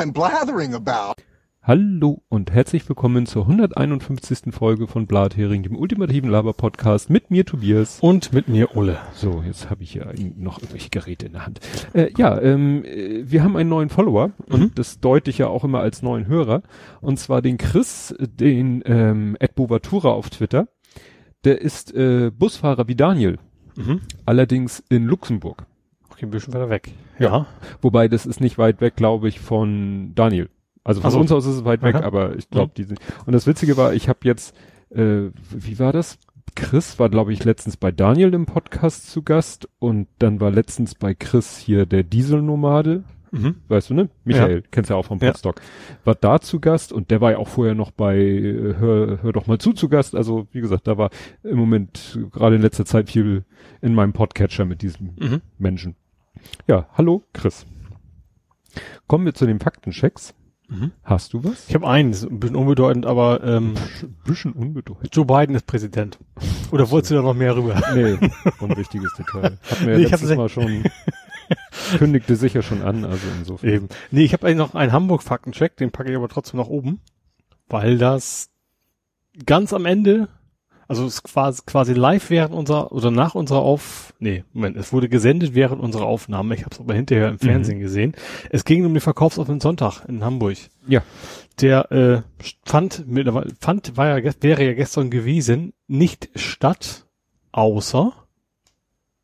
I'm blathering about. Hallo und herzlich willkommen zur 151. Folge von Blathering, dem ultimativen Laber-Podcast mit mir Tobias. Und mit mir Ole. So, jetzt habe ich ja noch irgendwelche Geräte in der Hand. Äh, ja, ähm, äh, wir haben einen neuen Follower und Mhm. das deute ich ja auch immer als neuen Hörer. Und zwar den Chris, den ähm, Ed Bovatura auf Twitter. Der ist äh, Busfahrer wie Daniel, Mhm. allerdings in Luxemburg. Okay, ein bisschen weiter weg. Ja. Wobei das ist nicht weit weg, glaube ich, von Daniel. Also von so. uns aus ist es weit weg, Aha. aber ich glaube, die sind. Und das Witzige war, ich habe jetzt, äh, wie war das? Chris war, glaube ich, letztens bei Daniel im Podcast zu Gast und dann war letztens bei Chris hier der Dieselnomade, Mhm. weißt du, ne? Michael, kennst du ja auch vom Ja. Podstock. War da zu Gast und der war ja auch vorher noch bei äh, Hör, Hör doch mal zu zu Gast. Also, wie gesagt, da war im Moment gerade in letzter Zeit viel in meinem Podcatcher mit diesem Mhm. Menschen. Ja, hallo Chris. Kommen wir zu den Faktenchecks. Mhm. Hast du was? Ich habe einen, ist ein bisschen unbedeutend, aber ähm, Ein bisschen unbedeutend. Joe Biden ist Präsident. Oder wolltest du da noch mehr rüber? Nee, unwichtiges Detail. Hatten wir ja Nee, ich letztes hab's- Mal schon, kündigte sicher schon an, also insofern. Eben. Nee, ich habe eigentlich noch einen Hamburg-Faktencheck, den packe ich aber trotzdem nach oben, weil das ganz am Ende, also es ist quasi, quasi live während unserer, oder nach unserer Auf, nee, Moment, es wurde gesendet während unserer Aufnahme, ich habe es aber hinterher im Fernsehen gesehen. Es ging um den Verkaufsoffenen Sonntag in Hamburg. Ja. Der äh, fand, mittlerweile, fand, war ja, wäre ja gestern gewesen, nicht statt, außer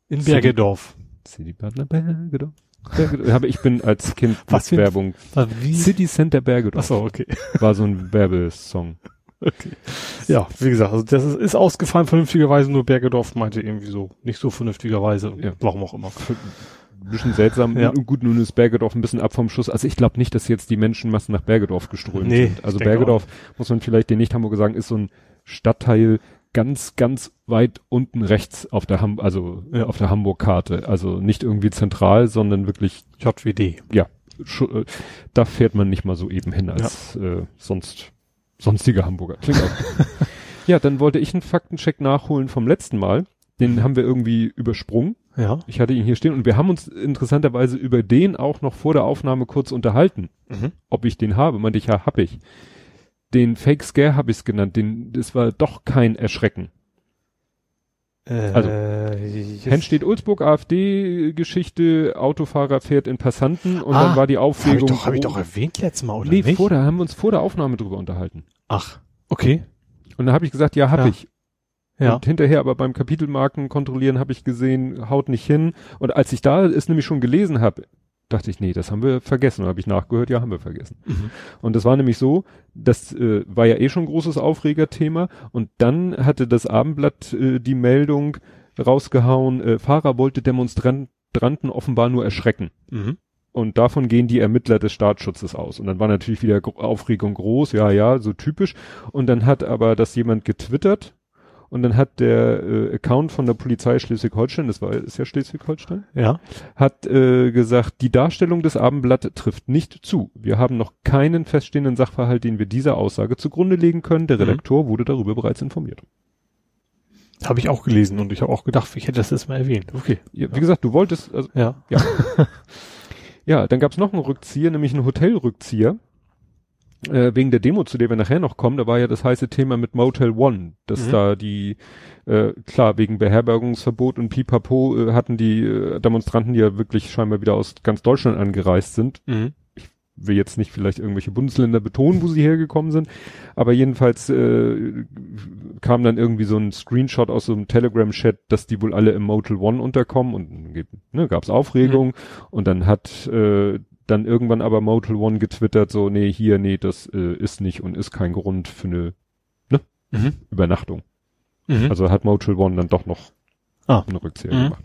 in. Bergedorf. City Partner Bergedorf. Aber ich bin als Kind Was Werbung. City Center Bergedorf Achso, okay. war so ein Werbesong. Okay. Ja, wie gesagt, also das ist, ist ausgefallen vernünftigerweise, nur Bergedorf meinte irgendwie so, nicht so vernünftigerweise, Ja. warum auch immer. Ein bisschen seltsam. Ja. Gut, nun ist Bergedorf ein bisschen ab vom Schuss. Also ich glaube nicht, dass jetzt die Menschenmassen nach Bergedorf geströmt Nee, sind. Also Bergedorf, muss man vielleicht den Nicht-Hamburger sagen, ist so ein Stadtteil ganz, ganz weit unten rechts auf der Ham also Ja. auf der Hamburg-Karte. Also nicht irgendwie zentral, sondern wirklich, JWD. ja, äh, da fährt man nicht mal so eben hin als äh, sonst sonstige Hamburger. Klingt auch. ja, dann wollte ich einen Faktencheck nachholen vom letzten Mal. Den haben wir irgendwie übersprungen. Ja. Ich hatte ihn hier stehen und wir haben uns interessanterweise über den auch noch vor der Aufnahme kurz unterhalten, Mhm. ob ich den habe. Meinte ich, ja, hab ich. Den Fake Scare habe ich es genannt. Den, das war doch kein Erschrecken. Also, äh, Hen steht Ulzburg, AfD-Geschichte, Autofahrer fährt in Passanten und Ah, dann war die Hab ich Aufregung. doch, hab ich groß. doch erwähnt letztes Mal, oder Nee, nicht? vor der, haben wir uns vor der Aufnahme drüber unterhalten. Ach, okay. Und dann habe ich gesagt, ja, hab Ja. ich. Ja. Und hinterher aber beim Kapitelmarken kontrollieren habe ich gesehen, haut nicht hin. Und als ich da es nämlich schon gelesen habe, dachte ich, nee, das haben wir vergessen. Und habe ich nachgehört, ja, haben wir vergessen. Mhm. Und das war nämlich so, das äh, war ja eh schon ein großes Aufregerthema. Und dann hatte das Abendblatt äh, die Meldung rausgehauen, äh, Fahrer wollte Demonstranten offenbar nur erschrecken. Mhm. Und davon gehen die Ermittler des Staatsschutzes aus. Und dann war natürlich wieder Aufregung groß, ja, ja, so typisch. Und dann hat aber das jemand getwittert. Und dann hat der äh, Account von der Polizei Schleswig-Holstein, das war ist ja Schleswig-Holstein, Ja. hat äh, gesagt, die Darstellung des Abendblatt trifft nicht zu. Wir haben noch keinen feststehenden Sachverhalt, den wir dieser Aussage zugrunde legen können. Der Mhm. Redaktor wurde darüber bereits informiert. Habe ich auch gelesen und ich habe auch gedacht, ich hätte das jetzt mal erwähnt. Okay. Ja, wie gesagt, du wolltest, also Ja. Ja, dann gab's noch einen Rückzieher, nämlich einen Hotelrückzieher. Äh, wegen der Demo, zu der wir nachher noch kommen, da war ja das heiße Thema mit Motel One, dass Mhm. da die, äh, klar, wegen Beherbergungsverbot und Pipapo äh, hatten die äh, Demonstranten, die ja wirklich scheinbar wieder aus ganz Deutschland angereist sind, Mhm. will jetzt nicht vielleicht irgendwelche Bundesländer betonen, wo sie hergekommen sind, aber jedenfalls äh, kam dann irgendwie so ein Screenshot aus so einem Telegram-Chat, dass die wohl alle im Motel One unterkommen und ne, gab es Aufregung und dann hat äh, dann irgendwann aber Motel One getwittert, so, nee, hier, nee, das äh, ist nicht und ist kein Grund für eine Mhm. Übernachtung. Mhm. Also hat Motel One dann doch noch Ah. eine Rückzieher Mhm. gemacht.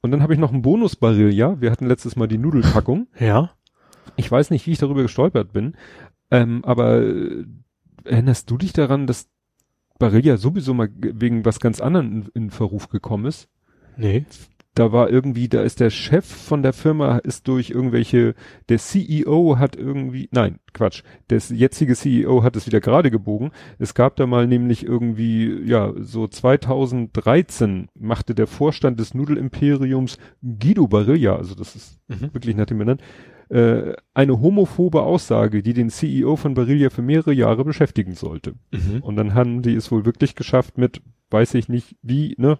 Und dann habe ich noch einen Bonusbarilla. Wir hatten letztes Mal die Nudelpackung. ja. Ich weiß nicht, wie ich darüber gestolpert bin, ähm, aber äh, erinnerst du dich daran, dass Barilla sowieso mal wegen was ganz anderem in, in Verruf gekommen ist? Nee. Da war irgendwie, da ist der Chef von der Firma ist durch irgendwelche, der CEO hat irgendwie, nein, Quatsch, der jetzige CEO hat es wieder gerade gebogen. Es gab da mal nämlich irgendwie, ja, so 2013 machte der Vorstand des Nudelimperiums Guido Barilla, also das ist Mhm. wirklich nach dem benannt, äh, eine homophobe Aussage, die den CEO von Barilla für mehrere Jahre beschäftigen sollte. Mhm. Und dann haben die es wohl wirklich geschafft mit, weiß ich nicht wie, ne?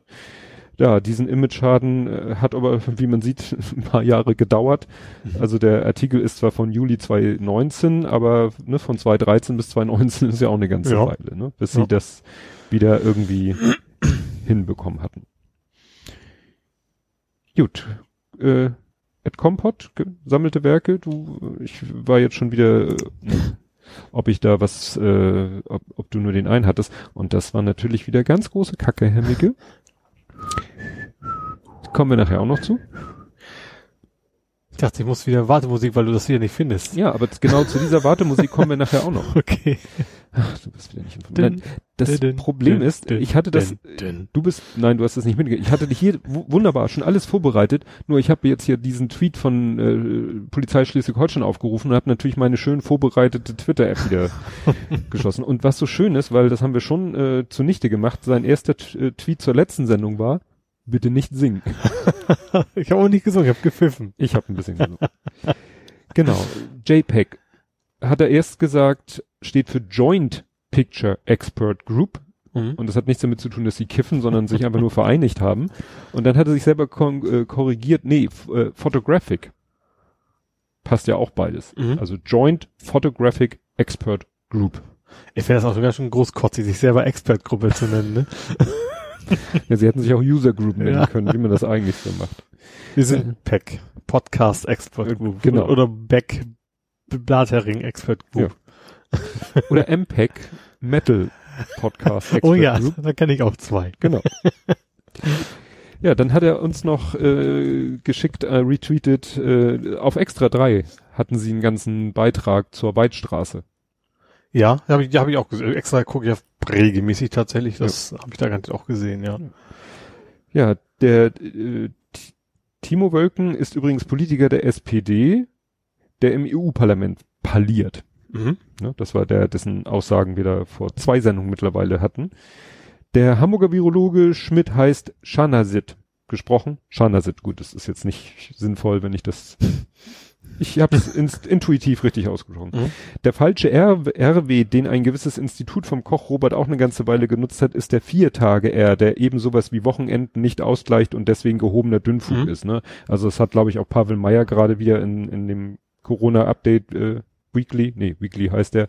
Ja, diesen Image-Schaden äh, hat aber, wie man sieht, ein paar Jahre gedauert. Mhm. Also der Artikel ist zwar von Juli 2019, aber ne, von 2013 bis 2019 ist ja auch eine ganze Ja. Weile, ne? bis Ja. sie das wieder irgendwie hinbekommen hatten. Gut. Äh, Ed Kompott, gesammelte Werke, du, ich war jetzt schon wieder, äh, ob ich da was, äh, ob, ob du nur den einen hattest. Und das war natürlich wieder ganz große Kacke, Herr Micke. Kommen wir nachher auch noch zu. Ich dachte, ich muss wieder Wartemusik, weil du das wieder nicht findest. Ja, aber genau zu dieser Wartemusik kommen wir nachher auch noch. Okay. Ach, du bist wieder nicht informiert. Nein, das dün, Problem dün, ist, dün, ich hatte das, du bist, nein, du hast das nicht mitgekriegt. Ich hatte dich hier wu- wunderbar schon alles vorbereitet, nur ich habe jetzt hier diesen Tweet von äh, Polizei Schleswig-Holstein aufgerufen und habe natürlich meine schön vorbereitete Twitter-App wieder geschossen. Und was so schön ist, weil das haben wir schon äh, zunichte gemacht, sein erster T äh, Tweet zur letzten Sendung war, bitte nicht singen. Ich habe auch nicht gesungen, ich habe gepfiffen. Ich habe ein bisschen gesungen. genau. JPEG hat er erst gesagt, steht für Joint Picture Expert Group. Mhm. Und das hat nichts damit zu tun, dass sie kiffen, sondern sich einfach nur vereinigt haben. Und dann hat er sich selber äh, korrigiert, nee, äh, Photographic. Passt ja auch beides. Mhm. Also Joint Photographic Expert Group. Ich finde das auch sogar schon großkotzig, sich selber Expert-Gruppe zu nennen, ne? Ja, sie hätten sich auch User Group nennen Ja. können, wie man das eigentlich so macht. Wir sind PEC, Podcast Expert Group. Genau. Oder Beck, Blathering Expert Group. Oder MPEG Metal Podcast Expert oh ja, Group. da kenne ich auch zwei. Genau. ja, dann hat er uns noch äh, geschickt, äh, retweetet, äh, auf Extra 3 hatten sie einen ganzen Beitrag zur Weidstraße. Ja, habe ich, hab ich auch gesehen. Extra gucke ich auf regelmäßig tatsächlich. Das habe ich da ganz auch gesehen, ja. Ja, der äh, Timo Wölken ist übrigens Politiker der SPD, der im EU-Parlament parliert. Mhm. Ne, das war der, dessen Aussagen wir da vor zwei Sendungen mittlerweile hatten. Der Hamburger Virologe Schmidt heißt Shanasit. Gesprochen? Shanasit. Gut, das ist jetzt nicht sinnvoll, wenn ich das. Ich habe es intuitiv richtig ausgesprochen. Mhm. Der falsche R RW, den ein gewisses Institut vom Koch Robert auch eine ganze Weile genutzt hat, ist der Vier-Tage-R, der eben sowas wie Wochenenden nicht ausgleicht und deswegen gehobener Dünnfug Mhm. ist. Ne? Also das hat, glaube ich, auch Pavel Meyer gerade wieder in, in dem Corona-Update äh, Weekly, nee, Weekly heißt der,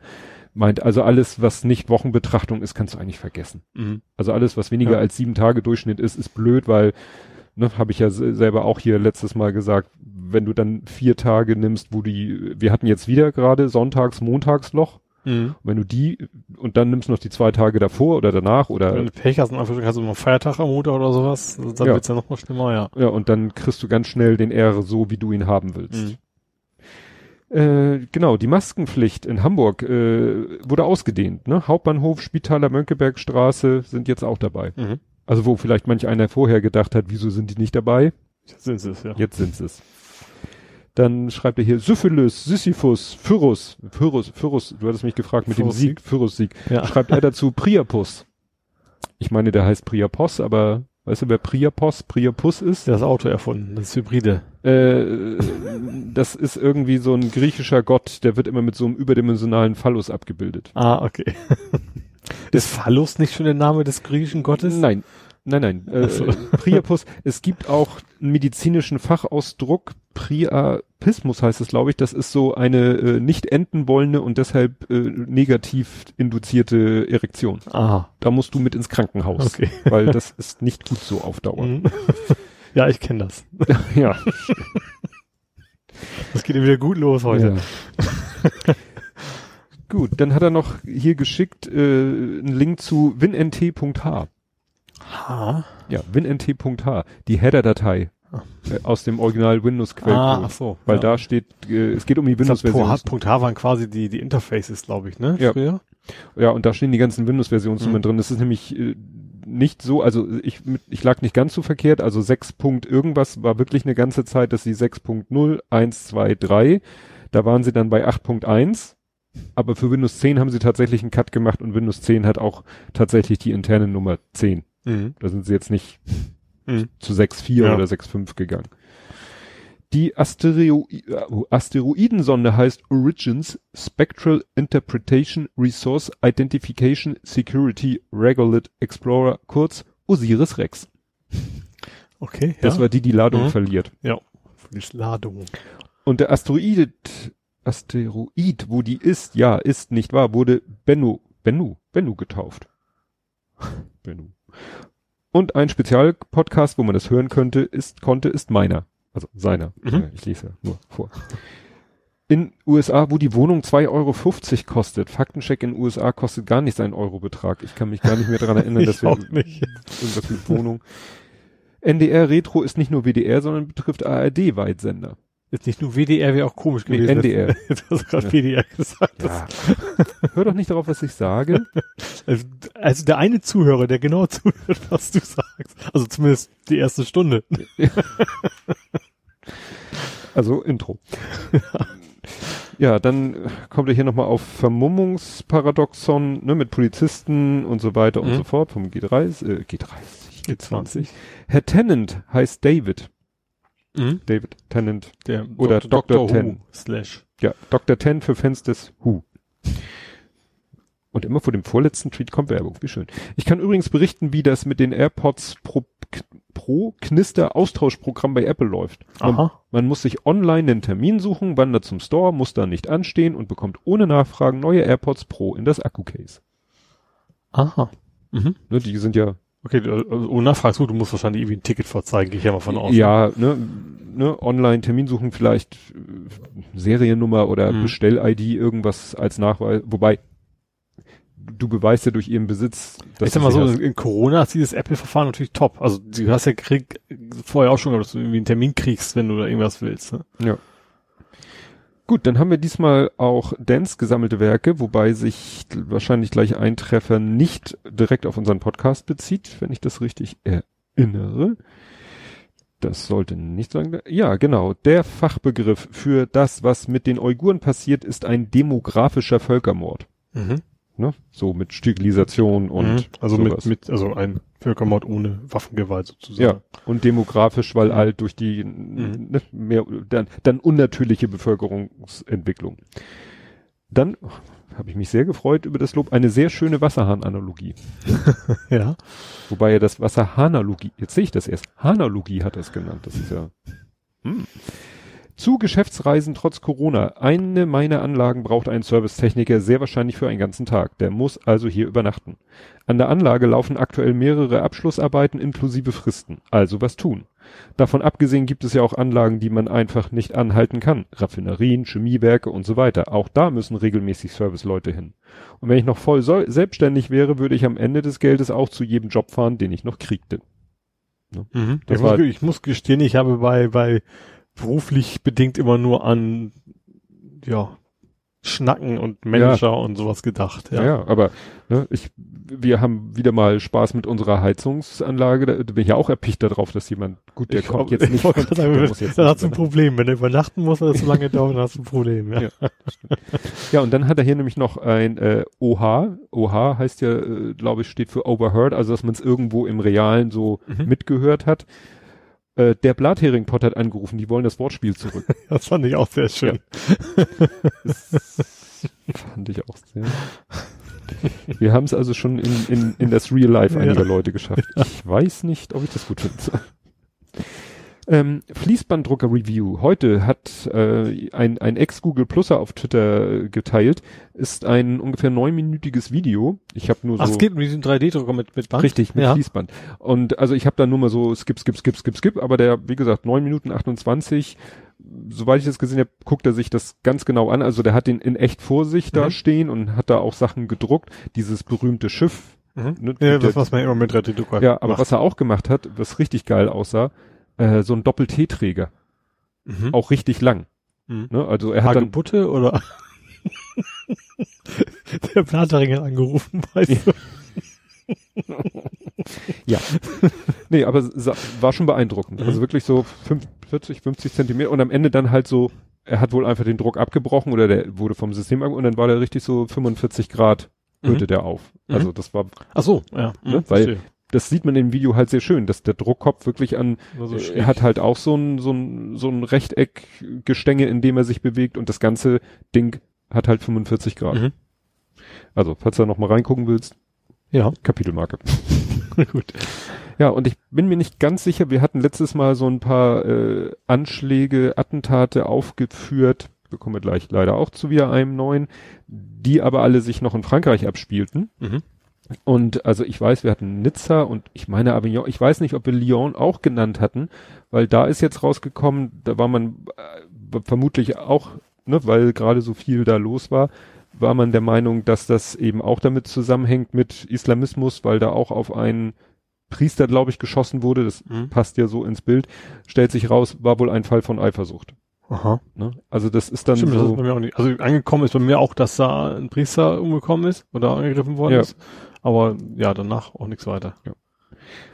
meint, also alles, was nicht Wochenbetrachtung ist, kannst du eigentlich vergessen. Mhm. Also alles, was weniger Ja. als sieben Tage Durchschnitt ist, ist blöd, weil, ne, habe ich ja se- selber auch hier letztes Mal gesagt, wenn du dann vier Tage nimmst, wo die, wir hatten jetzt wieder gerade Sonntags, Montagsloch, Mhm. wenn du die, und dann nimmst du noch die zwei Tage davor oder danach oder, Wenn du Pech hast, Anführungsstrichen, hast du mal Feiertag am Montag oder sowas, dann Ja. wird's ja noch mal schlimmer, ja. ja, und dann kriegst du ganz schnell den R so, wie du ihn haben willst. Mhm. Äh, genau, die Maskenpflicht in Hamburg äh, wurde ausgedehnt. Ne? Hauptbahnhof, Spitaler, Mönckebergstraße sind jetzt auch dabei. Mhm. Also wo vielleicht manch einer vorher gedacht hat, wieso sind die nicht dabei? Jetzt sind sie es, ja. Jetzt sind es. Dann schreibt er hier Syphilis, Sisyphus, Pyrrhus, Pyrrhus, Pyrrhus, du hattest mich gefragt mit dem Pyrrhus-Sieg. Sieg, Pyrrhus-Sieg. Ja. Schreibt er dazu Priapus. Ich meine, der heißt Priapos, aber weißt du, wer Priapos, Priapus ist? Das Auto erfunden, das Hybride. Äh, das ist irgendwie so ein griechischer Gott, der wird immer mit so einem überdimensionalen Phallus abgebildet. Ah, okay. ist Phallus nicht schon der Name des griechischen Gottes? Nein, nein, nein. Äh, so. Priapus, es gibt auch einen medizinischen Fachausdruck, Priapismus heißt es, glaube ich. Das ist so eine äh, nicht enden wollende und deshalb äh, negativ induzierte Erektion. Aha, Da musst du mit ins Krankenhaus, okay. weil das ist nicht gut so auf Dauer. Mhm. ja, ich kenne das. ja. Das geht ja wieder gut los heute. Ja. Gut, dann hat er noch hier geschickt äh, einen Link zu winnt.h. Ha? Ja, winnt.h, die Header-Datei Ah. äh, aus dem Original Windows-Quellcode. Ah, ach so. Weil ja. da steht, äh, es geht um die Ich glaub, Windows-Version. Punkt H- H waren quasi die, die Interfaces, glaube ich, ne? Ja. Früher? Ja, und da stehen die ganzen Windows-Versionsnummern Mhm. drin. Das ist nämlich äh, nicht so, also ich, ich lag nicht ganz so verkehrt, also 6. Punkt irgendwas war wirklich eine ganze Zeit, dass sie 6.0, 1, 2, 3, da waren sie dann bei 8.1, aber für Windows 10 haben sie tatsächlich einen Cut gemacht und Windows 10 hat auch tatsächlich die interne Nummer 10. Mhm. Da sind sie jetzt nicht Mhm. zu 6.4 Ja. oder 6.5 gegangen. Die Astereo äh, Asteroidensonde heißt Origins Spectral Interpretation Resource Identification Security Regulate Explorer, kurz Osiris Rex. Okay, Das ja. war die, die Ladung Mhm. verliert. ja. Die Ladung. Und der Asteroid, Asteroid, wo die ist, ja, ist nicht wahr, wurde Bennu, Bennu, Bennu getauft. Bennu. Und ein Spezialpodcast, wo man das hören könnte, ist, konnte, ist meiner. Also seiner. Mhm. Ich lese ja nur vor. In USA, wo die Wohnung 2,50 Euro kostet. Faktencheck in USA kostet gar nicht seinen Euro-Betrag. Ich kann mich gar nicht mehr daran erinnern, dass wir nicht. irgendwas mit Wohnung. NDR Retro ist nicht nur WDR, sondern betrifft ARD-Weitsender. Jetzt nicht nur WDR wäre auch komisch Nee, gewesen. NDR. Jetzt hast du gerade Ja. WDR gesagt. Ja. Hör doch nicht darauf, was ich sage. Also, also der eine Zuhörer, der genau zuhört, was du sagst. Also zumindest die erste Stunde. Also Intro. ja, dann kommt er hier nochmal auf Vermummungsparadoxon, ne, mit Polizisten und so weiter und Mhm. so fort vom G30, äh, G30, G20. Herr Tennant heißt David. Mhm. David Tennant. Der Oder Dr. Ten. Slash. Ja, Dr. Ten für Fans des Who. Und immer vor dem vorletzten Tweet kommt Werbung. Wie schön. Ich kann übrigens berichten, wie das mit den AirPods Pro, Pro Knister Austauschprogramm bei Apple läuft. Man, Aha. man muss sich online einen Termin suchen, wandert zum Store, muss da nicht anstehen und bekommt ohne Nachfragen neue AirPods Pro in das Akku-Case. Aha. Mhm. Ne, die sind ja, Okay, also, oh, nachfragst du, du musst wahrscheinlich irgendwie ein Ticket vorzeigen, gehe ich ja mal von aus. ja, ne, ne, online Termin suchen, vielleicht äh, Seriennummer oder Mhm. Bestell-ID, irgendwas als Nachweis, wobei du beweist ja durch ihren Besitz, dass ich sag mal so, hast. in Corona ist dieses Apple-Verfahren natürlich top. Also du hast ja krieg, vorher auch schon dass du irgendwie einen Termin kriegst, wenn du da irgendwas willst. Ne? Ja. Gut, dann haben wir diesmal auch Dance gesammelte Werke, wobei sich wahrscheinlich gleich ein Treffer nicht direkt auf unseren Podcast bezieht, wenn ich das richtig erinnere. Das sollte nicht sagen. Ja, genau. Der Fachbegriff für das, was mit den Uiguren passiert, ist ein demografischer Völkermord. Mhm. Ne? So mit Sterilisation und Mhm. also sowas. mit, mit, also ein Völkermord ohne Waffengewalt Ja, sozusagen. und demografisch, weil Mhm. halt durch die Mhm. ne, mehr dann, dann unnatürliche Bevölkerungsentwicklung. Dann habe ich mich sehr gefreut über das Lob, eine sehr schöne Wasserhahn-Analogie. Ja. Wobei er das Wasserhahn-Analogie, jetzt sehe ich das erst, Hanalogie hat es genannt, das ist ja. Hm. Zu Geschäftsreisen trotz Corona. Eine meiner Anlagen braucht einen Servicetechniker sehr wahrscheinlich für einen ganzen Tag. Der muss also hier übernachten. An der Anlage laufen aktuell mehrere Abschlussarbeiten inklusive Fristen. Also was tun. Davon abgesehen gibt es ja auch Anlagen, die man einfach nicht anhalten kann. Raffinerien, Chemiewerke und so weiter. Auch da müssen regelmäßig Serviceleute hin. Und wenn ich noch voll so selbstständig wäre, würde ich am Ende des Geldes auch zu jedem Job fahren, den ich noch kriegte. Mhm. Das ich, war- muss, ich muss gestehen, ich habe bei, bei beruflich bedingt immer nur an, ja, Schnacken und Manager und sowas gedacht. Ja, Ja. ja aber ne, ich, wir haben wieder mal Spaß mit unserer Heizungsanlage. Da, da bin ich ja auch erpicht darauf, dass jemand, gut, der Ich kommt jetzt ich nicht. sagen, der muss jetzt dann nicht hast du ein. Problem. Wenn er übernachten muss, oder es so lange dauert, dann hast du ein Problem. Ja. Ja. Ja, und dann hat er hier nämlich noch ein äh, OH. OH heißt ja, äh, glaube ich, steht für Overheard, also dass man es irgendwo im Realen so Mhm. mitgehört hat. Äh, der Blathering-Pot hat angerufen, die wollen das Wortspiel zurück. Das fand ich auch sehr schön. Fand ich auch sehr. Wir haben es also schon in, in, in das Real Life Ja. einiger Leute geschafft. Ich weiß nicht, ob ich das gut finde. Ähm, Fließbanddrucker Review. Heute hat äh, ein, ein Ex-Google Pluser auf Twitter geteilt. Ist ein ungefähr neunminütiges Video. Ich habe nur so Ach, es geht um diesen 3D-Drucker mit, mit Band? richtig mit ja. Fließband. Und also ich habe da nur mal so skip, skip, skip, skip, skip. Aber der, wie gesagt, neun Minuten 28. Soweit ich das gesehen habe, guckt er sich das ganz genau an. Also der hat den in echt vor sich da Mhm. stehen und hat da auch Sachen gedruckt. Dieses berühmte Schiff. Mhm. Ne, Ja, das, was man immer mit 3D-Drucker ja, aber macht. was er auch gemacht hat, was richtig geil aussah, äh, so ein Doppel-T-Träger. Mhm. Auch richtig lang. Mhm. Ne? Also er hat dann, Hagebutte oder? Der Platering hat angerufen, weißt du? nee, aber war schon beeindruckend. Mhm. Also wirklich so fünf- 40, 50 Zentimeter und am Ende dann halt so, er hat wohl einfach den Druck abgebrochen oder der wurde vom System ab und dann war der richtig so 45 Grad hörte Mhm. der auf. Mhm. Also das war, Ach so, ja. Ne, Mhm, weil-. Das sieht man im Video halt sehr schön, dass der Druckkopf wirklich an, Nur so äh, er hat halt auch so ein, so ein, so ein Rechteckgestänge, in dem er sich bewegt und das ganze Ding hat halt 45 Grad. Mhm. Also, falls du da noch mal reingucken willst, Ja, Kapitelmarke. gut. Ja, und ich bin mir nicht ganz sicher, wir hatten letztes Mal so ein paar äh, Anschläge, Attentate aufgeführt, bekommen wir gleich leider auch zu wieder einem neuen, die aber alle sich noch in Frankreich abspielten. Mhm. Und also ich weiß, wir hatten Nizza und ich meine Avignon, ich weiß nicht, ob wir Lyon auch genannt hatten, weil da ist jetzt rausgekommen, da war man äh, vermutlich auch, ne, weil gerade so viel da los war, war man der Meinung, dass das eben auch damit zusammenhängt mit Islamismus, weil da auch auf einen Priester, glaube ich, geschossen wurde, das Mhm. passt ja so ins Bild, stellt sich raus, war wohl ein Fall von Eifersucht. Aha. Ne? Also das ist dann Stimmt, das ist so, bei mir auch nicht. Also angekommen ist bei mir auch, dass da ein Priester umgekommen ist oder angegriffen worden Ja. ist. Aber ja, danach auch nichts weiter.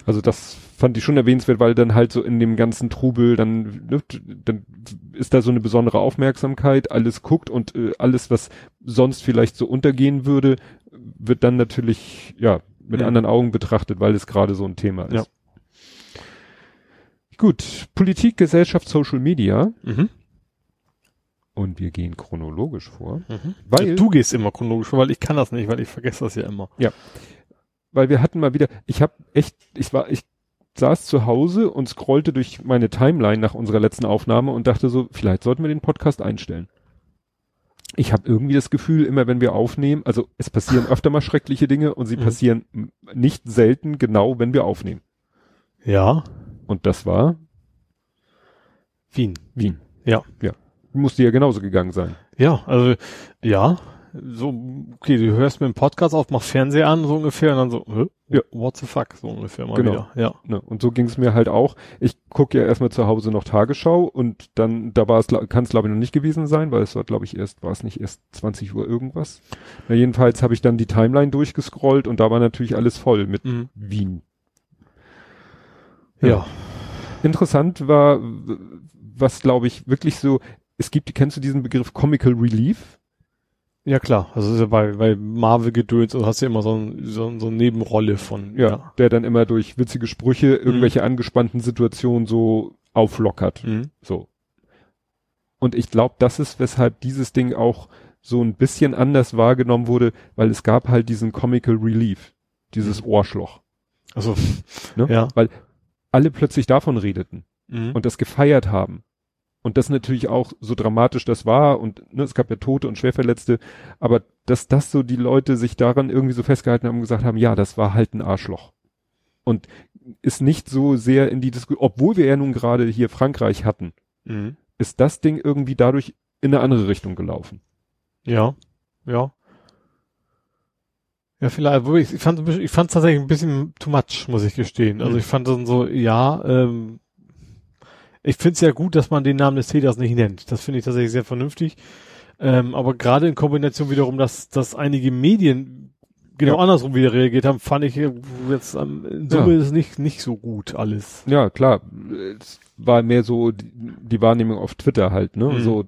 Also das fand ich schon erwähnenswert, weil dann halt so in dem ganzen Trubel dann, ne, dann ist da so eine besondere Aufmerksamkeit, alles guckt und äh, alles, was sonst vielleicht so untergehen würde, wird dann natürlich, ja, mit Mhm. anderen Augen betrachtet, weil es gerade so ein Thema ist. Ja. Gut, Politik, Gesellschaft, Social Media Mhm. Und wir gehen chronologisch vor, Mhm. weil du gehst immer chronologisch, vor, weil ich kann das nicht, weil ich vergesse das ja immer. weil wir hatten mal wieder, ich habe echt, ich war, ich saß zu Hause und scrollte durch meine Timeline nach unserer letzten Aufnahme und dachte so, vielleicht sollten wir den Podcast einstellen. Ich habe irgendwie das Gefühl, immer wenn wir aufnehmen, also es passieren öfter mal schreckliche Dinge und sie Mhm. passieren nicht selten genau, wenn wir aufnehmen. Ja. Und das war Wien. Wien. Ja. Ja. Musste ja genauso gegangen sein. Ja, also ja. So, okay, du hörst mir einen Podcast auf, mach Fernseher an, so ungefähr, und dann so, hä? Ja. what the fuck, so ungefähr mal Genau. wieder. Ja. Ne? Und so ging es mir halt auch. Ich gucke ja erstmal zu Hause noch Tagesschau und dann, da war es, kann es glaube ich noch nicht gewesen sein, weil es war glaube ich erst, war es nicht erst 20 Uhr irgendwas. Na, jedenfalls habe ich dann die Timeline durchgescrollt und da war natürlich alles voll mit Mhm. Wien. Ja. Interessant war, was glaube ich wirklich so, es gibt, kennst du diesen Begriff Comical Relief? Ja, klar. Also ja bei, bei Marvel-Gedöns, also hast du ja immer so, ein, so, so eine Nebenrolle von, Ja, Der dann immer durch witzige Sprüche irgendwelche angespannten Situationen so auflockert. Mhm. So. Und ich glaube, das ist, weshalb dieses Ding auch so ein bisschen anders wahrgenommen wurde, weil es gab halt diesen Comical Relief, dieses Ohrschloch. Also, Ne? ja. Weil alle plötzlich davon redeten Mhm. und das gefeiert haben. Und das natürlich auch so dramatisch das war und ne, es gab ja Tote und Schwerverletzte, aber dass das so die Leute sich daran irgendwie so festgehalten haben und gesagt haben, ja, das war halt ein Arschloch. Und ist nicht so sehr in die Diskussion, obwohl wir ja nun gerade hier Frankreich hatten, Mhm. ist das Ding irgendwie dadurch in eine andere Richtung gelaufen. Ja, ja. Ja, vielleicht, ich, ich fand ich fand es tatsächlich ein bisschen too much, muss ich gestehen. Also Mhm. ich fand dann so, ja, ähm, ich finde es ja gut, dass man den Namen des Täters nicht nennt. Das finde ich tatsächlich sehr vernünftig. Ähm, aber gerade in Kombination wiederum, dass, dass einige Medien genau Ja. andersrum wieder reagiert haben, fand ich äh, jetzt ähm, in Summe Ja. ist nicht, nicht so gut alles. Ja, klar. Es war mehr so die, die Wahrnehmung auf Twitter halt, ne? Mhm. So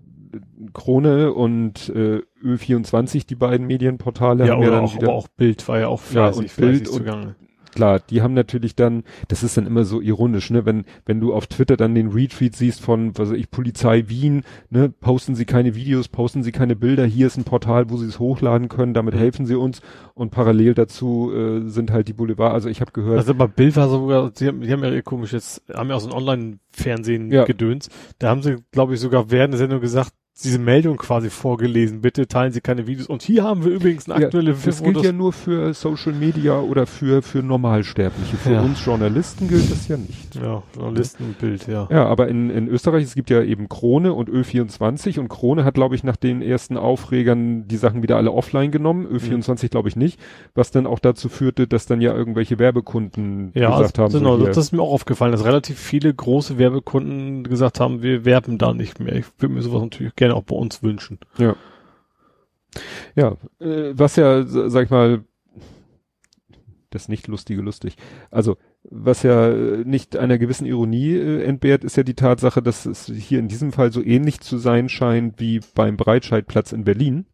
Krone und äh, Ö24, die beiden Medienportale, Ja, haben ja dann auch, wieder, aber auch Bild war ja auch Ja, fleißig, und fleißig Bild und- zugange. Klar, die haben natürlich dann, das ist dann immer so ironisch, ne? Wenn, wenn du auf Twitter dann den Retweet siehst von, was weiß ich, Polizei Wien, ne? Posten sie keine Videos, posten sie keine Bilder, hier ist ein Portal, wo sie es hochladen können, damit Mhm. helfen sie uns und parallel dazu äh, sind halt die Boulevard, also ich habe gehört, Also bei Bild war sogar, sie haben, die haben ja ihr komisches, haben ja auch so ein Online-Fernsehen Ja. gedöns. Da haben sie, glaube ich, sogar während der Sendung gesagt, diese Meldung quasi vorgelesen, bitte teilen Sie keine Videos. Und hier haben wir übrigens eine Ja, aktuelle Das gilt ja nur für Social Media oder für, für Normalsterbliche. Für Ja. uns Journalisten gilt das ja nicht. ja, Journalisten und Bild, ja. Ja, aber in, in Österreich, es gibt ja eben Krone und Ö24 und Krone hat, glaube ich, nach den ersten Aufregern die Sachen wieder alle offline genommen, Ö24 glaube ich nicht, was dann auch dazu führte, dass dann ja irgendwelche Werbekunden Ja, gesagt haben, genau, so das ist mir auch aufgefallen, dass relativ viele große Werbekunden gesagt haben, wir werben da nicht mehr. Ich würde mir sowas natürlich gerne auch bei uns wünschen. ja, äh, was ja, sag ich mal, das nicht lustige lustig. Also, was ja äh, nicht einer gewissen Ironie äh, entbehrt, ist ja die Tatsache, dass es hier in diesem Fall so ähnlich zu sein scheint wie beim Breitscheidplatz in Berlin.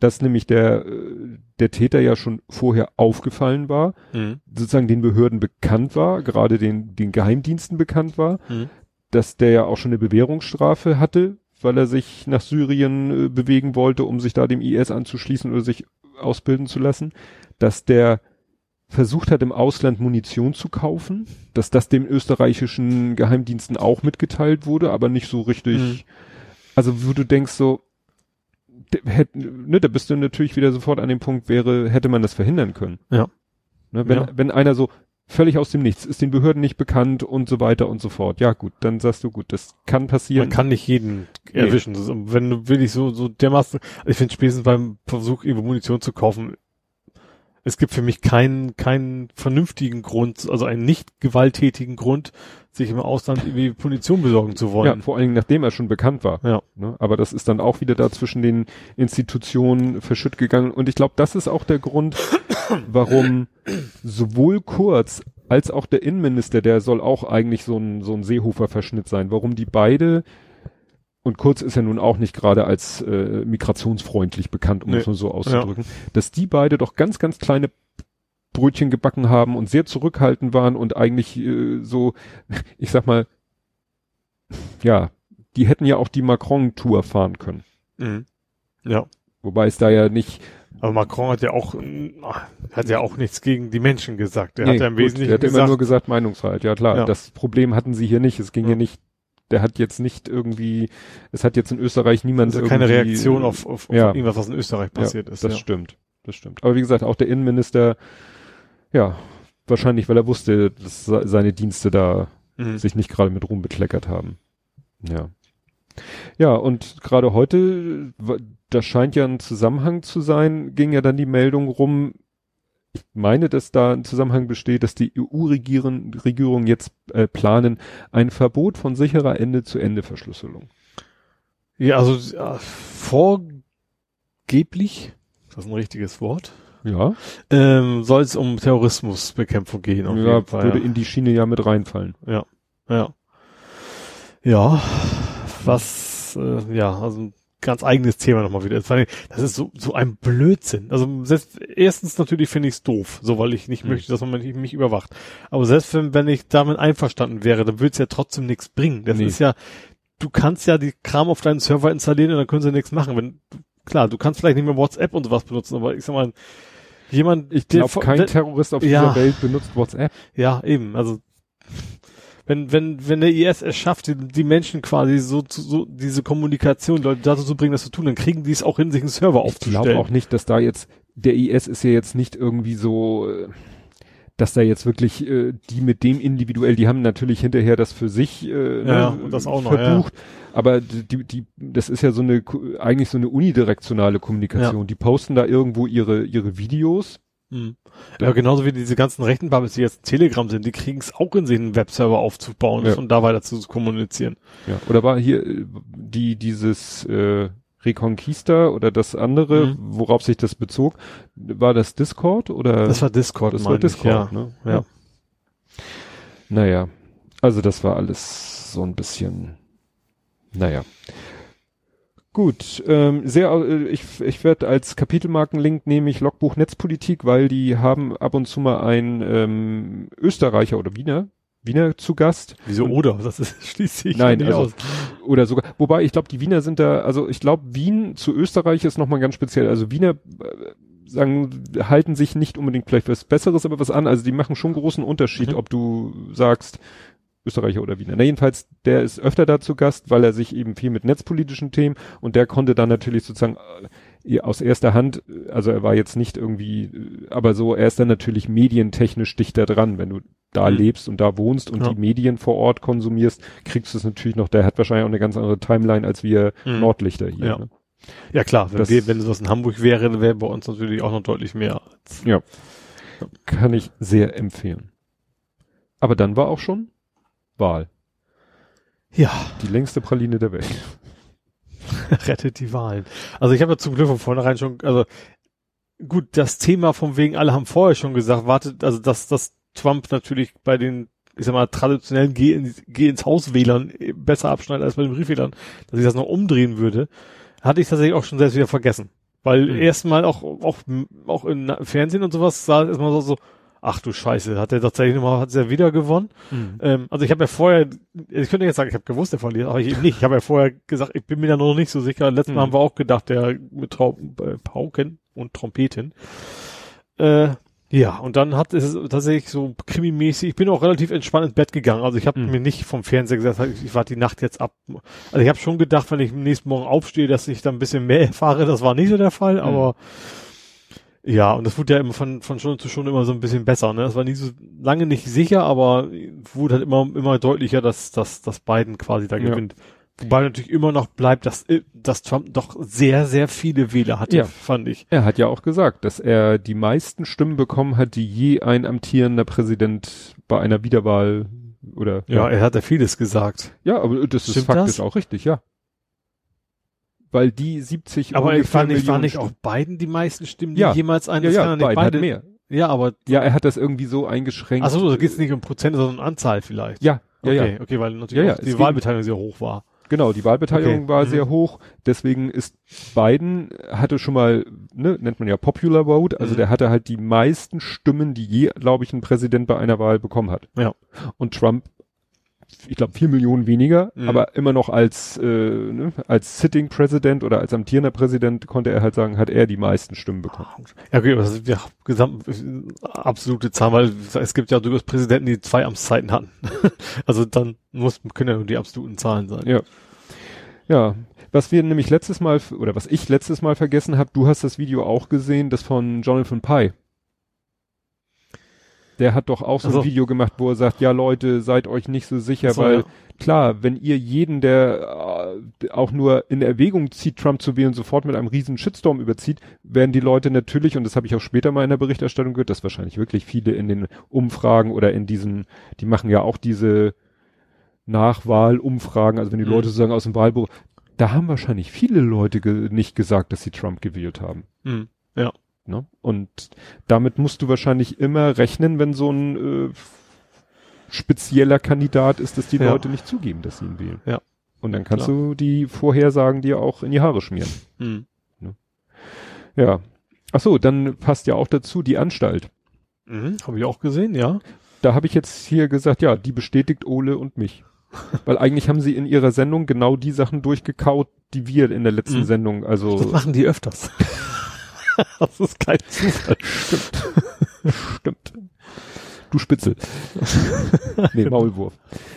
dass nämlich der, äh, der Täter ja schon vorher aufgefallen war, Mhm. sozusagen den Behörden bekannt war, gerade den, den Geheimdiensten bekannt war, Mhm. dass der ja auch schon eine Bewährungsstrafe hatte, weil er sich nach Syrien äh, bewegen wollte, um sich da dem IS anzuschließen oder sich ausbilden zu lassen, dass der versucht hat, im Ausland Munition zu kaufen, dass das dem österreichischen Geheimdiensten auch mitgeteilt wurde, aber nicht so richtig, Mhm. also wo du denkst so, d- hätt, ne, da bist du natürlich wieder sofort an dem Punkt, wäre, hätte man das verhindern können. Ja. Ne, wenn, Ja. wenn einer so völlig aus dem Nichts, ist den Behörden nicht bekannt und so weiter und so fort. Ja gut, dann sagst du gut, das kann passieren. Man kann nicht jeden Nee. erwischen. Das ist, wenn du wirklich so, so dermaßen, also ich finde spätestens beim Versuch, irgendwo Munition zu kaufen, es gibt für mich keinen, keinen vernünftigen Grund, also einen nicht gewalttätigen Grund, sich im Ausland irgendwie Munition besorgen zu ja, wollen. vor allen Dingen nachdem er schon bekannt war. Ja. Ne? Aber das ist dann auch wieder da zwischen den Institutionen verschütt gegangen. Und ich glaube, das ist auch der Grund, warum sowohl Kurz als auch der Innenminister, der soll auch eigentlich so ein, so ein Seehofer-Verschnitt sein, warum die beide, und Kurz ist ja nun auch nicht gerade als äh, migrationsfreundlich bekannt, um Nee. es nur so auszudrücken, dass die beide doch ganz, ganz kleine Brötchen gebacken haben und sehr zurückhaltend waren und eigentlich äh, so, ich sag mal, ja, die hätten ja auch die Macron-Tour fahren können. Mhm. Ja. Wobei es da ja nicht. Aber Macron hat ja auch, hat ja auch nichts gegen die Menschen gesagt. Er Nee, hat ja im gut, Wesentlichen der hat immer gesagt, nur gesagt Meinungsfreiheit. Ja klar, Ja. das Problem hatten sie hier nicht. Es ging Ja. hier nicht. Der hat jetzt nicht irgendwie. Es hat jetzt in Österreich niemand also keine Reaktion auf, auf, auf ja. irgendwas, was in Österreich passiert ja, ist. Das ja. stimmt. Das stimmt. Aber wie gesagt, auch der Innenminister, ja, wahrscheinlich, weil er wusste, dass se- seine Dienste da Mhm. sich nicht gerade mit Ruhm bekleckert haben. Ja. Ja, und gerade heute, w- da scheint ja ein Zusammenhang zu sein, ging ja dann die Meldung rum, ich meine, dass da ein Zusammenhang besteht, dass die EU-Regierung Regierung jetzt äh, planen, ein Verbot von sicherer Ende-zu-Ende-Verschlüsselung. Ja, also ja, vorgeblich, ist das ein richtiges Wort, Ja, ähm, soll es um Terrorismusbekämpfung gehen. Auf ja jeden Fall, würde ja. in die Schiene ja mit reinfallen. Ja. Ja. Ja. Was, äh, ja, also ganz eigenes Thema nochmal wieder. Das ist so, so ein Blödsinn. Also selbst, erstens natürlich finde ich es doof, so weil ich nicht Hm. möchte, dass man mich, mich überwacht. Aber selbst wenn, wenn ich damit einverstanden wäre, dann würde es ja trotzdem nichts bringen. Das Nee. ist ja, du kannst ja die Kram auf deinen Server installieren und dann können sie nichts machen. Wenn, klar, du kannst vielleicht nicht mehr WhatsApp und sowas benutzen, aber ich sag mal, jemand, Ich glaube, kein Terrorist auf Ja. dieser Welt benutzt WhatsApp. ja, eben. Also wenn wenn wenn der IS es schafft, die, die Menschen quasi so zu so diese Kommunikation Leute dazu zu bringen, das zu tun, dann kriegen die es auch hin, sich einen Server Ich aufzustellen. glaube auch nicht, dass da jetzt, der IS ist ja jetzt nicht irgendwie so, äh, dass da jetzt wirklich äh, die mit dem individuell, die haben natürlich hinterher das für sich äh, Ja, ne, und das auch noch, verbucht, aber die, die, das ist ja so eine eigentlich so eine unidirektionale Kommunikation. Die posten da irgendwo ihre ihre Videos. Hm. Ja, genauso wie diese ganzen rechten Bubbles, die jetzt Telegram sind, die kriegen es auch in sich, einen Webserver aufzubauen Ja. und da weiter zu kommunizieren. Ja. Oder war hier äh, die dieses äh, Reconquista oder das andere, Mhm. worauf sich das bezog, war das Discord oder? Das war Discord, das war ich, Discord, ja. ne? Ja. Naja, also das war alles so ein bisschen, naja. Gut, ähm, sehr, äh, ich, ich werde als Kapitelmarkenlink nehme ich Logbuch Netzpolitik, weil die haben ab und zu mal einen ähm, Österreicher oder Wiener, Wiener zu Gast. Wieso Und- oder? Das ist, schließt sich Nein, also, aus. oder sogar, wobei ich glaube, die Wiener sind da, also ich glaube, Wien zu Österreich ist nochmal ganz speziell. Also Wiener äh, sagen, halten sich nicht unbedingt vielleicht was Besseres, aber was an. Also die machen schon großen Unterschied, Mhm. ob du sagst, Österreicher oder Wiener. Na jedenfalls, der ist öfter da zu Gast, weil er sich eben viel mit netzpolitischen Themen und der konnte dann natürlich sozusagen äh, aus erster Hand, äh, also er war jetzt nicht irgendwie, äh, aber so, er ist dann natürlich medientechnisch dichter dran, wenn du da Mhm. lebst und da wohnst und Ja. die Medien vor Ort konsumierst, kriegst du es natürlich noch, der hat wahrscheinlich auch eine ganz andere Timeline als wir Mhm. Nordlichter hier. Ja. Ne? Ja klar, wenn, das- wir, wenn sowas in Hamburg wäre, wäre bei uns natürlich auch noch deutlich mehr. Ja. Kann ich sehr empfehlen. Aber dann war auch schon Wahl. ja, Die längste Praline der Welt. rettet die Wahlen. Also ich habe ja zum Glück von vornherein schon, also gut, das Thema von wegen, alle haben vorher schon gesagt, wartet, also dass, dass Trump natürlich bei den, ich sag mal, traditionellen Geh, in, Geh ins Haus Wählern besser abschneidet als bei den Briefwählern, dass ich das noch umdrehen würde, hatte ich tatsächlich auch schon selbst wieder vergessen. Weil Mhm. erstmal auch, auch, auch im Fernsehen und sowas sah es erstmal so, so, ach du Scheiße, hat er tatsächlich nochmal, hat er wieder gewonnen. Ähm, also ich habe ja vorher, ich könnte jetzt sagen, ich habe gewusst, der verliert, aber ich eben nicht. Ich habe ja vorher gesagt, ich bin mir da noch nicht so sicher. Letztes Mal Mhm. haben wir auch gedacht, der mit Trau äh, Pauken und Trompeten. Äh, ja, und dann hat es tatsächlich so krimimäßig, ich bin auch relativ entspannt ins Bett gegangen. Also ich habe Mhm. mir nicht vom Fernseher gesagt, ich, ich warte die Nacht jetzt ab. Also ich habe schon gedacht, wenn ich am nächsten Morgen aufstehe, dass ich da ein bisschen mehr erfahre. Das war nicht so der Fall, aber ja, und das wurde ja immer von, von Stunde zu Stunde immer so ein bisschen besser. Ne? Das war nie so lange nicht sicher, aber wurde halt immer, immer deutlicher, dass, dass, dass Biden quasi da Ja. gewinnt. Wobei natürlich immer noch bleibt, dass, äh, dass Trump doch sehr, sehr viele Wähler hatte, Ja. fand ich. Er hat ja auch gesagt, dass er die meisten Stimmen bekommen hat, die je ein amtierender Präsident bei einer Wiederwahl oder Ja, er hat ja vieles gesagt. ja, aber das ist Stimmt faktisch das? auch richtig, ja. Weil die 70 Aber ich fand nicht, war Millionen nicht auch Biden die meisten Stimmen, die Ja. jemals ja, eines ja, Biden hat beide. mehr. Ja, aber Ja, er hat das irgendwie so eingeschränkt. Achso, da geht's nicht um Prozent, sondern um Anzahl vielleicht. Ja, ja, okay, ja. okay, weil natürlich Ja, ja, die Wahlbeteiligung sehr hoch war. Genau, die Wahlbeteiligung Okay. war Mhm. sehr hoch. Deswegen ist Biden hatte schon mal, ne, nennt man ja Popular Vote, also Mhm. der hatte halt die meisten Stimmen, die je, glaube ich, ein Präsident bei einer Wahl bekommen hat. Ja. Und Trump, ich glaube, vier Millionen weniger, Mhm. aber immer noch als, äh, ne, als Sitting President oder als amtierender Präsident konnte er halt sagen, hat er die meisten Stimmen bekommen. Ja, okay, aber das sind ja gesamt absolute Zahlen, weil es gibt ja durchaus Präsidenten, die zwei Amtszeiten hatten. also dann muss, können ja nur die absoluten Zahlen sein. Ja. Ja. Was wir nämlich letztes Mal, oder was ich letztes Mal vergessen habe, du hast das Video auch gesehen, das von Jonathan Pye. Der hat doch auch so Ach so. ein Video gemacht, wo er sagt, ja Leute, seid euch nicht so sicher, So, weil ja. klar, wenn ihr jeden, der äh, auch nur in Erwägung zieht, Trump zu wählen, sofort mit einem riesen Shitstorm überzieht, werden die Leute natürlich, und das habe ich auch später mal in der Berichterstattung gehört, dass wahrscheinlich wirklich viele in den Umfragen oder in diesen, die machen ja auch diese Nachwahlumfragen, also wenn die Mhm. Leute sagen aus dem Wahlbuch, da haben wahrscheinlich viele Leute ge nicht gesagt, dass sie Trump gewählt haben. Hm. Ne? Und damit musst du wahrscheinlich immer rechnen, wenn so ein äh, spezieller Kandidat ist, dass die Ja. Leute nicht zugeben, dass sie ihn wählen. Ja. Und dann kannst Klar. du die Vorhersagen dir auch in die Haare schmieren. Hm. Ja. Ach so, dann passt ja auch dazu die Anstalt. Mhm. Habe ich auch gesehen, ja. Da habe ich jetzt hier gesagt, ja, die bestätigt Ole und mich. Weil eigentlich haben sie in ihrer Sendung genau die Sachen durchgekaut, die wir in der letzten Mhm. Sendung, also Das machen die öfters. das ist kein Zufall. Stimmt. Du Spitzel. nee, Maulwurf.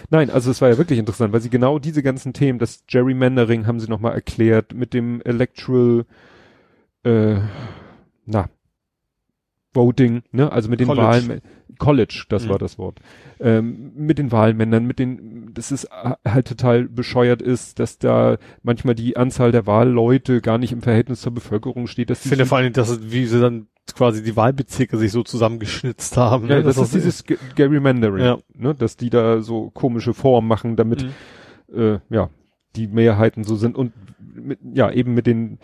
Nein, also es war ja wirklich interessant, weil sie genau diese ganzen Themen, das Gerrymandering haben sie nochmal erklärt, mit dem Electoral, äh, na, Voting, ne, also mit den College. Wahlen, College, das Mhm. war das Wort, ähm, mit den Wahlmännern, mit den, dass es halt total bescheuert ist, dass da manchmal die Anzahl der Wahlleute gar nicht im Verhältnis zur Bevölkerung steht, dass Ich finde vor allem, dass es, wie sie dann quasi die Wahlbezirke sich so zusammengeschnitzt haben. Ja, ne? das, ist dieses Ge- Gerrymandering, Ja. ne, dass die da so komische Formen machen, damit Mhm. äh, ja die Mehrheiten so sind und mit, ja eben mit den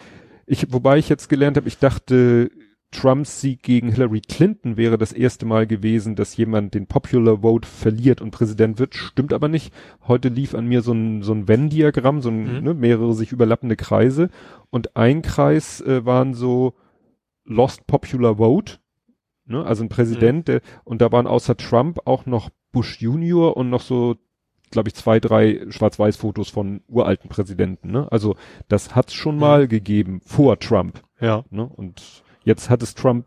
ich wobei ich jetzt gelernt habe, ich dachte Trumps Sieg gegen Hillary Clinton wäre das erste Mal gewesen, dass jemand den Popular Vote verliert und Präsident wird. Stimmt aber nicht. Heute lief an mir so ein, so ein Venn-Diagramm, so ein, Mhm. ne, mehrere sich überlappende Kreise. Und ein Kreis äh, waren so Lost Popular Vote, ne, also ein Präsident, der, und da waren außer Trump auch noch Bush Junior und noch so, glaube ich, zwei, drei Schwarz-Weiß-Fotos von uralten Präsidenten, ne? Also das hat's schon Mhm. mal gegeben vor Trump. Ja. Ne? Und jetzt hat es Trump,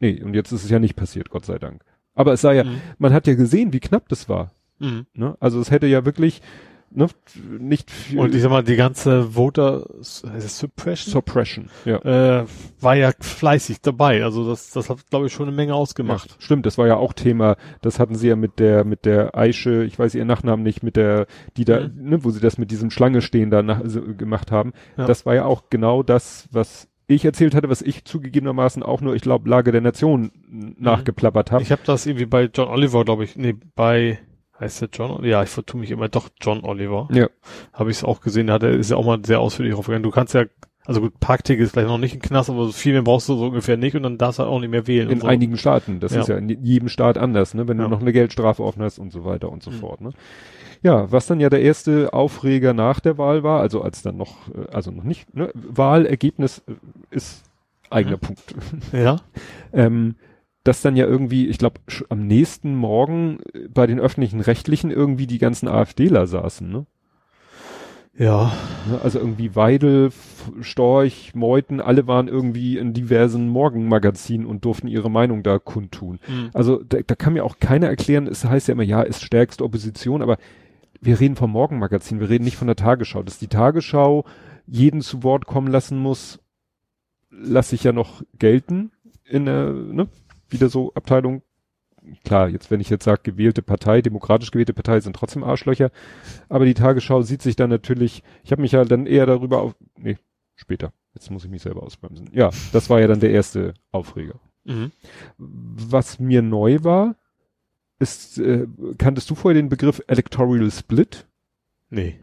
nee, und jetzt ist es ja nicht passiert, Gott sei Dank. Aber es sah ja, Mhm. man hat ja gesehen, wie knapp das war. Mhm. Ne? Also es hätte ja wirklich ne, nicht viel Und ich sag mal, die ganze Voter es Suppression Suppression. Ja. äh, war ja fleißig dabei. Also das, das hat, glaube ich, schon eine Menge ausgemacht. Ja, stimmt, das war ja auch Thema. Das hatten sie ja mit der, mit der Aische, ich weiß ihren Nachnamen nicht, mit der, die da, Mhm. ne, wo sie das mit diesem Schlange stehen da nach, so, gemacht haben. Ja. Das war ja auch genau das, was ich erzählt hatte, was ich zugegebenermaßen auch nur, ich glaube, Lage der Nation nachgeplappert habe. Ich habe das irgendwie bei John Oliver, glaube ich, nee, bei heißt der John? Ja, ich vertue mich immer doch John Oliver. Ja. Habe ich es auch gesehen, da hat er ist ja auch mal sehr ausführlich draufgegangen. Du kannst ja Also gut, Parkticket ist vielleicht noch nicht ein Knast, aber so viel mehr brauchst du so ungefähr nicht und dann darfst du halt auch nicht mehr wählen. In so. einigen Staaten. Das Ja. ist ja in jedem Staat anders, ne? Wenn Ja. du noch eine Geldstrafe offen hast und so weiter und so Mhm. fort, ne? Ja, was dann ja der erste Aufreger nach der Wahl war, also als dann noch, äh, also noch nicht, ne? Wahlergebnis äh, ist eigener Mhm. Punkt. Ja. ähm, dass dann ja irgendwie, ich glaube, am nächsten Morgen äh, bei den öffentlichen Rechtlichen irgendwie die ganzen AfDler saßen, ne? Ja. Ne, Also irgendwie Weidel, Storch, Meuthen, alle waren irgendwie in diversen Morgenmagazinen und durften ihre Meinung da kundtun. Mhm. Also da, da kann mir auch keiner erklären, es heißt ja immer, ja, ist stärkste Opposition, aber wir reden vom Morgenmagazin, wir reden nicht von der Tagesschau. Dass die Tagesschau jeden zu Wort kommen lassen muss, lasse ich ja noch gelten in der, ne, wieder so Abteilung. Klar, jetzt wenn ich jetzt sage, gewählte Partei, demokratisch gewählte Partei sind trotzdem Arschlöcher, aber die Tagesschau sieht sich dann natürlich, ich habe mich ja dann eher darüber auf, nee, später, jetzt muss ich mich selber ausbremsen. Ja, das war ja dann der erste Aufreger. Mhm. Was mir neu war, ist, äh, kanntest du vorher den Begriff Electoral Split? Nee.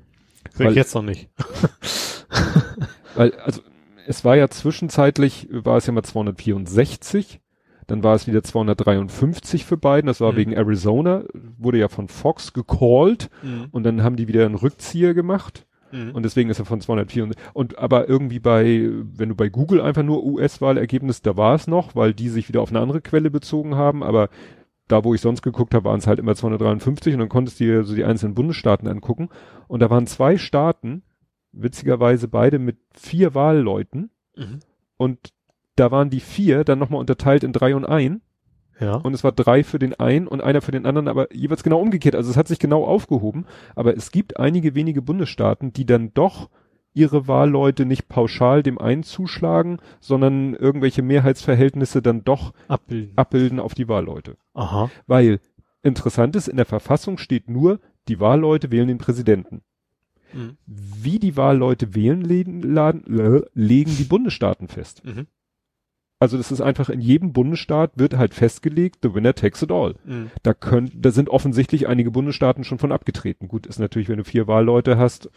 Weil- ich jetzt noch nicht. Weil, also, es war ja zwischenzeitlich, war es ja mal 264, dann war es wieder 253 für Biden, das war Mhm. wegen Arizona, wurde ja von Fox gecallt Mhm. und dann haben die wieder einen Rückzieher gemacht Mhm. und deswegen ist er von 204 und, und aber irgendwie bei, wenn du bei Google einfach nur US-Wahlergebnis, da war es noch, weil die sich wieder auf eine andere Quelle bezogen haben, aber da, wo ich sonst geguckt habe, waren es halt immer 253 und dann konntest du dir so die einzelnen Bundesstaaten angucken und da waren zwei Staaten, witzigerweise beide mit vier Wahlleuten Mhm. und da waren die vier dann nochmal unterteilt in drei und ein Ja. und es war drei für den einen und einer für den anderen, aber jeweils genau umgekehrt. Also es hat sich genau aufgehoben. Aber es gibt einige wenige Bundesstaaten, die dann doch ihre Wahlleute nicht pauschal dem einen zuschlagen, sondern irgendwelche Mehrheitsverhältnisse dann doch Abbilden. abbilden auf die Wahlleute. Aha. Weil interessant ist, in der Verfassung steht nur, die Wahlleute wählen den Präsidenten. Mhm. Wie die Wahlleute wählen, legen, laden, äh, legen die Bundesstaaten fest. Mhm. Also das ist einfach in jedem Bundesstaat wird halt festgelegt, the winner takes it all. Mhm. Da können, da sind offensichtlich einige Bundesstaaten schon von abgetreten. Gut, ist natürlich, wenn du vier Wahlleute hast,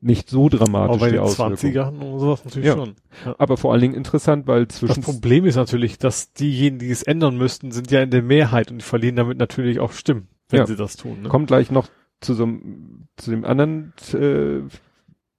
nicht so dramatisch Aber bei den Auswirkung. 20ern und sowas natürlich Ja. schon. Ja. Aber vor allen Dingen interessant, weil Das zwischen Problem ist natürlich, dass diejenigen, die es ändern müssten, sind ja in der Mehrheit und die verlieren damit natürlich auch Stimmen, wenn Ja. sie das tun. Ne? kommt gleich noch zu so einem, zu dem anderen äh,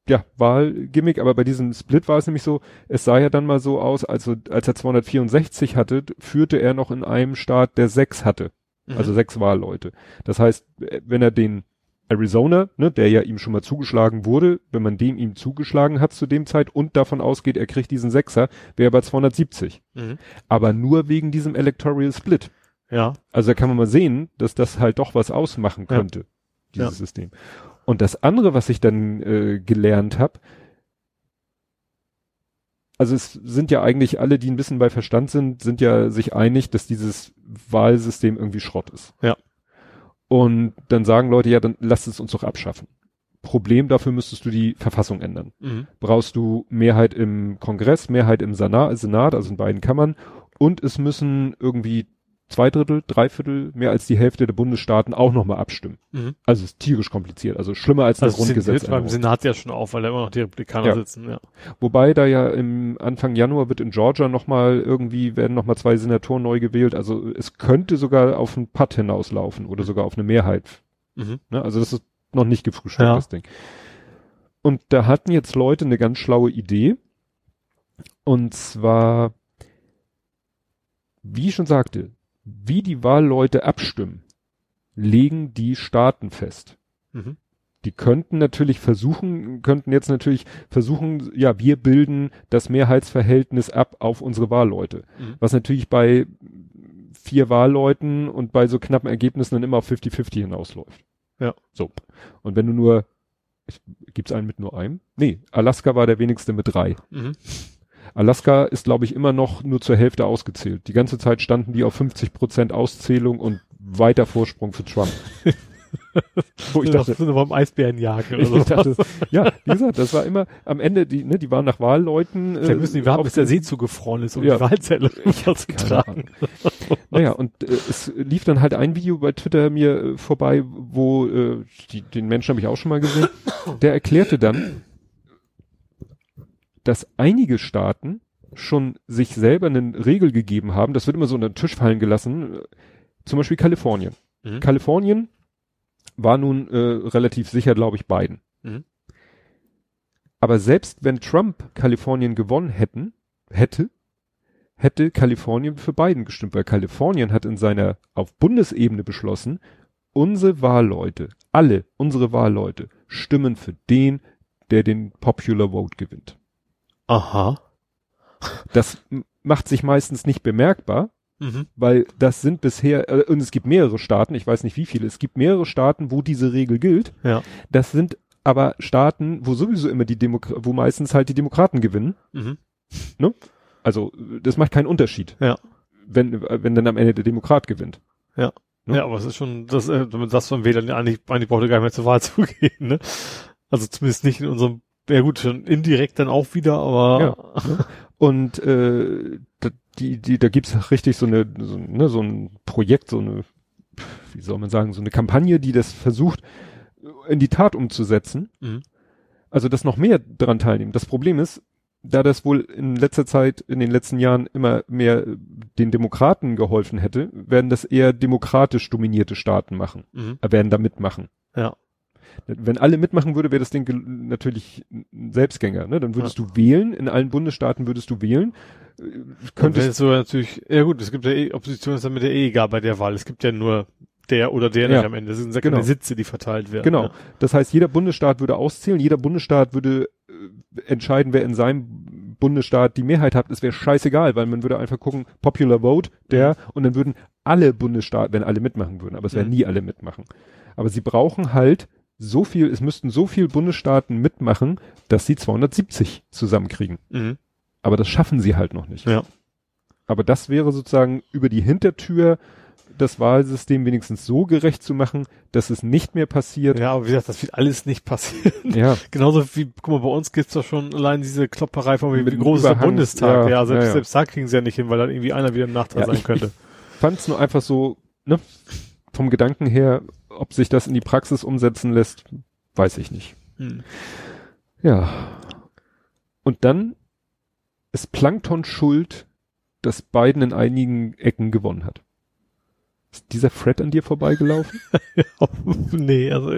ja, Wahlgimmick, aber bei diesem Split war es nämlich so, es sah ja dann mal so aus, also als er 264 hatte, führte er noch in einem Staat, der sechs hatte. Mhm. also sechs Wahlleute. Das heißt, äh, wenn er den Arizona, ne, der ja ihm schon mal zugeschlagen wurde, wenn man dem ihm zugeschlagen hat zu dem Zeit und davon ausgeht, er kriegt diesen Sechser, wäre er bei 270. Mhm. Aber nur wegen diesem Electoral Split. Ja. Also da kann man mal sehen, dass das halt doch was ausmachen Ja. könnte, dieses Ja. System. Und das andere, was ich dann äh, gelernt habe, also es sind ja eigentlich alle, die ein bisschen bei Verstand sind, sind ja sich einig, dass dieses Wahlsystem irgendwie Schrott ist. Ja. Und dann sagen Leute, ja, dann lasst es uns doch abschaffen. Problem dafür müsstest du die Verfassung ändern. Mhm. Brauchst du Mehrheit im Kongress, Mehrheit im Senat, also in beiden Kammern, und es müssen irgendwie zwei Drittel, drei Viertel, mehr als die Hälfte der Bundesstaaten auch nochmal abstimmen. Mhm. Also es ist tierisch kompliziert, also schlimmer als Also es sind jetzt beim. Senat ja schon auf, weil da immer noch die Republikaner Ja. sitzen, ja. Wobei da ja im Anfang Januar wird in Georgia nochmal irgendwie, werden nochmal zwei Senatoren neu gewählt. Also es könnte sogar auf einen Putt hinauslaufen oder sogar auf eine Mehrheit. Mhm. Ne? Also das ist noch nicht gefrühstückt, Ja. das Ding. Und da hatten jetzt Leute eine ganz schlaue Idee. Und zwar, wie ich schon sagte, wie die Wahlleute abstimmen, legen die Staaten fest. Mhm. Die könnten natürlich versuchen, könnten jetzt natürlich versuchen, ja, wir bilden das Mehrheitsverhältnis ab auf unsere Wahlleute. Mhm. Was natürlich bei vier Wahlleuten und bei so knappen Ergebnissen dann immer auf 50-50 hinausläuft. Ja. So. Und wenn du nur, gibt's einen mit nur einem? Nee, Alaska war der wenigste mit drei. Mhm. Alaska ist, glaube ich, immer noch nur zur Hälfte ausgezählt. Die ganze Zeit standen die auf 50 Prozent Auszählung und weiter Vorsprung für Trump. Wo ich dachte, sind beim Eisbärenjagen oder ich so. dachte, ja, wie gesagt, das war immer am Ende, die, ne, die waren nach Wahlleuten. äh, Vielleicht müssen die warten, auf bis der See zugefroren ist, um Ja. die Wahlzettel Keine vorzutragen. Ahnung. Naja, und äh, es lief dann halt ein Video bei Twitter mir äh, vorbei, wo äh, die, den Menschen habe ich auch schon mal gesehen, der erklärte dann, dass einige Staaten schon sich selber eine Regel gegeben haben, das wird immer so unter den Tisch fallen gelassen, zum Beispiel Kalifornien. Mhm. Kalifornien war nun äh, relativ sicher, glaube ich, Biden. Mhm. Aber selbst wenn Trump Kalifornien gewonnen hätten, hätte, hätte Kalifornien für Biden gestimmt, weil Kalifornien hat in seiner auf Bundesebene beschlossen, unsere Wahlleute, alle unsere Wahlleute stimmen für den, der den Popular Vote gewinnt. Aha. Das macht sich meistens nicht bemerkbar, Mhm. weil das sind bisher, äh, und es gibt mehrere Staaten, ich weiß nicht wie viele, es gibt mehrere Staaten, wo diese Regel gilt. Ja. Das sind aber Staaten, wo sowieso immer die Demokraten, wo meistens halt die Demokraten gewinnen. Mhm. Also, das macht keinen Unterschied. Ja. Wenn, wenn dann am Ende der Demokrat gewinnt. Ne? Ja, aber es ist schon, das, äh, das von Wählern eigentlich, eigentlich braucht er gar nicht mehr zur Wahl zu gehen, ne? Also zumindest nicht in unserem, ja gut, schon indirekt dann auch wieder, aber Und äh, da, die, die, da gibt's richtig so eine, so, ne, so ein Projekt, so eine, wie soll man sagen, so eine Kampagne, die das versucht, in die Tat umzusetzen. Mhm. Also, dass noch mehr daran teilnehmen. Das Problem ist, da das wohl in letzter Zeit, in den letzten Jahren immer mehr den Demokraten geholfen hätte, werden das eher demokratisch dominierte Staaten machen, mhm. äh, werden da mitmachen. Ja. Wenn alle mitmachen würde, wäre das Ding natürlich ein Selbstgänger. Ne? Dann würdest du wählen, in allen Bundesstaaten würdest du wählen. Äh, Könnte Könntest, es so natürlich, ja gut, es gibt ja eh, Opposition ist damit ja eh egal bei der Wahl. Es gibt ja nur der oder der Ja. nicht am Ende. Es sind ja keine Genau. Sitze, die verteilt werden. genau. Ja. Das heißt, jeder Bundesstaat würde auszählen, jeder Bundesstaat würde äh, entscheiden, wer in seinem Bundesstaat die Mehrheit hat. Es wäre scheißegal, weil man würde einfach gucken, Popular Vote, der, und dann würden alle Bundesstaaten, wenn alle mitmachen würden, aber es werden Mhm. nie alle mitmachen. Aber sie brauchen halt so viel, es müssten so viele Bundesstaaten mitmachen, dass sie 270 zusammenkriegen. Mhm. Aber das schaffen sie halt noch nicht. Ja. Aber das wäre sozusagen über die Hintertür das Wahlsystem wenigstens so gerecht zu machen, dass es nicht mehr passiert. Ja, aber wie gesagt, das wird alles nicht passieren. Ja, Genauso wie, guck mal, bei uns gibt's doch schon allein diese Klopperei von wie, groß ist der Bundestag. ja, Ja, selbst, ja, ja. selbst da kriegen sie ja nicht hin, weil dann irgendwie einer wieder ein Nachteil sein ich- könnte. fand es nur einfach so, ne, vom Gedanken her, ob sich das in die Praxis umsetzen lässt, weiß ich nicht. Hm. Ja. Und dann ist Plankton schuld, dass Biden in einigen Ecken gewonnen hat. Ist dieser Fred an dir vorbeigelaufen? nee, also,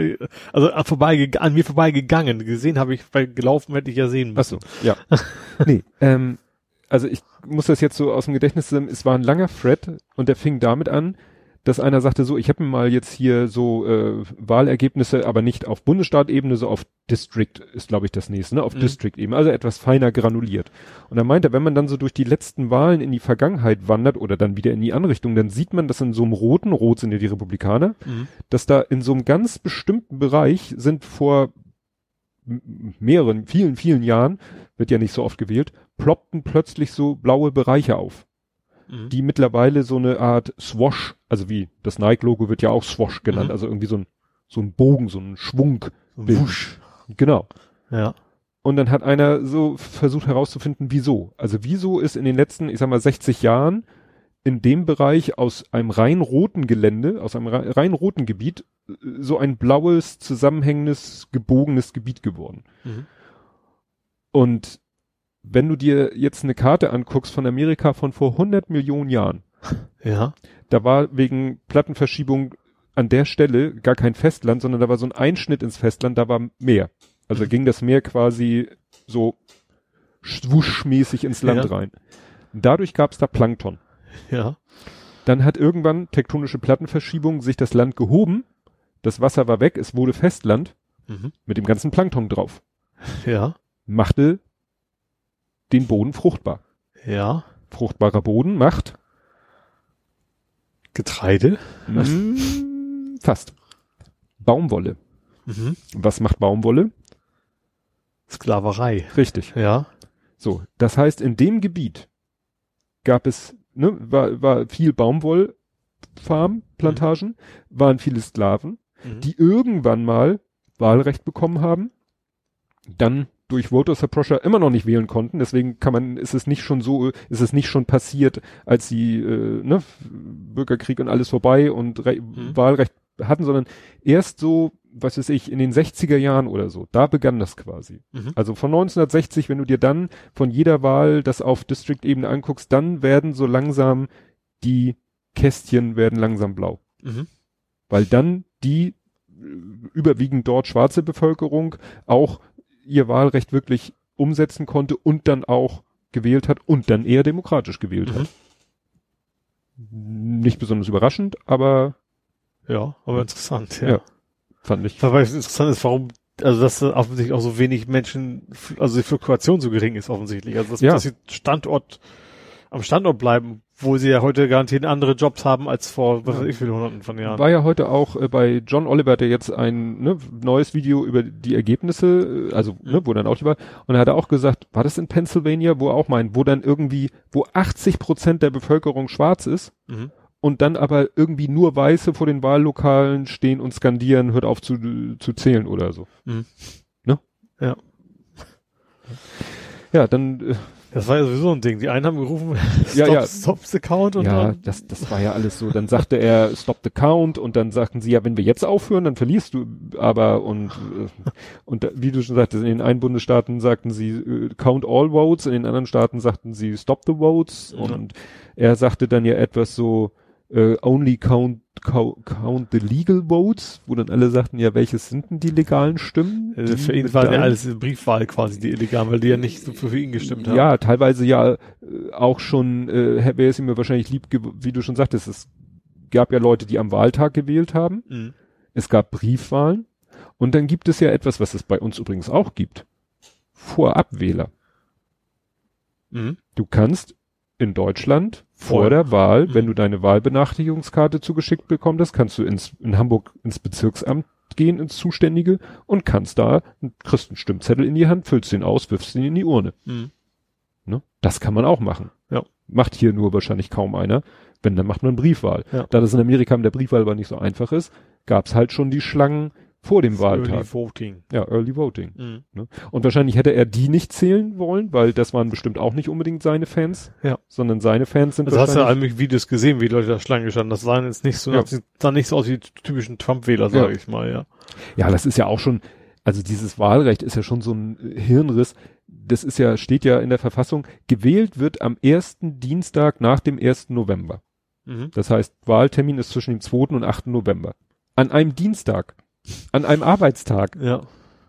also an, vorbei, an mir vorbeigegangen. Gesehen habe ich, weil gelaufen hätte ich ja sehen Ach müssen. so, ja. nee, ähm, also ich muss das jetzt so aus dem Gedächtnis nehmen, es war ein langer Thread und der fing damit an, dass einer sagte so, ich habe mir mal jetzt hier so äh, Wahlergebnisse, aber nicht auf Bundesstaatebene, so auf District ist glaube ich das nächste, ne, auf Mhm. District-Ebene, also etwas feiner granuliert. Und er meinte, wenn man dann so durch die letzten Wahlen in die Vergangenheit wandert oder dann wieder in die Anrichtung, dann sieht man, dass in so einem roten, rot sind ja die Republikaner, Mhm. dass da in so einem ganz bestimmten Bereich sind vor mehreren, vielen, vielen Jahren, wird ja nicht so oft gewählt, ploppten plötzlich so blaue Bereiche auf, Mhm. die mittlerweile so eine Art Swash, also wie das Nike-Logo wird ja auch Swash genannt, Mhm. also irgendwie so ein, so ein Bogen, so ein Schwung. Wusch. Genau. Ja. Und dann hat einer so versucht herauszufinden, wieso. Also wieso ist in den letzten, ich sag mal, 60 Jahren in dem Bereich aus einem rein roten Gelände, aus einem rei- rein roten Gebiet, äh, so ein blaues, zusammenhängendes, gebogenes Gebiet geworden. Mhm. Und wenn du dir jetzt eine Karte anguckst von Amerika von vor 100 Millionen Jahren, Ja. da war wegen Plattenverschiebung an der Stelle gar kein Festland, sondern da war so ein Einschnitt ins Festland, da war Meer. Also Mhm. ging das Meer quasi so schwuschmäßig ins Land Ja. rein. Dadurch gab es da Plankton. Ja. Dann hat irgendwann tektonische Plattenverschiebung sich das Land gehoben, das Wasser war weg, es wurde Festland Mhm. mit dem ganzen Plankton drauf. Ja. Machte den Boden fruchtbar. Ja. Fruchtbarer Boden macht Getreide. mm, fast Baumwolle. Mhm. Was macht Baumwolle? Sklaverei. Richtig. Ja. So, das heißt, in dem Gebiet gab es, ne, war, war viel Baumwollfarm, Plantagen, waren viele Sklaven, Mhm. die irgendwann mal Wahlrecht bekommen haben, dann durch Voter Suppression immer noch nicht wählen konnten. Deswegen kann man, ist es nicht schon so, ist es nicht schon passiert, als die äh, ne, Bürgerkrieg und alles vorbei und Re Mhm. Wahlrecht hatten, sondern erst so was weiß ich, in den 60er Jahren oder so, da begann das quasi. Mhm. Also von 1960, wenn du dir dann von jeder Wahl das auf District-Ebene anguckst, dann werden so langsam die Kästchen werden langsam blau. Mhm. Weil dann die äh, überwiegend dort schwarze Bevölkerung auch ihr Wahlrecht wirklich umsetzen konnte und dann auch gewählt hat und dann eher demokratisch gewählt Mhm. hat. Nicht besonders überraschend, aber Ja, aber interessant, ja. Ja. fand ich. Wobei es interessant ist, warum, also dass da offensichtlich auch so wenig Menschen, also die Fluktuation so gering ist offensichtlich. Also dass, Ja. dass sie Standort, am Standort bleiben, wo sie ja heute garantiert andere Jobs haben als vor, was weiß ich, viele hunderten von Jahren. War ja heute auch äh, bei John Oliver, der jetzt ein ne, neues Video über die Ergebnisse, äh, also ne, wo dann auch war, und er hat auch gesagt, war das in Pennsylvania, wo er auch meint, wo dann irgendwie, wo 80 Prozent der Bevölkerung schwarz ist Mhm. und dann aber irgendwie nur Weiße vor den Wahllokalen stehen und skandieren, hört auf zu, zu zählen oder so. Mhm. Ne? Ja. Ja, dann, äh, Das war ja sowieso ein Ding. Die einen haben gerufen, Ja, stop, ja. stop the count und ja, dann, das, das war ja alles so. Dann sagte er, stop the count und dann sagten sie, ja, wenn wir jetzt aufhören, dann verlierst du aber und, äh, und wie du schon sagtest, in den einen Bundesstaaten sagten sie, äh, count all votes, in den anderen Staaten sagten sie, stop the votes Ja. und er sagte dann ja etwas so, äh, only count, count, count the legal votes, wo dann alle sagten, ja, welches sind denn die legalen Stimmen? also für ihn mit war ja alles Briefwahl quasi die illegal, weil die ja nicht so für ihn gestimmt haben. Ja, teilweise ja äh, auch schon, äh, wäre es ihm wahrscheinlich lieb, wie du schon sagtest, es gab ja Leute, die am Wahltag gewählt haben. Mhm. Es gab Briefwahlen. Und dann gibt es ja etwas, was es bei uns übrigens auch gibt. Vorabwähler. Mhm. Du kannst in Deutschland vor Vorher. der Wahl, Mhm. wenn du deine Wahlbenachrichtigungskarte zugeschickt bekommen hast, kannst du ins, in Hamburg ins Bezirksamt gehen, ins Zuständige und kannst da, kriegst einen Stimmzettel in die Hand, füllst den aus, wirfst ihn in die Urne. Mhm. Ne? Das kann man auch machen. Ja. Macht hier nur wahrscheinlich kaum einer. Wenn, dann macht man Briefwahl. Ja. Da das in Amerika mit der Briefwahl aber nicht so einfach ist, gab's halt schon die Schlangen vor dem Wahltag. Early Voting. Ja, Early Voting. Mhm. Ne? Und wahrscheinlich hätte er die nicht zählen wollen, weil das waren bestimmt auch nicht unbedingt seine Fans, Ja. sondern seine Fans sind Also hast du ja wahrscheinlich... alle Videos gesehen, wie Leute da Schlange gestanden. Das sahen jetzt nicht so, Ja. sah nicht so aus wie die typischen Trump-Wähler, sage Ja. ich mal, ja. ja, das ist ja auch schon, also dieses Wahlrecht ist ja schon so ein Hirnriss. Das ist ja, steht ja in der Verfassung, gewählt wird am ersten Dienstag nach dem 1. November. Mhm. Das heißt, Wahltermin ist zwischen dem 2. und 8. November. An einem Dienstag. An einem Arbeitstag. Ja.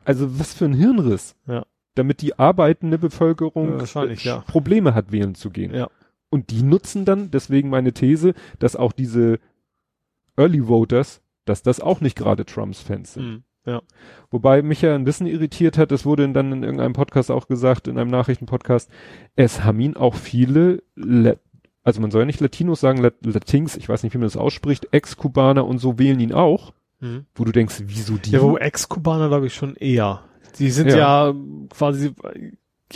Also was für ein Hirnriss. Ja. Damit die arbeitende Bevölkerung Ja, äh, ja. Probleme hat, wählen zu gehen. Ja. Und die nutzen dann, deswegen meine These, dass auch diese Early Voters, dass das auch nicht gerade Trumps Fans sind. Mhm. Ja. Wobei mich ja ein bisschen irritiert hat, das wurde dann in irgendeinem Podcast auch gesagt, in einem Nachrichtenpodcast, es haben ihn auch viele, La also man soll ja nicht Latinos sagen, Lat Latins, ich weiß nicht, wie man das ausspricht, Ex-Kubaner und so wählen ihn auch, Mhm. wo du denkst, wieso die? Ja, wo Ex-Kubaner glaube ich schon eher. Die sind ja, quasi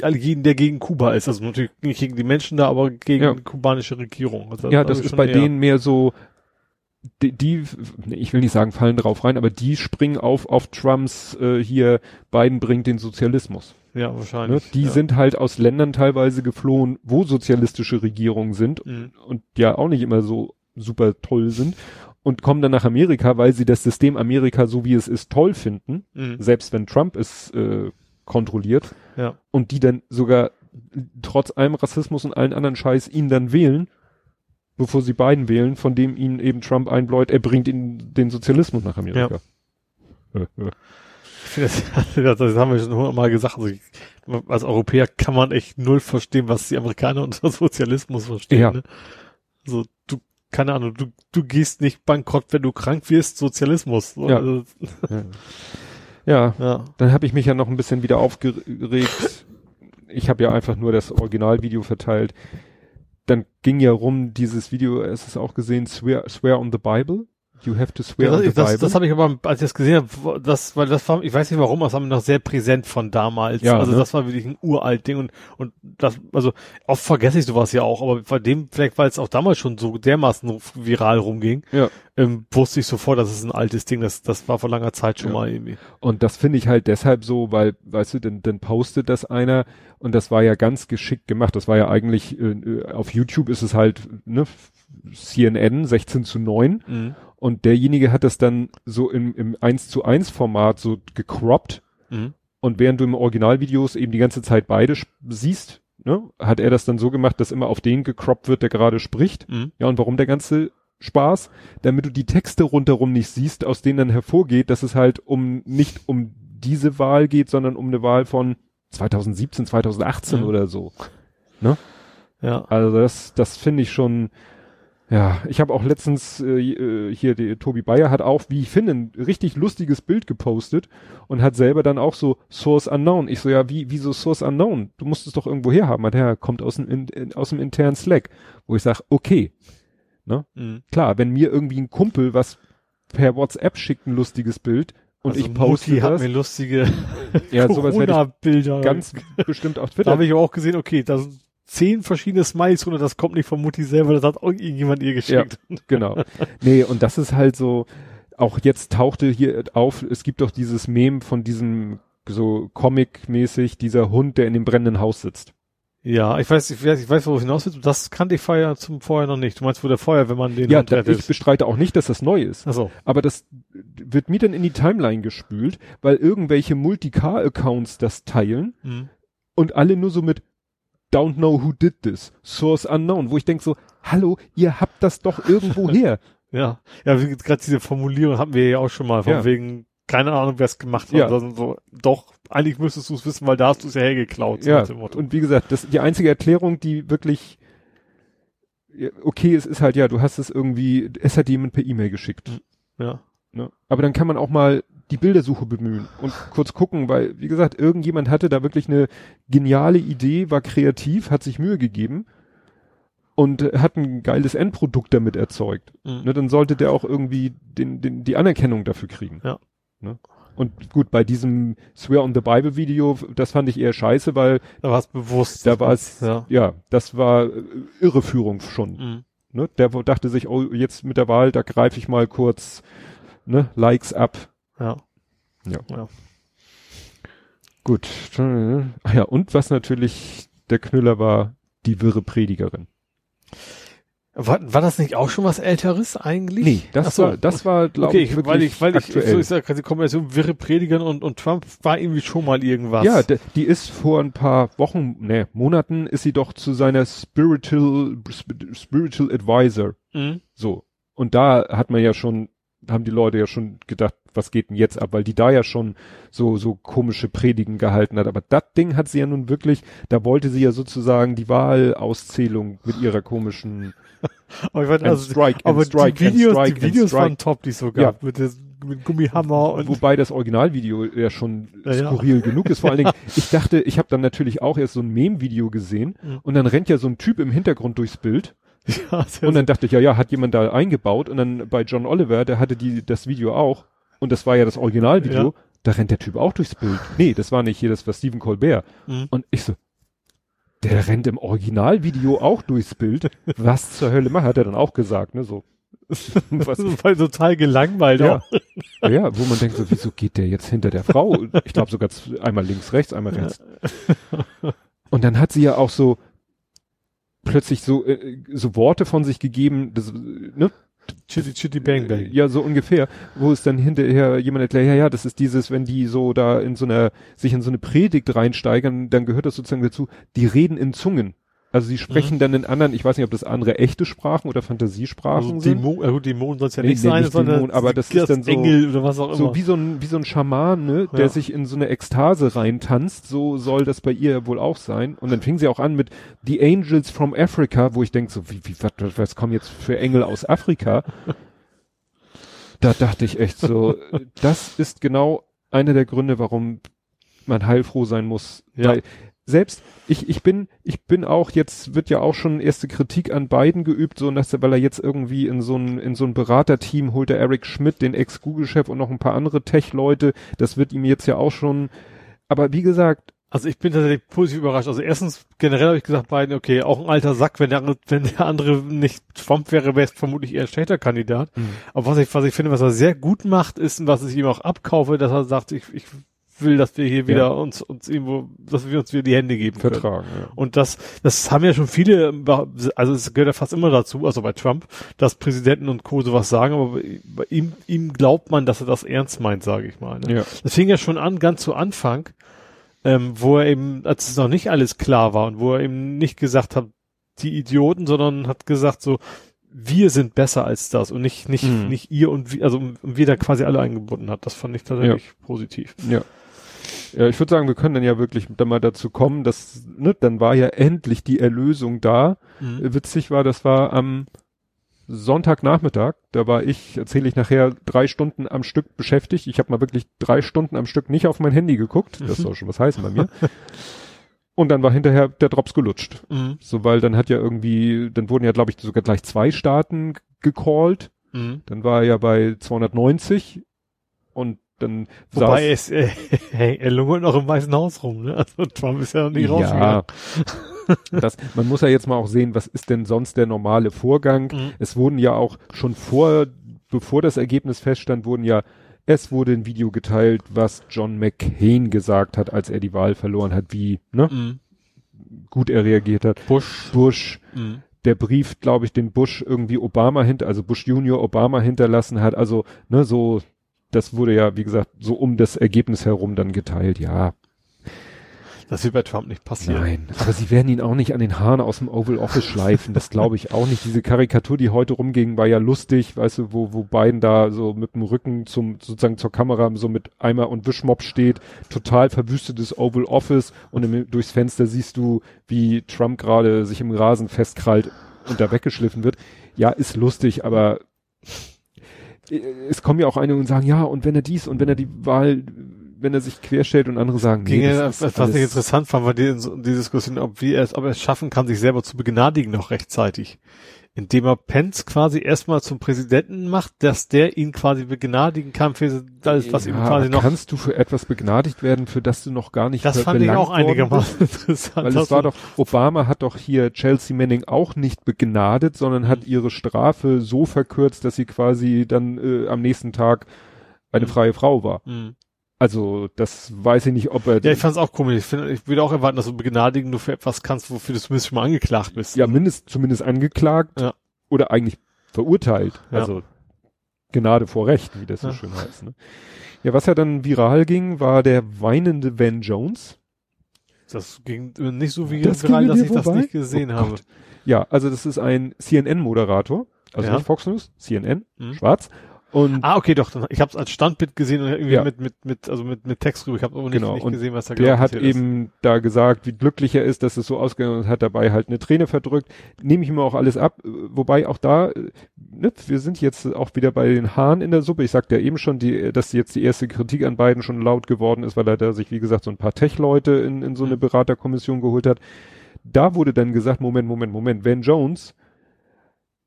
alle gegen, der gegen Kuba ist. Also natürlich nicht gegen die Menschen da, aber gegen Ja. die kubanische Regierung. Also ja, das ist bei eher. denen mehr so, die, die, ich will nicht sagen, fallen drauf rein, aber die springen auf, auf Trumps, äh, hier, Biden bringt den Sozialismus. Ja, Ne? wahrscheinlich. Die ja. sind halt aus Ländern teilweise geflohen, wo sozialistische Regierungen sind Mhm. und ja auch nicht immer so super toll sind und kommen dann nach Amerika, weil sie das System Amerika so wie es ist toll finden, Mhm. selbst wenn Trump es äh, kontrolliert Ja. und die dann sogar trotz allem Rassismus und allen anderen Scheiß ihn dann wählen, bevor sie Biden wählen, von dem ihnen eben Trump einbläut, er bringt ihnen den Sozialismus nach Amerika. Ich finde das, das haben wir schon hundertmal gesagt. Also ich, als Europäer kann man echt null verstehen, was die Amerikaner unter Sozialismus verstehen. Ja. Ne? So, du, keine Ahnung, du, du gehst nicht bankrott, wenn du krank wirst, Sozialismus. So, Ja. Also, ja, ja. dann habe ich mich ja noch ein bisschen wieder aufgeregt. Ich habe ja einfach nur das Originalvideo verteilt. Dann ging ja rum dieses Video, es ist auch gesehen, swear, swear on the Bible. You have to swear Ja, das, das, das habe ich aber, als ich das gesehen habe, das, weil das war, ich weiß nicht warum, das war mir noch sehr präsent von damals. Ja, also ne? das war wirklich ein uralt Ding und, und das, also oft vergesse ich sowas ja auch, aber bei dem, vielleicht weil es auch damals schon so dermaßen viral rumging, ja. ähm, wusste ich sofort, dass es ein altes Ding, das, das war vor langer Zeit schon Ja. mal irgendwie. Und das finde ich halt deshalb so, weil, weißt du, dann, dann postet das einer und das war ja ganz geschickt gemacht. Das war ja eigentlich, äh, äh, auf YouTube ist es halt, ne, CNN 16 zu 9 Mhm. Und derjenige hat das dann so im, im 1 zu 1 Format so gecroppt. Mhm. Und während du im Originalvideos eben die ganze Zeit beide siehst, ne, hat er das dann so gemacht, dass immer auf den gecroppt wird, der gerade spricht. Mhm. Ja, und warum der ganze Spaß? Damit du die Texte rundherum nicht siehst, aus denen dann hervorgeht, dass es halt um, nicht um diese Wahl geht, sondern um eine Wahl von 2017, 2018 Mhm. oder so. Ja. Also das, das finde ich schon, ja, ich habe auch letztens äh, äh, hier, die, Tobi Bayer hat auch, wie ich finde, ein richtig lustiges Bild gepostet und hat selber dann auch so Source Unknown. Ich so, ja, wie, wieso Source Unknown? Du musst es doch irgendwo herhaben. Hat er kommt aus dem, in, in, aus dem internen Slack, wo ich sage, okay, Mhm. klar, wenn mir irgendwie ein Kumpel was per WhatsApp schickt, ein lustiges Bild und also ich poste Mutti hat das, mir lustige ja, sowas Corona-Bilder. ich ganz bestimmt auf Da Twitter habe ich auch gesehen, okay, da sind zehn verschiedene Smileys und das kommt nicht von Mutti selber, das hat irgendjemand ihr geschickt. Genau. Nee, und das ist halt so, auch jetzt tauchte hier auf, es gibt doch dieses Mem von diesem so Comic-mäßig, dieser Hund, der in dem brennenden Haus sitzt. Ja, ich weiß, ich weiß, ich weiß, worauf hinaus willst. Das kannte ich vorher zum vorher noch nicht. Du meinst, wo der Feuer, wenn man den ja, Hund rettet. ich bestreite auch nicht, dass das neu ist. Ach so. Aber das wird mir dann in die Timeline gespült, weil irgendwelche Multi-Car-Accounts das teilen Mhm. und alle nur so mit Don't know who did this, Source unknown, wo ich denke so, hallo, ihr habt das doch irgendwo her. Ja, ja, gerade diese Formulierung hatten wir ja auch schon mal, von Ja. wegen, keine Ahnung, wer es gemacht hat. Ja. So, doch, eigentlich müsstest du es wissen, weil da hast du es ja hergeklaut. Ja, und wie gesagt, das die einzige Erklärung, die wirklich okay ist, ist halt ja, du hast es irgendwie, es hat jemand per E-Mail geschickt. ja. Ne? Aber dann kann man auch mal die Bildersuche bemühen und kurz gucken, weil, wie gesagt, irgendjemand hatte da wirklich eine geniale Idee, war kreativ, hat sich Mühe gegeben und hat ein geiles Endprodukt damit erzeugt. Mhm. Ne, dann sollte der auch irgendwie den, den, die Anerkennung dafür kriegen. Ja. Ne? Und gut, bei diesem Swear on the Bible Video, das fand ich eher scheiße, weil Da war es bewusst. da war es, Ja. ja, das war äh, Irreführung schon. Mhm. Ne? Der dachte sich, oh, jetzt mit der Wahl, da greife ich mal kurz ne, Likes ab. Ja. Ja. ja. Gut. Ah ja, und was natürlich der Knüller war, die wirre Predigerin. War, war das nicht auch schon was Älteres eigentlich? das Ach so. war, das war, glaube okay, ich, wirklich weil ich, weil ich, aktuell. so ist ja quasi die Kombination wirre Predigern und, und Trump war irgendwie schon mal irgendwas. Ja, de, die ist vor ein paar Wochen, ne, Monaten ist sie doch zu seiner Spiritual, Spiritual Advisor. Mhm. So. Und da hat man ja schon, haben die Leute ja schon gedacht, was geht denn jetzt ab, weil die da ja schon so, so komische Predigen gehalten hat. Aber das Ding hat sie ja nun wirklich, da wollte sie ja sozusagen die Wahlauszählung mit ihrer komischen Aber, ich weiß, and also, Strike, aber Strike, die Videos, Strike, die Videos waren top, die es so gab. Mit, des, mit Gummihammer und Wobei das Originalvideo ja schon Ja, ja. skurril genug ist. Vor allen Dingen, ich dachte, ich habe dann natürlich auch erst so ein Meme-Video gesehen Mhm. und dann rennt ja so ein Typ im Hintergrund durchs Bild ja, und dann dachte ich, ja, ja, hat jemand da eingebaut und dann bei John Oliver, der hatte die das Video auch und das war ja das Originalvideo, Ja. da rennt der Typ auch durchs Bild. Nee, das war nicht hier, das war Stephen Colbert. Mhm. Und ich so, der rennt im Originalvideo auch durchs Bild. Was zur Hölle macht, hat er dann auch gesagt, ne, so. Was, Das war total gelangweilt ja. auch. ja, wo man denkt so, wieso geht der jetzt hinter der Frau? Ich glaube sogar einmal links, rechts, einmal rechts. Und dann hat sie ja auch so plötzlich so äh, so Worte von sich gegeben, das, ne? Chitty Chitty Bang Bang. Ja, so ungefähr, wo es dann hinterher jemand erklärt, ja, ja, das ist dieses, wenn die so da in so einer, sich in so eine Predigt reinsteigern, dann gehört das sozusagen dazu, die reden in Zungen. Also sie sprechen dann in anderen, ich weiß nicht, ob das andere echte Sprachen oder Fantasiesprachen Also sind. Dämon, ja gut, Dämon soll es ja Nee, nicht nee, sein, nicht sondern Dämon, aber das ist dann so- Engel oder was auch immer. So wie so ein, wie so ein Schaman, ne, der Ja. sich in so eine Ekstase reintanzt, so soll das bei ihr wohl auch sein. Und dann fing sie auch an mit The Angels from Africa, wo ich denke so, wie, wie, was, was, was kommen jetzt für Engel aus Afrika? da dachte ich echt so, das ist genau einer der Gründe, warum man heilfroh sein muss. Ja. Weil selbst ich, ich bin, ich bin auch jetzt, wird ja auch schon erste Kritik an Biden geübt, so dass er, weil er jetzt irgendwie in so ein, in so ein Beraterteam holt der Eric Schmidt, den Ex-Google-Chef und noch ein paar andere Tech-Leute, das wird ihm jetzt ja auch schon, aber wie gesagt, Also ich bin tatsächlich positiv überrascht. Also erstens, generell habe ich gesagt, Biden, okay, auch ein alter Sack, wenn der andere, wenn der andere nicht Trump wäre, wäre es vermutlich eher ein schlechter Kandidat. Aber was ich, was ich finde, was er sehr gut macht, ist, und was ich ihm auch abkaufe, dass er sagt, ich, ich will, dass wir hier Ja. wieder uns, uns irgendwo, dass wir uns wieder die Hände geben können. Vertragen, ja. Und das, das haben ja schon viele, also es gehört ja fast immer dazu, also bei Trump, dass Präsidenten und Co. sowas sagen, aber bei, ihm, ihm glaubt man, dass er das ernst meint, sage ich mal. Ne? Ja. Das fing ja schon an, ganz zu Anfang, ähm, wo er eben, als es noch nicht alles klar war und wo er eben nicht gesagt hat, die Idioten, sondern hat gesagt so, wir sind besser als das und nicht, nicht, Mhm. nicht ihr und wir, also und wir da quasi alle eingebunden hat. Das fand ich tatsächlich positiv. Ja. Ja, ich würde sagen, wir können dann ja wirklich dann mal dazu kommen, dass, ne, dann war ja endlich die Erlösung da. Mhm. Äh, Witzig war, das war am Sonntagnachmittag, da war ich, erzähle ich nachher, drei Stunden am Stück beschäftigt. Ich habe mal wirklich drei Stunden am Stück nicht auf mein Handy geguckt. Das soll schon was heißen bei mir. Und dann war hinterher der Drops gelutscht. Mhm. So, weil dann hat ja irgendwie, dann wurden ja, glaube ich, sogar gleich zwei Staaten gecallt. Mhm. Dann war er ja bei 290 und dann Wobei es, äh, hey, er lungert noch im Weißen Haus rum, ne? Also Trump ist ja noch nicht rausgegangen. Ja, das, man muss ja jetzt mal auch sehen, was ist denn sonst der normale Vorgang? Mhm. Es wurden ja auch schon vor, bevor das Ergebnis feststand, wurden ja, es wurde ein Video geteilt, was John McCain gesagt hat, als er die Wahl verloren hat, wie ne, Mhm. gut er reagiert hat. Bush. Bush, Mhm. der Brief, glaube ich, den Bush irgendwie Obama hinter, also Bush Junior Obama hinterlassen hat. Also, ne, so, das wurde ja, wie gesagt, so um das Ergebnis herum dann geteilt. Ja, Das wird bei Trump nicht passieren. Nein, aber sie werden ihn auch nicht an den Haaren aus dem Oval Office schleifen. Das glaube ich auch nicht. Diese Karikatur, die heute rumging, war ja lustig, weißt du, wo, wo Biden da so mit dem Rücken zum, sozusagen zur Kamera so mit Eimer und Wischmopp steht, total verwüstetes Oval Office und im, durchs Fenster siehst du, wie Trump gerade sich im Rasen festkrallt und da weggeschliffen wird. Ja, ist lustig, aber es kommen ja auch einige und sagen, ja, und wenn er dies und wenn er die Wahl, wenn er sich querstellt und andere sagen, Ging ja, das was, ich interessant fand, war die, die Diskussion, ob, wie er es, ob er es schaffen kann, sich selber zu begnadigen noch rechtzeitig. Indem er Pence quasi erstmal zum Präsidenten macht, dass der ihn quasi begnadigen kann für alles, was ihm Ja, quasi aber noch, Kannst du für etwas begnadigt werden, für das du noch gar nicht das fand ich auch einigermaßen interessant. Weil es war du- doch, Obama hat doch hier Chelsea Manning auch nicht begnadet, sondern hat ihre Strafe so verkürzt, dass sie quasi dann äh, am nächsten Tag eine Mhm. freie Frau war. Mhm. Also das weiß ich nicht, ob er Ja, ich fand es auch komisch. Ich, finde, ich würde auch erwarten, dass du begnadigen nur für etwas kannst, wofür du zumindest schon mal angeklagt bist. ja mindest, zumindest angeklagt Ja. oder eigentlich verurteilt. Ja. Also Gnade vor Recht, wie das so Ja. schön heißt. Ne? Ja, was ja dann viral ging, war der weinende Van Jones. Das ging nicht so wie Das viral, dass ich das vorbei? nicht gesehen Oh habe. Gott. Ja, also das ist ein CNN-Moderator, also Ja. nicht Fox News, CNN, Mhm. schwarz. Und Ah, okay, doch. Ich habe es als Standbild gesehen und irgendwie Ja. mit mit mit also mit mit Text drüber. Ich habe aber nicht, Genau, nicht und gesehen, was da der genau hat passiert ist. eben da gesagt, wie glücklich er ist, dass es so ausgegangen ist und hat dabei halt eine Träne verdrückt. Nehme ich mir auch alles ab, wobei auch da, äh, ne, wir sind jetzt auch wieder bei den Haaren in der Suppe. Ich sagte ja eben schon, die, dass jetzt die erste Kritik an beiden schon laut geworden ist, weil er da sich, wie gesagt, so ein paar Tech-Leute in, in so eine Mhm. Beraterkommission geholt hat. Da wurde dann gesagt, Moment, Moment, Moment, Van Jones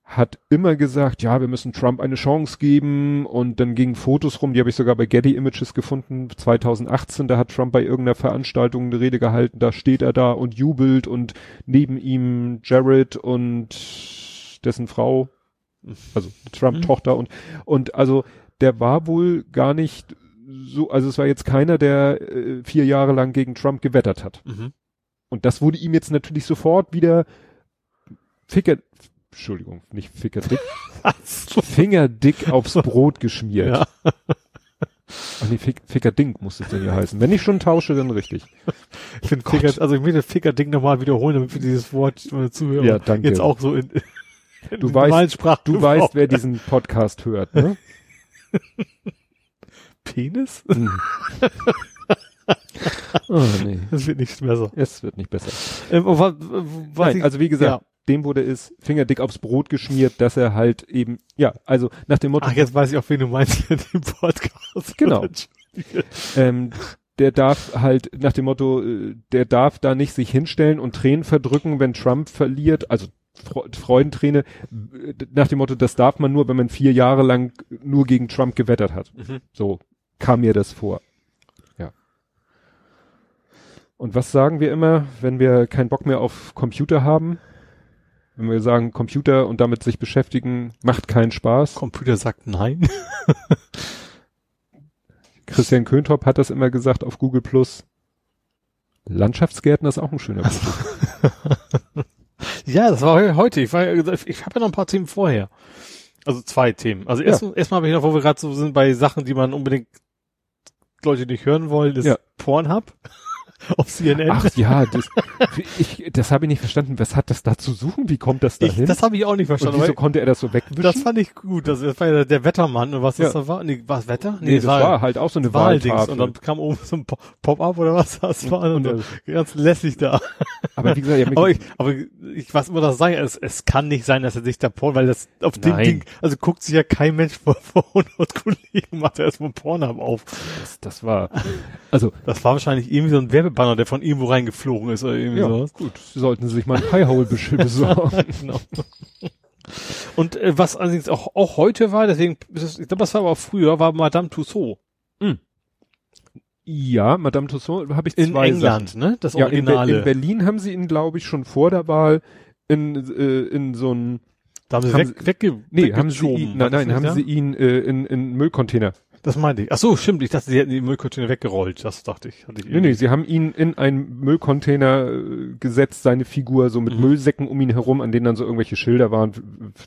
hat immer gesagt, ja, wir müssen Trump eine Chance geben und dann gingen Fotos rum, die habe ich sogar bei Getty Images gefunden, 2018, da hat Trump bei irgendeiner Veranstaltung eine Rede gehalten, da steht er da und jubelt und neben ihm Jared und dessen Frau, also Trump-Tochter und, und also der war wohl gar nicht so, also es war jetzt keiner, der äh, vier Jahre lang gegen Trump gewettert hat. Mhm. Und das wurde ihm jetzt natürlich sofort wieder Ficker, Entschuldigung, nicht Fickerdick, fingerdick aufs Brot geschmiert. Ja. Ach nee, Fick, Fickerdink muss es denn hier heißen. Wenn ich schon tausche, dann richtig. Ich finde Ficker, also ich will das Ficker-Ding nochmal wiederholen, damit wir dieses Wort meine Zuhörer Ja, danke. jetzt auch so in, in Du weißt- Du weißt, wer diesen Podcast hört, ne? Penis? Hm. oh, nee. Das wird nicht besser. Es wird nicht besser. Ähm, was, was Nein, ich, also wie gesagt, dem wurde es fingerdick aufs Brot geschmiert, dass er halt eben, ja, also nach dem Motto, ach, jetzt weiß ich auch, wen du meinst in dem Podcast. Genau. ähm, der darf halt nach dem Motto, äh, der darf da nicht sich hinstellen und Tränen verdrücken, wenn Trump verliert, also Fre Freudenträne, äh, nach dem Motto, das darf man nur, wenn man vier Jahre lang nur gegen Trump gewettert hat. Mhm. So kam mir das vor. Ja. Und was sagen wir immer, wenn wir keinen Bock mehr auf Computer haben? Wenn wir sagen, Computer und damit sich beschäftigen, macht keinen Spaß. Computer sagt nein. Christian Köntop hat das immer gesagt auf Google Plus. Landschaftsgärtner ist auch ein schöner Begriff. Ja, das war heute. Ich, war, ich habe ja noch ein paar Themen vorher. Also zwei Themen. Also Ja. erst, erstmal habe ich noch, wo wir gerade so sind bei Sachen, die man unbedingt Leute nicht hören wollen, ist Ja. Pornhub auf CNN. Ach ja, das, ich, das habe ich nicht verstanden. Was hat das da zu suchen? Wie kommt das ich, dahin? das habe ich auch nicht Und verstanden. wieso weil- konnte er das so wegwischen? Das fand ich gut. Das, das war ja der Wettermann und was das Ja. da war. Nee, war es Wetter? nee, das war halt auch so eine Wahldings. Und dann kam oben so ein Po- Pop-up oder was das war. Und, Und, so ganz lässig da. aber wie gesagt, ja, Aber ich, aber ich weiß immer das sagen, es, es kann nicht sein, dass er sich da Porn, weil das auf dem Nein. Ding, also guckt sich ja kein Mensch vor, vor 100 Kollegen, macht er erstmal Pornhub auf. das, das war, also, Das war wahrscheinlich irgendwie so ein Werbebanner, der von irgendwo reingeflogen ist oder irgendwie ja, sowas. gut, sollten Sie sich mal ein Piehole besorgen. genau. Und äh, was allerdings auch, auch heute war, deswegen, ich glaube, das war aber auch früher, war Madame Tussauds ja, Madame Tussauds habe ich in zwei England, Sachen. ne? Das Ja, in, Be Originale. in Berlin haben sie ihn, glaube ich, schon vor der Wahl in, äh, in so ein, da haben sie haben weg, wegge nee, haben sie ihn, nein, nein, haben ja? sie ihn äh, in, in Müllcontainer. Das meinte ich. Ach so, stimmt. Ich dachte, sie hätten die Müllcontainer weggerollt. Das dachte ich. Hatte ich Nee, nee, sie haben ihn in einen Müllcontainer äh, gesetzt, seine Figur so mit Mhm. Müllsäcken um ihn herum, an denen dann so irgendwelche Schilder waren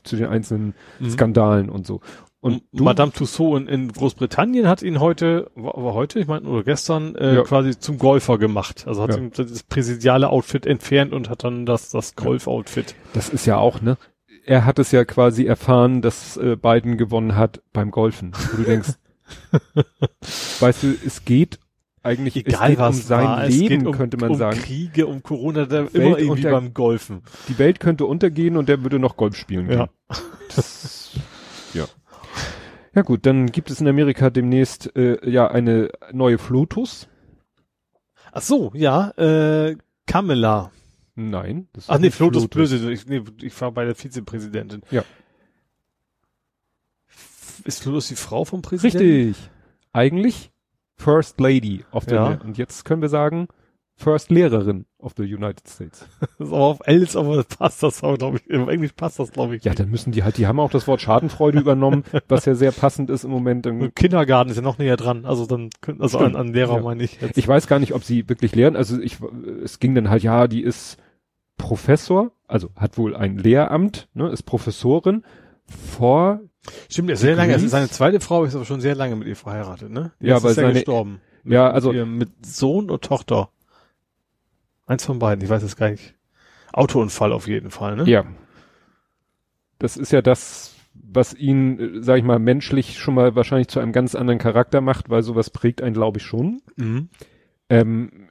zu den einzelnen Mhm. Skandalen und so. Und du, Madame Tussauds in, in Großbritannien hat ihn heute, war, war heute, ich meine, oder gestern, äh, Ja. quasi zum Golfer gemacht. Also hat Ja. ihm das präsidiale Outfit entfernt und hat dann das, das Golf-Outfit. das ist ja auch, ne? Er hat es ja quasi erfahren, dass äh, Biden gewonnen hat beim Golfen. Wo du denkst, weißt du, es geht eigentlich es geht um sein war. Leben, um, könnte man um sagen. Kriege, um Corona, da immer irgendwie unter- beim Golfen. Die Welt könnte untergehen und der würde noch Golf spielen Ja. gehen. Das, ja. Ja gut, dann gibt es in Amerika demnächst äh, ja eine neue Flotus. Ach so, ja, äh, Kamala. Nein. Das Ach nee, Flotus Blöse. Ich, nee, ich war bei der Vizepräsidentin. Ja. Ist Flotus die Frau vom Präsidenten? Richtig. Eigentlich First Lady of the Ja. Und jetzt können wir sagen First Lehrerin of the United States. Das ist aber auf Els, aber passt das auch, glaube ich. Im Englisch passt das, glaube ich. Ja, dann müssen die halt, die haben auch das Wort Schadenfreude übernommen, was ja sehr passend ist im Moment. Und Kindergarten ist ja noch näher dran. Also dann, also an, an Lehrer Ja. meine ich jetzt. Ich weiß gar nicht, ob sie wirklich lehren. Also ich, es ging dann halt, ja, die ist Professor, also hat wohl ein Lehramt, ne, ist Professorin vor, Stimmt, er ist sehr lange. Ist seine zweite Frau, ist aber schon sehr lange mit ihr verheiratet, ne? Die Ja, weil ist ja seine- gestorben. ja, Mit also, ihr, mit Sohn und Tochter. Eins von beiden, ich weiß es gar nicht. Autounfall auf jeden Fall, ne? ja. Das ist ja das, was ihn, sag ich mal, menschlich schon mal wahrscheinlich zu einem ganz anderen Charakter macht, weil sowas prägt einen, glaube ich, schon. Mhm. Ähm,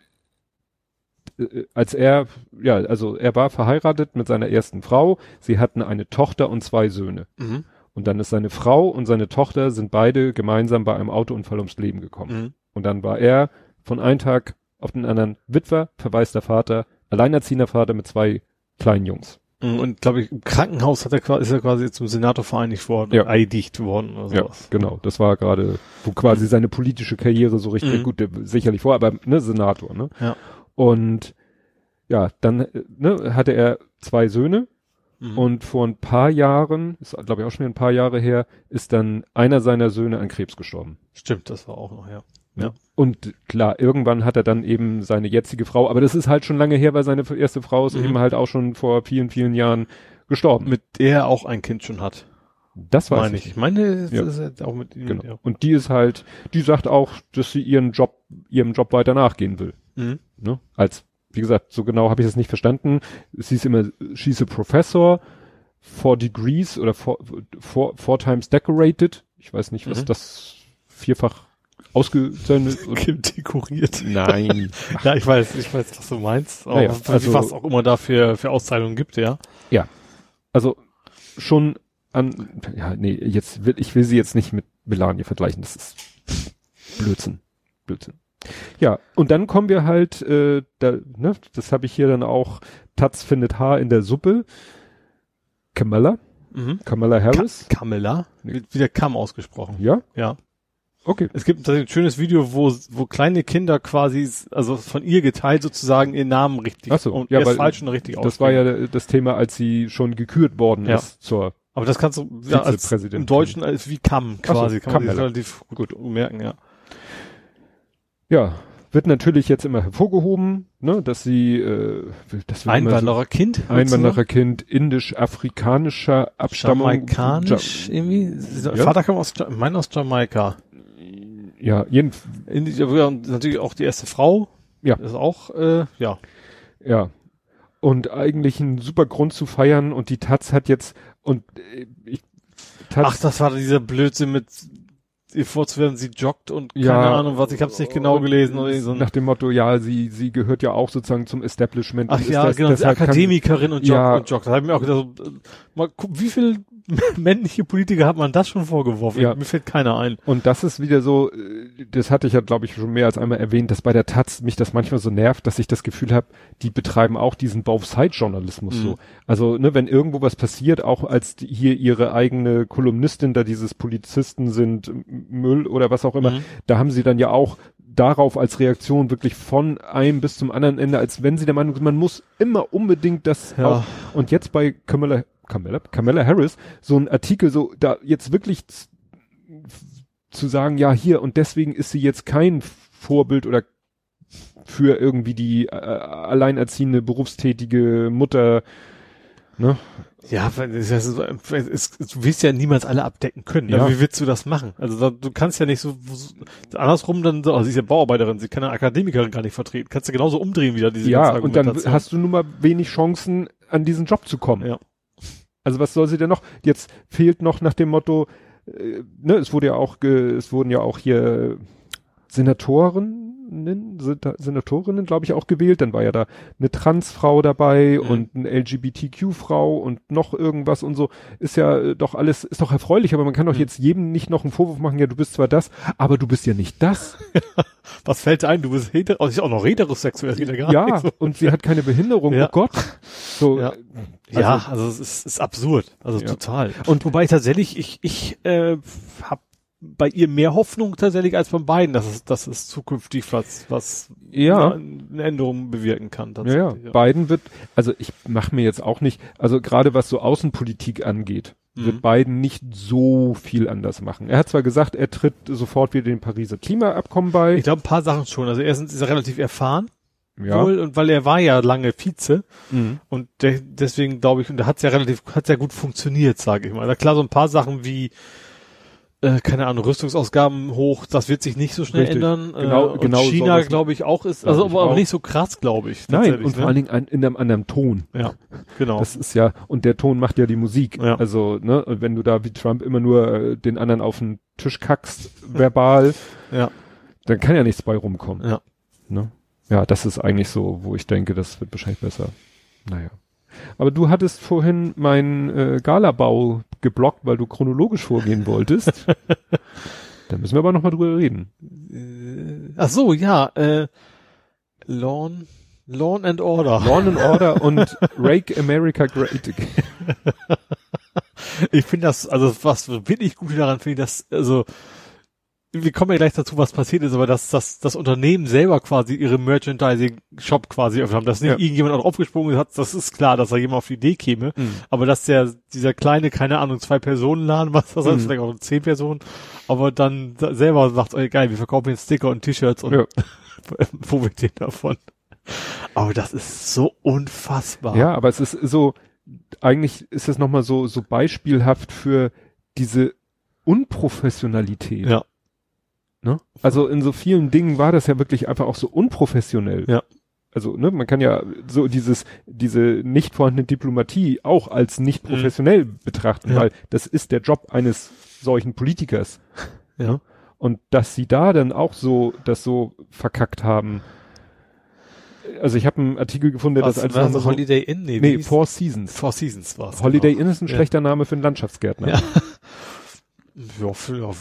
äh, als er, ja, also er war verheiratet mit seiner ersten Frau, sie hatten eine Tochter und zwei Söhne. Mhm. Und dann ist seine Frau und seine Tochter sind beide gemeinsam bei einem Autounfall ums Leben gekommen. Mhm. Und dann war er von einem Tag auf den anderen Witwer, verwaister Vater, alleinerziehender Vater mit zwei kleinen Jungs. Mhm. Und glaube ich, im Krankenhaus hat er quasi, ist er quasi zum Senator vereinigt worden, Ja. eidigt worden oder Ja, sowas. genau. Das war gerade, wo quasi seine politische Karriere so richtig, Mhm. gut, sicherlich vor, aber ne, Senator, ne? Ja. Und ja, dann ne, hatte er zwei Söhne Mhm. und vor ein paar Jahren, ist glaube ich auch schon wieder ein paar Jahre her, ist dann einer seiner Söhne an Krebs gestorben. Stimmt, das war auch noch, ja. Ja. Und klar, irgendwann hat er dann eben seine jetzige Frau, aber das ist halt schon lange her, weil seine erste Frau ist Mhm. eben halt auch schon vor vielen, vielen Jahren gestorben. Mit der er auch ein Kind schon hat, das weiß meine ich. ich. Meine, Ja. das ist ja auch mit ihm. Genau. Ja. Und die ist halt, die sagt auch, dass sie ihren Job, ihrem Job weiter nachgehen will. Mhm. Ne? Als, wie gesagt, so genau habe ich es nicht verstanden. Sie ist immer, she's a professor, four degrees oder four, four, four times decorated. Ich weiß nicht, was Mhm. das vierfach ausgezeichnet dekoriert. Nein. Ja, ich weiß, ich weiß, was du meinst. Aber Naja, also- was auch immer da für, für Auszeichnungen gibt, ja. Also schon an, ja, nee, jetzt will, ich will sie jetzt nicht mit Melania vergleichen. Das ist Blödsinn. Blödsinn. Ja, und dann kommen wir halt, äh, da, ne, das habe ich hier dann auch, Taz findet Haar in der Suppe. Kamala, Mhm. Kamala Harris. Kamela, wird wieder Kam ausgesprochen. ja, Ja. okay. Es gibt ein schönes Video, wo, wo kleine Kinder quasi, also von ihr geteilt sozusagen ihren Namen richtig Ach so, und ja, erst falsch und richtig Das war ja das Thema, als sie schon gekürt worden Ja. ist zur, Aber das kannst du ja, als im Deutschen als wie Kam Ach so, quasi, kann man sich relativ gut merken, ja. Ja, wird natürlich jetzt immer hervorgehoben, ne, dass sie äh, das Einwandererkind. so, Einwandererkind indisch-afrikanischer Abstammung. Jamaikanisch irgendwie. Ja. Vater kam aus, Ja- mein aus Jamaika. Ja, jeden, In, ja, und natürlich auch die erste Frau. Ja. Ist auch, äh, ja. ja. Und eigentlich ein super Grund zu feiern und die Taz hat jetzt und äh, ich Taz, Ach, das war dieser Blödsinn mit ihr vorzuwerfen, sie joggt und keine Ja. Ahnung was, ich hab's nicht genau gelesen. Oder so nach dem Motto, ja, sie sie gehört ja auch sozusagen zum Establishment. ach ja, das- genau, sie deshalb kann- Akademikerin und joggt Ja. und joggt. Da hab ich mir auch gedacht, so, äh, mal gucken, wie viel männliche Politiker hat man das schon vorgeworfen? Ja. Mir fällt keiner ein. Und das ist wieder so, äh, das hatte ich ja, glaube ich, schon mehr als einmal erwähnt, dass bei der Taz mich das manchmal so nervt, dass ich das Gefühl habe, die betreiben auch diesen Both-Side-Journalismus Mhm. so. Also, ne, wenn irgendwo was passiert, auch als hier ihre eigene Kolumnistin da dieses Polizisten sind, Müll oder was auch immer, Mhm. da haben sie dann ja auch darauf als Reaktion wirklich von einem bis zum anderen Ende, als wenn sie der Meinung sind, man muss immer unbedingt das Ja. auch. Und jetzt bei Kamala, Kamala, Kamala Harris, so ein Artikel, so da jetzt wirklich zu sagen, ja hier und deswegen ist sie jetzt kein Vorbild oder für irgendwie die äh, alleinerziehende berufstätige Mutter, ne? Ja, es, ist du wirst ja niemals alle abdecken können. Ja. Wie willst du das machen? Also da, du kannst ja nicht so, so andersrum dann so, also sie ist ja Bauarbeiterin, sie kann eine Akademikerin gar nicht vertreten. Kannst du genauso umdrehen wieder diese Ja, und dann hast du nun mal wenig Chancen, an diesen Job zu kommen. Ja. Also was soll sie denn noch? Jetzt fehlt noch nach dem Motto, äh, ne, es wurde ja auch, es wurden ja auch hier Senatorinnen, Sena- Senatorinnen, glaube ich, auch gewählt. Dann war ja da eine Transfrau dabei Mhm. und eine LGBTQ-Frau und noch irgendwas und so. Ist ja äh, doch alles, ist doch erfreulich, aber man kann doch Mhm. jetzt jedem nicht noch einen Vorwurf machen, ja, du bist zwar das, aber du bist ja nicht das. Was fällt ein? Du bist heter, also ist auch noch heterosexuell, geht ja gar ja, nicht so. und sie hat keine Behinderung, Ja. oh Gott. So, Ja. Also- ja, also es ist, ist absurd. Also Ja. total. Und wobei tatsächlich, ich, ich äh, habe bei ihr mehr Hoffnung tatsächlich als beim beiden, dass es, dass es zukünftig was, was Ja. eine Änderung bewirken kann. Ja, ja. tatsächlich, Biden wird, also ich mache mir jetzt auch nicht, also gerade was so Außenpolitik angeht, Mhm. wird Biden nicht so viel anders machen. Er hat zwar gesagt, er tritt sofort wieder dem Pariser Klimaabkommen bei. Ich glaube, ein paar Sachen schon. Also erstens ist er relativ erfahren, ja. wohl, und weil er war ja lange Vize Mhm. und der, deswegen glaube ich, und da hat's ja relativ, hat's ja gut funktioniert, sage ich mal. Na klar, so ein paar Sachen wie äh, keine Ahnung, Rüstungsausgaben hoch, das wird sich nicht so schnell Richtig. ändern. Genau- äh, genau China, glaube ich, auch ist, also aber, aber nicht so krass, glaube ich. Nein, und vor ne? allen Dingen an, in einem anderen Ton. Ja, genau. Das ist ja, und der Ton macht ja die Musik. Ja. Also, ne, wenn du da wie Trump immer nur äh, den anderen auf den Tisch kackst, verbal, ja, dann kann ja nichts bei rumkommen. ja. Ne? Ja, das ist eigentlich so, wo ich denke, das wird wahrscheinlich besser. Naja. Aber du hattest vorhin meinen äh, Galabau geblockt, weil du chronologisch vorgehen wolltest. da müssen wir aber nochmal drüber reden. Äh, ach so, ja, äh, Lawn, Lawn and Order. Law and Order und Rake America Great. Ich finde das, also was wirklich gut daran finde ich, dass, also, wir kommen ja gleich dazu, was passiert ist, aber dass, dass das Unternehmen selber quasi ihre Merchandising-Shop quasi eröffnet haben, dass nicht Ja. irgendjemand auch aufgesprungen hat, das ist klar, dass da jemand auf die Idee käme, Mhm. aber dass der, dieser kleine, keine Ahnung, zwei Personen Laden, was das Mhm. heißt, vielleicht auch zehn Personen, aber dann da- selber sagt, ey, geil, wir verkaufen jetzt Sticker und T-Shirts und Ja. profitieren davon. Aber das ist so unfassbar. Ja, aber es ist so, eigentlich ist es nochmal so, so beispielhaft für diese Unprofessionalität. Ja. Ne? Also in so vielen Dingen war das ja wirklich einfach auch so unprofessionell. Ja. Also, ne, man kann ja so dieses, diese nicht vorhandene Diplomatie auch als nicht Mhm. professionell betrachten, Ja. weil das ist der Job eines solchen Politikers. Ja. Und dass sie da dann auch so, das so verkackt haben. Also ich habe einen Artikel gefunden, der Was, das einfach war so, Holiday Inn? Nee, nee, Four Seasons. Four Seasons war's. Holiday genau. Inn ist ein Ja. schlechter Name für einen Landschaftsgärtner. Ja. Ja,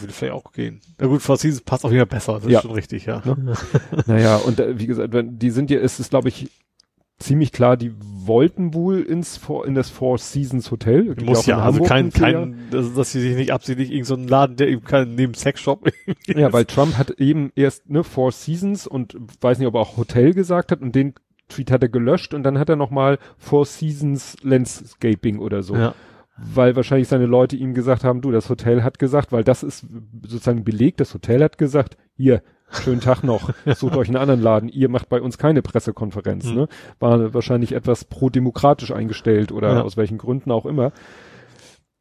würde vielleicht auch gehen. Na gut, Four Seasons passt auch wieder besser, das Ja. ist schon richtig, ja. Naja, und äh, wie gesagt, wenn, die sind ja, es ist glaube ich ziemlich klar, die wollten wohl ins Four, in das Four Seasons Hotel. Muss ja, also kein, kein, dass, dass sie sich nicht absichtlich irgendeinen so einen Laden, der eben kein, neben Sexshop. Ja, weil Trump hat eben erst ne Four Seasons und weiß nicht, ob er auch Hotel gesagt hat und den Tweet hat er gelöscht und dann hat er noch mal Four Seasons Landscaping oder so. Ja. Weil wahrscheinlich seine Leute ihm gesagt haben, du, das Hotel hat gesagt, weil das ist sozusagen belegt, das Hotel hat gesagt, hier, schönen Tag noch, sucht euch einen anderen Laden, ihr macht bei uns keine Pressekonferenz, Mhm. ne? War wahrscheinlich etwas pro-demokratisch eingestellt oder Ja. aus welchen Gründen auch immer.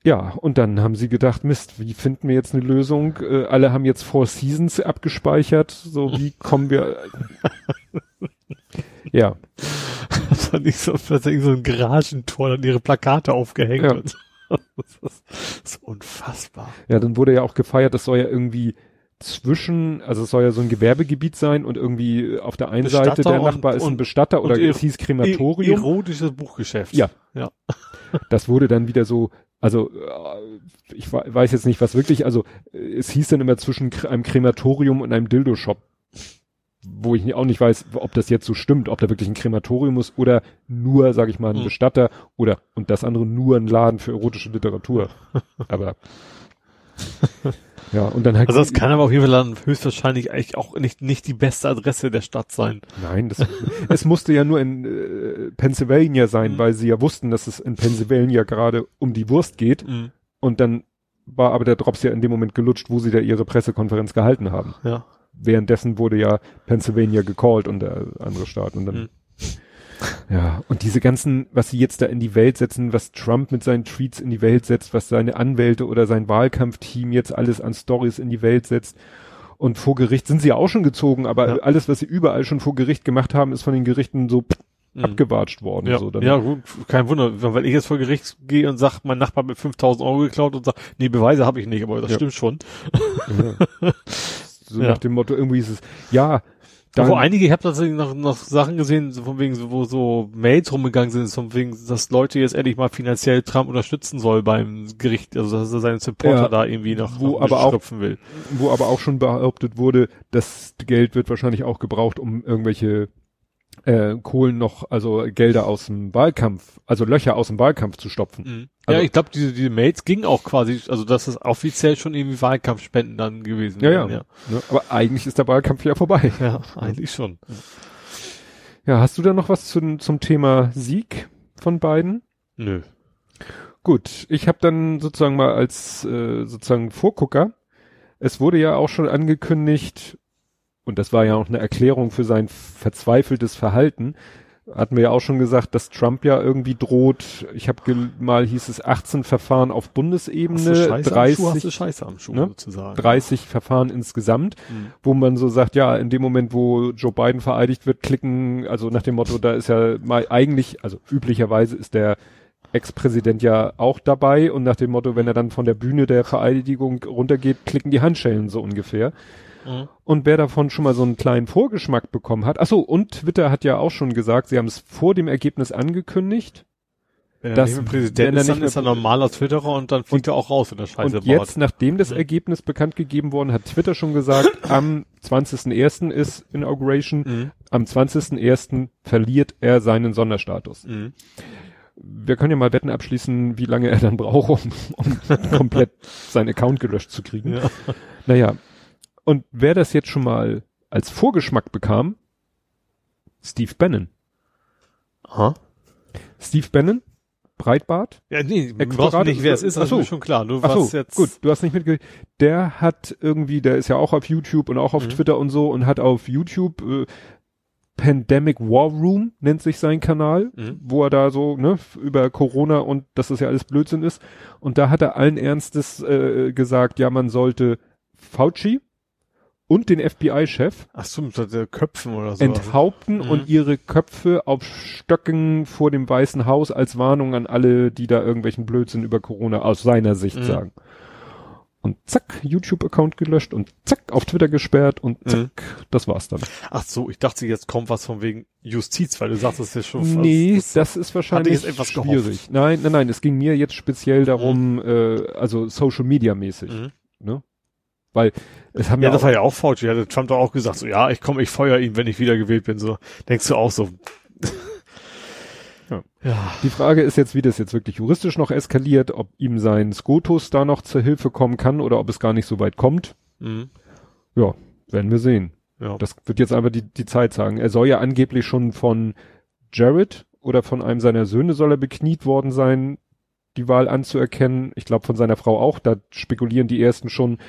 Ja, und dann haben sie gedacht, Mist, wie finden wir jetzt eine Lösung? Äh, alle haben jetzt Four Seasons abgespeichert, so wie kommen wir, ja, Das fand ich so, dass irgendwie so ein Garagentor an ihre Plakate aufgehängt Ja. Und. Das ist, unfassbar. Ja, dann wurde ja auch gefeiert, das soll ja irgendwie zwischen, also es soll ja so ein Gewerbegebiet sein und irgendwie auf der einen Bestatter Seite der und- Nachbar ist ein und- Bestatter oder und es hieß Krematorium. Erotisches Buchgeschäft. Ja. Ja. Das wurde dann wieder so, also äh, ich weiß jetzt nicht, was wirklich, also äh, es hieß dann immer zwischen einem Krematorium und einem Dildo-Shop. Wo ich auch nicht weiß, ob das jetzt so stimmt, ob da wirklich ein Krematorium ist oder nur, sage ich mal, ein Hm. Bestatter oder und das andere nur ein Laden für erotische Literatur. Aber ja, und dann halt. Also das kann aber auf jeden Fall höchstwahrscheinlich eigentlich auch nicht, nicht die beste Adresse der Stadt sein. Nein, das, es musste ja nur in äh, Pennsylvania sein, Mhm. weil sie ja wussten, dass es in Pennsylvania gerade um die Wurst geht. Mhm. Und dann war aber der Drops ja in dem Moment gelutscht, wo sie da ihre Pressekonferenz gehalten haben. Ja. Währenddessen wurde ja Pennsylvania gecallt und der andere Staat. Und dann, Mhm. ja, und diese ganzen, was sie jetzt da in die Welt setzen, was Trump mit seinen Tweets in die Welt setzt, was seine Anwälte oder sein Wahlkampfteam jetzt alles an Stories in die Welt setzt. Und vor Gericht sind sie ja auch schon gezogen, aber Ja. alles, was sie überall schon vor Gericht gemacht haben, ist von den Gerichten so Mhm. abgewatscht worden. Ja, so, ja, gut, kein Wunder. Wenn ich jetzt vor Gericht gehe und sag, mein Nachbar hat mir 5000 Euro geklaut und sagt, nee, Beweise habe ich nicht, aber das Ja. stimmt schon. Ja. so Ja. nach dem Motto, irgendwie ist es, ja, Dann, wo einige, ich habe tatsächlich noch, noch Sachen gesehen, so von wegen, wo so Mails rumgegangen sind, von wegen, dass Leute jetzt endlich mal finanziell Trump unterstützen soll beim Gericht, also dass er seinen Supporter Ja, da irgendwie noch, wo noch aber auch- will. wo aber auch schon behauptet wurde, das Geld wird wahrscheinlich auch gebraucht, um irgendwelche äh, Kohlen noch, also Gelder aus dem Wahlkampf, also Löcher aus dem Wahlkampf zu stopfen. Mhm. Also- ja, ich glaube, diese, diese Mails gingen auch quasi, also dass es offiziell schon irgendwie Wahlkampfspenden dann gewesen Ja, ja. wären, Ne? Aber eigentlich ist der Wahlkampf ja vorbei. ja. Ja, eigentlich schon. Ja, hast du da noch was zum, zum Thema Sieg von beiden? Nö. Gut, ich habe dann sozusagen mal als äh, sozusagen Vorgucker, es wurde ja auch schon angekündigt, und das war ja auch eine Erklärung für sein verzweifeltes Verhalten, hatten wir ja auch schon gesagt, dass Trump ja irgendwie droht, ich habe mal hieß es 18 Verfahren auf Bundesebene, Hast du Scheiße am Schuh, hast du 30, Scheiße am Schuh ne? sozusagen. 30 Verfahren insgesamt, Mhm. wo man so sagt, ja, in dem Moment, wo Joe Biden vereidigt wird, klicken, also nach dem Motto, da ist ja mal eigentlich, also üblicherweise ist der Ex-Präsident ja auch dabei und nach dem Motto, wenn er dann von der Bühne der Vereidigung runtergeht, klicken die Handschellen so ungefähr. Mhm. Und wer davon schon mal so einen kleinen Vorgeschmack bekommen hat, ach so, und Twitter hat ja auch schon gesagt, sie haben es vor dem Ergebnis angekündigt. Wenn er Das- wenn Präsident er ist, dann ist er normaler Twitterer und dann fliegt er auch raus, wenn er Scheiße und baut. jetzt, nachdem das Mhm. Ergebnis bekannt gegeben worden, hat Twitter schon gesagt, am 20.01. ist Inauguration, Mhm. am 20.01. verliert er seinen Sonderstatus. Mhm. Wir können ja mal Wetten abschließen, wie lange er dann braucht, um, um komplett seinen Account gelöscht zu kriegen. Ja. Naja, und wer das jetzt schon mal als Vorgeschmack bekam, Steve Bannon. Aha. Steve Bannon, Breitbart. Ja, nee, brauchst nicht, wer es ist, das so. ist mir schon klar. Du Ach warst so, jetzt, gut, du hast nicht mitgekriegt. Der hat irgendwie, der ist ja auch auf YouTube und auch auf Mhm. Twitter und so und hat auf YouTube äh, Pandemic War Room nennt sich sein Kanal, Mhm. wo er da so ne über Corona und dass das ja alles Blödsinn ist. Und da hat er allen Ernstes äh, gesagt, ja man sollte Fauci und den FBI-Chef ach so, Köpfen oder so. enthaupten Mhm. und ihre Köpfe auf Stöcken vor dem Weißen Haus als Warnung an alle, die da irgendwelchen Blödsinn über Corona aus seiner Sicht Mhm. sagen. Und zack, YouTube-Account gelöscht und zack, auf Twitter gesperrt und zack, Mhm. das war's dann. Ach so, ich dachte, jetzt kommt was von wegen Justiz, weil du sagst, das ist ja schon fast, nee, das, das ist wahrscheinlich etwas schwierig. gehofft. Nein, nein, nein, es ging mir jetzt speziell darum, äh, also Social Media mäßig, Mhm. ne? Weil es haben Ja, ja, das auch, war ja auch Fauci. Hatte Trump doch auch gesagt, so, ja, ich komme, ich feuer ihn, wenn ich wiedergewählt bin. So, denkst du auch so. Ja. ja. die Frage ist jetzt, wie das jetzt wirklich juristisch noch eskaliert, ob ihm sein Skotus da noch zur Hilfe kommen kann oder ob es gar nicht so weit kommt. Mhm. Ja, werden wir sehen. Ja. Das wird jetzt einfach die, die Zeit sagen. Er soll ja angeblich schon von Jared oder von einem seiner Söhne soll er bekniet worden sein, die Wahl anzuerkennen. Ich glaube von seiner Frau auch. Da spekulieren die ersten schon,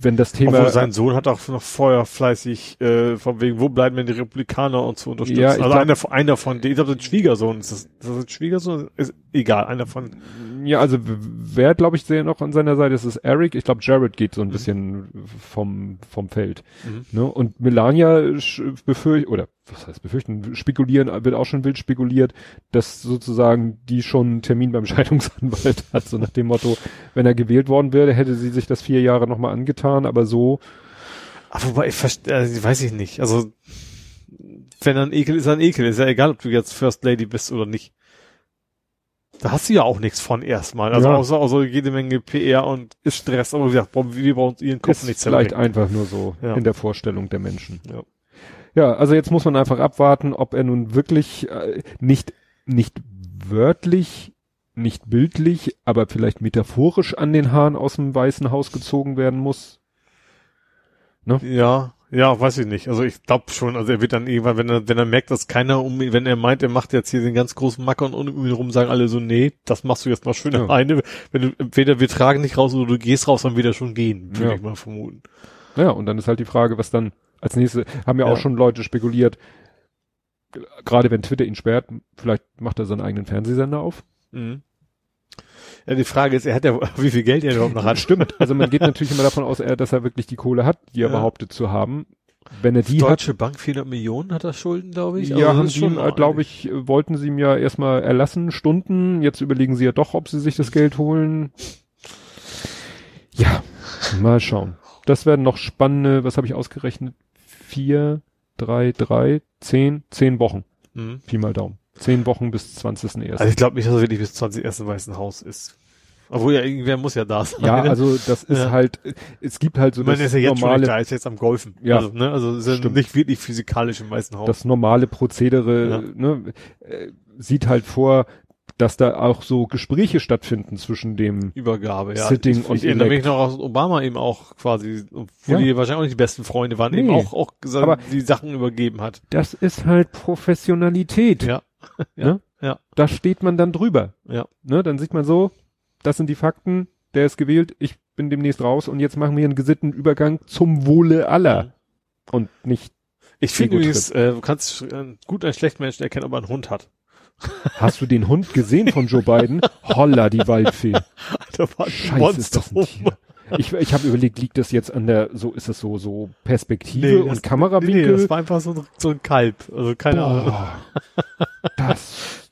wenn das Thema. Obwohl sein Sohn hat auch noch vorher fleißig, äh, von wegen, wo bleiben denn die Republikaner und zu unterstützen. Ja, also glaub- einer, von- einer von denen, ich glaube, sein Schwiegersohn, ist das, ist das ein Schwiegersohn? Ist egal, einer von, Ja, also wer glaube ich sehr noch an seiner Seite ist, ist Eric. Ich glaube Jared geht so ein bisschen vom vom Feld. Mhm. Ne? Und Melania befürchtet oder was heißt befürchten, spekulieren wird auch schon wild spekuliert, dass sozusagen die schon einen Termin beim Scheidungsanwalt hat, so nach dem Motto, wenn er gewählt worden wäre, hätte sie sich das vier Jahre nochmal angetan, aber so Aber wobei, ich verstehe, also, weiß ich nicht. Also, wenn er ein Ekel ist, er ein Ekel. Ist ja egal, ob du jetzt First Lady bist oder nicht. Da hast du ja auch nichts von erstmal. Also Ja. außer, außer jede Menge PR und Stress. Aber wie gesagt, wir brauchen ihren Kopf ist nicht vielleicht zerbrechen. einfach nur so Ja. in der Vorstellung der Menschen. Ja. Ja, also jetzt muss man einfach abwarten, ob er nun wirklich äh, nicht nicht wörtlich, nicht bildlich, aber vielleicht metaphorisch an den Haaren aus dem Weißen Haus gezogen werden muss. Ja, ja, weiß ich nicht. Also ich glaube schon, also er wird dann irgendwann, wenn er, wenn er merkt, dass keiner um ihn, wenn er meint, er macht jetzt hier den ganz großen Macker und um ihn rum sagen alle so, nee, das machst du jetzt mal schön Ja. alleine. Wenn du, entweder wir tragen nicht raus oder du gehst raus, dann wird er schon gehen, würde Ja. ich mal vermuten. Ja, und dann ist halt die Frage, was dann als nächstes, haben ja, Ja. auch schon Leute spekuliert, gerade wenn Twitter ihn sperrt, vielleicht macht er seinen eigenen Fernsehsender auf. Mhm. Ja, die Frage ist, er hat ja, wie viel Geld er überhaupt noch hat. Stimmt. Also man geht natürlich immer davon aus, dass er wirklich die Kohle hat, die er Ja. behauptet zu haben. Wenn er die Die hat, Deutsche Bank 400 Millionen hat er Schulden, glaube ich. ja, haben sie ihm, glaube ich, wollten sie ihm ja erstmal erlassen, Stunden. Jetzt überlegen sie ja doch, ob sie sich das Geld holen. Ja, mal schauen. Das werden noch spannende, was habe ich ausgerechnet? Vier, drei, drei, zehn, zehn Wochen. Mhm. Pi mal Daumen. Zehn Wochen bis 20.01. Also ich glaube nicht, dass er wirklich bis 20 ersten Weißen Haus ist. Obwohl ja irgendwer muss ja da sein. ja, also das ist Ja. halt, es gibt halt so ich meine, er das ist ja jetzt schon normale, da, er ist jetzt am Golfen. Ja. Also, ne, also ist ja nicht wirklich physikalisch im Weißen Haus. das normale Prozedere, Ja. ne, äh, sieht halt vor, dass da auch so Gespräche stattfinden zwischen dem Übergabe, ja. Sitting ich, und ich erinnere mich noch aus Obama eben auch quasi, wo Ja. die wahrscheinlich auch nicht die besten Freunde waren, eben Nee. auch, auch gesagt, Aber- die Sachen übergeben hat. Das ist halt Professionalität. Ja. Ne? Ja. Da steht man dann drüber. Ja. Ne? Dann sieht man so, das sind die Fakten, der ist gewählt, ich bin demnächst raus und jetzt machen wir einen gesitteten Übergang zum Wohle aller. Und nicht, Ich finde übrigens, äh, du kannst äh, gut einen schlechten Menschen erkennen, ob er einen Hund hat. Hast du den Hund gesehen von Joe Biden? Holla, die Waldfee. Alter, war ein Scheiße, ist das ein. Ich, ich habe überlegt, liegt das jetzt an der, so ist es so, so Perspektive Nee, und das- Kamerawinkel? Nee, das war einfach so ein, so ein Kalb. Also keine Ahnung. Boah. Das, das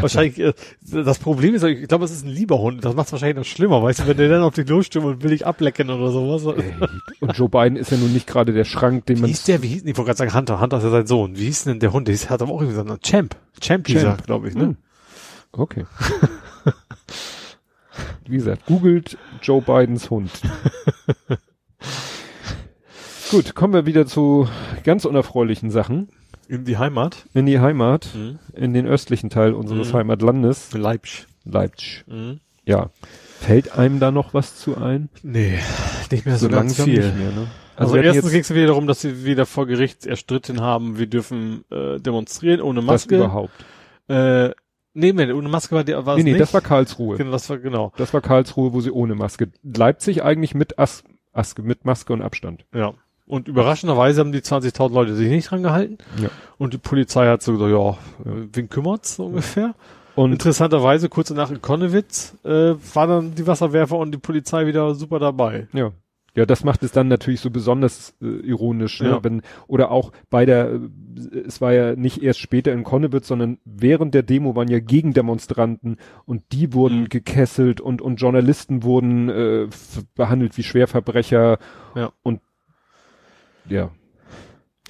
Wahrscheinlich, äh, das Problem ist, ich glaube, es ist ein lieber Hund. Das macht es wahrscheinlich noch schlimmer, weißt du, wenn der dann auf dich losstürmt und will dich ablecken oder sowas. Ey, und Joe Biden ist ja nun nicht gerade der Schrank, den Wie man. hieß der, wie hieß, ich wollte gerade sagen Hunter, Hunter ist ja sein Sohn. Wie hieß denn der Hund? Der hieß- hat aber auch irgendwie so einen Champ. Champ Champ. glaube ich, ne? Hm. Okay. Wie gesagt, googelt Joe Bidens Hund. Gut, kommen wir wieder zu ganz unerfreulichen Sachen. In die Heimat. In die Heimat, Mhm. in den östlichen Teil unseres Mhm. Heimatlandes, Leipzig. Leipzig. Mhm. Ja. Fällt einem da noch was zu ein? Nee, nicht mehr so, So langsam viel. nicht mehr, ne? Also, hatten erstens ging es wieder darum, dass sie wieder vor Gericht erstritten haben, wir dürfen äh, demonstrieren ohne das Maske. überhaupt. Äh, nee, nee, ohne Maske war, der, war Nee, nee, nicht. das war Karlsruhe. genau, das war genau. Das war Karlsruhe, wo sie ohne Maske. Leipzig eigentlich mit As Aske, mit Maske und Abstand. Ja. Und überraschenderweise haben die 20.000 Leute sich nicht dran gehalten. Ja. Und die Polizei hat so gesagt, ja, äh, wen kümmert's so ungefähr? Und Interessanterweise, kurz danach in Konnewitz, äh, waren dann die Wasserwerfer und die Polizei wieder super dabei. ja. Ja, das macht es dann natürlich so besonders äh, ironisch, ne? Ja. wenn oder auch bei der, äh, es war ja nicht erst später in Konnewitz, sondern während der Demo waren ja Gegendemonstranten und die wurden Mhm. gekesselt und und Journalisten wurden äh, behandelt wie Schwerverbrecher Ja. und ja,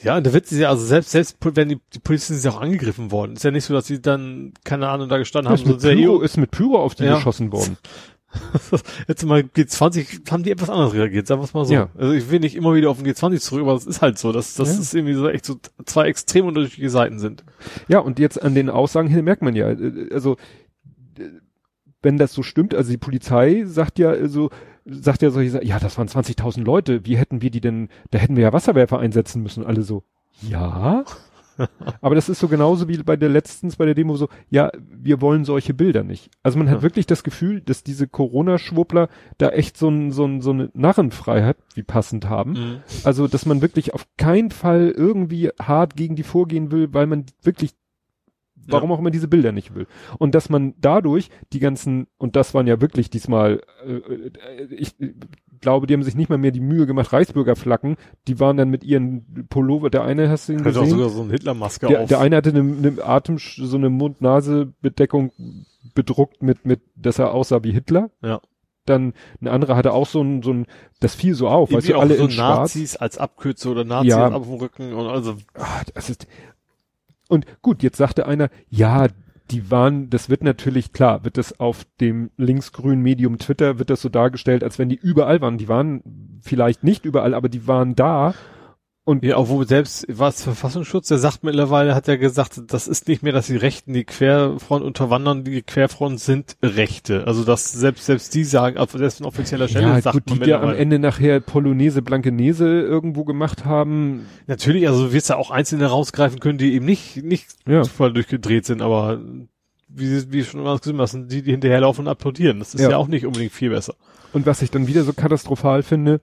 Ja, und der Witz ist ja, also selbst, selbst wenn die, die Polizisten sind ja auch angegriffen worden. Ist ja nicht so, dass sie dann, keine Ahnung, da gestanden ist haben, mit, Pyro, ist mit Pyro auf die Ja. geschossen worden. Jetzt mal G20 haben die etwas anders reagiert, sagen wir es mal so. Ja. Also ich will nicht immer wieder auf den G20 zurück, aber das ist halt so, dass das Ja. ist irgendwie so echt so zwei extrem unterschiedliche Seiten sind. Ja, und jetzt an den Aussagen hin merkt man ja, äh, also wenn das so stimmt, also die Polizei sagt ja äh, so, sagt ja solche ja, das waren 20.000 Leute, wie hätten wir die denn, da hätten wir ja Wasserwerfer einsetzen müssen, alle so, ja, Aber das ist so genauso wie bei der letztens bei der Demo so, ja, wir wollen solche Bilder nicht. Also man hat Ja. wirklich das Gefühl, dass diese Corona-Schwuppler da echt so, ein, so, ein, so eine Narrenfreiheit wie passend haben. Mhm. Also, dass man wirklich auf keinen Fall irgendwie hart gegen die vorgehen will, weil man wirklich, warum auch immer diese Bilder nicht will. Und dass man dadurch die ganzen, und das waren ja wirklich diesmal, äh, äh, ich glaube, die haben sich nicht mal mehr die Mühe gemacht, Reichsbürgerflaggen, die waren dann mit ihren Pullover, der eine hast du ihn Hat auch gesehen? sogar so eine Hitlermaske Der, auf. der eine hatte eine, eine Atem, so eine Mund-Nase-Bedeckung bedruckt mit, mit, dass er aussah wie Hitler. Ja. Dann ein anderer hatte auch so ein, so ein, das fiel so auf, weißt Irgendwie du, auch alle so in schwarz. Nazis als Abkürze oder Nazis Ja. auf dem Rücken und also Ah, das ist, und gut, jetzt sagte einer, ja, die waren, das wird natürlich, klar, wird das auf dem linksgrünen Medium Twitter, wird das so dargestellt, als wenn die überall waren. Die waren vielleicht nicht überall, aber die waren da. Und Ja, obwohl selbst was Verfassungsschutz, der sagt mittlerweile, hat ja gesagt, das ist nicht mehr, dass die Rechten die Querfront unterwandern, die Querfront sind Rechte. Also dass selbst selbst die sagen, also selbst ein offizieller Stelle ja, sagt gut, man die da am. Ende nachher Polonaise, Blankenese irgendwo gemacht haben. Natürlich, also du wirst ja auch Einzelne rausgreifen können, die eben nicht nicht Ja. voll durchgedreht sind, aber wie, wie schon mal gesehen hast, die, die hinterherlaufen und applaudieren. Das ist Ja. ja. auch nicht unbedingt viel besser. Und was ich dann wieder so katastrophal finde,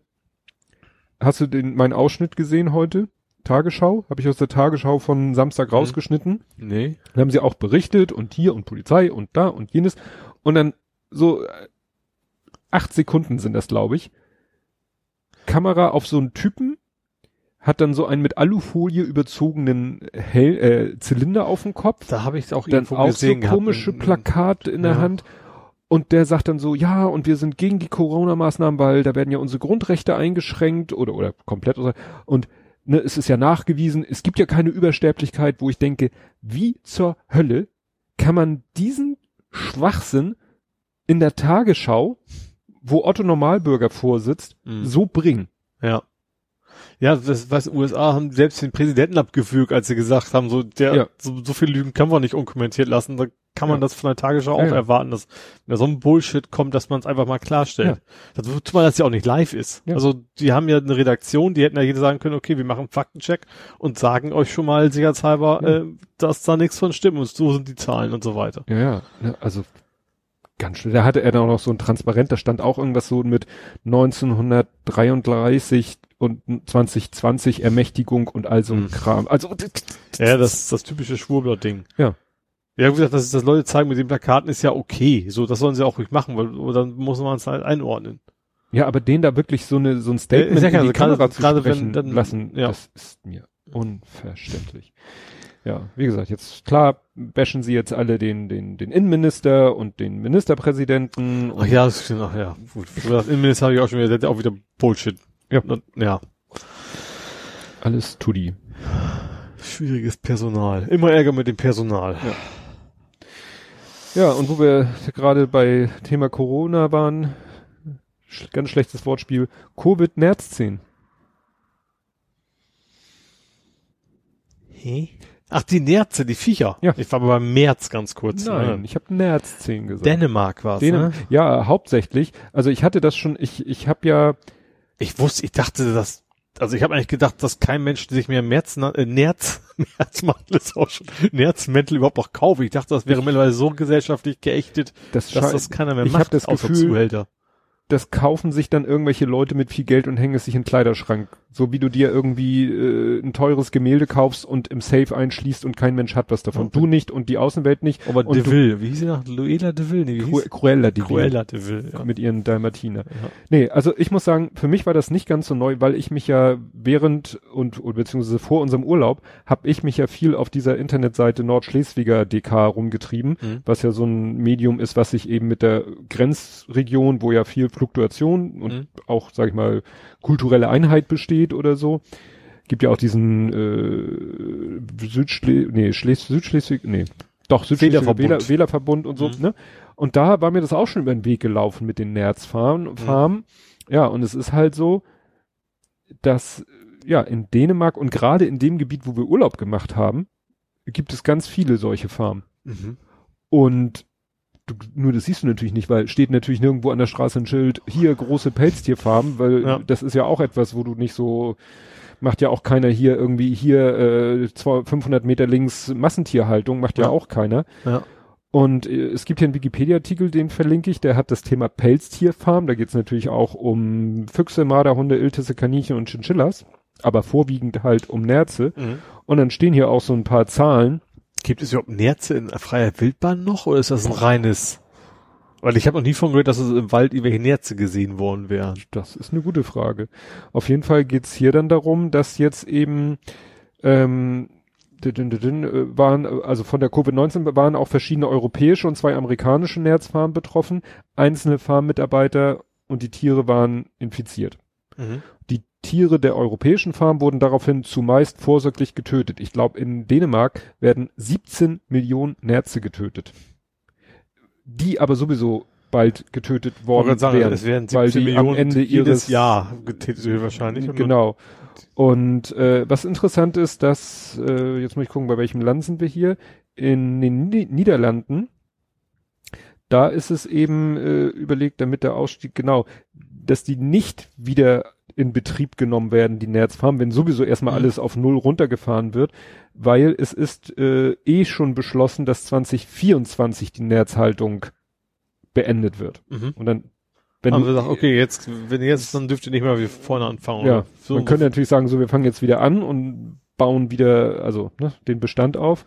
hast du den, meinen Ausschnitt gesehen heute? Tagesschau? Habe ich aus der Tagesschau von Samstag rausgeschnitten. Nee. Dann haben sie auch berichtet und hier und Polizei und da und jenes. Und dann so äh, acht Sekunden sind das, glaube ich. Kamera auf so einen Typen, hat dann so einen mit Alufolie überzogenen Hell, äh, Zylinder auf dem Kopf. Da habe ich auch Dann irgendwo auch so gesehen gehabt. komische In- Plakate in der Ja. Hand. Und der sagt dann so, ja, und wir sind gegen die Corona-Maßnahmen, weil da werden ja unsere Grundrechte eingeschränkt oder, oder komplett. Oder, und ne, es ist ja nachgewiesen, es gibt ja keine Übersterblichkeit, wo ich denke, wie zur Hölle kann man diesen Schwachsinn in der Tagesschau, wo Otto Normalbürger vorsitzt, Mhm. so bringen? Ja. Ja, das, was USA haben selbst den Präsidenten abgefügt, als sie gesagt haben, so, der, Ja. so, so viel Lügen kann man nicht unkommentiert lassen. Da kann man Ja. das von der Tagesschau Ja, auch ja. erwarten, dass wenn da so ein Bullshit kommt, dass man es einfach mal klarstellt. Das, zumal das ja auch nicht live ist. Ja. Also, die haben ja eine Redaktion, die hätten ja jeder sagen können, okay, wir machen einen Faktencheck und sagen euch schon mal sicherheitshalber, Ja. äh, dass da nichts von stimmt und so sind die Zahlen und so weiter. Ja, ja, ne, also ganz schön. Da hatte er dann auch noch so ein Transparent, da stand auch irgendwas so mit 1933 und 2020 Ermächtigung und all so ein Mhm. Kram. Also Ja, das, das typische Schwurbler-Ding. Ja. Ja, wie gesagt, dass, dass Leute zeigen mit den Plakaten ist ja okay. So, das sollen sie auch ruhig machen, weil dann muss man es halt einordnen. ja, aber den da wirklich so eine so ein Statement ist ja in die also gerade- Kamera zu gerade wenn sprechen dann- lassen, ja. das ist mir unverständlich. Ja, wie gesagt, jetzt klar bashen sie jetzt alle den den den Innenminister und den Ministerpräsidenten und Ach ja, das stimmt, ach ja. Gut. Gesagt, Innenminister habe ich auch schon wieder, der hat ja auch wieder Bullshit. Ja. Ja. alles Tudi. Schwieriges Personal. Immer Ärger mit dem Personal. Ja, und wo wir gerade bei Thema Corona waren, sch ganz schlechtes Wortspiel, Covid-Nerz-10. Hä? Ach, die Nerze, die Viecher. Ja. Ich war aber beim März ganz kurz. Nein, Ne? ich habe Nerz-10 gesagt. Dänemark war's, Dänem- ne? Ja, hauptsächlich. Also ich hatte das schon, ich, ich habe ja, Ich wusste, ich dachte, dass, also ich habe eigentlich gedacht, dass kein Mensch sich mehr März, äh, Nerz, Nerzmantel ist auch schon, Nerzmäntel überhaupt noch kaufe. Ich dachte, das wäre mittlerweile so gesellschaftlich geächtet, das, dass das keiner mehr ich macht, hab das Gefühl, Zuhälter. Das kaufen sich dann irgendwelche Leute mit viel Geld und hängen es sich in den Kleiderschrank. So wie du dir irgendwie äh, ein teures Gemälde kaufst und im Safe einschließt und kein Mensch hat was davon. Okay. Du nicht und die Außenwelt nicht. Aber und de du- Ville, wie hieß sie noch? Luella de Ville? Nee, wie Cru Cruella die Cruella de Ville, ja. mit ihren Dalmatiner. Ja. Nee, also ich muss sagen, für mich war das nicht ganz so neu, weil ich mich ja während und beziehungsweise vor unserem Urlaub habe ich mich ja viel auf dieser Internetseite Nordschleswiger DK rumgetrieben, Mhm. was ja so ein Medium ist, was sich eben mit der Grenzregion, wo ja viel Fluktuation und Mhm. auch, sag ich mal, kulturelle Einheit besteht oder so. Gibt ja auch diesen äh, Südschle nee, Schles Südschleswig, nee, doch Wählerverbund. Wähler, Wählerverbund und so, Mhm. ne? Und da war mir das auch schon über den Weg gelaufen mit den Nerzfarmen. Farmen. Ja, und es ist halt so, dass ja in Dänemark und gerade in dem Gebiet, wo wir Urlaub gemacht haben, gibt es ganz viele solche Farmen. Mhm. Und du, nur das siehst du natürlich nicht, weil steht natürlich nirgendwo an der Straße ein Schild, hier große Pelztierfarmen, weil Ja. das ist ja auch etwas, wo du nicht so macht ja auch keiner hier irgendwie hier äh, 200, 500 Meter links Massentierhaltung, macht ja, Ja. auch keiner. Ja. Und äh, es gibt hier einen Wikipedia-Artikel, den verlinke ich, der hat das Thema Pelztierfarm. Da geht es natürlich auch um Füchse, Marderhunde, Iltisse, Kaninchen und Chinchillas, aber vorwiegend halt um Nerze. Mhm. Und dann stehen hier auch so ein paar Zahlen. Gibt es überhaupt Nerze in freier Wildbahn noch oder ist das ein reines? Weil ich habe noch nie von gehört, dass es im Wald irgendwelche Nerze gesehen worden wären. Das ist eine gute Frage. Auf jeden Fall geht's hier dann darum, dass jetzt eben ähm, äh, waren, äh, also von der Covid-19 waren auch verschiedene europäische und zwei amerikanische Nerzfarmen betroffen. Einzelne Farmmitarbeiter und die Tiere waren infiziert. Mhm. Tiere der europäischen Farm wurden daraufhin zumeist vorsorglich getötet. Ich glaube, in Dänemark werden 17 Millionen Nerze getötet. Die aber sowieso bald getötet worden sagen, wären. es werden weil 17 die Millionen am Ende jedes ihres Jahr getätigt wahrscheinlich. Und Genau. Und äh, was interessant ist, dass, äh, jetzt muss ich gucken, bei welchem Land sind wir hier? In den Ni Niederlanden, da ist es eben äh, überlegt, damit der Ausstieg, genau, dass die nicht wieder in Betrieb genommen werden, die Nerzfarm, wenn sowieso erstmal Mhm. alles auf Null runtergefahren wird, weil es ist äh, eh schon beschlossen, dass 2024 die Nerzhaltung beendet wird. Mhm. Und dann, wenn du- wir sagen, okay, jetzt, wenn jetzt, dann dürft ihr nicht mehr wie vorne anfangen. Ja, so. man könnte natürlich sagen, so wir fangen jetzt wieder an und bauen wieder, also ne, den Bestand auf.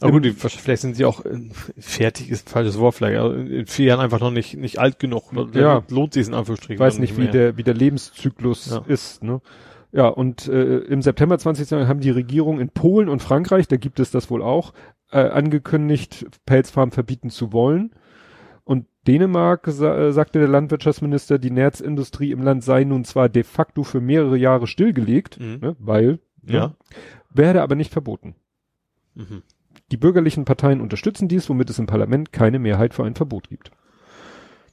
Aber gut, die, vielleicht sind sie auch äh, fertig, ist ein falsches Wort vielleicht, aber in vier Jahren einfach noch nicht, nicht alt genug. Ja. Lohnt sich in Anführungsstrichen. Ich weiß nicht, wie mehr. der, wie der Lebenszyklus Ja. ist. Ne? Ja, und äh, im September 2020 haben die Regierung in Polen und Frankreich, da gibt es das wohl auch, äh, angekündigt, Pelzfarmen verbieten zu wollen. Und Dänemark sa äh, sagte der Landwirtschaftsminister, die Nerzindustrie im Land sei nun zwar de facto für mehrere Jahre stillgelegt, Mhm. ne, weil, ne, Ja. werde aber nicht verboten. Mhm. Die bürgerlichen Parteien unterstützen dies, womit es im Parlament keine Mehrheit für ein Verbot gibt.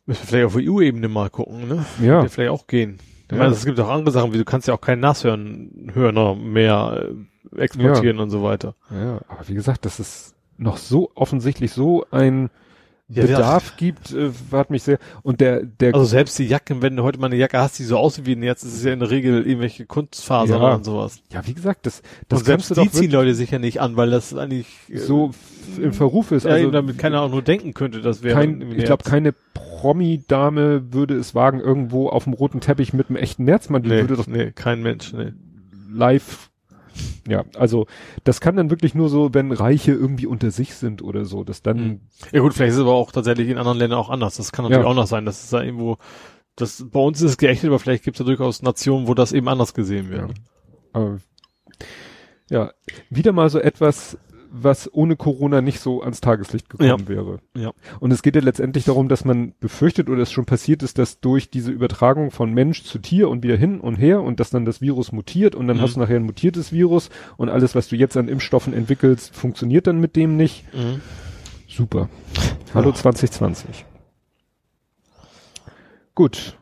Müssen wir vielleicht auf EU-Ebene mal gucken, ne? Ja. Würde vielleicht auch gehen. Ich Ja. meine, es gibt auch andere Sachen, wie du kannst ja auch keinen Nashörner mehr äh, exportieren und so weiter. Ja, aber wie gesagt, dass es noch so offensichtlich so ein Ja, Bedarf gibt, äh, hat mich sehr, und der, der, Also selbst die Jacken, wenn du heute mal eine Jacke hast, die so aussieht wie ein Netz, ist es ja in der Regel irgendwelche Kunstfasern Ja. und sowas. ja, wie gesagt, das, das und selbst die ziehen Leute sicher nicht an, weil das eigentlich äh, so im Verruf ist. ja, Also, damit keiner auch nur denken könnte, das wäre ich glaube, keine Promi-Dame würde es wagen, irgendwo auf dem roten Teppich mit einem echten Nerzmann, die nee, würde doch nee, kein Mensch, nee. live, ja, also, das kann dann wirklich nur so, wenn Reiche irgendwie unter sich sind oder so, dass dann, Mhm. Ja gut, vielleicht ist es aber auch tatsächlich in anderen Ländern auch anders. Das kann natürlich Ja. auch noch sein, dass es da irgendwo, das, bei uns ist es geächtet, aber vielleicht gibt es ja durchaus Nationen, wo das eben anders gesehen wird. äh, ja, wieder mal so etwas, was ohne Corona nicht so ans Tageslicht gekommen wäre. Ja. Und es geht ja letztendlich darum, dass man befürchtet oder es schon passiert ist, dass durch diese Übertragung von Mensch zu Tier und wieder hin und her und dass dann das Virus mutiert und dann Mhm. hast du nachher ein mutiertes Virus und alles, was du jetzt an Impfstoffen entwickelst, funktioniert dann mit dem nicht. Mhm. Super. Hallo Ja. 2020. Gut.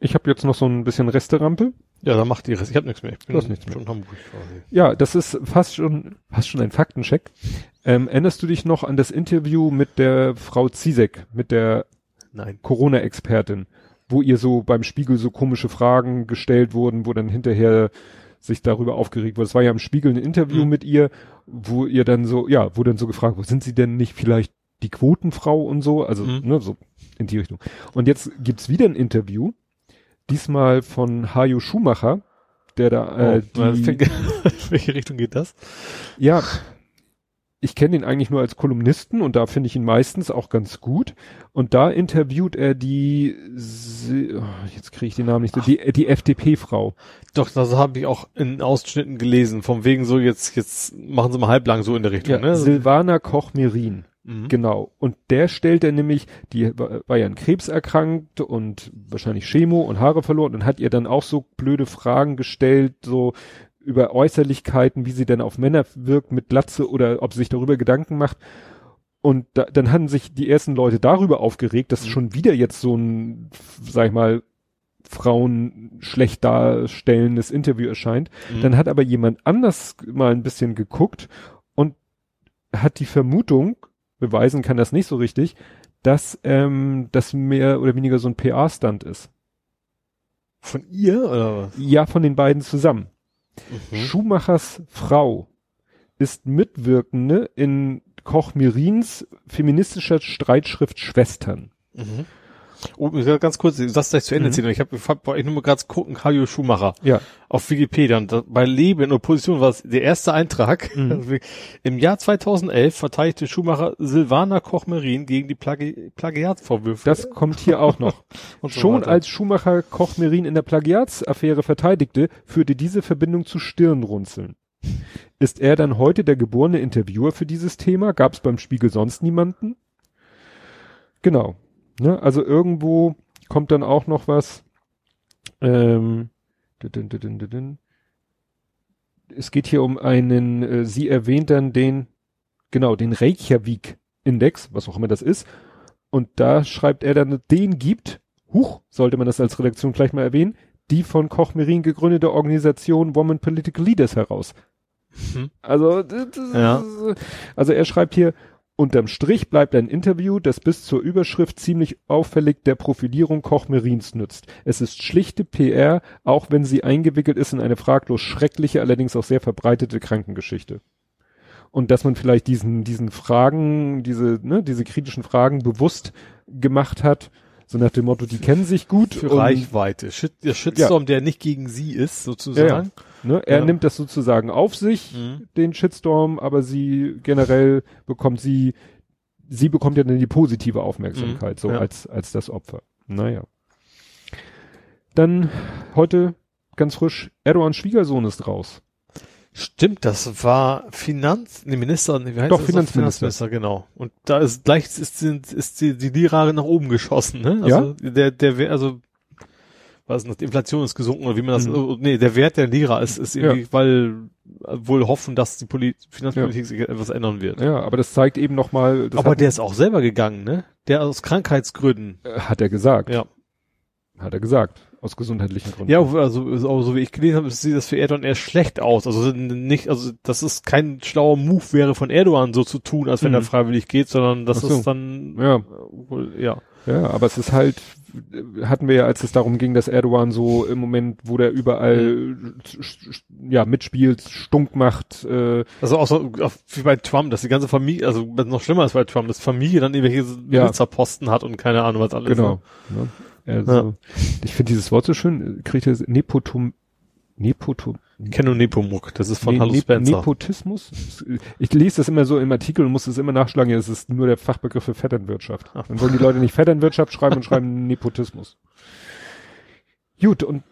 Ich habe jetzt noch so ein bisschen Resterampe. Ja, dann macht die Rest. Ich habe nichts mehr. Ich bin Du hast nichts mehr. schon Hamburg quasi. Ja, das ist fast schon, fast schon ein Faktencheck. Ähm, erinnerst du dich noch an das Interview mit der Frau Zizek, mit der. Corona-Expertin, wo ihr so beim Spiegel so komische Fragen gestellt wurden, wo dann hinterher sich darüber aufgeregt wurde. Es war ja im Spiegel ein Interview Mhm. mit ihr, wo ihr dann so, ja, wo dann so gefragt wurde, sind Sie denn nicht vielleicht die Quotenfrau und so? Also, Mhm. ne, so in die Richtung. Und jetzt gibt's wieder ein Interview, diesmal von Hajo Schumacher, der da, äh, oh, die, fängt- welche Richtung geht das? ja, ich kenne ihn eigentlich nur als Kolumnisten und da finde ich ihn meistens auch ganz gut. Und da interviewt er die, oh, jetzt kriege ich den Namen nicht, so, die, die FDP-Frau. Doch, das habe ich auch in Ausschnitten gelesen, vom wegen so jetzt, jetzt machen sie mal halblang so in der Richtung, Ja, ne? Silvana Koch-Merin. Mhm. Genau. Und der stellt er nämlich, die war, ja an Krebs erkrankt und wahrscheinlich Chemo und Haare verloren und hat ihr dann auch so blöde Fragen gestellt, so über Äußerlichkeiten, wie sie denn auf Männer wirkt mit Glatze oder ob sie sich darüber Gedanken macht. Und da, dann hatten sich die ersten Leute darüber aufgeregt, dass Mhm. schon wieder jetzt so ein, sag ich mal, Frauen schlecht darstellendes Interview erscheint. Mhm. Dann hat aber jemand anders mal ein bisschen geguckt und hat die Vermutung, beweisen kann das nicht so richtig, dass ähm, das mehr oder weniger so ein PR-Stunt ist. Von ihr oder was? Ja, von den beiden zusammen. Mhm. Schumachers Frau ist Mitwirkende in Koch Mirins feministischer Streitschrift Schwestern. Mhm. Oh, ganz kurz, sagst gleich zu Ende Mhm. ziehen. Ich habe hab, ich nur mal gerade gucken, Karl Schumacher Ja. auf Wikipedia. Und da, bei Leben und Position war es der erste Eintrag. Mhm. Also Im Jahr 2011 verteidigte Schumacher Silvana Koch-Merin gegen die Plagi Plagiatsvorwürfe. Das kommt hier auch noch. und so Schon weiter. als Schumacher Koch Merin in der Plagiatsaffäre verteidigte, führte diese Verbindung zu Stirnrunzeln. Ist er dann heute der geborene Interviewer für dieses Thema? Gab es beim Spiegel sonst niemanden? Genau. Ne? Also irgendwo kommt dann auch noch was. Ähm, dudun, dudun, dudun. es geht hier um einen, äh, sie erwähnt dann den, genau, den Reykjavik-Index, was auch immer das ist. Und da schreibt er dann, den gibt, huch, sollte man das als Redaktion gleich mal erwähnen, die von Koch Merin gegründete Organisation Women Political Leaders heraus. Mhm. Also, Ja. also er schreibt hier, unterm Strich bleibt ein Interview, das bis zur Überschrift ziemlich auffällig der Profilierung Koch Merins nützt. Es ist schlichte PR, auch wenn sie eingewickelt ist in eine fraglos schreckliche, allerdings auch sehr verbreitete Krankengeschichte. Und dass man vielleicht diesen, diesen Fragen, diese, ne, diese kritischen Fragen bewusst gemacht hat, so nach dem Motto, die kennen sich gut. für Reichweite. Shit, der Shitstorm, der nicht gegen sie ist, sozusagen. Ne? Er Ja. nimmt das sozusagen auf sich, Mhm. den Shitstorm, aber sie generell bekommt sie, sie bekommt ja dann die positive Aufmerksamkeit, Mhm. so Ja. als, als das Opfer. Naja. Dann heute ganz frisch, Erdogans Schwiegersohn ist raus. Stimmt, das war Finanz, nee, Minister, nee, wie heißt Doch, das? Finanzminister. genau. Und da ist gleich ist, ist die, die Lira nach oben geschossen, ne? Also der, der, Wer- also, was ist das, die Inflation ist gesunken oder wie man das, Mhm. oh, nee, der Wert der Lira ist, ist irgendwie, weil äh, wohl hoffen, dass die Poli Finanzpolitik sich etwas ändern wird. Ja, aber das zeigt eben nochmal, Aber der ist auch selber gegangen, ne? Der aus Krankheitsgründen. äh, hat er gesagt. Ja. Hat er gesagt. Aus gesundheitlichen Gründen. Ja, also, so wie ich gelesen habe, sieht das für Erdogan eher schlecht aus. Also nicht, also das ist kein schlauer Move wäre von Erdogan so zu tun, als wenn Mhm. er freiwillig geht, sondern das so. ist dann Ja. äh, wohl, ja. Ja, aber es ist halt, hatten wir ja, als es darum ging, dass Erdogan so im Moment, wo der überall sch- ja mitspielt, stunk macht, äh, Also auch so auch wie bei Trump, dass die ganze Familie, also was noch schlimmer ist bei Trump, dass Familie dann irgendwelche Ja. Ministerposten hat und keine Ahnung was alles. genau. Ne? Also, Ich finde dieses Wort so schön, kriegt er Nepotum, Nepotum, Ne? Kenno Nepomuk, das ist von Ne- Hallo Ne- Spencer. Nepotismus? Ich lese das immer so im Artikel und muss es immer nachschlagen, ja, es ist nur der Fachbegriff für Vetternwirtschaft. Ach. Dann wollen die Leute nicht Vetternwirtschaft schreiben und schreiben Nepotismus. Gut, und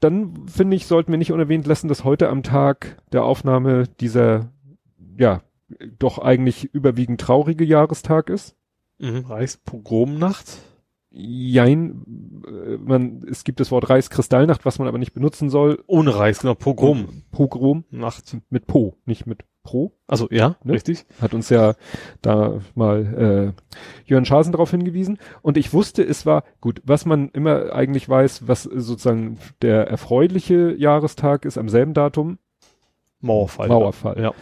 dann finde ich, sollten wir nicht unerwähnt lassen, dass heute am Tag der Aufnahme dieser, ja, doch eigentlich überwiegend traurige Jahrestag ist. mhm. Reichspogromnacht. Jein, äh, man, es gibt das Wort Reichskristallnacht, was man aber nicht benutzen soll. Ohne Reichs, genau, Pogrom. Pogrom Nacht. mit Po, nicht mit Pro. Also ja, Ne? richtig. Hat uns ja da mal äh, Jörn Schasen darauf hingewiesen. Und ich wusste, es war gut, was man immer eigentlich weiß, was sozusagen der erfreuliche Jahrestag ist am selben Datum, Mauerfall. Mauerfall. Ja.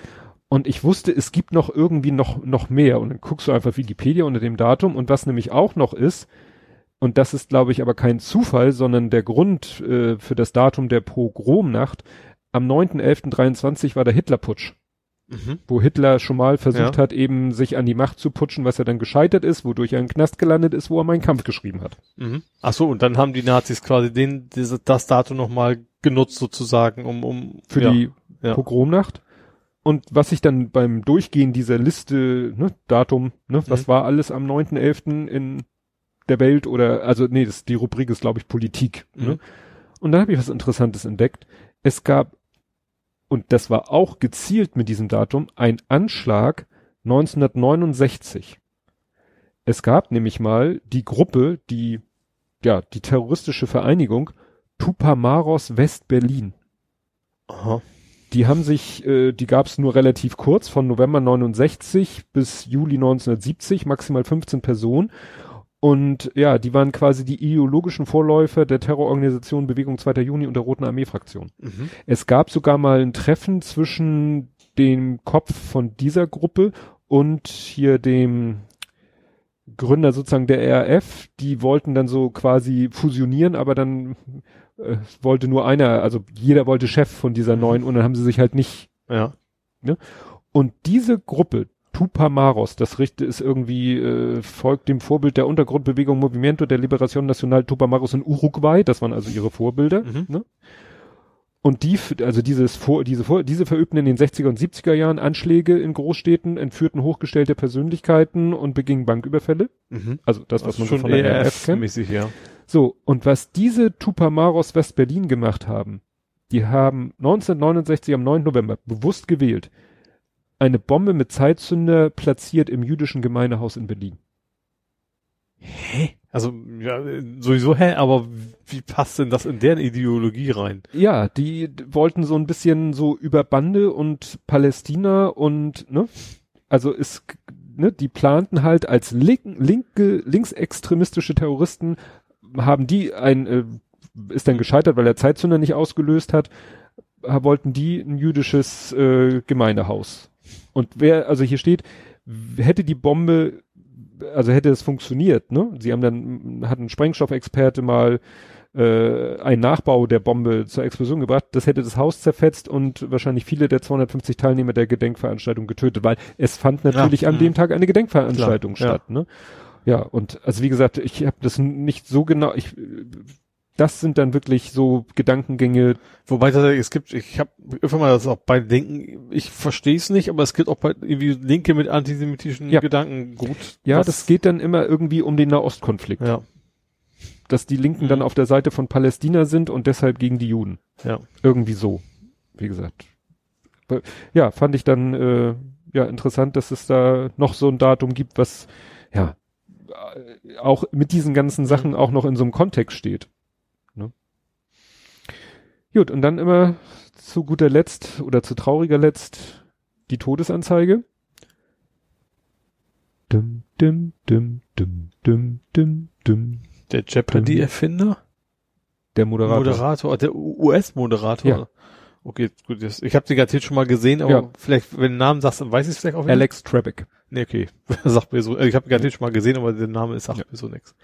Und ich wusste, es gibt noch irgendwie noch, noch mehr. Und dann guckst du einfach Wikipedia unter dem Datum. Und was nämlich auch noch ist, und das ist, glaube ich, aber kein Zufall, sondern der Grund äh, für das Datum der Pogromnacht, am 9.11.23 war der Hitlerputsch Mhm. wo Hitler schon mal versucht Ja. hat, eben sich an die Macht zu putschen, was er dann gescheitert ist, wodurch er in den Knast gelandet ist, wo er meinen Kampf geschrieben hat. Mhm. Ach so, und dann haben die Nazis quasi den, diese, das Datum nochmal genutzt sozusagen, um, um Für ja, die ja. Pogromnacht. Und was ich dann beim Durchgehen dieser Liste, ne, Datum, ne, was Mhm. war alles am 9.11. in der Welt oder, also nee, das, die Rubrik ist, glaube ich, Politik. Mhm. Ne? Und dann habe ich was Interessantes entdeckt. Es gab, und das war auch gezielt mit diesem Datum, ein Anschlag 1969. Es gab nämlich mal die Gruppe, die, ja, die terroristische Vereinigung Tupamaros West-Berlin. Aha. Die haben sich, äh, die gab es nur relativ kurz, von November 69 bis Juli 1970, maximal 15 Personen. Und ja, die waren quasi die ideologischen Vorläufer der Terrororganisation Bewegung 2. Juni und der Roten Armee-Fraktion. Mhm. Es gab sogar mal ein Treffen zwischen dem Kopf von dieser Gruppe und hier dem, Gründer sozusagen der RAF, die wollten dann so quasi fusionieren, aber dann äh, wollte nur einer, also jeder wollte Chef von dieser Mhm. neuen und dann haben sie sich halt nicht. Ja. Und diese Gruppe, Tupamaros, das Richte ist irgendwie, äh, folgt dem Vorbild der Untergrundbewegung Movimiento der Liberación Nacional Tupamaros in Uruguay, das waren also ihre Vorbilder. Mhm. Ne? Und die, also dieses vor, diese vor, diese verübten in den 60er und 70er Jahren Anschläge in Großstädten, entführten hochgestellte Persönlichkeiten und begingen Banküberfälle. Mhm. Also das, was man so von der RAF kennt. mäßig, ja. So, und was diese Tupamaros West-Berlin gemacht haben, die haben 1969 am 9. November bewusst gewählt, eine Bombe mit Zeitzünder platziert im jüdischen Gemeindehaus in Berlin. Hä? Also, ja, sowieso hä, aber wie passt denn das in deren Ideologie rein? Ja, die wollten so ein bisschen so über Bande und Palästina und, ne, also ist, ne, die planten halt als link, linke, linksextremistische Terroristen, haben die ein, äh, ist dann gescheitert, weil er Zeitzünder nicht ausgelöst hat, ha- wollten die ein jüdisches äh, Gemeindehaus. Und wer, also hier steht, hätte die Bombe, also hätte es funktioniert, ne? Sie haben dann, hat ein Sprengstoffexperte mal äh, einen Nachbau der Bombe zur Explosion gebracht, das hätte das Haus zerfetzt und wahrscheinlich viele der 250 Teilnehmer der Gedenkveranstaltung getötet, weil es fand natürlich Ja, an mhm. dem Tag eine Gedenkveranstaltung Klar, ja. statt, ne? Ja, und also wie gesagt, ich habe das nicht so genau, ich das sind dann wirklich so Gedankengänge, Wobei es gibt, ich habe öfter mal das auch bei Linken, ich verstehe es nicht, aber es gibt auch bei irgendwie Linke mit antisemitischen Ja. Gedanken gut. ja, das geht dann immer irgendwie um den Nahostkonflikt, Ja, dass die Linken dann Mhm. auf der Seite von Palästina sind und deshalb gegen die Juden. ja. Irgendwie so, wie gesagt. Ja, fand ich dann äh, ja interessant, dass es da noch so ein Datum gibt, was ja äh, auch mit diesen ganzen Sachen auch noch in so einem Kontext steht. Gut, und dann immer zu guter Letzt oder zu trauriger Letzt die Todesanzeige. Dum, dum, dum, dum, dum, dum, dum. Der Jeopardy-Erfinder? Der Moderator. Moderator, der US-Moderator. Ja. Okay, gut, das, ich habe den garantiert schon mal gesehen, aber Ja. vielleicht, wenn du den Namen sagst, dann weiß ich es vielleicht auch wieder. Alex Trebek. Nee, okay. sagt mir so, ich habe garantiert schon mal gesehen, aber der Name ist, sagt Ja. mir so nix.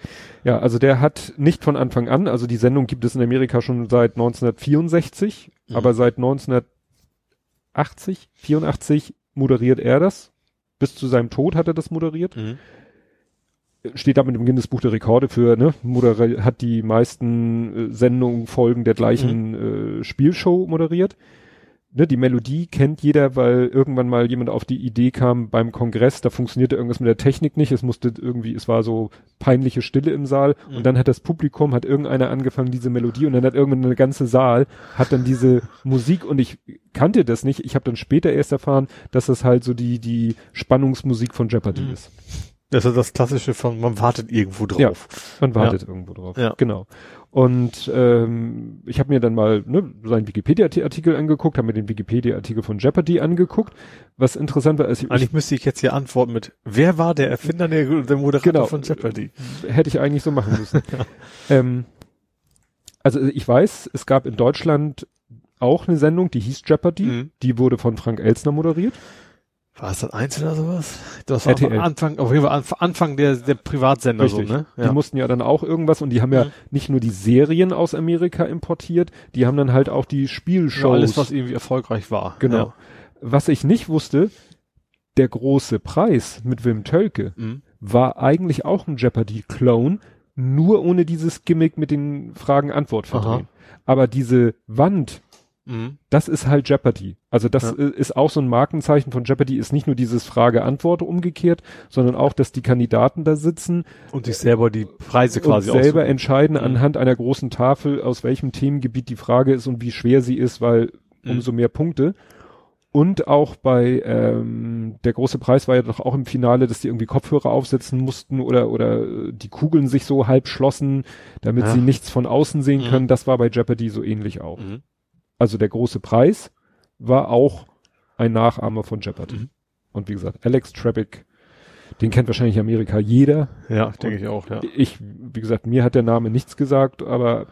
Ja, also der hat nicht von Anfang an, also die Sendung gibt es in Amerika schon seit 1964, Mhm. aber seit 1980, 84 moderiert er das. Bis zu seinem Tod hat er das moderiert. Steht damit im Guinness Buch der Rekorde für, ne, moderi hat die meisten äh, Sendungen, Folgen der gleichen äh, Spielshow moderiert. Ne, die Melodie kennt jeder, weil irgendwann mal jemand auf die Idee kam beim Kongress, da funktionierte irgendwas mit der Technik nicht, es musste irgendwie, es war so peinliche Stille im Saal Mhm. und dann hat das Publikum, hat irgendeiner angefangen, diese Melodie und dann hat irgendwann eine ganze Saal, hat dann diese Musik und ich kannte das nicht, ich habe dann später erst erfahren, dass das halt so die, die Spannungsmusik von Jeopardy Mhm. ist. Das ist das Klassische von, man wartet irgendwo drauf. Ja. Man wartet irgendwo drauf. Ja. Genau. Und ähm, ich habe mir dann mal ne, seinen Wikipedia-Artikel angeguckt, habe mir den Wikipedia-Artikel von Jeopardy angeguckt. Was interessant war, ist, ich, Eigentlich müsste ich jetzt hier antworten mit, wer war der Erfinder, der, der Moderator Genau. von Jeopardy? hätte ich eigentlich so machen müssen. ähm, also ich weiß, es gab in Deutschland auch eine Sendung, die hieß Jeopardy. Mhm. Die wurde von Frank Elsner moderiert. War es das eins oder sowas? Das war RTL. am Anfang, auf jeden Fall Anf- Anfang der, der Privatsender Richtig. so, ne? Die mussten ja dann auch irgendwas und die haben ja Mhm. nicht nur die Serien aus Amerika importiert, die haben dann halt auch die ja, Spielshows. alles, was irgendwie erfolgreich war. Genau. Ja. Was ich nicht wusste, der große Preis mit Wim Tölke Mhm. war eigentlich auch ein Jeopardy-Clone, nur ohne dieses Gimmick mit den Fragen-Antwort verdrehen. Aber diese Wand, Mhm. das ist halt Jeopardy. Also das Ja. äh, ist auch so ein Markenzeichen von Jeopardy, ist nicht nur dieses Frage-Antwort umgekehrt, sondern auch, dass die Kandidaten da sitzen Und sich selber die Preise und quasi selber aussuchen. entscheiden Mhm. anhand einer großen Tafel, aus welchem Themengebiet die Frage ist und wie schwer sie ist, weil Mhm. umso mehr Punkte. Und auch bei ähm, der große Preis war ja doch auch im Finale, dass die irgendwie Kopfhörer aufsetzen mussten oder oder äh, die Kugeln sich so halb schlossen, damit Ja. sie nichts von außen sehen Mhm. können. Das war bei Jeopardy so ähnlich auch. Mhm. Also der große Preis war auch ein Nachahmer von Jeopardy. Mhm. Und wie gesagt, Alex Trebek, den kennt wahrscheinlich in Amerika jeder. Ja, denke ich auch, ja. Ich, wie gesagt, mir hat der Name nichts gesagt, aber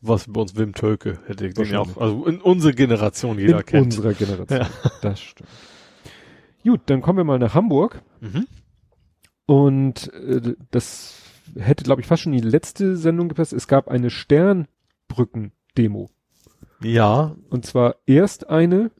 Was bei uns Wim Tölke hätte ich den ja Wahrscheinlich. auch, also in unsere Generation jeder in kennt. unserer Generation. Ja. Das stimmt. Gut, dann kommen wir mal nach Hamburg. Mhm. Und äh, das hätte, glaube ich, fast schon die letzte Sendung gepasst. Es gab eine Sternbrücken-Demo. Ja. Und zwar erst eine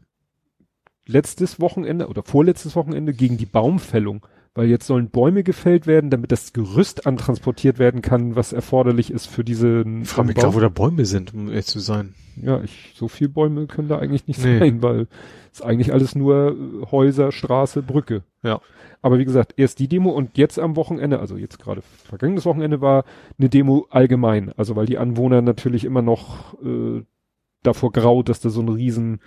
letztes Wochenende oder vorletztes Wochenende gegen die Baumfällung. Weil jetzt sollen Bäume gefällt werden, damit das Gerüst antransportiert werden kann, was erforderlich ist für diese. Ich frage mich gerade, wo da Bäume sind, um ehrlich zu sein. Ja, ich, so viel Bäume können da eigentlich nicht Nee. sein, weil es eigentlich alles nur äh, Häuser, Straße, Brücke. Ja. Aber wie gesagt, erst die Demo und jetzt am Wochenende, also jetzt gerade vergangenes Wochenende war eine Demo allgemein. Also weil die Anwohner natürlich immer noch äh, davor graut, dass da so ein riesen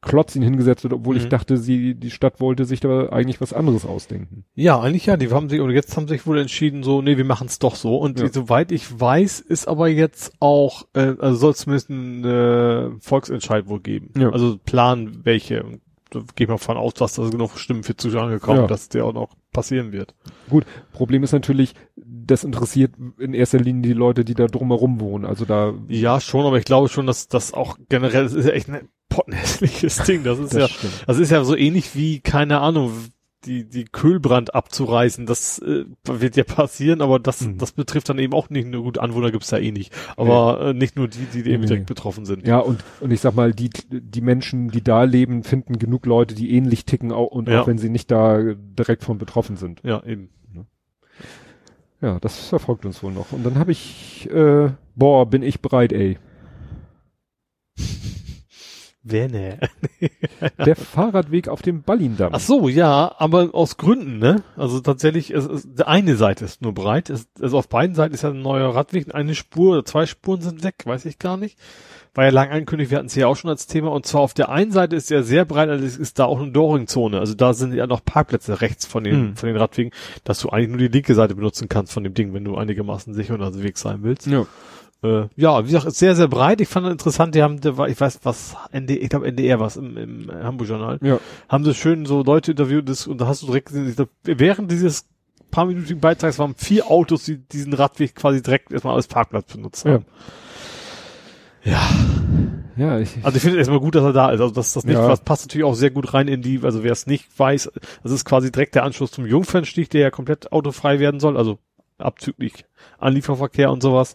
Klotz ihnen hingesetzt wird, obwohl ich Mhm. dachte, sie, die Stadt wollte sich da eigentlich was anderes ausdenken. Ja, eigentlich ja. Die haben sich, oder jetzt haben sich wohl entschieden, so, nee, wir machen es doch so. Und Ja. soweit ich weiß, ist aber jetzt auch, äh, also soll es zumindest einen äh, Volksentscheid wohl geben. Ja. Also planen welche. Und da gehe ich mal von aus, dass da genug Stimmen für zustande kommen, Ja. dass der auch noch passieren wird. Gut, Problem ist natürlich, das interessiert in erster Linie die Leute, die da drumherum wohnen. Also da Ja, schon, aber ich glaube schon, dass das auch generell, das ist ja echt ein pottenhässliches Ding. Das ist ja, stimmt. das ist ja so ähnlich wie, keine Ahnung, die, die Kühlbrand abzureißen. Das äh, wird ja passieren, aber das, Mhm. das betrifft dann eben auch nicht nur gut, Anwohner gibt's ja eh nicht. Aber äh, nicht nur die, die eben Nee. direkt betroffen sind. Ja, und, und ich sag mal, die, die Menschen, die da leben, finden genug Leute, die ähnlich ticken, auch, und Ja. auch wenn sie nicht da direkt von betroffen sind. Ja, eben. Ja, das verfolgt uns wohl noch. Und dann habe ich, äh, boah, bin ich bereit, ey. Wer ne? Der Fahrradweg auf dem Ballindamm. Ach so, ja, aber aus Gründen, ne? Also tatsächlich, es ist, eine Seite ist nur breit. Es, also auf beiden Seiten ist ja ein neuer Radweg. Eine Spur oder zwei Spuren sind weg, weiß ich gar nicht. War ja lang angekündigt, wir hatten es ja auch schon als Thema. Und zwar auf der einen Seite ist ja sehr breit, also es ist da auch eine Doring-Zone. Also da sind ja noch Parkplätze rechts von den, Mhm. von den Radwegen, dass du eigentlich nur die linke Seite benutzen kannst von dem Ding, wenn du einigermaßen sicher unterwegs sein willst. ja. Äh, ja, wie gesagt, ist sehr, sehr breit. Ich fand das interessant, die haben, der war, ich weiß, was, ND, ich glaube NDR was im, im Hamburg-Journal Ja. haben sie schön so Leute interviewt das, und da hast du direkt gesehen, ich glaub, während dieses paar minütigen Beitrags waren vier Autos, die diesen Radweg quasi direkt erstmal als Parkplatz benutzt haben. Ja, ich, Also ich finde erstmal gut, dass er da ist. Also das, das nicht, Ja. was passt natürlich auch sehr gut rein in die, also wer es nicht weiß, das ist quasi direkt der Anschluss zum Jungfernstich, der ja komplett autofrei werden soll, also abzüglich Anlieferverkehr und sowas.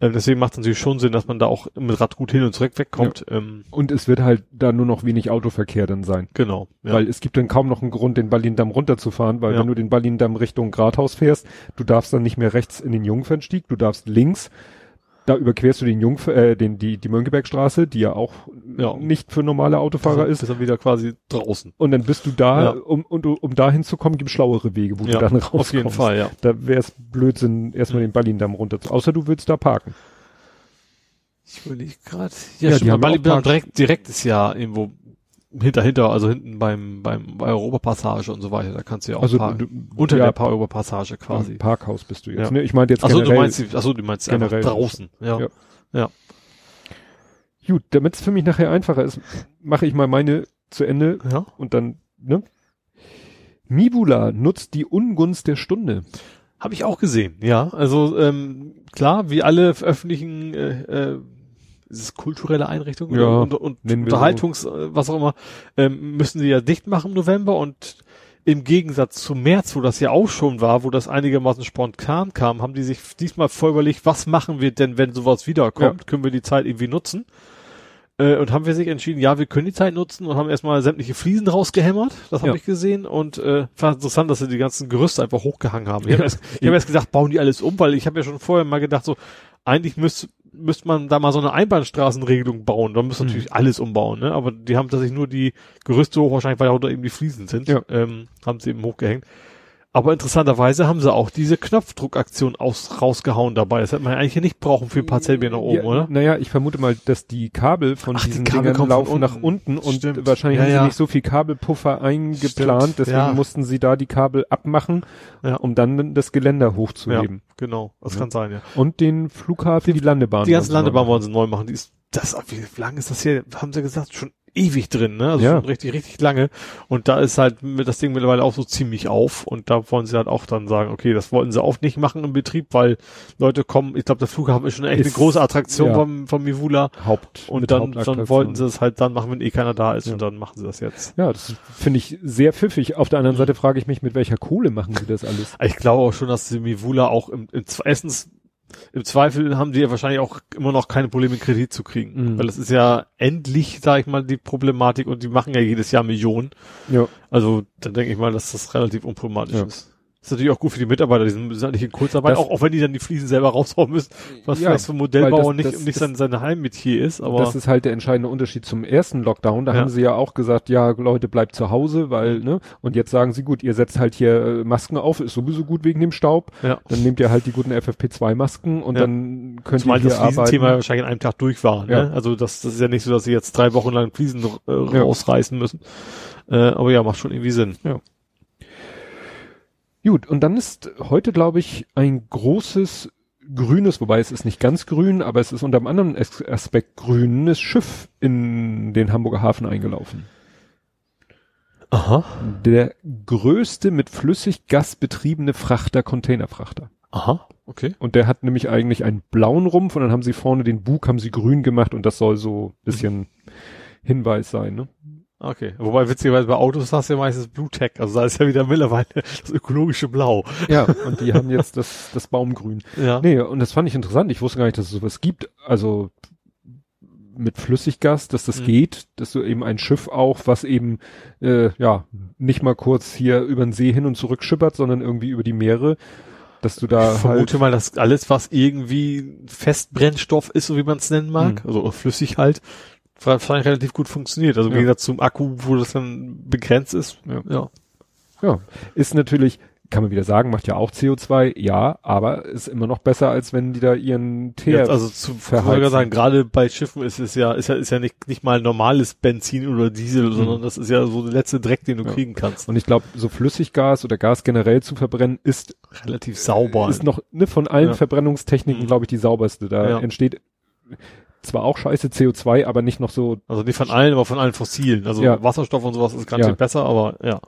Ähm, deswegen macht es natürlich schon Sinn, dass man da auch mit Rad gut hin und zurück wegkommt. Ähm, und es wird halt da nur noch wenig Autoverkehr dann sein. genau. Ja. Weil es gibt dann kaum noch einen Grund, den Ballindamm runterzufahren, weil Ja. wenn du den Ballindamm Richtung Grathaus fährst, du darfst dann nicht mehr rechts in den Jungfernstieg, du darfst links, da überquerst du den Jungfer, äh, den, die, die Mönckebergstraße, die ja auch Ja. nicht für normale Autofahrer ist. ist dann wieder quasi draußen. Und dann bist du da, Ja. um, um, um da hinzukommen, gibt schlauere Wege, wo Ja, du dann rauskommst. Auf jeden Fall, ja. Da wäre es Blödsinn, erstmal den Ballindamm runter zu. Außer du willst da parken. Ich überlege gerade. Ja, Ja, die haben Park- direkt, direkt ist ja irgendwo hinter, hinter, also hinten beim, beim, bei Europapassage und so weiter. Da kannst du ja auch Also parken. du, unter ja, der Pa- Europapassage quasi. Im Parkhaus bist du jetzt. Ja. Ne? Ich meinte jetzt Achso, du generell. meinst, die- achso, du meinst generell. draußen. Ja. Ja. Ja. Gut, damit es für mich nachher einfacher ist, mache ich mal meine zu Ende ja. und dann, ne? Mibula nutzt die Ungunst der Stunde. Habe ich auch gesehen, ja. Also ähm, klar, wie alle öffentlichen äh, äh, ist es kulturelle Einrichtungen Ja, und, und wir so. Unterhaltungs, äh, was auch immer, ähm, müssen sie ja dicht machen im November und im Gegensatz zu März, wo das ja auch schon war, wo das einigermaßen spontan kam, haben die sich diesmal voll überlegt, was machen wir denn, wenn sowas wiederkommt? Können wir die Zeit irgendwie nutzen? Äh, und haben wir sich entschieden, ja, wir können die Zeit nutzen und haben erstmal sämtliche Fliesen rausgehämmert. Das habe Ja. ich gesehen und äh, fand interessant, dass sie die ganzen Gerüste einfach hochgehangen haben. Ich habe Ja. erst, ich hab erst gedacht, bauen die alles um, weil ich habe ja schon vorher mal gedacht, so eigentlich müsste müsste man da mal so eine Einbahnstraßenregelung bauen. Da müsste Mhm. natürlich alles umbauen, ne? Aber die haben tatsächlich nur die Gerüste hoch, wahrscheinlich weil da eben die Fliesen sind, Ja. ähm, haben sie eben hochgehängt. Aber interessanterweise haben sie auch diese Knopfdruckaktion aus, rausgehauen dabei. Das hätte man ja eigentlich nicht brauchen für ein paar Zentimeter nach oben, ja, oder? Naja, ich vermute mal, dass die Kabel von Ach, die diesen Kabel Dingern laufen nach unten. unten und Stimmt. wahrscheinlich Ja, haben ja. sie nicht so viel Kabelpuffer eingeplant, Stimmt. deswegen mussten sie da die Kabel abmachen, um dann das Geländer hochzuheben. Genau, das kann sein, ja. Und den Flughafen, die Landebahn. Die ganze Landebahn wollen sie neu machen. Die ist, das, wie lang ist das hier? Haben sie gesagt? Schon ewig drin, ne? Also Ja. schon richtig, richtig lange. Und da ist halt das Ding mittlerweile auch so ziemlich auf. Und da wollen sie halt auch dann sagen, okay, das wollten sie auch nicht machen im Betrieb, weil Leute kommen, ich glaube, der Flughafen ist schon echt Ist- eine große Attraktion ja. vom, vom Mivula. Haupt. Und dann, dann wollten sie es halt dann machen, wenn eh keiner da ist. Ja. Und dann machen sie das jetzt. Ja, das finde ich sehr pfiffig. Auf der anderen Seite frage ich mich, mit welcher Kohle machen sie das alles? Ich glaube auch schon, dass die Mivula auch im, im erstens im Zweifel haben die ja wahrscheinlich auch immer noch keine Probleme, Kredit zu kriegen. Mhm. Weil es ist ja endlich, sage ich mal, die Problematik und die machen ja jedes Jahr Millionen. Ja. Also da denke ich mal, dass das relativ unproblematisch Ja. ist. Ist natürlich auch gut für die Mitarbeiter, die sind, sind nicht in Kurzarbeit, Das- auch, auch wenn die dann die Fliesen selber raushauen müssen, was Ja, vielleicht für ein Modellbauer das- nicht, das nicht sein, sein Heimmetier ist, aber das ist halt der entscheidende Unterschied zum ersten Lockdown. Da Ja. haben sie ja auch gesagt, ja, Leute, bleibt zu Hause, weil, ne? Und jetzt sagen sie, gut, ihr setzt halt hier äh, Masken auf, ist sowieso gut wegen dem Staub. ja. Dann nehmt ihr halt die guten FFP2-Masken und Ja. dann könnt Zumal ihr hier das Fliesenthema arbeiten. wahrscheinlich an einem Tag durch war. Ja. Ne? Also das, das ist ja nicht so, dass sie jetzt drei Wochen lang Fliesen äh, Ja. rausreißen müssen. Äh, aber ja, macht schon irgendwie Sinn. Gut, und dann ist heute, glaube ich, ein großes grünes, wobei es ist nicht ganz grün, aber es ist unter einem anderen As Aspekt grünes Schiff in den Hamburger Hafen eingelaufen. Aha. Der größte mit Flüssiggas betriebene Frachter, Containerfrachter. Aha. Okay. Und der hat nämlich eigentlich einen blauen Rumpf und dann haben sie vorne den Bug haben sie grün gemacht und das soll so ein bisschen Hinweis sein, ne? Okay. Wobei witzigerweise bei Autos hast du ja meistens Blue Tech. Also da ist ja wieder mittlerweile das ökologische Blau. Ja, und die haben jetzt das, das Baumgrün. Ja. Nee, und das fand ich interessant. Ich wusste gar nicht, dass es sowas gibt. Also mit Flüssiggas, dass das Mhm. geht, dass du eben ein Schiff auch, was eben äh, ja nicht mal kurz hier über den See hin und zurück schippert, sondern irgendwie über die Meere, dass du da Ich vermute halt mal, dass alles, was irgendwie Festbrennstoff ist, so wie man es nennen mag, Mhm. also flüssig halt, wahrscheinlich relativ gut funktioniert. Also im Ja. Gegensatz zum Akku, wo das dann begrenzt ist. Ja. ja. ja ist natürlich kann man wieder sagen, macht ja auch CO2, ja, aber ist immer noch besser, als wenn die da ihren Teer Jetzt also zu verheizen. Sagen, gerade bei Schiffen ist es ja, ist ja, ist ja nicht, nicht mal normales Benzin oder Diesel, sondern das ist ja so der letzte Dreck, den du Ja. kriegen kannst. Und ich glaube, so Flüssiggas oder Gas generell zu verbrennen ist Relativ sauber. ist noch ne, von allen Ja. Verbrennungstechniken, Mhm. glaube ich, die sauberste. Da entsteht zwar auch scheiße CO2, aber nicht noch so, also nicht von allen, aber von allen fossilen. Also Ja. Wasserstoff und sowas ist ganz Ja. besser, aber ja.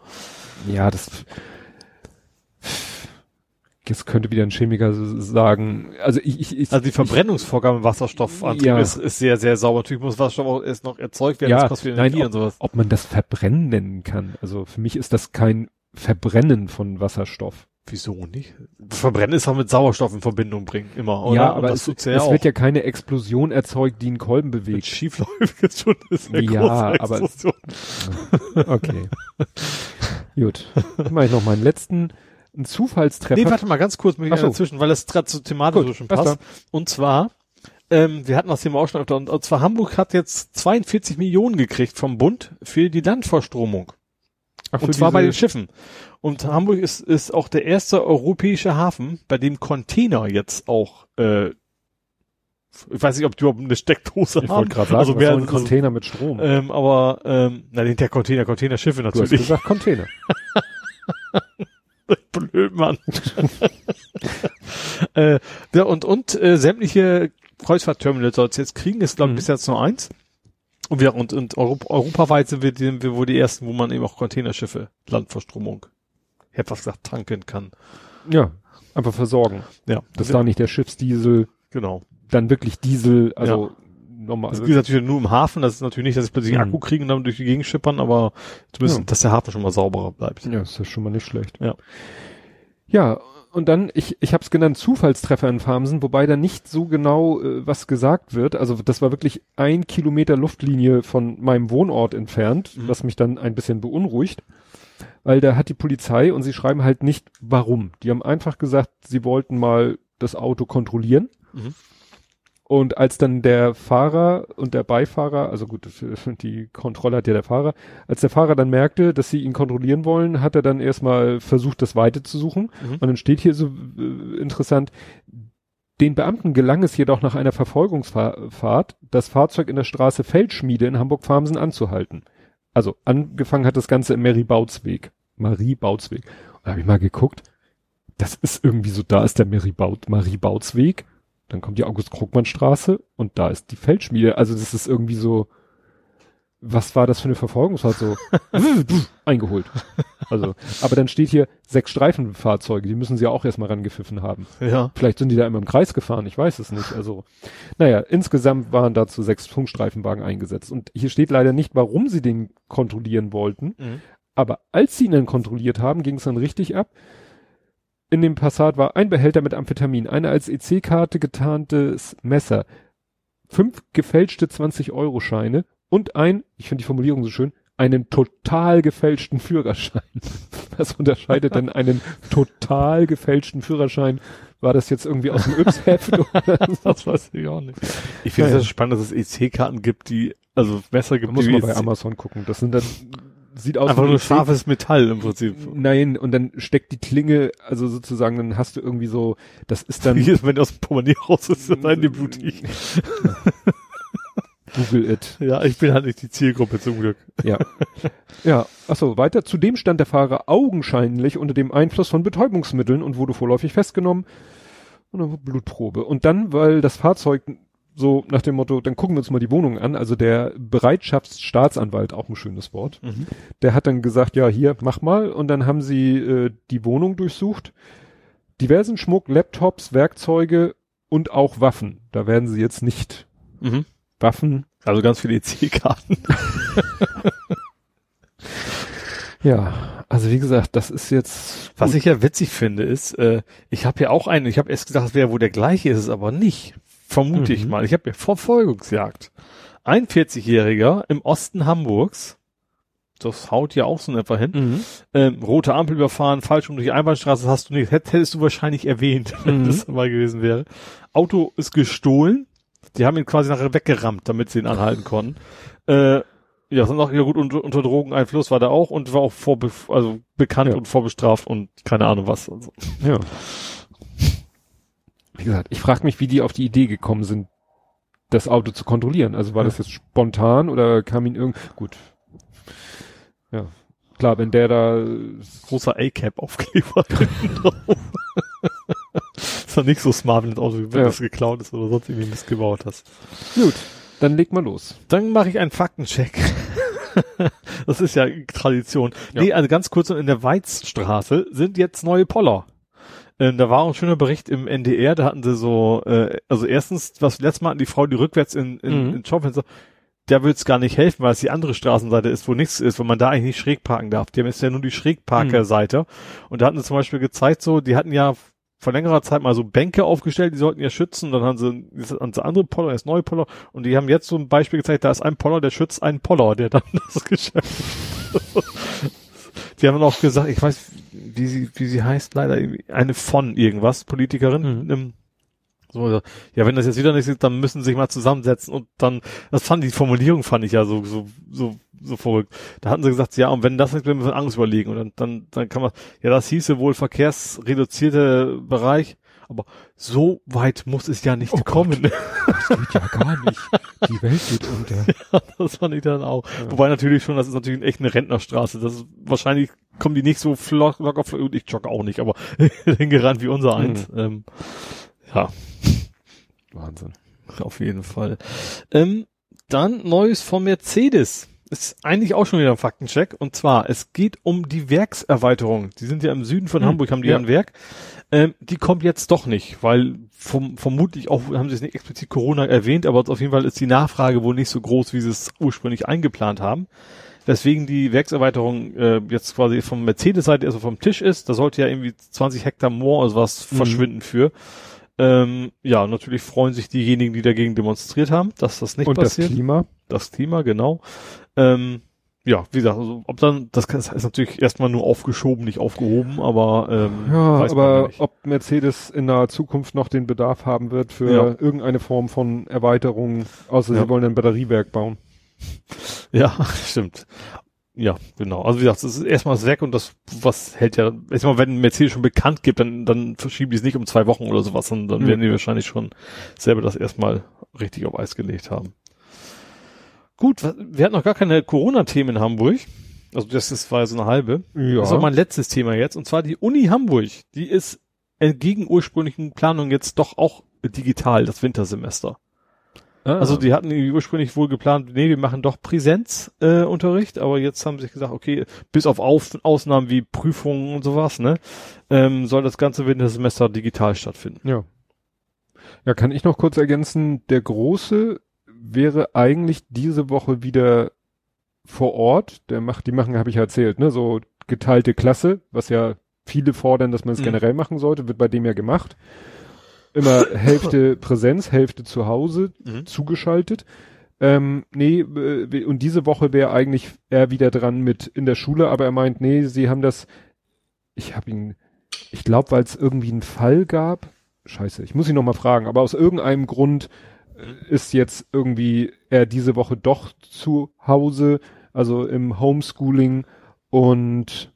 ja, das jetzt könnte wieder ein Chemiker sagen, also ich, ich, ich Also die Verbrennungsvorgabe im Wasserstoffantrieb Ja. ist, ist sehr, sehr sauber. Natürlich muss Wasserstoff auch erst noch erzeugt werden, Ja, das kostet viel nein, Energie und sowas. ob man das Verbrennen nennen kann. Also für mich ist das kein Verbrennen von Wasserstoff. Wieso nicht? Verbrennen ist auch mit Sauerstoff in Verbindung bringen, immer, oder? Ja, aber es, es wird ja keine Explosion erzeugt, die einen Kolben bewegt. schief läuft, ist schon eine Ja, aber-. Okay. Gut. Dann mache ich noch meinen letzten. Ein Zufallstreffer. Nee, warte mal ganz kurz mit so. dazwischen, weil das gerade zur Thematik Gut, so schon passt. Und zwar, ähm, wir hatten das Thema auch schon öfter, und, und zwar Hamburg hat jetzt 42 Millionen gekriegt vom Bund für die Landverstromung. Ach, Und zwar bei den Schiffen. Und Hamburg ist, ist auch der erste europäische Hafen, bei dem Container jetzt auch, äh, ich weiß nicht, ob die überhaupt eine Steckdose Ich haben. wollte gerade sagen, also soll ein Container mit Strom? ähm, aber, ähm, na, der Container, Containerschiffe du hast natürlich. gesagt Container. Blöd, Mann. äh, ja, und, und, äh, sämtliche Kreuzfahrtterminals soll es jetzt kriegen, ist, glaube ich, Mhm. bis jetzt nur eins. Und wir, und, und Europ europaweit sind wir, wir wohl die ersten, wo man eben auch Containerschiffe, Landverstromung, hätte was gesagt, tanken kann. Ja, einfach versorgen. Ja, Dass da nicht der Schiffsdiesel, genau. dann wirklich Diesel, also normal. Das gilt natürlich nur im Hafen, das ist natürlich nicht, dass ich plötzlich einen Mhm. Akku kriege und dann durch die Gegend schippern, aber zumindest, Ja. dass der Hafen schon mal sauberer bleibt. Ja, ist ja schon mal nicht schlecht. Ja. Ja, und dann, ich, ich habe es genannt, Zufallstreffer in Farmsen, wobei da nicht so genau äh, was gesagt wird. Also das war wirklich ein Kilometer Luftlinie von meinem Wohnort entfernt, Mhm. was mich dann ein bisschen beunruhigt. Weil da hat die Polizei und sie schreiben halt nicht, warum. Die haben einfach gesagt, sie wollten mal das Auto kontrollieren. Mhm. Und als dann der Fahrer und der Beifahrer, also gut, die Kontrolle hat ja der Fahrer, als der Fahrer dann merkte, dass sie ihn kontrollieren wollen, hat er dann erstmal versucht, das Weite zu suchen. Mhm. Und dann steht hier so äh, interessant, den Beamten gelang es jedoch nach einer Verfolgungsfahrt, das Fahrzeug in der Straße Feldschmiede in Hamburg-Farmsen anzuhalten. Also angefangen hat das Ganze im Marie-Bautzweg. Marie-Bautzweg. Und da habe ich mal geguckt, das ist irgendwie so, da ist der Marie-Baut- Marie-Bautzweg, dann kommt die August-Krugmann-Straße und da ist die Feldschmiede. Also das ist irgendwie so, was war das für eine Verfolgungsfahrt so? eingeholt. Also, aber dann steht hier sechs Streifenfahrzeuge, die müssen sie ja auch erstmal rangepfiffen haben. Ja. Vielleicht sind die da immer im Kreis gefahren, ich weiß es nicht. Also, naja, insgesamt waren dazu sechs Funkstreifenwagen eingesetzt. Und hier steht leider nicht, warum sie den kontrollieren wollten. Mhm. Aber als sie ihn dann kontrolliert haben, ging es dann richtig ab. In dem Passat war ein Behälter mit Amphetamin, eine als EC-Karte getarntes Messer, fünf gefälschte 20-Euro-Scheine und ein, ich finde die Formulierung so schön, einen total gefälschten Führerschein. Was unterscheidet denn einen total gefälschten Führerschein? War das jetzt irgendwie aus dem Yps-Heft? oder Das weiß ich auch nicht. Ich finde es Ja, spannend, dass es EC-Karten gibt, die, also Messer Da gibt, muss die man bei EC Amazon gucken. Das sind dann, sieht aus einfach wie nur scharfes Metall im Prinzip. Nein, und dann steckt die Klinge, also sozusagen, dann hast du irgendwie so, das ist dann, Wie ist, wenn aus dem Portemonnaie raus ist, dann in die blutig. Google it. Ja, ich bin halt nicht die Zielgruppe zum Glück. Ja. ja, achso, weiter. Zudem stand der Fahrer augenscheinlich unter dem Einfluss von Betäubungsmitteln und wurde vorläufig festgenommen. Und dann Blutprobe. Und dann, weil das Fahrzeug so nach dem Motto, dann gucken wir uns mal die Wohnung an. Also der Bereitschaftsstaatsanwalt, auch ein schönes Wort, Mhm. der hat dann gesagt, ja, hier, mach mal. Und dann haben sie äh, die Wohnung durchsucht. Diversen Schmuck, Laptops, Werkzeuge und auch Waffen. Da werden sie jetzt nicht Mhm. Waffen. Also ganz viele EC-Karten. Ja, also wie gesagt, das ist jetzt. Was gut. ich ja witzig finde, ist, äh, ich habe ja auch einen, ich habe erst gesagt, es wäre wohl der gleiche, ist es aber nicht. Vermute ich Mhm. mal. Ich habe ja Verfolgungsjagd. Ein 40-Jähriger im Osten Hamburgs, das haut ja auch so in etwa hin, Mhm. ähm, rote Ampel überfahren, falsch um durch die Einbahnstraße, hast du nicht, hätt- hättest du wahrscheinlich erwähnt, wenn Mhm. das mal gewesen wäre. Auto ist gestohlen, die haben ihn quasi nachher weggerammt, damit sie ihn anhalten konnten. Äh, ja, sind auch, ja gut, unter, unter Drogeneinfluss war der auch und war auch vorbe also bekannt Ja. und vorbestraft und keine Ahnung was. Also. Ja. Wie gesagt, ich frage mich, wie die auf die Idee gekommen sind, das Auto zu kontrollieren. Also war Ja. das jetzt spontan oder kam ihn irgend, gut. Ja. Klar, wenn der da, Großer A-Cap hinten drauf. ist doch nicht so smart, wenn das Auto wenn Ja. das geklaut ist oder sonst irgendwie Mist gebaut hast. gut, dann leg mal los. Dann mache ich einen Faktencheck. das ist ja Tradition. Ja. Nee, also ganz kurz, in der Weizstraße sind jetzt neue Poller. Ähm, da war auch ein schöner Bericht im NDR, da hatten sie so, äh, also erstens, was letztes Mal hatten die Frau, die rückwärts in, in, Mhm. in Schaufenster, der wird's gar nicht helfen, weil es die andere Straßenseite ist, wo nichts ist, wo man da eigentlich nicht schräg parken darf. Die haben jetzt ja nur die Schrägparkerseite. Und da hatten sie zum Beispiel gezeigt, so, die hatten ja vor längerer Zeit mal so Bänke aufgestellt, die sollten ja schützen, dann haben sie, haben sie andere Poller, jetzt neue Poller, und die haben jetzt so ein Beispiel gezeigt, da ist ein Poller, der schützt einen Poller, der dann das Geschäft. die haben auch gesagt, ich weiß, wie sie, wie sie heißt, leider, eine von irgendwas, Politikerin, Mhm. ähm, so, ja, wenn das jetzt wieder nicht ist, dann müssen sie sich mal zusammensetzen und dann, das fand die Formulierung fand ich ja so, so, so, so verrückt. Da hatten sie gesagt, ja, und wenn das nicht, müssen wir Angst überlegen und dann, dann, dann kann man, ja, das hieße wohl verkehrsreduzierte Bereich, aber so weit muss es ja nicht Oh kommen. Das geht ja gar nicht. Die Welt geht unter. das fand ich dann auch. Ja. Wobei natürlich schon, das ist natürlich echt eine Rentnerstraße. Das ist, wahrscheinlich kommen die nicht so flock, locker, flock, und ich jogge auch nicht, aber hingerannt wie unser eins. Ähm, ja, Wahnsinn. auf jeden Fall. Ähm, dann Neues von Mercedes. Ist eigentlich auch schon wieder ein Faktencheck. Und zwar, es geht um die Werkserweiterung. Die sind ja im Süden von Hm, Hamburg, haben die ja. ein Werk. Ähm, die kommt jetzt doch nicht, weil vom, vermutlich auch, haben sie es nicht explizit Corona erwähnt, aber auf jeden Fall ist die Nachfrage wohl nicht so groß, wie sie es ursprünglich eingeplant haben. Weswegen die Werkserweiterung äh, jetzt quasi vom Mercedes-Seite, also vom Tisch ist. Da sollte ja irgendwie 20 Hektar Moor, also was Mhm. verschwinden für. Ähm, ja, natürlich freuen sich diejenigen, die dagegen demonstriert haben, dass das nicht Und das passiert. Klima? Das Klima, genau. Ähm, ja, wie gesagt, also, ob dann, das ist natürlich erstmal nur aufgeschoben, nicht aufgehoben, aber ähm, Ja, aber ob Mercedes in naher Zukunft noch den Bedarf haben wird für Ja. irgendeine Form von Erweiterung, außer Ja. sie wollen ein Batteriewerk bauen. Ja, stimmt. Ja, genau. Also wie gesagt, es ist erstmal das Werk und das, was hält ja, erstmal, wenn Mercedes schon bekannt gibt, dann, dann verschieben die es nicht um zwei Wochen oder sowas, sondern dann Mhm. werden die wahrscheinlich schon selber das erstmal richtig auf Eis gelegt haben. Gut, wir hatten noch gar keine Corona-Themen in Hamburg. Also das ist, war so eine halbe. Ja. Das ist auch mein letztes Thema jetzt, und zwar die Uni Hamburg. Die ist entgegen ursprünglichen Planungen jetzt doch auch digital, das Wintersemester. Ah. Also die hatten ursprünglich wohl geplant, nee, wir machen doch Präsenzunterricht, äh, aber jetzt haben sie sich gesagt, okay, bis auf, auf Ausnahmen wie Prüfungen und sowas, ne, ähm, soll das ganze Wintersemester digital stattfinden. Ja. Ja, kann ich noch kurz ergänzen, der Große wäre eigentlich diese Woche wieder vor Ort. Der macht, die machen, habe ich ja erzählt, ne, so geteilte Klasse, was ja viele fordern, dass man es Mhm. generell machen sollte, wird bei dem ja gemacht. Immer Hälfte Präsenz, Hälfte zu Hause Mhm. zugeschaltet. Ähm, nee, äh, und diese Woche wäre eigentlich er wieder dran mit in der Schule, aber er meint, nee, sie haben das, ich habe ihn, ich glaube, weil es irgendwie einen Fall gab, scheiße, ich muss ihn noch mal fragen, aber aus irgendeinem Grund ist jetzt irgendwie er diese Woche doch zu Hause, also im Homeschooling und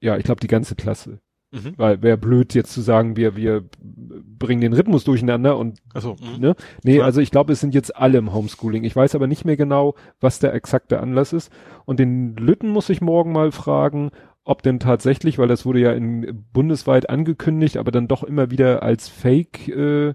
ja, ich glaube die ganze Klasse. Mhm. Weil wäre blöd jetzt zu sagen, wir, wir bringen den Rhythmus durcheinander und Also, Ne? Nee, also ich glaube, es sind jetzt alle im Homeschooling. Ich weiß aber nicht mehr genau, was der exakte Anlass ist. Und den Lütten muss ich morgen mal fragen, ob denn tatsächlich, weil das wurde ja in bundesweit angekündigt, aber dann doch immer wieder als Fake äh,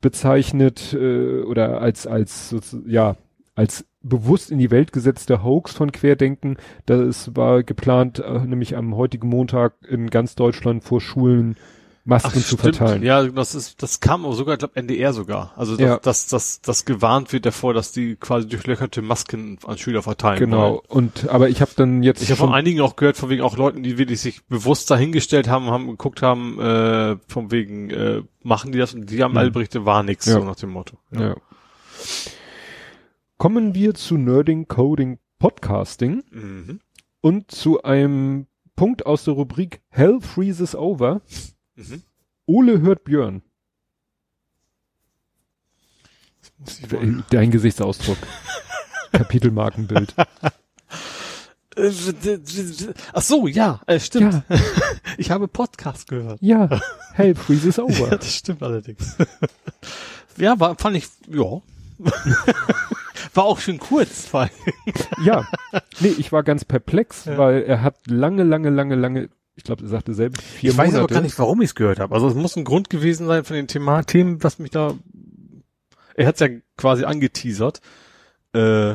bezeichnet äh, oder als als ja als bewusst in die Welt gesetzter Hoax von Querdenken. Das war geplant, äh, nämlich am heutigen Montag in ganz Deutschland vor Schulen Masken zu verteilen. Ja, das ist, das kam auch sogar, ich glaube NDR sogar. Also dass, Ja. dass, dass, dass gewarnt wird davor, dass die quasi durchlöcherte Masken an Schüler verteilen. Genau. wollen. Und aber ich habe dann jetzt Ich habe von einigen auch gehört, von wegen auch Leuten, die wirklich sich bewusst dahingestellt haben, haben geguckt haben, äh, von wegen, äh, machen die das und die haben Mhm. alle berichtet, war nix, Ja. so nach dem Motto. ja. Kommen wir zu Nerding, Coding, Podcasting Mhm. und zu einem Punkt aus der Rubrik Hell Freezes Over. Mhm. Ole hört Björn. Muss ich mal- Dein Gesichtsausdruck. Kapitelmarkenbild. Ach so, ja, äh, stimmt. Ja, Ich habe Podcast gehört. ja. Hell Freezes Ja, Over. das stimmt allerdings. ja, war, fand ich, ja. war auch schön kurz, weil. Ja. Nee, ich war ganz perplex, Ja. weil er hat lange, lange, lange, lange, ich glaube, er sagte selbst vier ich weiß Monate. aber gar nicht, warum ich es gehört habe. Also es muss ein Grund gewesen sein von den Thema Themen, was mich da. Er hat ja quasi angeteasert. Äh,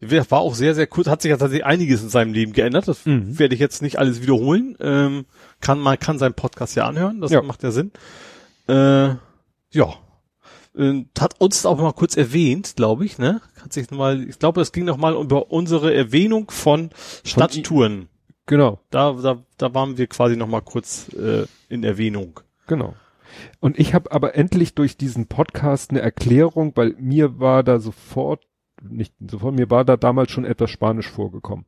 war auch sehr, sehr kurz, hat sich ja tatsächlich einiges in seinem Leben geändert. Das Mhm. werde ich jetzt nicht alles wiederholen. Ähm, kann man kann seinen Podcast ja anhören, das Ja. macht ja Sinn. Äh, ja. Äh, hat uns auch mal kurz erwähnt, glaube ich, ne? Hat sich mal, ich glaube, es ging noch mal über unsere Erwähnung von Stadttouren. Genau. Da, da, da waren wir quasi noch mal kurz äh, in Erwähnung. Genau. Und ich habe aber endlich durch diesen Podcast eine Erklärung, weil mir war da sofort, nicht sofort, mir war da damals schon etwas Spanisch vorgekommen.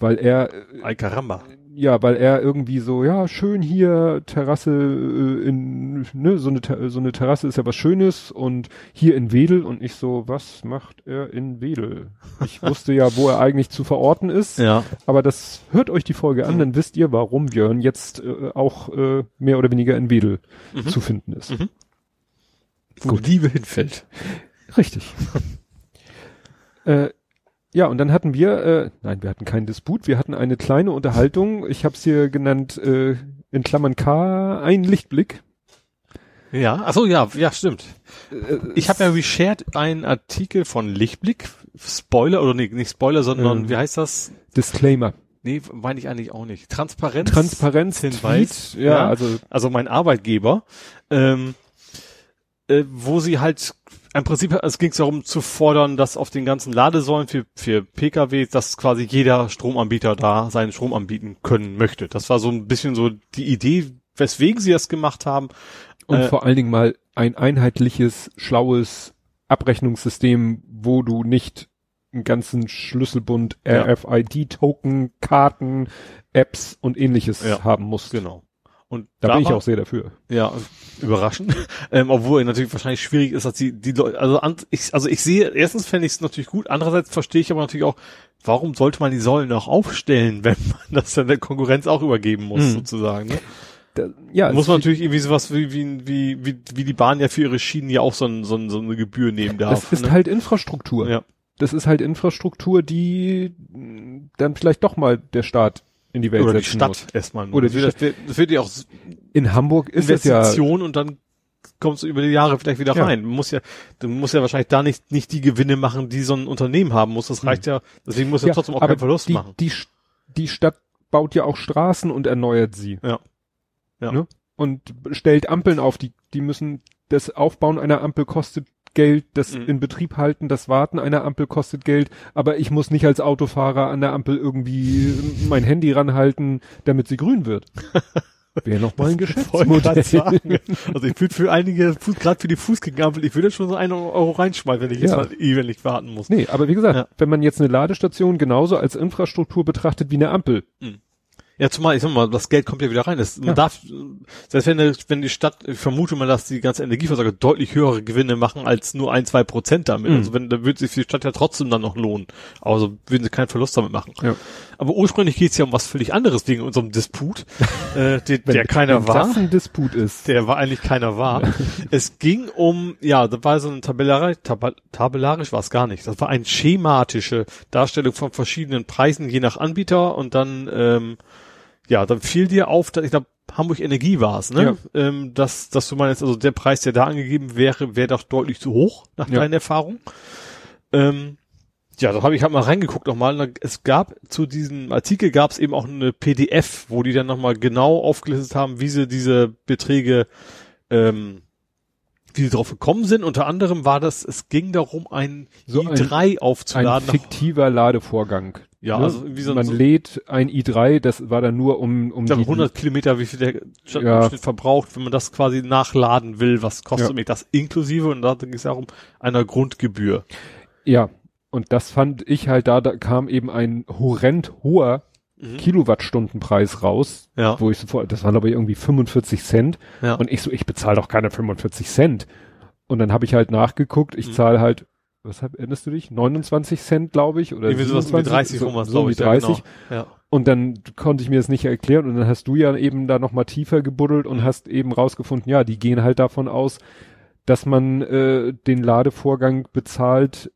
Weil er, äh, Ay caramba. ja, weil er irgendwie so, ja, schön hier, Terrasse äh, in, ne, so eine, so eine Terrasse ist ja was Schönes und hier in Wedel und ich so, was macht er in Wedel? Ich wusste ja, wo er eigentlich zu verorten ist. Ja. Aber das hört euch die Folge an, dann wisst ihr, warum Björn jetzt äh, auch äh, mehr oder weniger in Wedel Mhm. zu finden ist. Mhm. Wo Liebe hinfällt. Richtig. äh, ja, und dann hatten wir, äh, nein, wir hatten keinen Disput, wir hatten eine kleine Unterhaltung. Ich habe es hier genannt, äh, in Klammern K, ein Lichtblick. Ja, ach so, ja, ja, stimmt. Äh, Ich habe ja reshared einen Artikel von Lichtblick, Spoiler, oder nee, nicht Spoiler, sondern, Ähm. wie heißt das? Disclaimer. Nee, meine ich eigentlich auch nicht. Transparenz. Transparenz, Hinweis, Tweet, ja, ja. also also mein Arbeitgeber, ähm, äh, wo sie halt im Prinzip, es ging darum zu fordern, dass auf den ganzen Ladesäulen für, für Pkw, dass quasi jeder Stromanbieter da seinen Strom anbieten können möchte. Das war so ein bisschen so die Idee, weswegen sie das gemacht haben. und Äh, vor allen Dingen mal ein einheitliches, schlaues Abrechnungssystem, wo du nicht einen ganzen Schlüsselbund. RFID-Token, Karten, Apps und ähnliches Ja. haben musst. Genau. Und Da, bin ich war- auch sehr dafür. Ja, überraschend. ähm, obwohl natürlich wahrscheinlich schwierig ist, dass die, die Leute, also, an, ich, also ich sehe, erstens fände ich es natürlich gut, andererseits verstehe ich aber natürlich auch, warum sollte man die Säulen auch aufstellen, wenn man das dann der Konkurrenz auch übergeben muss, Mhm. sozusagen. Ne? Da, ja, muss man natürlich irgendwie sowas wie, wie, wie, wie, wie die Bahn ja für ihre Schienen ja auch so, ein, so, ein, so eine Gebühr nehmen darf. das ist ne? halt Infrastruktur. ja. Das ist halt Infrastruktur, die dann vielleicht doch mal der Staat in die Welt Oder die Stadt muss. erstmal. nur. Oder das die wird, das wird ja auch In Hamburg ist es ja Investition und dann kommst du über die Jahre vielleicht wieder Ja. rein. Du musst ja, du musst ja wahrscheinlich da nicht, nicht die Gewinne machen, die so ein Unternehmen haben muss. Das reicht ja, deswegen muss er trotzdem auch keinen Verlust die, machen. Die, die Stadt baut ja auch Straßen und erneuert sie. Ja. Ja. Ne? Und stellt Ampeln auf, die, die müssen, das Aufbauen einer Ampel kostet Geld, das Mhm. in Betrieb halten, das Warten einer Ampel kostet Geld, aber ich muss nicht als Autofahrer an der Ampel irgendwie mein Handy ranhalten, damit sie grün wird. Wäre noch mal ein sagen. Geschäftsmodell. Also ich würde für einige, gerade für die Fußgängerampel, ich würde schon so einen Euro reinschmeißen, wenn ich jetzt Ja. mal ewig warten muss. Nee, aber wie gesagt, Ja. wenn man jetzt eine Ladestation genauso als Infrastruktur betrachtet wie eine Ampel, Ja, zumal, ich sag mal, das Geld kommt ja wieder rein. Das, man Ja. darf, selbst wenn, wenn die Stadt, ich vermute mal, dass die ganze Energieversorger deutlich höhere Gewinne machen als nur ein, zwei Prozent damit. Mhm. Also wenn, da würde sich für die Stadt ja trotzdem dann noch lohnen. Aber so würden sie keinen Verlust damit machen. Ja. Aber ursprünglich geht es ja um was völlig anderes wegen unserem Disput, äh, der, wenn, der keiner war. das ein Disput ist. Der war eigentlich keiner war. es ging um, ja, da war so ein tabellarisch, tab tabellarisch war es gar nicht. Das war eine schematische Darstellung von verschiedenen Preisen je nach Anbieter und dann, ähm, ja, dann fiel dir auf, dass ich glaube, Hamburg Energie war es, ne? Ja. Ähm, dass, dass du meinst, also der Preis, der da angegeben wäre, wäre doch deutlich zu hoch, nach Ja. deinen Erfahrungen. Ähm, ja, da habe ich halt mal reingeguckt nochmal. Es gab zu diesem Artikel gab es eben auch eine PDF, wo die dann nochmal genau aufgelistet haben, wie sie diese Beträge, ähm, wie sie drauf gekommen sind. Unter anderem war das, es ging darum, ein So ein- i3 Ein aufzuladen. fiktiver Ladevorgang. Ja, ne? also wie so, Man so lädt ein i3, das war dann nur um, um ich glaube, die 100 Kilometer, wie viel der Ja. verbraucht, wenn man das quasi nachladen will, was kostet Ja. mich das inklusive? Und da ging es darum, einer Grundgebühr. Ja, und das fand ich halt da, da kam eben ein horrend hoher Mhm. Kilowattstundenpreis raus, Ja, wo ich sofort, das waren aber irgendwie 45 Cent ja. und ich so, ich bezahle doch keine 45 Cent. Und dann habe ich halt nachgeguckt, ich Mhm. zahle halt, was hab, erinnerst du dich? 29 Cent, glaube ich, oder Irgendwie sowas wie 30 so, rum was, so wie ich, ja, 30. genau. Ja. Und dann konnte ich mir das nicht erklären und dann hast du ja eben da nochmal tiefer gebuddelt und Mhm. hast eben rausgefunden, ja, die gehen halt davon aus, dass man äh, den Ladevorgang bezahlt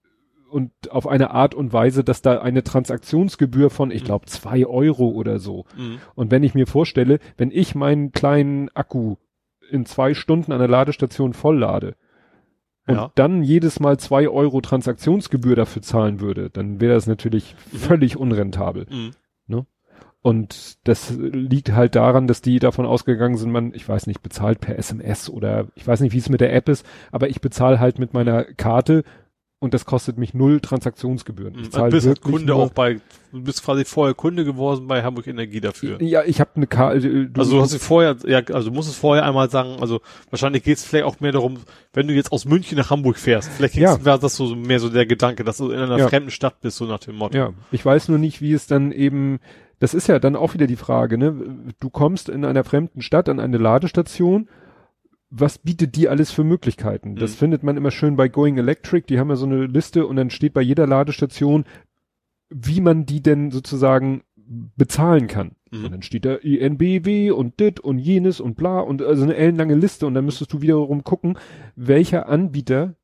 und auf eine Art und Weise, dass da eine Transaktionsgebühr von, ich Mhm. glaube, zwei Euro oder so. Mhm. Und wenn ich mir vorstelle, wenn ich meinen kleinen Akku in zwei Stunden an der Ladestation volllade und Ja. dann jedes Mal zwei Euro Transaktionsgebühr dafür zahlen würde, dann wäre das natürlich Mhm. völlig unrentabel. Mhm. Und das liegt halt daran, dass die davon ausgegangen sind, man, ich weiß nicht, bezahlt per SMS oder ich weiß nicht, wie es mit der App ist, aber ich bezahle halt mit meiner Karte und das kostet mich null Transaktionsgebühren. Ich Du zahle bist wirklich Kunde nur, auch bei, du bist quasi vorher Kunde geworden bei Hamburg Energie dafür. Ja, ich habe eine Karte. Also du hast dich vorher, ja, also du musst es vorher einmal sagen, also wahrscheinlich geht es vielleicht auch mehr darum, wenn du jetzt aus München nach Hamburg fährst, vielleicht Ja. wäre das so mehr so der Gedanke, dass du in einer Ja. fremden Stadt bist, so nach dem Motto. Ja, ich weiß nur nicht, wie es dann eben, das ist ja dann auch wieder die Frage, ne? Du kommst in einer fremden Stadt an eine Ladestation, was bietet die alles für Möglichkeiten? Das Mhm. findet man immer schön bei Going Electric, die haben ja so eine Liste und dann steht bei jeder Ladestation, wie man die denn sozusagen bezahlen kann. Mhm. Und dann steht da INBW und dit und jenes und bla und also eine ellenlange Liste und dann müsstest du wiederum gucken, welcher Anbieter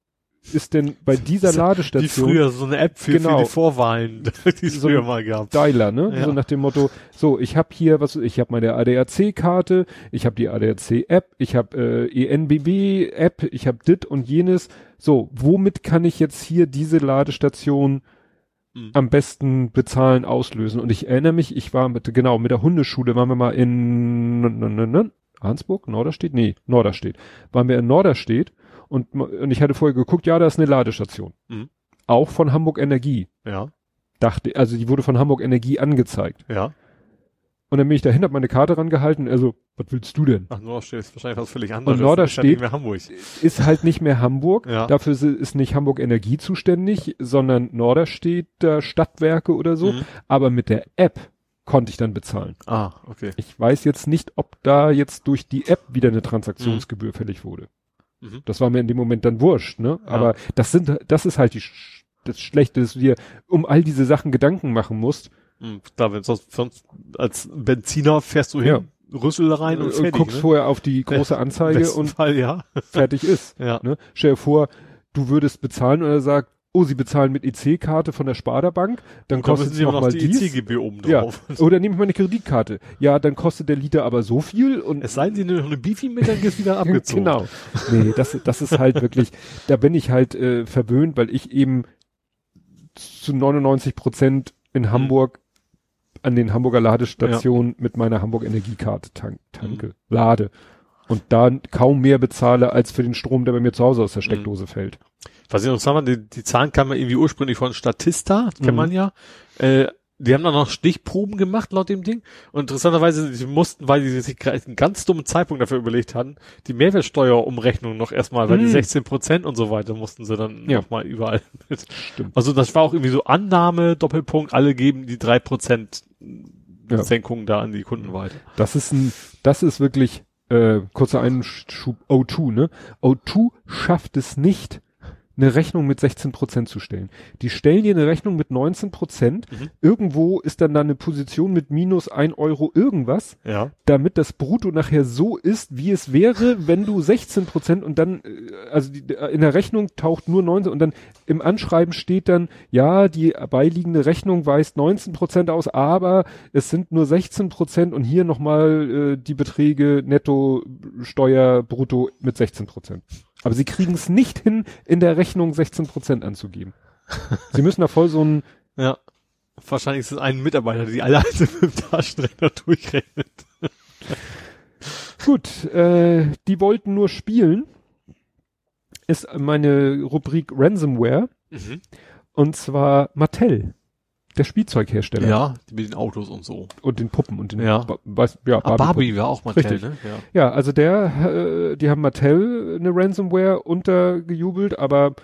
ist denn bei dieser Wie Ladestation früher so eine App für, Genau. für die Vorwahlen, die es So früher mal gab. Dialer, ne? Ja. So nach dem Motto, so, ich habe hier was, ich habe meine ADAC-Karte, ich habe die ADAC-App, ich habe äh, ENBW-App, ich habe dit und jenes. So, womit kann ich jetzt hier diese Ladestation Mhm. am besten bezahlen, auslösen? Und ich erinnere mich, ich war mit, genau, mit der Hundeschule, waren wir mal in n- n- n- n- Arnsburg, Norderstedt? Nee, Norderstedt. Waren wir in Norderstedt und, und ich hatte vorher geguckt, ja, da ist eine Ladestation. Mhm. Auch von Hamburg Energie. Ja, Dachte, also die wurde von Hamburg Energie angezeigt. ja. Und dann bin ich dahin, hab meine Karte rangehalten, also, was willst du denn? Ach, Norderstedt ist wahrscheinlich was völlig anderes. Norderstedt- Ist. Ist halt nicht mehr Hamburg, Ja. dafür ist nicht Hamburg Energie zuständig, sondern Norderstedter Stadtwerke oder so, Mhm. aber mit der App konnte ich dann bezahlen. Ah, okay. Ich weiß jetzt nicht, ob da jetzt durch die App wieder eine Transaktionsgebühr fällig wurde. Mhm. Das war mir in dem Moment dann wurscht, ne? Ja. Aber das sind, das ist halt die, das Schlechte, dass du dir um all diese Sachen Gedanken machen musst. Mhm. Da, wenn sonst, sonst als Benziner fährst du hin, Ja. Rüssel rein und Äh, fertig. guckst ne? vorher auf die große Anzeige und Fall, ja. fertig ist. Ja. Ne? Stell dir vor, du würdest bezahlen und er sagt, oh, Sie bezahlen mit EC-Karte von der Sparda-Bank, dann Da kostet es noch noch mal die dies. EC-Gebühr oben Ja, drauf. oder nehme ich meine Kreditkarte. Ja, dann kostet der Liter aber so viel und Es sei denn, sie nehmen noch eine Bifi mit, dann ist wieder abgezogen. Genau. Nee, das, das ist halt wirklich, da bin ich halt äh, verwöhnt, weil ich eben zu 99 Prozent Mhm. in Hamburg an den Hamburger Ladestationen mit meiner Hamburg Energiekarte tank, tanke, Mhm. lade. Und da kaum mehr bezahle als für den Strom, der bei mir zu Hause aus der Mhm. Steckdose fällt. Was ich noch sagen die, die Zahlen kamen ja irgendwie ursprünglich von Statista, kennt Mhm. man ja. Äh, die haben dann noch Stichproben gemacht laut dem Ding. Und interessanterweise, sie mussten, weil sie sich einen ganz dummen Zeitpunkt dafür überlegt hatten, die Mehrwertsteuerumrechnung noch erstmal, weil die Mhm. 16 Prozent und so weiter mussten sie dann Ja. nochmal überall mit. Stimmt. Also das war auch irgendwie so Annahme, Doppelpunkt, alle geben die drei Prozent Ja. Senkung da an die Kunden weiter. Das ist ein, das ist wirklich, äh, kurzer Einschub, O2, ne? O2 schafft es nicht, eine Rechnung mit 16 Prozent zu stellen. Die stellen dir eine Rechnung mit 19 Prozent. Mhm. Irgendwo ist dann da eine Position mit minus ein Euro irgendwas, Ja. damit das Brutto nachher so ist, wie es wäre, wenn du 16 Prozent und dann, äh, also die, äh, in der Rechnung taucht nur 19 und dann im Anschreiben steht dann, ja, die beiliegende Rechnung weist 19 Prozent aus, aber es sind nur 16 Prozent und hier nochmal äh, die Beträge netto Steuer brutto mit 16 Prozent. Aber sie kriegen es nicht hin, in der Rechnung 16 Prozent anzugeben. Sie müssen da voll so ein, Ja. Wahrscheinlich ist es ein Mitarbeiter, der die alle mit dem Taschenrechner durchrechnet. Gut, äh, die wollten nur spielen. Ist meine Rubrik Ransomware. Mhm. Und zwar Mattel. Der Spielzeughersteller. Ja, mit den Autos und so. Und den Puppen und den Ja. Ba- weiß, ja, Ah, Barbie war auch Mattel, Richtig. ne? Ja. Ja, also der, äh, die haben Mattel eine Ransomware untergejubelt, aber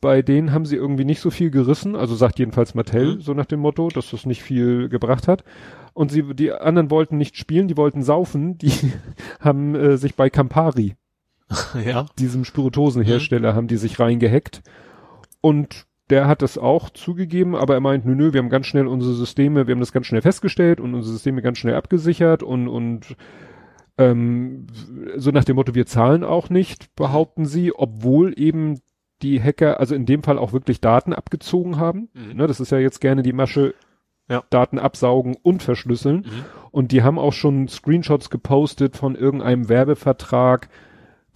bei denen haben sie irgendwie nicht so viel gerissen. Also sagt jedenfalls Mattel, Mhm. so nach dem Motto, dass das nicht viel gebracht hat. Und sie, die anderen wollten nicht spielen, die wollten saufen. Die haben äh, sich bei Campari ja. diesem Spirituosenhersteller haben die sich reingehackt. Und der hat das auch zugegeben, aber er meint, nö, nö, wir haben ganz schnell unsere Systeme, wir haben das ganz schnell festgestellt und unsere Systeme ganz schnell abgesichert und, und ähm, so nach dem Motto, wir zahlen auch nicht, behaupten sie, obwohl eben die Hacker, also in dem Fall auch wirklich Daten abgezogen haben. Mhm. Ne, das ist ja jetzt gerne die Masche, Ja. Daten absaugen und verschlüsseln. Mhm. Und die haben auch schon Screenshots gepostet von irgendeinem Werbevertrag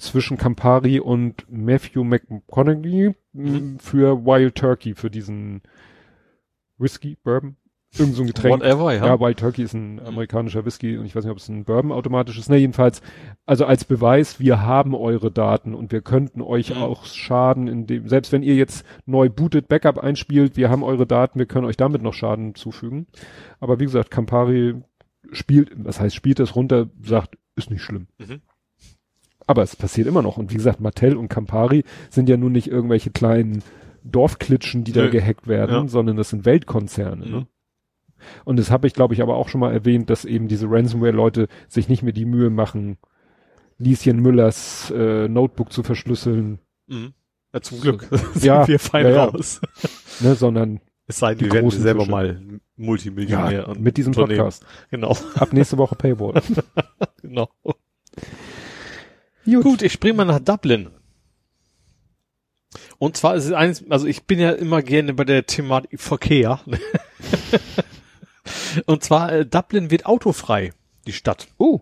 zwischen Campari und Matthew McConaughey Mhm. m, für Wild Turkey, für diesen Whisky, Bourbon, irgend so ein Getränk. Whatever, ja. Ja, Wild Turkey ist ein amerikanischer Whisky und ich weiß nicht, ob es ein Bourbon automatisch ist. Ne, jedenfalls, also als Beweis, wir haben eure Daten und wir könnten euch Mhm. auch schaden, indem, selbst wenn ihr jetzt neu bootet, Backup einspielt, wir haben eure Daten, wir können euch damit noch Schaden zufügen. Aber wie gesagt, Campari spielt, was heißt, spielt das runter, sagt, ist nicht schlimm. Mhm. Aber es passiert immer noch. Und wie gesagt, Mattel und Campari sind ja nun nicht irgendwelche kleinen Dorfklitschen, die da gehackt werden, Ja. sondern das sind Weltkonzerne. Mhm. Ne? Und das habe ich, glaube ich, aber auch schon mal erwähnt, dass eben diese Ransomware-Leute sich nicht mehr die Mühe machen, Lieschen Müllers äh, Notebook zu verschlüsseln, Mhm. Ja, zum Glück. Ja, Sind wir fein ja, ja. raus. ne, sondern Es sei Die denn, wir werden selber mal Multimillionär. und mit diesem. Podcast. Genau, Ab nächste Woche Paywall. genau. Gut, ich springe mal nach Dublin. Und zwar ist es eines, also ich bin ja immer gerne bei der Thematik Verkehr. und zwar, äh, Dublin wird autofrei, die Stadt. Oh,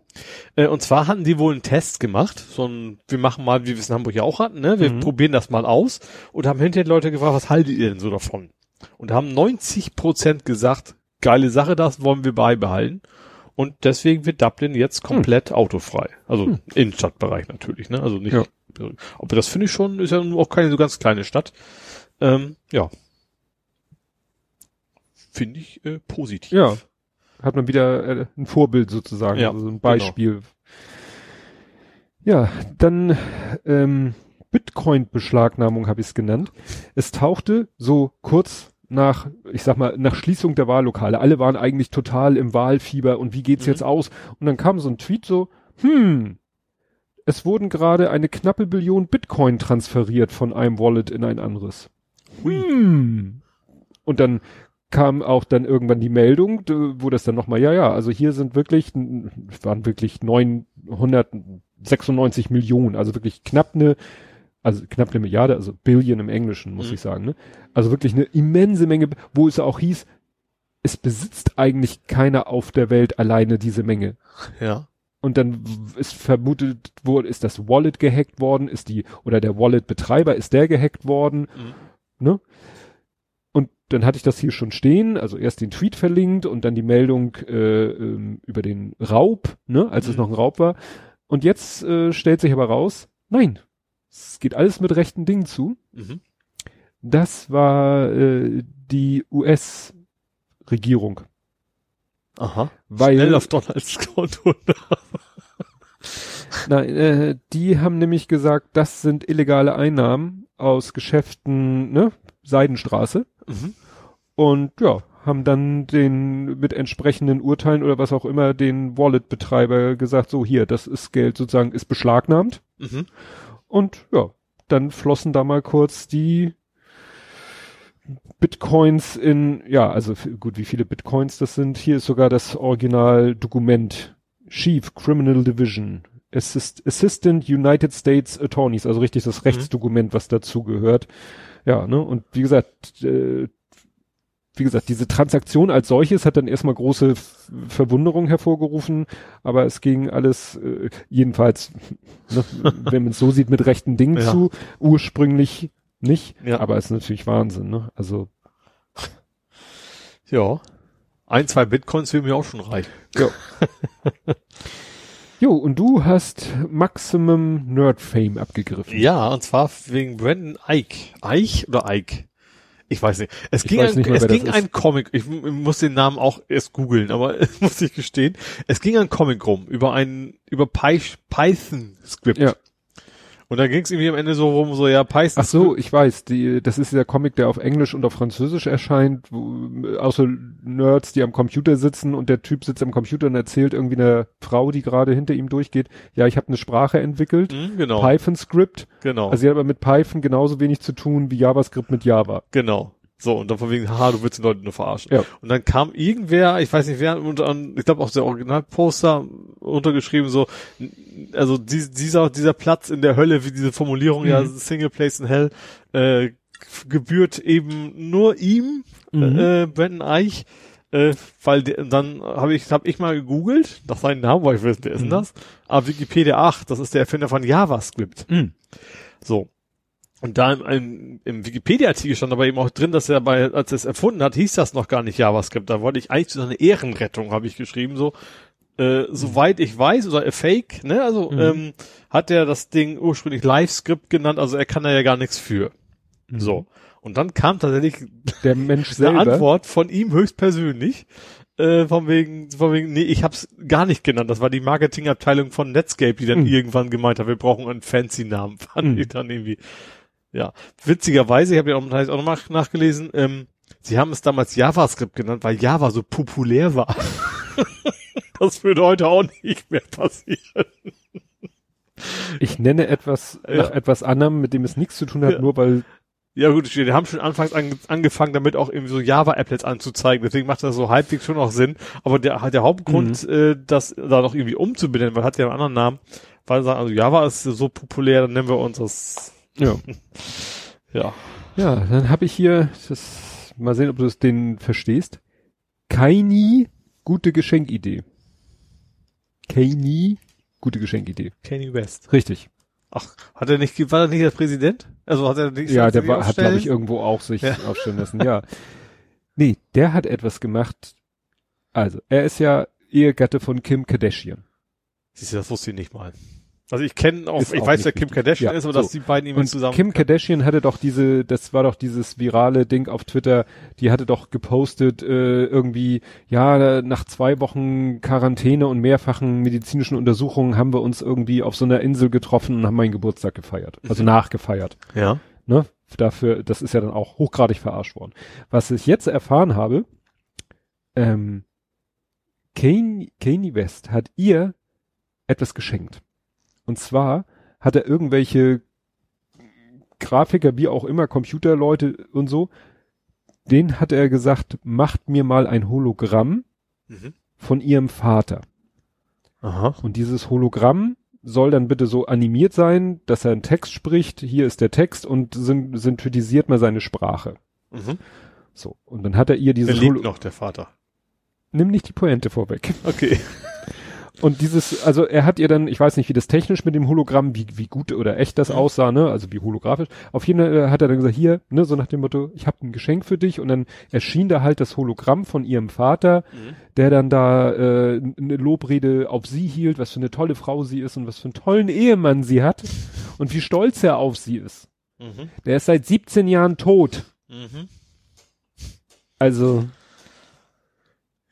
Äh, und zwar hatten die wohl einen Test gemacht, so ein, wir machen mal, wie wir es in Hamburg ja auch hatten, ne? Wir Mhm. probieren das mal aus und haben hinterher Leute gefragt, was haltet ihr denn so davon? Und haben 90 Prozent gesagt, geile Sache, das wollen wir beibehalten. Und deswegen wird Dublin jetzt komplett autofrei. Also Innenstadtbereich natürlich, ne? Also nicht, Ja. aber das finde ich schon, ist ja auch keine so ganz kleine Stadt. Ähm, ja. Finde ich äh, positiv. ja. Hat man wieder äh, ein Vorbild sozusagen, Ja, also ein Beispiel. Ja, dann ähm, Bitcoin-Beschlagnahmung habe ich es genannt. Es tauchte so kurz nach, ich sag mal, nach Schließung der Wahllokale. Alle waren eigentlich total im Wahlfieber und wie geht's Mhm. jetzt aus? Und dann kam so ein Tweet so, hm, es wurden gerade eine knappe Billion Bitcoin transferiert von einem Wallet in ein anderes. Hm. Und dann kam auch dann irgendwann die Meldung, wo das dann nochmal, ja, ja, also hier sind wirklich, waren wirklich 996 Millionen, also wirklich knapp eine Also knapp eine Milliarde, also Billion im Englischen, muss Mhm. ich sagen. Ne? Also wirklich eine immense Menge, wo es auch hieß, es besitzt eigentlich keiner auf der Welt alleine diese Menge. Ja. Und dann ist vermutet wurde, ist das Wallet gehackt worden, ist die, oder der Wallet-Betreiber, ist der gehackt worden, Mhm. ne? Und dann hatte ich das hier schon stehen, also erst den Tweet verlinkt und dann die Meldung äh, ähm, über den Raub, ne, als es Mhm. noch ein Raub war. Und jetzt äh, stellt sich aber raus, nein, es geht alles mit rechten Dingen zu. Mhm. Das war äh, die US-Regierung. Aha. Weil, Schnell auf Donalds Konto. nein, äh, die haben nämlich gesagt, das sind illegale Einnahmen aus Geschäften, ne, Seidenstraße. mhm. Und ja, haben dann den mit entsprechenden Urteilen oder was auch immer den Wallet-Betreiber gesagt, so hier, das ist Geld sozusagen, ist beschlagnahmt. Mhm. Und ja, dann flossen da mal kurz die Bitcoins in, ja, also gut, wie viele Bitcoins das sind. Hier ist sogar das Originaldokument. Chief Criminal Division. Assist, Assistant United States Attorneys, also richtig das Rechtsdokument, was dazu gehört. Ja, ne, und wie gesagt, äh, wie gesagt, diese Transaktion als solches hat dann erstmal große Verwunderung hervorgerufen, aber es ging alles, äh, jedenfalls, ne, wenn man es so sieht, mit rechten Dingen Ja. zu, ursprünglich nicht, Ja. aber es ist natürlich Wahnsinn, ne? Also, Ja. Ein, zwei Bitcoins will mir auch schon reichen. jo, und du hast Maximum Nerd Fame abgegriffen. Ja, und zwar wegen Brandon Ike. Eich oder Ike? Ich weiß nicht. Es Ich ging, ein, mehr, es ging ein Comic, ich m- muss den Namen auch erst googeln, aber muss ich gestehen. Es ging ein Comic rum über ein, über Py Python Script. Ja. Und da ging es irgendwie am Ende so rum, so ja, Python Ach so, ich weiß, die, das ist der Comic, der auf Englisch und auf Französisch erscheint, wo, außer Nerds, die am Computer sitzen und der Typ sitzt am Computer und erzählt irgendwie einer Frau, die gerade hinter ihm durchgeht, ja, ich habe eine Sprache entwickelt, Hm, genau, Python Script, genau, also sie hat aber mit Python genauso wenig zu tun wie JavaScript mit Java. genau. So, und dann von wegen, haha, du willst die Leute nur verarschen. Ja. Und dann kam irgendwer, ich weiß nicht wer, unter, ich glaube auch der Originalposter untergeschrieben, so, also dies, dieser, dieser Platz in der Hölle, wie diese Formulierung, ja, Mhm. Single Place in Hell, äh, gebührt eben nur ihm, Mhm. äh, Brandon Eich, äh, weil der, dann habe ich, hab ich mal gegoogelt, nach seinen Namen, weil ich weiß, wer ist denn Mhm. das? Ah, Wikipedia 8, das ist der Erfinder von JavaScript. Mhm. So. Und da im, im, im Wikipedia-Artikel stand aber eben auch drin, dass er bei, als er es erfunden hat, hieß das noch gar nicht JavaScript. Da wollte ich eigentlich so eine Ehrenrettung, habe ich geschrieben, so. Äh, soweit ich weiß, oder a Fake, ne, also Mhm. ähm, hat er das Ding ursprünglich LiveScript genannt, also er kann da ja gar nichts für. Mhm. So. Und dann kam tatsächlich Der Mensch eine selber. Antwort von ihm höchstpersönlich, äh, von wegen, von wegen, nee, ich hab's gar nicht genannt. Das war die Marketingabteilung von Netscape, die dann Mhm. irgendwann gemeint hat, wir brauchen einen fancy Namen. Fand Mhm. ich dann irgendwie. Ja. Witzigerweise, ich habe ja auch, auch nochmal nachgelesen, ähm, sie haben es damals JavaScript genannt, weil Java so populär war. das würde heute auch nicht mehr passieren. Ich nenne etwas Ja. nach etwas anderem, mit dem es nichts zu tun hat, Ja. nur weil Ja gut, die haben schon anfangs ange angefangen, damit auch irgendwie so Java-Applets anzuzeigen. Deswegen macht das so halbwegs schon auch Sinn. Aber der, der Hauptgrund, Mhm. äh, das da noch irgendwie umzubenennen, weil hat ja einen anderen Namen, weil sie sagen, also Java ist so populär, dann nennen wir uns das, ja. ja. Ja, dann habe ich hier, das, mal sehen, ob du es den verstehst. Kaini, gute Geschenkidee. Kaini, gute Geschenkidee. Kanye West. Richtig. Ach, hat er nicht, war er nicht der Präsident? Also hat er nicht Ja, er der war, hat, glaube ich, irgendwo auch sich Ja. aufstellen lassen, ja. Nee, der hat etwas gemacht. Also, er ist ja Ehegatte von Kim Kardashian. Siehst du, das wusste ich nicht mal. Also ich kenne auch, Ist ich auch weiß, wer Kim. Kardashian Ja, ist, aber so. dass die beiden Und zusammen. Kim Kardashian hatte doch diese, das war doch dieses virale Ding auf Twitter, die hatte doch gepostet, äh, irgendwie, ja, nach zwei Wochen Quarantäne und mehrfachen medizinischen Untersuchungen haben wir uns irgendwie auf so einer Insel getroffen und haben meinen Geburtstag gefeiert. Also Mhm. nachgefeiert. ja. Ne? Dafür, das ist ja dann auch hochgradig verarscht worden. Was ich jetzt erfahren habe, ähm, Kanye West hat ihr etwas geschenkt. Und zwar hat er irgendwelche Grafiker, wie auch immer, Computerleute und so, den hat er gesagt, macht mir mal ein Hologramm Mhm. von ihrem Vater. Aha. Und dieses Hologramm soll dann bitte so animiert sein, dass er einen Text spricht, hier ist der Text und syn synthetisiert mal seine Sprache. Mhm. So. Und dann hat er ihr dieses lebt Holo noch, der Vater. Nimm nicht die Pointe vorweg. Okay. Und dieses, also er hat ihr dann, ich weiß nicht, wie das technisch mit dem Hologramm, wie, wie gut oder echt das aussah, ne? Also wie holographisch. Auf jeden Fall äh, hat er dann gesagt, hier, ne, so nach dem Motto, ich habe ein Geschenk für dich. Und dann erschien da halt das Hologramm von ihrem Vater, Mhm. der dann da äh, eine Lobrede auf sie hielt, was für eine tolle Frau sie ist und was für einen tollen Ehemann sie hat und wie stolz er auf sie ist. Mhm. Der ist seit 17 Jahren tot. Mhm. Also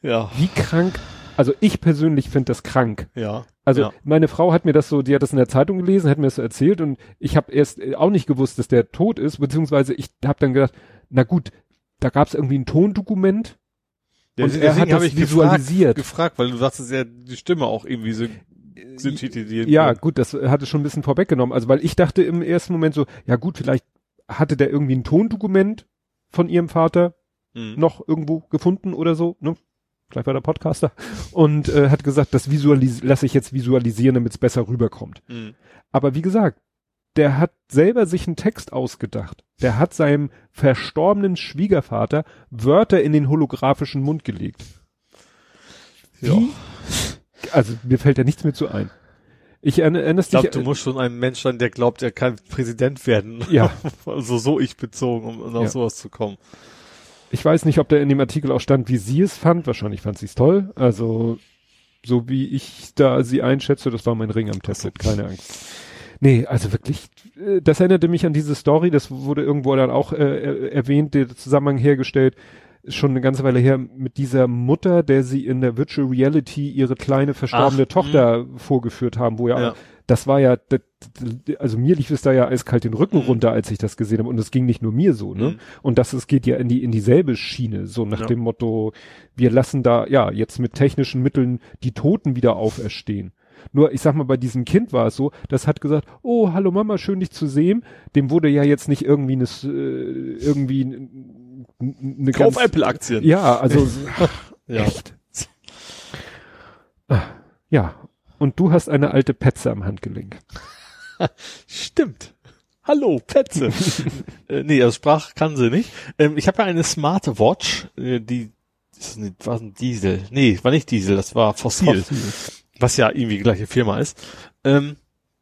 Ja. wie krank. Also ich persönlich finde das krank. Ja. Also Ja. meine Frau hat mir das so, die hat das in der Zeitung gelesen, hat mir das so erzählt und ich habe erst äh, auch nicht gewusst, dass der tot ist, beziehungsweise ich habe dann gedacht, na gut, da gab es irgendwie ein Tondokument Ja, und er hat das ich visualisiert. Gefragt, gefragt, weil du sagst, es ja die Stimme auch irgendwie so synthetisiert. ja, wird. gut, das hatte schon ein bisschen vorweggenommen. Also weil ich dachte im ersten Moment so, ja gut, vielleicht hatte der irgendwie ein Tondokument von ihrem Vater Mhm. noch irgendwo gefunden oder so, ne? Vielleicht war der Podcaster und äh, hat gesagt, das lasse ich jetzt visualisieren, damit es besser rüberkommt. Mhm. Aber wie gesagt, der hat selber sich einen Text ausgedacht. Der hat seinem verstorbenen Schwiegervater Wörter in den holographischen Mund gelegt. Ja. Also mir fällt ja nichts mehr zu ein. Ich erinner- erinnerst Ich glaube, du musst schon ein Mensch sein, der glaubt, er kann Präsident werden. Ja. also so ich bezogen, um, um auf Ja. sowas zu kommen. Ich weiß nicht, ob da in dem Artikel auch stand, wie sie es fand. Wahrscheinlich fand sie es toll. Also so wie ich da sie einschätze, das war mein Ring am Tablet. Keine Angst. Nee, also wirklich, äh, das erinnerte mich an diese Story, das wurde irgendwo dann auch äh, er- erwähnt, der Zusammenhang hergestellt, schon eine ganze Weile her, mit dieser Mutter, der sie in der Virtual Reality ihre kleine verstorbene Ach, Tochter vorgeführt haben, wo ja, Ja. das war ja, das, also mir lief es da ja eiskalt den Rücken Mhm. runter, als ich das gesehen habe und es ging nicht nur mir so, ne? Mhm. Und das es geht ja in die in dieselbe Schiene, so nach Ja. dem Motto, wir lassen da ja jetzt mit technischen Mitteln die Toten wieder auferstehen. Nur, ich sag mal, bei diesem Kind war es so, das hat gesagt, oh, hallo Mama, schön dich zu sehen. Dem wurde ja jetzt nicht irgendwie eine, äh, irgendwie eine Kauf Apple-Aktien. Ja, also, Ja. echt. Ah, Ja. Und du hast eine alte Petze am Handgelenk. Stimmt. Hallo, Petze. äh, nee, also Sprach kann sie nicht. Ähm, ich habe ja eine Smartwatch, äh, die ist eine, war ein Diesel. Nee, war nicht Diesel, das war Fossil. Was ja irgendwie die gleiche Firma ist. Ähm,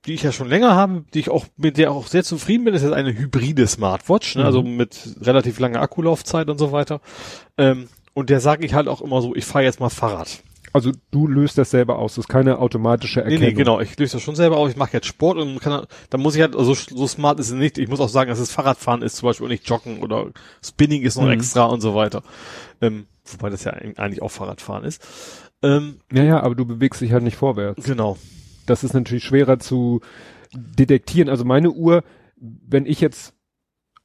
die ich ja schon länger habe, die ich auch, mit der auch sehr zufrieden bin, ist eine hybride Smartwatch, ne? Mhm. also mit relativ langer Akkulaufzeit und so weiter. Ähm, und der sage ich halt auch immer so, ich fahre jetzt mal Fahrrad. Also du löst das selber aus, das ist keine automatische Nee, Erkennung. nee, genau. Ich löse das schon selber auf. Ich mache jetzt Sport und kann, dann muss ich halt, also so smart ist es nicht. Ich muss auch sagen, dass es Fahrradfahren ist zum Beispiel und nicht Joggen oder Spinning ist noch Mhm. extra und so weiter. Ähm, wobei das ja eigentlich auch Fahrradfahren ist. Ähm, Ja, ja, aber du bewegst dich halt nicht vorwärts. genau. Das ist natürlich schwerer zu detektieren. Also meine Uhr, wenn ich jetzt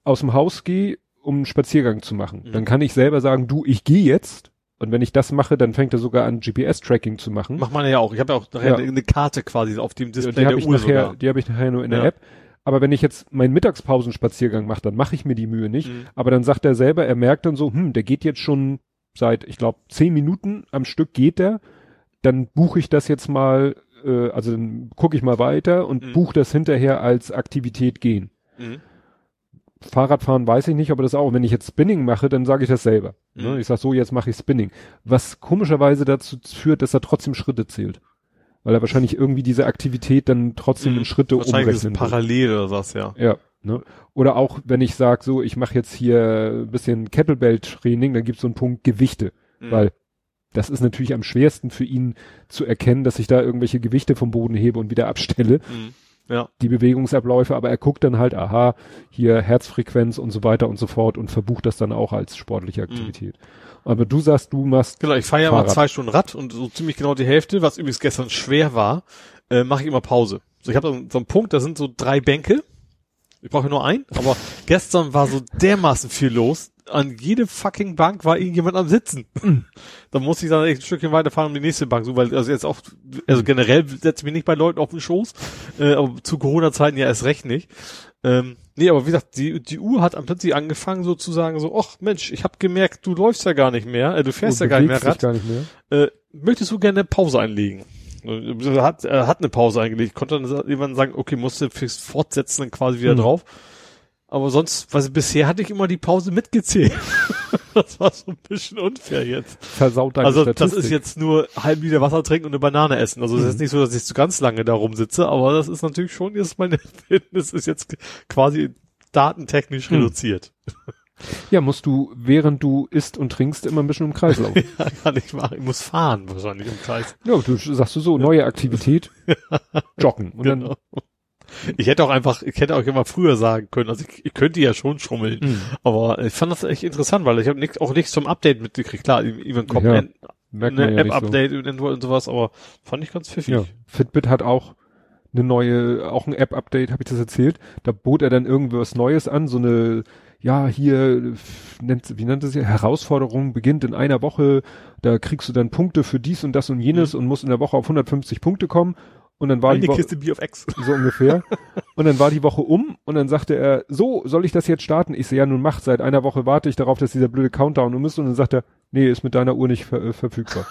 aus dem Haus gehe, um einen Spaziergang zu machen, Mhm. dann kann ich selber sagen, du, ich gehe jetzt. Und wenn ich das mache, dann fängt er sogar an, GPS-Tracking zu machen. Macht man ja auch. Ich habe ja auch nachher Ja. eine, Karte quasi auf dem Display die habe der ich Uhr nachher, sogar. die habe ich nachher nur in der Ja. App. Aber wenn ich jetzt meinen Mittagspausenspaziergang mache, dann mache ich mir die Mühe nicht. Mhm. Aber dann sagt er selber, er merkt dann so, hm, der geht jetzt schon seit, ich glaube, zehn Minuten am Stück geht der. Dann buche ich das jetzt mal, äh, also dann gucke ich mal weiter und Mhm. buche das hinterher als Aktivität gehen. Mhm. Fahrradfahren weiß ich nicht, aber das auch. Wenn ich jetzt Spinning mache, dann sage ich das selber. Ne? Mhm. Ich sag so, jetzt mache ich Spinning. Was komischerweise dazu führt, dass er trotzdem Schritte zählt. Weil er wahrscheinlich irgendwie diese Aktivität dann trotzdem in Schritte Wahrscheinlich es umrechnen will. parallel oder was, ja. Ja, ne? Oder auch, wenn ich sage, so, ich mache jetzt hier ein bisschen Kettlebell-Training, dann gibt's so einen Punkt Gewichte, Mhm. weil das ist natürlich am schwersten für ihn zu erkennen, dass ich da irgendwelche Gewichte vom Boden hebe und wieder abstelle, Mhm. Ja. die Bewegungsabläufe, aber er guckt dann halt, aha, hier Herzfrequenz und so weiter und so fort und verbucht das dann auch als sportliche Aktivität. Aber du sagst, du machst, Genau, ich fahre ja mal zwei Stunden Rad und so ziemlich genau die Hälfte, was übrigens gestern schwer war, äh, mache ich immer Pause. So, ich habe so, so einen Punkt, da sind so drei Bänke. Ich brauche nur einen, aber gestern war so dermaßen viel los. An jede fucking Bank war irgendjemand am Sitzen. da musste ich dann echt ein Stückchen weiterfahren um die nächste Bank, so weil also jetzt auch, also generell setze ich mich nicht bei Leuten auf den Schoß, äh, aber zu Corona-Zeiten ja erst recht nicht. Ähm, nee, aber wie gesagt, die, die Uhr hat am plötzlich angefangen sozusagen so, ach Mensch, ich habe gemerkt, du läufst ja gar nicht mehr, äh, du fährst ja gar nicht mehr Rad. gar nicht mehr. Äh, möchtest du gerne Pause einlegen? Er hat, er hat eine Pause eingelegt, konnte dann irgendwann sagen, okay, musste fürs Fortsetzen dann quasi wieder Mhm. drauf. Aber sonst, was bisher hatte ich immer die Pause mitgezählt. das war so ein bisschen unfair jetzt. Versaut deine also Statistik. das ist jetzt nur halb Liter Wasser trinken und eine Banane essen. Also es Mhm. ist nicht so, dass ich so ganz lange da rumsitze, aber das ist natürlich schon jetzt meine Fitness ist jetzt quasi datentechnisch Mhm. reduziert. Ja, musst du, während du isst und trinkst, immer ein bisschen im Kreis laufen. Ja, kann ich machen. Ich muss fahren wahrscheinlich im Kreis. ja, du sagst du so, neue Aktivität, joggen. Und Genau. Ich hätte auch einfach, ich hätte auch immer früher sagen können, also ich, ich könnte ja schon schummeln, dann, mh, aber ich fand das echt interessant, weil ich habe nicht, auch nichts zum Update mitgekriegt. Klar, even kommt Ja, ein, eine ja nicht so. App-Update und und sowas, aber fand ich ganz pfiffig. Ja. Fitbit hat auch eine neue, auch ein App-Update, habe ich das erzählt. Da bot er dann irgendwas Neues an, so eine, ja, hier, nennt, wie nennt es hier, Herausforderung beginnt in einer Woche, da kriegst du dann Punkte für dies und das und jenes und musst in der Woche auf 150 Punkte kommen. Und dann war Eine die Woche, Kiste Bier auf Ex. so ungefähr. Und dann war die Woche um und dann sagte er, so, soll ich das jetzt starten? Ich so, ja, nun mach, seit einer Woche warte ich darauf, dass dieser blöde Countdown um ist. Und dann sagt er, nee, ist mit deiner Uhr nicht ver äh, verfügbar.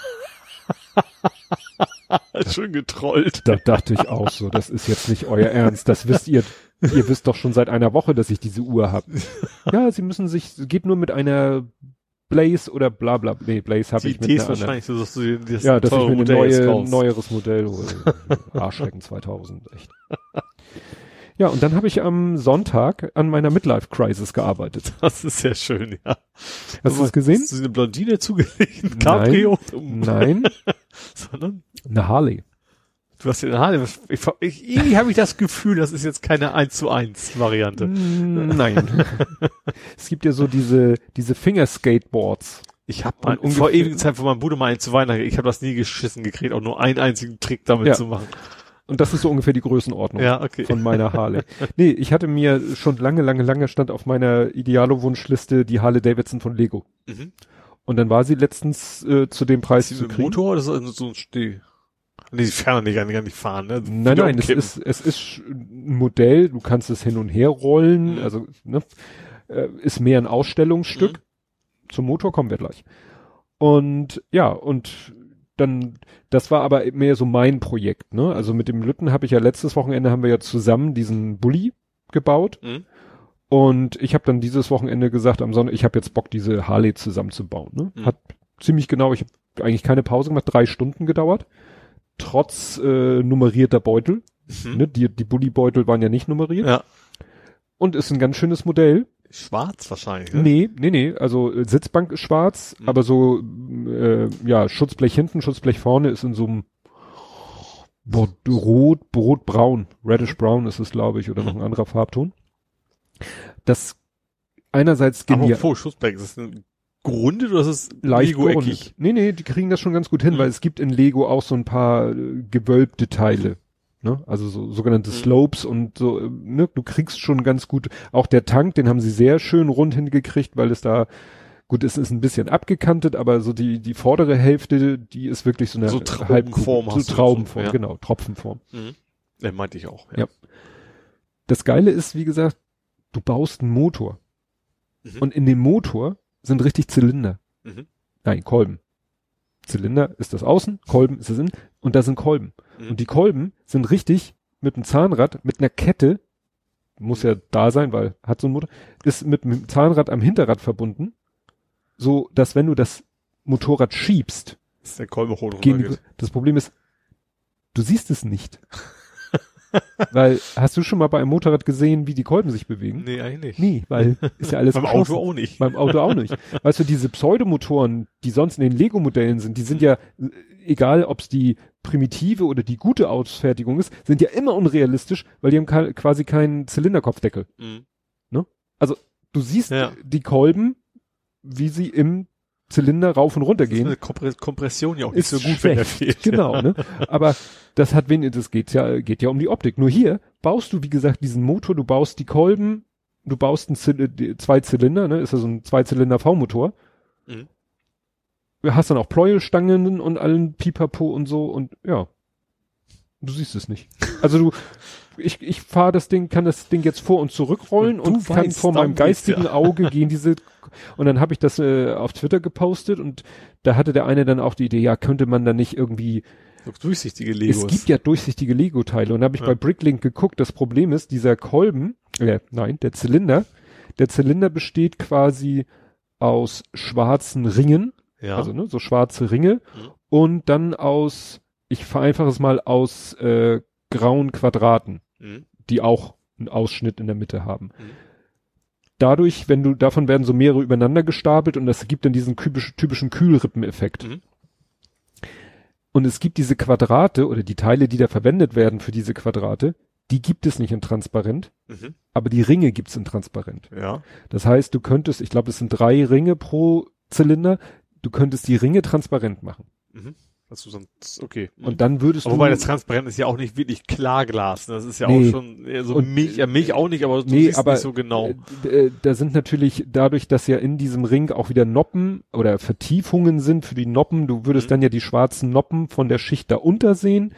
Schön getrollt. Da dachte ich auch so, das ist jetzt nicht euer Ernst. Das wisst ihr, ihr wisst doch schon seit einer Woche, dass ich diese Uhr habe. Ja, sie müssen sich, geht nur mit einer Blaze oder bla bla. Nee, Blaze habe ich mit ist wahrscheinlich so, dass du das Ja, dass ich mir ein Modell jetzt neue, neueres Modell hole. Arschrecken 2000, echt. Ja, und dann habe ich am Sonntag an meiner Midlife-Crisis gearbeitet. Das ist sehr schön, ja. Hast du es gesehen? Hast du eine Blondine zugelegt? Ein Cabrio? Nein, Sondern eine Harley. Du hast eine Haare. Ich, ich, irgendwie habe ich das Gefühl, das ist jetzt keine 1 zu 1 Variante. Mm, Nein. es gibt ja so diese, diese Finger-Skateboards. Ich habe mal ungefähr- vor ewigen Zeit von meinem Bruder mal einen zu Weihnachten. Ich habe das nie geschissen gekriegt, auch nur einen einzigen Trick damit Ja. zu machen. Und das ist so ungefähr die Größenordnung Ja, okay. von meiner Harley. Nee, ich hatte mir schon lange, lange, lange stand auf meiner Idealo-Wunschliste die Harley Davidson von Lego. Mhm. Und dann war sie letztens äh, zu dem Preis Ist zu die mit kriegen. Motor oder so ein Steh? Die Ferner nicht, gar nicht, fahren, ne? Nein, Wieder nein, es ist, es ist ein Modell, du kannst es hin und her rollen, Mhm. also ne, äh, ist mehr ein Ausstellungsstück. Mhm. Zum Motor kommen wir gleich. Und ja, und dann, das war aber mehr so mein Projekt, ne? Also mit dem Lütten habe ich ja letztes Wochenende haben wir ja zusammen diesen Bulli gebaut. Mhm. Und ich habe dann dieses Wochenende gesagt, am Sonntag, ich habe jetzt Bock, diese Harley zusammenzubauen. Ne? Mhm. Hat ziemlich genau, ich habe eigentlich keine Pause gemacht, drei Stunden gedauert. Trotz äh, nummerierter Beutel. Mhm. Ne? Die, die Bulli-Beutel waren ja nicht nummeriert. Ja. Und ist ein ganz schönes Modell. Schwarz wahrscheinlich, ne? Nee, nee, nee. Also äh, Sitzbank ist schwarz, Mhm. aber so äh, ja, Schutzblech hinten, Schutzblech vorne ist in so einem rot, rot-braun, reddish brown ist es, glaube ich, oder noch ein anderer Farbton. Das einerseits genial, vor Schutzblech, ist das ein gerundet oder ist es leicht Lego-eckig? gerundet. Nee, nee, die kriegen das schon ganz gut hin, Mhm. weil es gibt in Lego auch so ein paar äh, gewölbte Teile. Ne? Also so sogenannte Mhm. Slopes und so, äh, ne? du kriegst schon ganz gut, auch der Tank, den haben sie sehr schön rund hingekriegt, weil es da, gut, es ist ein bisschen abgekantet, aber so die, die vordere Hälfte, die ist wirklich so eine So Traubenform so Traubenform, ja. genau, Tropfenform. Mhm. Ja, meinte ich auch. Ja. Das Geile ist, wie gesagt, du baust einen Motor Mhm. und in dem Motor sind richtig Zylinder. Mhm. Nein, Kolben. Zylinder ist das Außen, Kolben ist das Innen und da sind Kolben. Mhm. Und die Kolben sind richtig mit einem Zahnrad, mit einer Kette, muss ja da sein, weil hat so ein Motor, ist mit einem Zahnrad am Hinterrad verbunden, so dass wenn du das Motorrad schiebst, Ist der Kolben hoch runtergeht. das Problem ist, du siehst es nicht. Weil, hast du schon mal bei einem Motorrad gesehen, wie die Kolben sich bewegen? Nee, eigentlich nicht. Nie, weil ist ja alles Beim. Auto auch nicht. Beim Auto auch nicht. Weißt du, diese Pseudomotoren, die sonst in den Lego-Modellen sind, die sind ja, äh, egal ob es die primitive oder die gute Ausfertigung ist, sind ja immer unrealistisch, weil die haben quasi keinen Zylinderkopfdeckel. Mhm. Du siehst Ja. die Kolben, wie sie im Zylinder rauf und runter gehen. eine Kompre Kompression ja auch nicht Ist so gut, wenn der schlecht. fehlt. Genau, ne? Aber das hat wenig, das geht ja, geht ja um die Optik. Nur hier baust du, wie gesagt, diesen Motor, du baust die Kolben, du baust einen Zyl die- zwei Zylinder, ne? Ist ja so ein Zweizylinder V-Motor. Mhm. Du hast dann auch Pleuelstangen und allen Pipapo und so und ja. Du siehst es nicht. Also du, ich, ich fahre das Ding, kann das Ding jetzt vor und zurückrollen Und und, kann vor meinem geistigen Auge gehen diese und dann habe ich das äh, auf Twitter gepostet und da hatte der eine dann auch die Idee, ja, könnte man da nicht irgendwie durchsichtige Legos. Es gibt ja durchsichtige Lego-Teile und da habe ich Ja. bei Bricklink geguckt. Das Problem ist, dieser Kolben, äh, nein, der Zylinder, der Zylinder besteht quasi aus schwarzen Ringen, ja. also ne, so schwarze Ringe Mhm. und dann aus, ich vereinfache es mal, aus äh, grauen Quadraten, Mhm. die auch einen Ausschnitt in der Mitte haben. Mhm. Dadurch, wenn du, davon werden so mehrere übereinander gestapelt und das gibt dann diesen typisch, typischen Kühlrippeneffekt. Mhm. Und es gibt diese Quadrate oder die Teile, die da verwendet werden für diese Quadrate, die gibt es nicht in transparent, Mhm. aber die Ringe gibt's in transparent. Ja. Das heißt, du könntest, ich glaube, es sind drei Ringe pro Zylinder, du könntest die Ringe transparent machen. Mhm. Also sonst, okay. Und dann würdest aber du. wobei das Transparent ist ja auch nicht wirklich Klarglas. ne? Das ist ja Nee. auch schon eher so Und- Milch, ja Milch auch nicht, aber du Nee, aber, nicht so genau. äh, äh, da sind natürlich dadurch, dass ja in diesem Ring auch wieder Noppen oder Vertiefungen sind für die Noppen, du würdest Mhm. dann ja die schwarzen Noppen von der Schicht da unter sehen.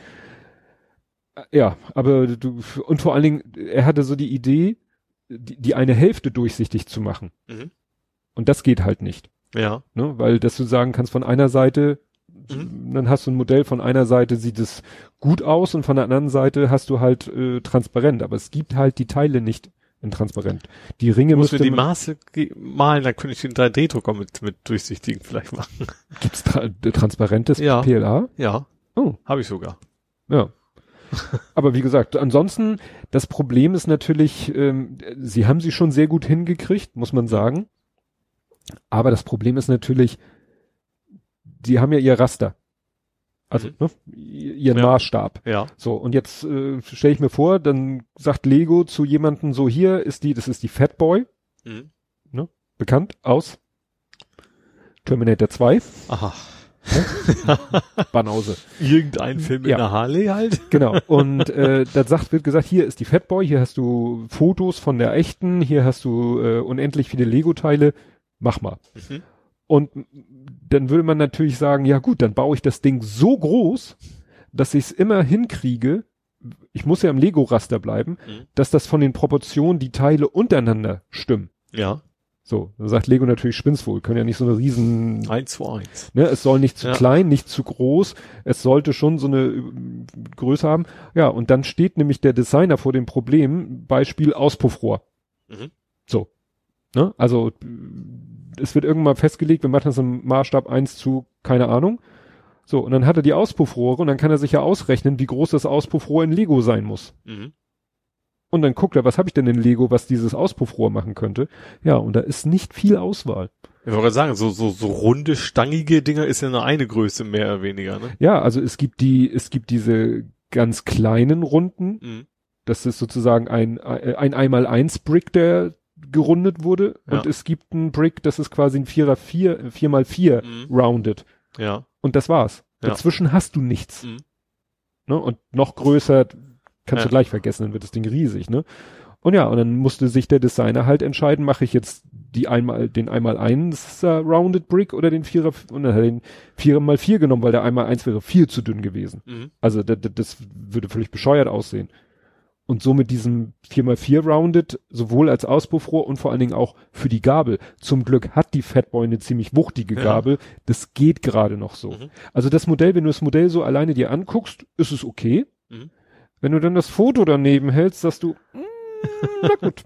Äh, Ja, aber du, und vor allen Dingen, er hatte so die Idee, die, die eine Hälfte durchsichtig zu machen. Mhm. Und das geht halt nicht, Ja. ne? Weil, dass du sagen kannst, von einer Seite, Mhm. dann hast du ein Modell, von einer Seite sieht es gut aus und von der anderen Seite hast du halt äh, transparent. Aber es gibt halt die Teile nicht in transparent. Die Ringe Muss mir müsste die Maße malen, dann könnte ich den 3D-Drucker mit, mit durchsichtigen vielleicht machen. Gibt's tra äh, transparentes Ja. PLA? Ja. Oh, Habe ich sogar. ja. Aber wie gesagt, ansonsten, das Problem ist natürlich, ähm, sie haben sie schon sehr gut hingekriegt, muss man sagen. Aber das Problem ist natürlich, die haben ja ihr Raster. Also, Mhm. ne, ihren Ja. Maßstab. Ja. So, und jetzt äh, stelle ich mir vor, dann sagt Lego zu jemandem so, hier ist die, das ist die Fatboy, Mhm. bekannt aus Terminator 2, Aha. Banause. Irgendein Film Ja. in der Harley halt. Genau. Und äh, da sagt, wird gesagt, hier ist die Fatboy, hier hast du Fotos von der echten, hier hast du äh, unendlich viele Lego-Teile, mach mal. Mhm. Und dann würde man natürlich sagen, ja gut, dann baue ich das Ding so groß, dass ich es immer hinkriege, ich muss ja im Lego-Raster bleiben, Mhm. dass das von den Proportionen die Teile untereinander stimmen. Ja. So, dann sagt Lego natürlich, spinn's wohl, können ja nicht so eine riesen, Eins zu eins. ne, es soll nicht zu Ja. klein, nicht zu groß, es sollte schon so eine äh, Größe haben. Ja, und dann steht nämlich der Designer vor dem Problem, Beispiel Auspuffrohr. Mhm. So. Ne? Also, es wird irgendwann mal festgelegt, wir machen das im Maßstab 1 zu, keine Ahnung. So, und dann hat er die Auspuffrohre und dann kann er sich ja ausrechnen, wie groß das Auspuffrohr in Lego sein muss. Mhm. Und dann guckt er, was habe ich denn in Lego, was dieses Auspuffrohr machen könnte. Ja, und da ist nicht viel Auswahl. Ich wollte sagen, so, so, so runde, stangige Dinger ist ja nur eine Größe mehr oder weniger, ne? Ja, also es gibt die, es gibt diese ganz kleinen Runden. Mhm. Das ist sozusagen ein, ein einmal eins Brick, der gerundet wurde. Ja. Und es gibt ein Brick, das ist quasi ein Vierer vier, vier mal vier Mhm. rounded. Ja. Und das war's. Ja. Dazwischen hast du nichts. Mhm. Ne? Und noch größer kannst Ja. du gleich vergessen, dann wird das Ding riesig, ne? Und ja, und dann musste sich der Designer halt entscheiden, mache ich jetzt die einmal, den einmal eins äh, Rounded Brick oder den Vierer, und dann hat er den Vierer mal vier genommen, weil der einmal eins wäre viel zu dünn gewesen. Mhm. Also das, das würde völlig bescheuert aussehen. Und so mit diesem 4x4 Rounded, sowohl als Auspuffrohr und vor allen Dingen auch für die Gabel. Zum Glück hat die Fatboy eine ziemlich wuchtige Ja. Gabel. Das geht gerade noch so. Mhm. Also das Modell, wenn du das Modell so alleine dir anguckst, ist es okay. Mhm. Wenn du dann das Foto daneben hältst, sagst du, mm, na gut.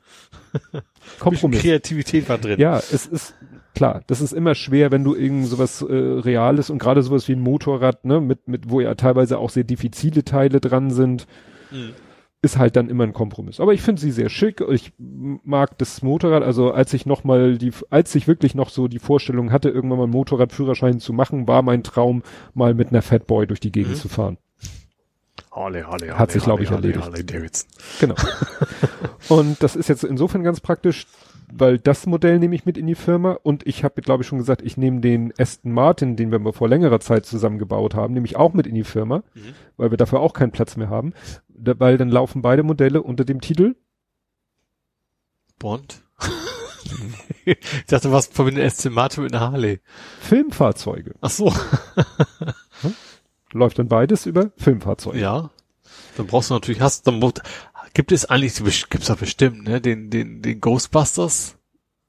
Kompromiss. Kreativität war drin. Ja, es ist klar, das ist immer schwer, wenn du irgend sowas äh, Reales und gerade sowas wie ein Motorrad, ne, mit, mit, wo ja teilweise auch sehr diffizile Teile dran sind, Mhm. Ist halt dann immer ein Kompromiss. Aber ich finde sie sehr schick. Ich mag das Motorrad. Also als ich noch mal die, als ich wirklich noch so die Vorstellung hatte, irgendwann mal einen Motorradführerschein zu machen, war mein Traum, mal mit einer Fatboy durch die Gegend Mhm. zu fahren. Harley, Harley, Hat sich, glaub ich, Harley, erledigt. Harley Davidson. Genau. und das ist jetzt insofern ganz praktisch, weil das Modell nehme ich mit in die Firma und ich habe, glaube ich, schon gesagt, ich nehme den Aston Martin, den wir mal vor längerer Zeit zusammengebaut haben, nehme ich auch mit in die Firma, Mhm. weil wir dafür auch keinen Platz mehr haben, da, weil dann laufen beide Modelle unter dem Titel Bond. ich dachte, was verbindet Aston Martin mit einer Harley? Filmfahrzeuge. Ach so. Läuft dann beides über Filmfahrzeuge. Ja. Dann brauchst du natürlich, hast, dann gibt es eigentlich, gibt's doch bestimmt, ne, den, den, den Ghostbusters?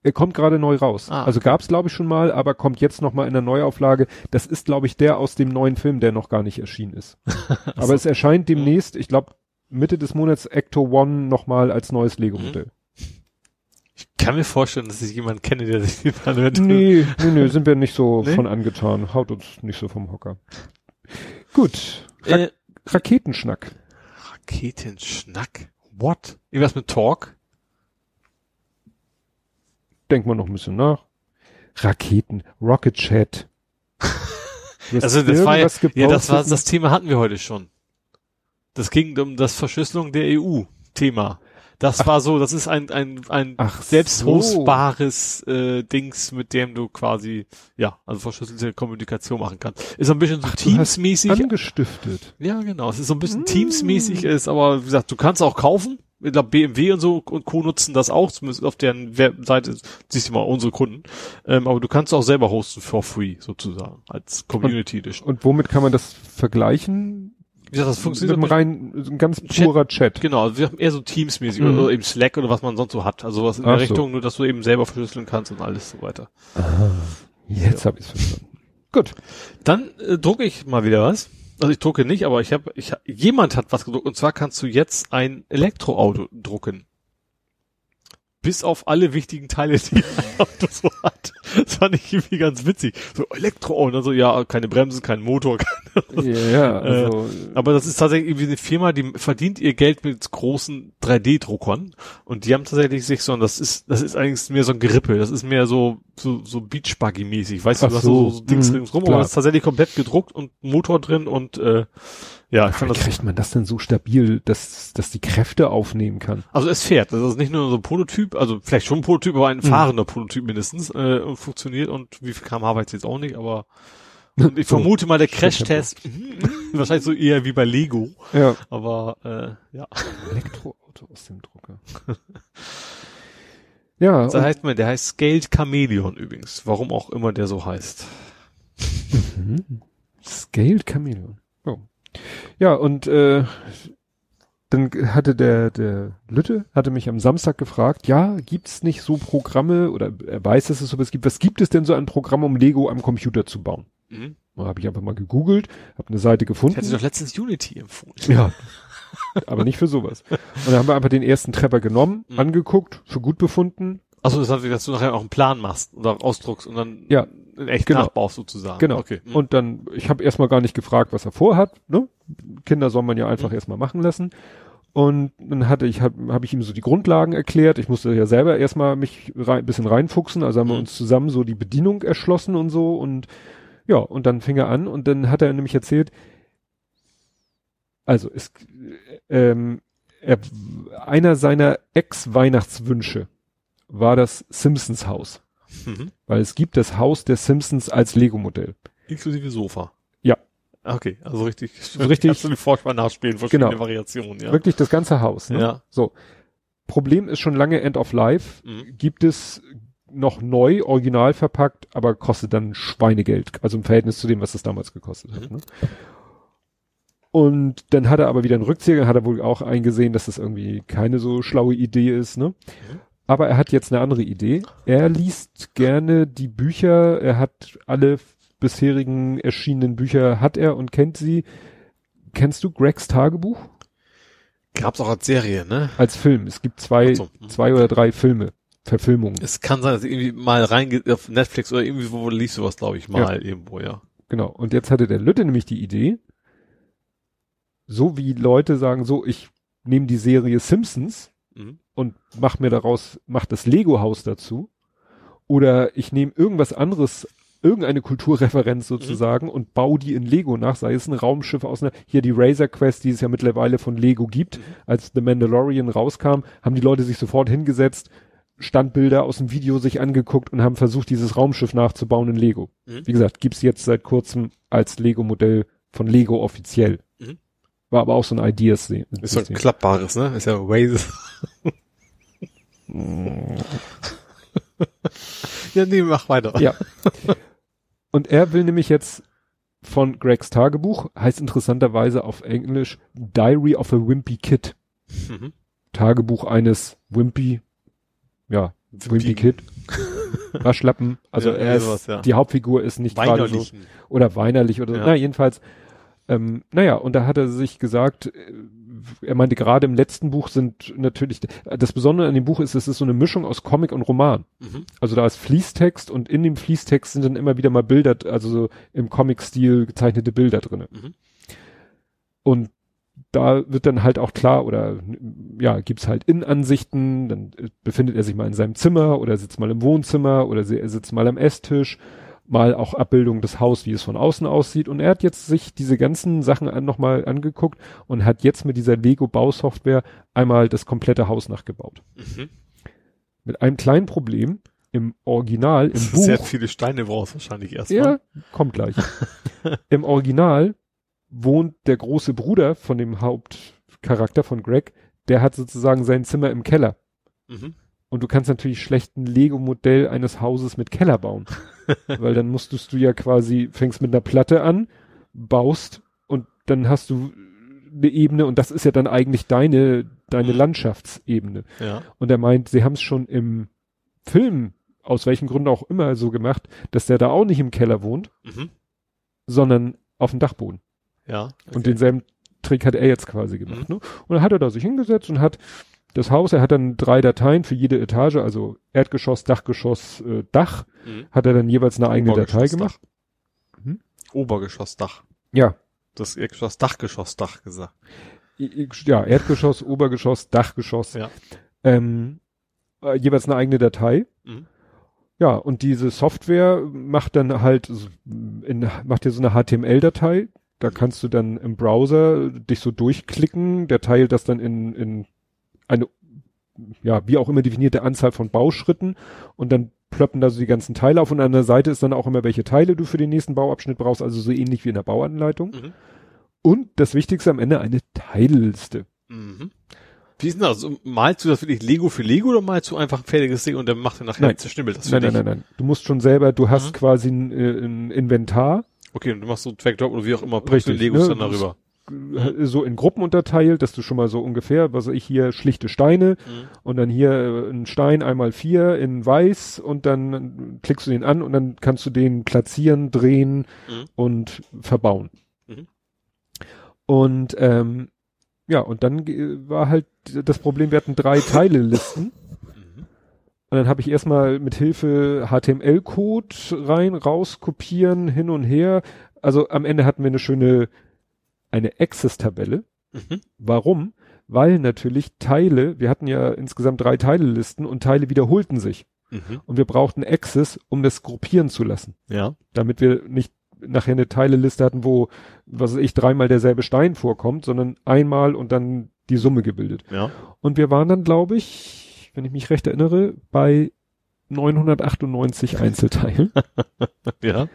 Er kommt gerade neu raus. Ah, also gab's glaube ich schon mal, aber kommt jetzt noch mal in der Neuauflage. Das ist glaube ich der aus dem neuen Film, der noch gar nicht erschienen ist. aber es erscheint demnächst, ich glaube Mitte des Monats Ecto One noch mal als neues Lego Modell. Ich kann mir vorstellen, dass ich jemanden kenne, der sich die verwendet. Nee, nee, nee, sind wir nicht so Nee? von angetan. Haut uns nicht so vom Hocker. Gut. Ra Äh, Raketenschnack. Raketenschnack. What? Irgendwas mit Talk? Denkt man noch ein bisschen nach. Raketen, Rocket Chat. Also das war ja, ja, das war das Thema hatten wir heute schon. Das ging um das Verschlüsselung der EU Thema. Das war so, das ist ein ein ein Ach selbst so. äh, Dings, mit dem du quasi ja, also verschlüsselte Kommunikation machen kannst. Ist so ein bisschen so Ach, Teams-mäßig. angestiftet. Ja, genau. Es ist so ein bisschen Mm. Teams-mäßig, ist aber wie gesagt, du kannst auch kaufen. Ich glaube, BMW und so und Co. nutzen das auch, zumindest auf deren Webseite, siehst du mal, unsere Kunden. Ähm, aber du kannst auch selber hosten for free, sozusagen, als Community Edition. Und womit kann man das vergleichen? Wie gesagt, das funktioniert mit, rein, so ein ganz purer Chat. genau, also wir haben eher so Teams-mäßig Mhm. oder eben Slack oder was man sonst so hat. Also was in Ach der so. Richtung, nur dass du eben selber verschlüsseln kannst und alles so weiter. Jetzt habe ich es verstanden. Gut. Dann äh, drucke ich mal wieder was. Also ich drucke nicht, aber ich habe, ich, hab- jemand hat was gedruckt und zwar kannst du jetzt ein Elektroauto drucken. Bis auf alle wichtigen Teile, die ein Auto so hat. Das fand ich irgendwie ganz witzig. So Elektroauto, also ja, keine Bremsen, kein Motor. Kein, Ja, also, aber das ist tatsächlich irgendwie eine Firma, die verdient ihr Geld mit großen 3D-Druckern. Und die haben tatsächlich sich so, und das ist, das ist eigentlich mehr so ein Gerippe. Das ist mehr so, so, so Beachbuggy-mäßig. Weißt Ach du, du hast so. so, so Dings Mhm, ringsrum, aber das ist tatsächlich komplett gedruckt und Motor drin und, äh, ja, ich wie fand das, kriegt man das denn so stabil, dass, dass die Kräfte aufnehmen kann? also es fährt. Das ist nicht nur so ein Prototyp, also vielleicht schon ein Prototyp, aber Mhm. ein fahrender Prototyp mindestens, äh, und funktioniert und wie viel kmh weiß ich jetzt auch nicht, aber, und ich So, vermute mal, der. Crashtest, wahrscheinlich so eher wie bei Lego, Ja. aber, äh, ja. Elektroauto aus dem Drucker. ja, Das und, heißt man, der heißt Scaled Chameleon übrigens. Warum auch immer der so heißt. mhm. Scaled Chameleon. Ja, und äh, dann hatte der, der Lütte, hatte mich am Samstag gefragt, ja, gibt's nicht so Programme, oder er weiß, dass es sowas gibt, was gibt es denn so an Programmen, um Lego am Computer zu bauen? Mhm. Da habe ich einfach mal gegoogelt, habe eine Seite Ich gefunden. hätte doch letztens Unity empfohlen. Ja. Aber nicht für sowas. Und dann haben wir einfach den ersten Treffer genommen, Mhm. angeguckt, für gut befunden. Achso, das heißt, dass du nachher auch einen Plan machst oder ausdruckst und dann Ja, echt genau. nachbaust sozusagen. Genau. Okay. Mhm. Und dann, ich habe erstmal gar nicht gefragt, was er vorhat. Ne? Kinder soll man ja einfach Mhm. erstmal machen lassen. Und dann hatte ich, habe hab ich ihm so die Grundlagen erklärt. Ich musste ja selber erstmal mich rein, bisschen reinfuchsen. Also haben wir Mhm. uns zusammen so die Bedienung erschlossen und so. Und ja, und dann fing er an und dann hat er nämlich erzählt, also es, ähm, er, einer seiner Ex-Weihnachtswünsche war das Simpsons Haus. Mhm. Weil es gibt das Haus der Simpsons als Lego-Modell. Inklusive Sofa. Ja. Okay, also richtig. Richtig- die Vorspann nachspielen, verschiedene Genau. Variationen, ja. Wirklich das ganze Haus. Ne? Ja. So. Problem ist schon lange End of Life. Mhm. Gibt es noch neu, original verpackt, aber kostet dann Schweinegeld. Also im Verhältnis zu dem, was es damals gekostet hat. Mhm. Ne? Und dann hat er aber wieder einen Rückzieher, hat er wohl auch eingesehen, dass das irgendwie keine so schlaue Idee ist. Ne? Aber er hat jetzt eine andere Idee. Er liest gerne die Bücher. Er hat alle bisherigen erschienenen Bücher hat er und kennt sie. Kennst du Gregs Tagebuch? Gab's auch als Serie, ne? Als Film. Es gibt zwei, so. Mhm. zwei oder drei Filme, Verfilmungen. Es kann sein, dass irgendwie mal reinge auf Netflix oder irgendwie wo liest du was, glaube ich, mal irgendwo, ja. Genau. Und jetzt hatte der Lütte nämlich die Idee, so wie Leute sagen, so, ich nehme die Serie Simpsons Mhm. und mach mir daraus, mach das Lego-Haus dazu. Oder ich nehme irgendwas anderes, irgendeine Kulturreferenz sozusagen und baue die in Lego nach, sei es ein Raumschiff aus einer, hier die Razor Quest, die es ja mittlerweile von Lego gibt. Mhm. Als The Mandalorian rauskam, haben die Leute sich sofort hingesetzt, Standbilder aus dem Video sich angeguckt und haben versucht, dieses Raumschiff nachzubauen in Lego. Mhm. Wie gesagt, gibt's jetzt seit kurzem als Lego-Modell von Lego offiziell. War aber auch so ein Ideas. Ist so ein klappbares, ne? Ist ja Waze. ja, nee, mach weiter. Ja. Und er will nämlich jetzt von Gregs Tagebuch, heißt interessanterweise auf Englisch Diary of a Wimpy Kid. Mhm. Tagebuch eines Wimpy, ja, Wimpy Kid. Waschlappen. Also Ja, er ist, sowas, ja. die Hauptfigur ist nicht gerade so, oder weinerlich oder so. Ja. Na, jedenfalls, ähm, naja, und da hat er sich gesagt, äh, er meinte, gerade im letzten Buch sind natürlich, das Besondere an dem Buch ist, es ist so eine Mischung aus Comic und Roman. Mhm. Also da ist Fließtext und in dem Fließtext sind dann immer wieder mal Bilder, also so im Comic-Stil gezeichnete Bilder drinne. Mhm. Und da wird dann halt auch klar, oder ja, gibt's halt Innenansichten, dann äh, befindet er sich mal in seinem Zimmer oder sitzt mal im Wohnzimmer oder er sitzt mal am Esstisch, mal auch Abbildung des Haus, wie es von außen aussieht. Und er hat jetzt sich diese ganzen Sachen an, nochmal angeguckt und hat jetzt mit dieser Lego-Bausoftware einmal das komplette Haus nachgebaut. Mhm. Mit einem kleinen Problem. Im Original, im Buch. Sehr viele Steine brauchst wahrscheinlich erstmal. Ja, kommt gleich. Im Original wohnt der große Bruder von dem Hauptcharakter von Greg, der hat sozusagen sein Zimmer im Keller. Mhm. Und du kannst natürlich schlecht ein Lego-Modell eines Hauses mit Keller bauen. Weil dann musstest du ja quasi, fängst mit einer Platte an, baust und dann hast du eine Ebene und das ist ja dann eigentlich deine, deine Mhm. Landschaftsebene. Ja. Und er meint, sie haben es schon im Film, aus welchen Gründen auch immer, so gemacht, dass der da auch nicht im Keller wohnt, Mhm. sondern auf dem Dachboden. Ja. Und denselben Trick hat er jetzt quasi gemacht. Ne? Und dann hat er da sich hingesetzt und hat das Haus, er hat dann drei Dateien für jede Etage, also Erdgeschoss, Dachgeschoss, äh, Dach, Mhm. hat er dann jeweils eine eigene Datei gemacht. Obergeschossdach. Ja, Das Erdgeschoss, Dachgeschossdach gesagt. I- i- ja, Erdgeschoss, Obergeschoss, Dachgeschoss, Ja. ähm, äh, jeweils eine eigene Datei. Mhm. Ja, und diese Software macht dann halt, in, macht dir so eine HTML-Datei. Da kannst du dann im Browser dich so durchklicken. Der teilt das dann in, in eine, ja, wie auch immer definierte Anzahl von Bauschritten. Und dann plöppen da so die ganzen Teile auf. Und an der Seite ist dann auch immer, welche Teile du für den nächsten Bauabschnitt brauchst. Also so ähnlich wie in der Bauanleitung. Mhm. Und das Wichtigste am Ende, eine Teilliste. Mhm. Wie ist denn das? Also, malst du das wirklich Lego für Lego oder malst du einfach ein fertiges Ding und dann macht er nachher Nein. zerschnibbelt das für Nein, dich? nein, nein, nein. Du musst schon selber, du hast Mhm. quasi ein, äh, ein Inventar. Okay, und du machst so Drag-Drop oder wie auch immer, Richtig, Legos ne? dann darüber. So in Gruppen unterteilt, dass du schon mal so ungefähr, was ich hier, schlichte Steine Mhm. und dann hier äh, ein Stein einmal vier in weiß und dann klickst du den an und dann kannst du den platzieren, drehen Mhm. und verbauen. Mhm. Und ähm, ja, und dann war halt das Problem, wir hatten drei Teilelisten. Mhm. Und dann habe ich erstmal mit Hilfe HTML-Code rein, raus, kopieren, hin und her. Also am Ende hatten wir eine schöne, eine Access-Tabelle. Mhm. Warum? Weil natürlich Teile, wir hatten ja insgesamt drei Teilelisten und Teile wiederholten sich. Mhm. Und wir brauchten Access, um das gruppieren zu lassen. Ja. Damit wir nicht nachher eine Teileliste hatten, wo, was weiß ich, dreimal derselbe Stein vorkommt, sondern einmal und dann die Summe gebildet. Ja. Und wir waren dann, glaube ich, wenn ich mich recht erinnere, bei 998 Einzelteilen. Ja.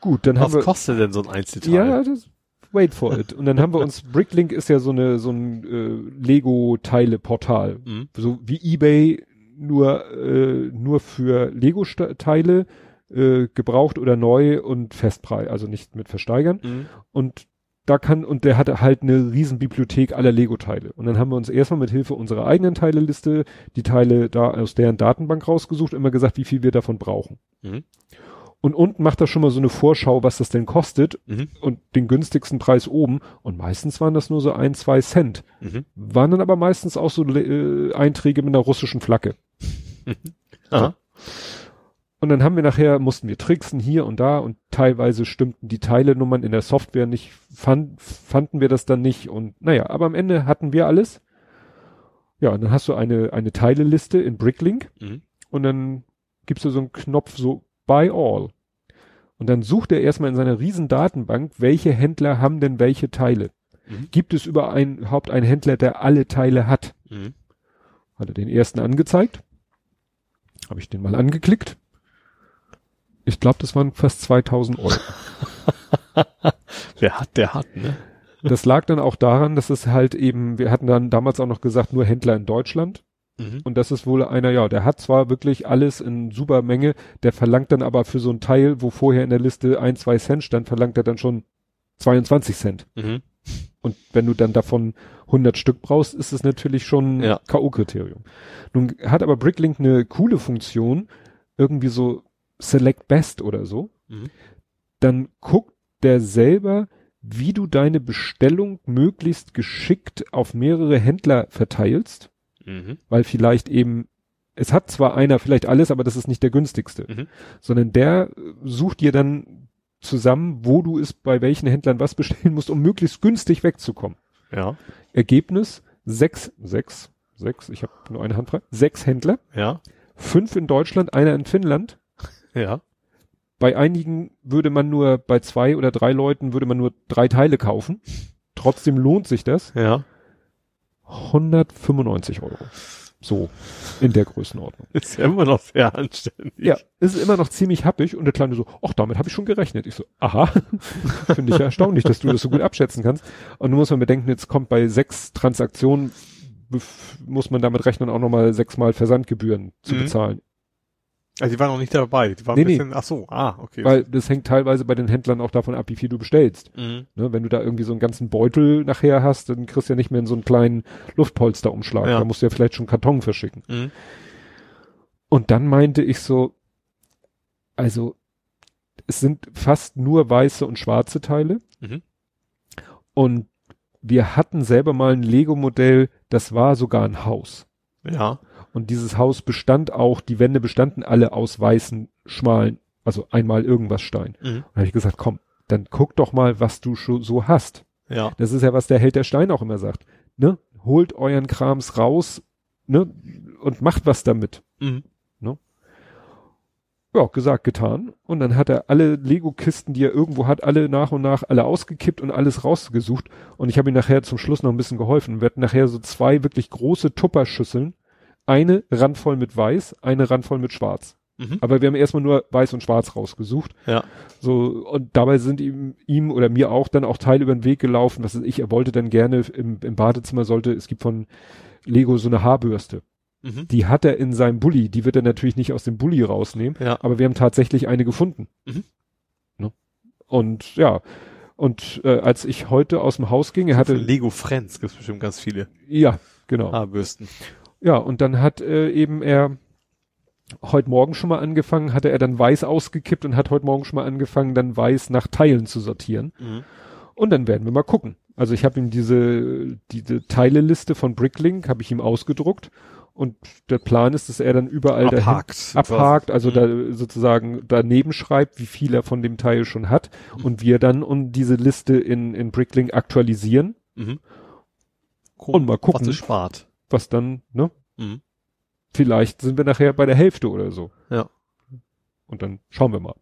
Gut, dann haben Was wir, kostet denn so ein Einzelteil? ja, das, wait for it. Und dann haben wir uns, Bricklink ist ja so eine, so ein äh, Lego-Teile-Portal. Mhm. So wie eBay, nur, äh, nur für Lego-Teile, äh, gebraucht oder neu und Festpreis, also nicht mit Versteigern. Mhm. Und da kann, und der hatte halt eine riesen Bibliothek aller Lego-Teile. Und dann haben wir uns erstmal mit Hilfe unserer eigenen Teileliste die Teile da aus deren Datenbank rausgesucht, immer gesagt, wie viel wir davon brauchen. Mhm. Und unten macht er schon mal so eine Vorschau, was das denn kostet Mhm. und den günstigsten Preis oben. Und meistens waren das nur so ein, zwei Cent. Mhm. Waren dann aber meistens auch so äh, Einträge mit einer russischen Flagge. Aha. Und dann haben wir nachher, mussten wir tricksen hier und da und teilweise stimmten die Teilenummern in der Software nicht, fand, fanden wir das dann nicht und naja, aber am Ende hatten wir alles. Ja, und dann hast du eine, eine Teileliste in Bricklink Mhm. und dann gibst du so einen Knopf so Buy All. Und dann sucht er erstmal in seiner riesen Datenbank, welche Händler haben denn welche Teile. Mhm. Gibt es überhaupt einen Händler, der alle Teile hat? Mhm. Hat er den ersten angezeigt. Habe ich den mal angeklickt. Ich glaube, das waren fast 2000 Euro. Wer hat, der hat, ne? Das lag dann auch daran, dass es halt eben, wir hatten dann damals auch noch gesagt, nur Händler in Deutschland. Mhm. Und das ist wohl einer, ja, der hat zwar wirklich alles in super Menge, der verlangt dann aber für so ein Teil, wo vorher in der Liste ein, zwei Cent stand, verlangt er dann schon 22 Cent. Mhm. Und wenn du dann davon 100 Stück brauchst, ist es natürlich schon Ja. K.O.-Kriterium. Nun hat aber Bricklink eine coole Funktion, irgendwie so Select Best oder so. Mhm. Dann guckt der selber, wie du deine Bestellung möglichst geschickt auf mehrere Händler verteilst, Mhm. weil vielleicht eben, es hat zwar einer vielleicht alles, aber das ist nicht der günstigste, Mhm. sondern der äh, sucht dir dann zusammen, wo du es bei welchen Händlern was bestellen musst, um möglichst günstig wegzukommen. Ja. Ergebnis, sechs, sechs, sechs, ich habe nur eine Hand frei, sechs Händler, Ja. fünf in Deutschland, einer in Finnland. Ja. Bei einigen würde man nur, bei zwei oder drei Leuten würde man nur drei Teile kaufen. Trotzdem lohnt sich das. Ja. 195 Euro. So, in der Größenordnung. Ist ja immer noch sehr anständig. Ja, ist immer noch ziemlich happig und der Kleine so, ach, damit habe ich schon gerechnet. Ich so, aha, finde ich ja erstaunlich, dass du das so gut abschätzen kannst. Und nun muss man bedenken, jetzt kommt bei sechs Transaktionen, muss man damit rechnen, auch nochmal sechsmal Versandgebühren zu Mhm. bezahlen. Also die waren noch nicht dabei. Die waren Nee, ein nee. bisschen, ach so, ah, okay. Weil das hängt teilweise bei den Händlern auch davon ab, wie viel du bestellst. mhm. Ne, wenn du da irgendwie so einen ganzen Beutel nachher hast, dann kriegst du ja nicht mehr in so einen kleinen Luftpolsterumschlag. Ja. Da musst du ja vielleicht schon Karton verschicken. Mhm. Und dann meinte ich so, also es sind fast nur weiße und schwarze Teile. Mhm. Und wir hatten selber mal ein Lego-Modell, das war sogar ein Haus. Ja. Und dieses Haus bestand auch, die Wände bestanden alle aus weißen, schmalen, also einmal irgendwas Stein. Mhm. Und da habe ich gesagt, komm, dann guck doch mal, was du schon so hast. Ja. Das ist ja, was der Held der Stein auch immer sagt. Ne? Holt euren Krams raus, ne? Und macht was damit. Mhm. Ja, gesagt, getan. Und dann hat er alle Lego-Kisten, die er irgendwo hat, alle nach und nach alle ausgekippt und alles rausgesucht. Und ich habe ihm nachher zum Schluss noch ein bisschen geholfen. Wir hatten nachher so zwei wirklich große Tupperschüsseln. Eine randvoll mit weiß, eine randvoll mit schwarz. Mhm. Aber wir haben erstmal nur weiß und schwarz rausgesucht. Ja. So, und dabei sind ihm, ihm oder mir auch dann auch Teile über den Weg gelaufen. Was ich, er wollte dann gerne im, im Badezimmer sollte, es gibt von Lego so eine Haarbürste. Mhm. Die hat er in seinem Bulli. Die wird er natürlich nicht aus dem Bulli rausnehmen. Ja. Aber wir haben tatsächlich eine gefunden. Mhm. Ne? Und ja, und äh, als ich heute aus dem Haus ging, er hatte, Lego Friends gibt's bestimmt ganz viele ja, genau. Haarbürsten. Ja, und dann hat äh, eben er heute Morgen schon mal angefangen, hatte er dann weiß ausgekippt und hat heute Morgen schon mal angefangen, dann weiß nach Teilen zu sortieren. Mhm. Und dann werden wir mal gucken. Also ich habe ihm diese, diese Teileliste von Bricklink, habe ich ihm ausgedruckt. Und der Plan ist, dass er dann überall dahin- Abhakt. abhakt, also Mhm. da sozusagen daneben schreibt, wie viel er von dem Teil schon hat Mhm. und wir dann um diese Liste in, in Bricklink aktualisieren, Mhm. Und mal gucken. Was es spart. Was dann, ne, Mhm. vielleicht sind wir nachher bei der Hälfte oder so. Ja. Und dann schauen wir mal.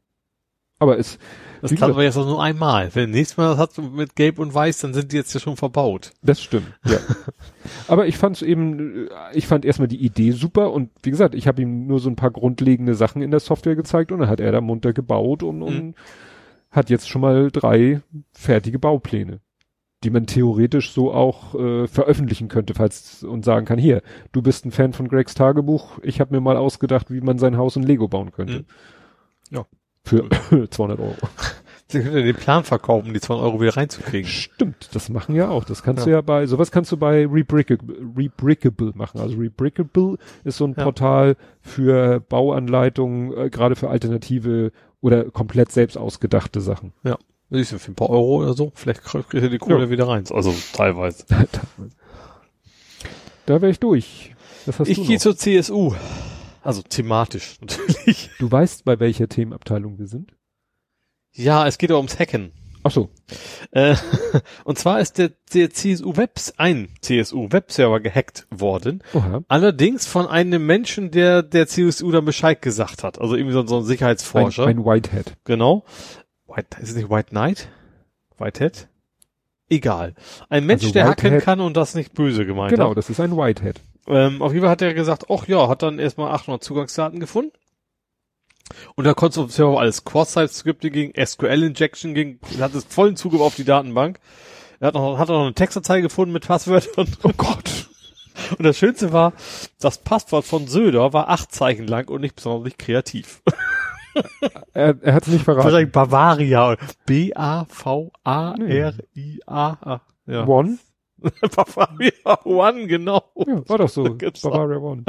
Aber es, Das gesagt- aber jetzt auch nur einmal. Wenn nächstes Mal das hat mit Gelb und Weiß, dann sind die jetzt ja schon verbaut. das stimmt, ja. Aber ich fand es eben, ich fand erstmal die Idee super und wie gesagt, ich habe ihm nur so ein paar grundlegende Sachen in der Software gezeigt und dann hat er da munter gebaut und, und Mhm. hat jetzt schon mal drei fertige Baupläne, die man theoretisch so auch äh, veröffentlichen könnte, falls und sagen kann, hier, du bist ein Fan von Gregs Tagebuch, ich habe mir mal ausgedacht, wie man sein Haus in Lego bauen könnte. Mhm. Ja. Für 200 Euro. Sie können ja den Plan verkaufen, die 200 Euro wieder reinzukriegen. Stimmt, das machen ja auch. Das kannst Ja. du ja bei, sowas kannst du bei Rebrickable, Rebrickable machen. Also Rebrickable ist so ein Ja. Portal für Bauanleitungen, äh, gerade für alternative oder komplett selbst ausgedachte Sachen. Siehst du, für ein paar Euro oder so, vielleicht kriegt ihr die Kohle Ja. wieder rein. Also teilweise. da wäre ich durch. Das hast Ich du gehe zur CSU. Also thematisch natürlich. Du weißt, bei welcher Themenabteilung wir sind? Ja, es geht ja ums Hacken. Ach so. Äh, und zwar ist der, der CSU Webs, ein CSU Webserver gehackt worden. Oha. Allerdings von einem Menschen, der der CSU dann Bescheid gesagt hat. Also irgendwie so, so ein Ein, Sicherheitsforscher. ein Whitehead. Genau. White, ist es nicht White Knight? Whitehead? Egal. Ein Mensch, Also der hacken Whitehead- kann und das nicht böse gemeint Genau, hat. das ist ein Whitehead. Ähm, auf jeden Fall hat er gesagt, ach ja, hat dann erstmal 800 Zugangsdaten gefunden. Und da konnte auf dem Server alles Core-Site-Skripte ging, SQL-Injection ging, hat es vollen Zugriff auf die Datenbank. Er hat noch, hat auch noch eine Textdatei gefunden mit Passwörtern. Oh Gott. Und das Schönste war, das Passwort von Söder war acht Zeichen lang und nicht besonders kreativ. Er, er hat es nicht verraten. Wahrscheinlich Bavaria. B-A-V-A-R-I-A. Ja. One. Bavaria One, genau. Ja, war doch so. Gibt's Bavaria One.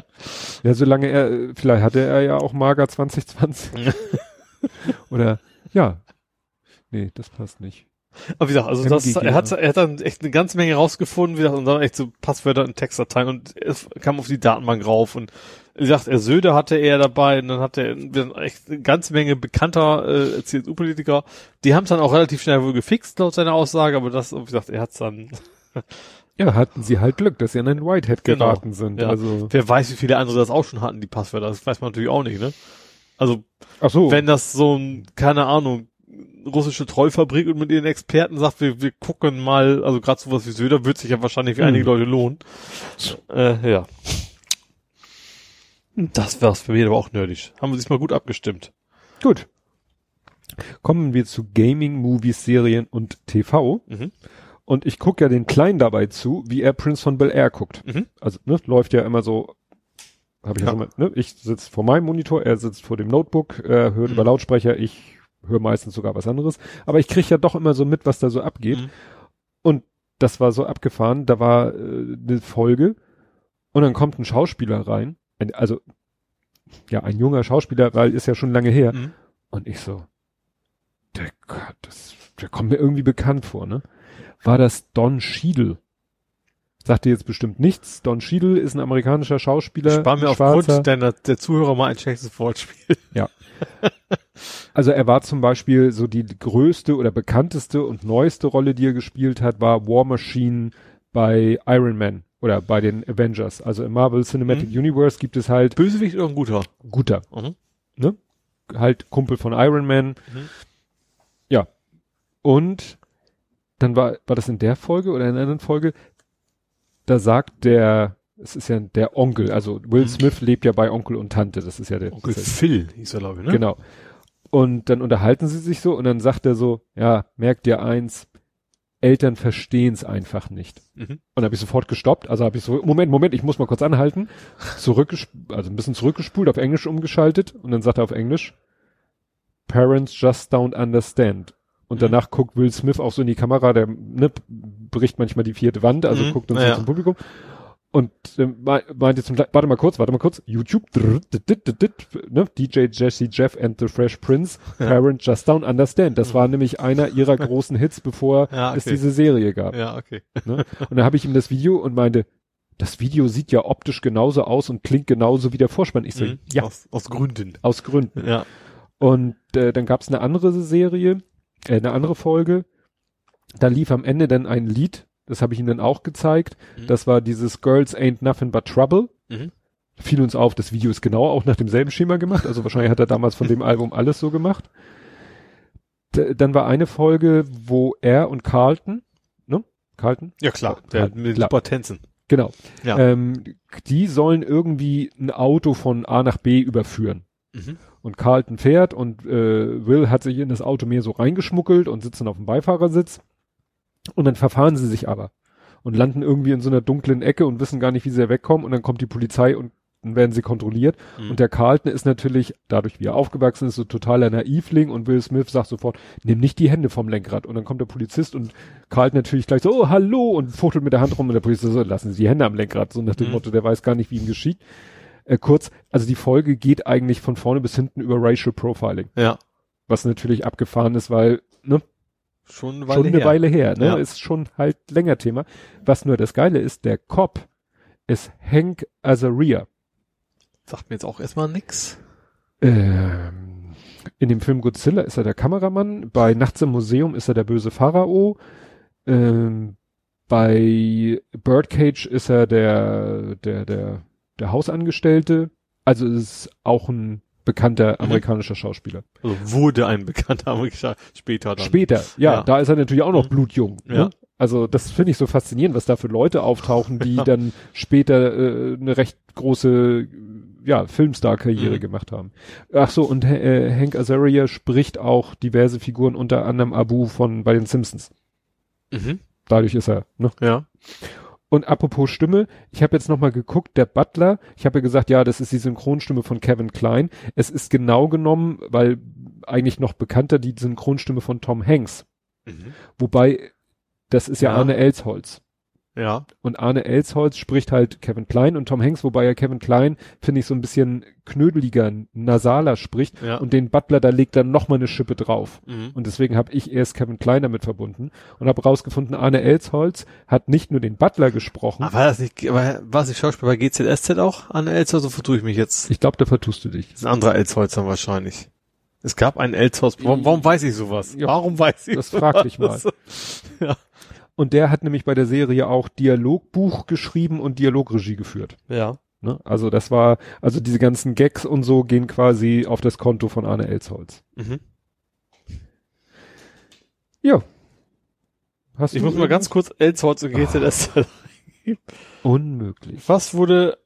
Ja, solange er, vielleicht hatte er ja auch Mager 2020. Oder, ja. Nee, das passt nicht. Aber wie gesagt, also das, er hat, er hat dann echt eine ganze Menge rausgefunden, wie gesagt, und dann echt so Passwörter in Textdateien und es kam auf die Datenbank rauf und wie gesagt, er Söder hatte er dabei und dann hatte er echt eine ganze Menge bekannter äh, CSU-Politiker. Die haben es dann auch relativ schnell wohl gefixt, laut seiner Aussage, aber das, wie gesagt, er hat es dann, Ja, hatten sie halt Glück, dass sie an den Whitehead Genau. geraten sind. Ja. Also, wer weiß, wie viele andere das auch schon hatten, die Passwörter, das weiß man natürlich auch nicht, ne? Also, ach so. wenn das so ein, keine Ahnung, russische Trollfabrik und mit ihren Experten sagt, wir, wir gucken mal, also gerade sowas wie Söder wird sich ja wahrscheinlich für Hm. einige Leute lohnen. Äh, ja. Das war's für mich aber auch nerdig. Haben wir sich mal gut abgestimmt. Gut. Kommen wir zu Gaming, Movies, Serien und TV. Mhm. Und ich gucke ja den Kleinen dabei zu, wie er Prince von Bel Air guckt. Mhm. Also ne, läuft ja immer so, habe ich ja. Ja. schon mal, ne, ich sitze vor meinem Monitor, er sitzt vor dem Notebook, er hört Mhm. über Lautsprecher, ich höre meistens sogar was anderes. Aber ich kriege ja doch immer so mit, was da so abgeht. Mhm. Und das war so abgefahren, da war äh, eine Folge und dann kommt ein Schauspieler rein, ein, also ja, ein junger Schauspieler, weil ist ja schon lange her. Mhm. Und ich so, der, Gott, das, der kommt mir irgendwie bekannt vor, ne? War das Don Cheadle? Sagt dir jetzt bestimmt nichts. Don Cheadle ist ein amerikanischer Schauspieler. Spar mir ein Schwarzer. aufgrund deiner, der Zuhörer mal ein schlechtes Wortspiel. Also er war zum Beispiel so die größte oder bekannteste und neueste Rolle, die er gespielt hat, war War Machine bei Iron Man oder bei den Avengers. Also im Marvel Cinematic Mhm. Universe gibt es halt Bösewicht oder ein guter? guter, Mhm. ne? Halt Kumpel von Iron Man. Mhm. Ja. Und dann war, war das in der Folge oder in einer anderen Folge, da sagt der, es ist ja der Onkel, also Will Mhm. Smith lebt ja bei Onkel und Tante, das ist ja der, Onkel Phil hieß er, glaube ich, ne? genau. Und dann unterhalten sie sich so und dann sagt er so, ja, merkt ihr eins, Eltern verstehen es einfach nicht. Mhm. Und habe ich sofort gestoppt, also habe ich so, Moment, Moment, ich muss mal kurz anhalten, zurückgespult, also ein bisschen zurückgespult, auf Englisch umgeschaltet und dann sagt er auf Englisch, Parents just don't understand. Und Mhm. danach guckt Will Smith auch so in die Kamera, der ne, bricht manchmal die vierte Wand, also Mhm, guckt uns ja. zum Publikum. Und äh, mei- meinte zum warte mal kurz, warte mal kurz, YouTube, ne, DJ Jesse Jeff and the Fresh Prince, Parents just don't understand. Das war nämlich einer ihrer großen Hits, bevor Ja, es okay. diese Serie gab. Ja, okay. Ne? Und dann habe ich ihm das Video und meinte, das Video sieht ja optisch genauso aus und klingt genauso wie der Vorspann. Ich so, Mhm. ja, Aus, aus Gründen. aus Gründen. Ja. Und äh, dann gab es eine andere Serie, äh, eine andere Folge. Da lief am Ende dann ein Lied, das habe ich ihm dann auch gezeigt. Mhm. Das war dieses Girls Ain't Nothing But Trouble. Mhm. Fiel uns auf, das Video ist genau auch nach demselben Schema gemacht. Also wahrscheinlich hat er damals von dem Album alles so gemacht. D dann war eine Folge, wo er und Carlton, ne? Carlton? Ja, klar. Der Klar. mit Klar. super Tänzen. Genau. Ja. Ähm, die sollen irgendwie ein Auto von A nach B überführen. Mhm. Und Carlton fährt und äh, Will hat sich in das Auto mehr so reingeschmuggelt und sitzen auf dem Beifahrersitz. Und dann verfahren sie sich aber und landen irgendwie in so einer dunklen Ecke und wissen gar nicht, wie sie da wegkommen. Und dann kommt die Polizei und dann werden sie kontrolliert. Mhm. Und der Carlton ist natürlich, dadurch wie er aufgewachsen ist, so totaler Naivling und Will Smith sagt sofort, nimm nicht die Hände vom Lenkrad. Und dann kommt der Polizist und Carlton natürlich gleich so, oh, hallo, und fuchtelt mit der Hand rum und der Polizist so, lassen Sie die Hände am Lenkrad. So nach dem Mhm. Motto, der weiß gar nicht, wie ihm geschieht. Äh, kurz, also die Folge geht eigentlich von vorne bis hinten über Racial Profiling, Ja. was natürlich abgefahren ist, weil, ne, Schon eine Weile schon eine her. Weile her, ne, Ja. ist schon halt länger Thema. Was nur das Geile ist, der Cop ist Hank Azaria. Sagt mir jetzt auch erstmal nix. Ähm, in dem Film Godzilla ist er der Kameramann, bei Nachts im Museum ist er der böse Pharao, ähm, bei Birdcage ist er der, der, der, der Hausangestellte, also es ist auch ein bekannter Mhm. amerikanischer Schauspieler. Also wurde ein bekannter Amerikaner später dann. Später, ja, Ja. da ist er natürlich auch noch Mhm. blutjung. Ja. Ne? Also das finde ich so faszinierend, was da für Leute auftauchen, die Ja. dann später äh, eine recht große ja, Filmstar-Karriere Mhm. gemacht haben. Ach so, und äh, Hank Azaria spricht auch diverse Figuren, unter anderem Abu von bei den Simpsons. Mhm. Dadurch ist er, ne? Ja. Und apropos Stimme, ich habe jetzt nochmal geguckt, der Butler, ich habe ja gesagt, ja, das ist die Synchronstimme von Kevin Klein. Es ist genau genommen, weil eigentlich noch bekannter die Synchronstimme von Tom Hanks. Mhm. Wobei das ist ja, Ja. Arne Elsholz. Ja. Und Arne Elsholz spricht halt Kevin Klein und Tom Hanks, wobei ja Kevin Klein, finde ich, so ein bisschen knödeliger, nasaler spricht. Ja. Und den Butler, da legt dann noch mal eine Schippe drauf. Mhm. Und deswegen habe ich erst Kevin Klein damit verbunden und habe rausgefunden, Arne Elsholz hat nicht nur den Butler gesprochen. Aber war das nicht, aber war es nicht Schauspieler bei GZSZ auch an Elster? So vertue ich mich jetzt. ich glaube, da vertust du dich. Das ist ein anderer Elsholz dann wahrscheinlich. Es gab einen Elsholz. Warum, warum weiß ich sowas? Ja, warum weiß ich das sowas? frag dich mal. Ja. Und der hat nämlich bei der Serie auch Dialogbuch geschrieben und Dialogregie geführt. Ja. Ne? Also das war, also diese ganzen Gags und so gehen quasi auf das Konto von Arne Elsholz. Mhm. Ja. Hast Ich muss mal ganz kurz Elsholz und GZSZ. unmöglich. Was wurde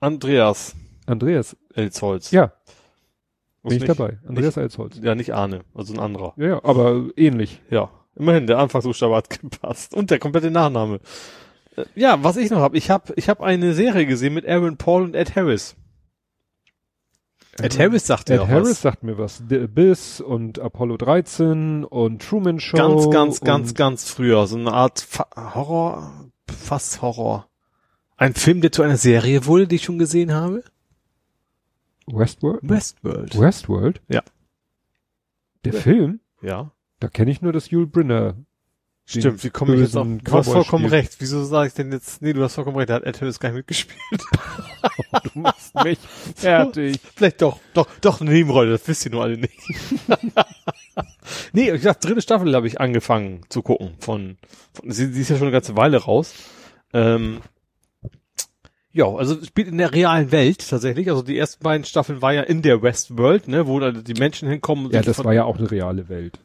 Andreas Andreas, Elsholz? ja, bin ich nicht- dabei. Andreas Elsholz. Ja, nicht Arne, also ein anderer. Ja, ja, aber ähnlich. Ja, immerhin, der Anfangsbuchstabe hat gepasst. Und der komplette Nachname. Äh, Ja, was ich noch habe, ich habe ich hab eine Serie gesehen mit Aaron Paul und Ed Harris. Ed Harris sagte Ed ja auch Harris was. sagt mir was. The Abyss und Apollo 13 und Truman Show. Ganz, ganz, ganz, ganz früher. So eine Art Fa Horror, fast Horror. Ein Film, der zu einer Serie wurde, die ich schon gesehen habe? Westworld? Westworld. Westworld? Ja. Der. Film? Ja. Da kenne ich nur das Yul Brynner. Stimmt, wie komme ich jetzt auf? Du hast vollkommen recht. Wieso sage ich denn jetzt? Nee, du hast vollkommen recht. Da hat Ed Harris gar nicht mitgespielt. Du machst mich fertig. Vielleicht doch, doch, doch eine Nebenrolle, das wisst ihr nur alle nicht. nee, ich dachte, dritte Staffel habe ich angefangen zu gucken von, von sie, sie ist ja schon eine ganze Weile raus. Ähm, ja, also spielt in der realen Welt tatsächlich. Also die ersten beiden Staffeln war ja in der Westworld, ne, wo da die Menschen hinkommen. und Ja, das war ja auch eine reale Welt.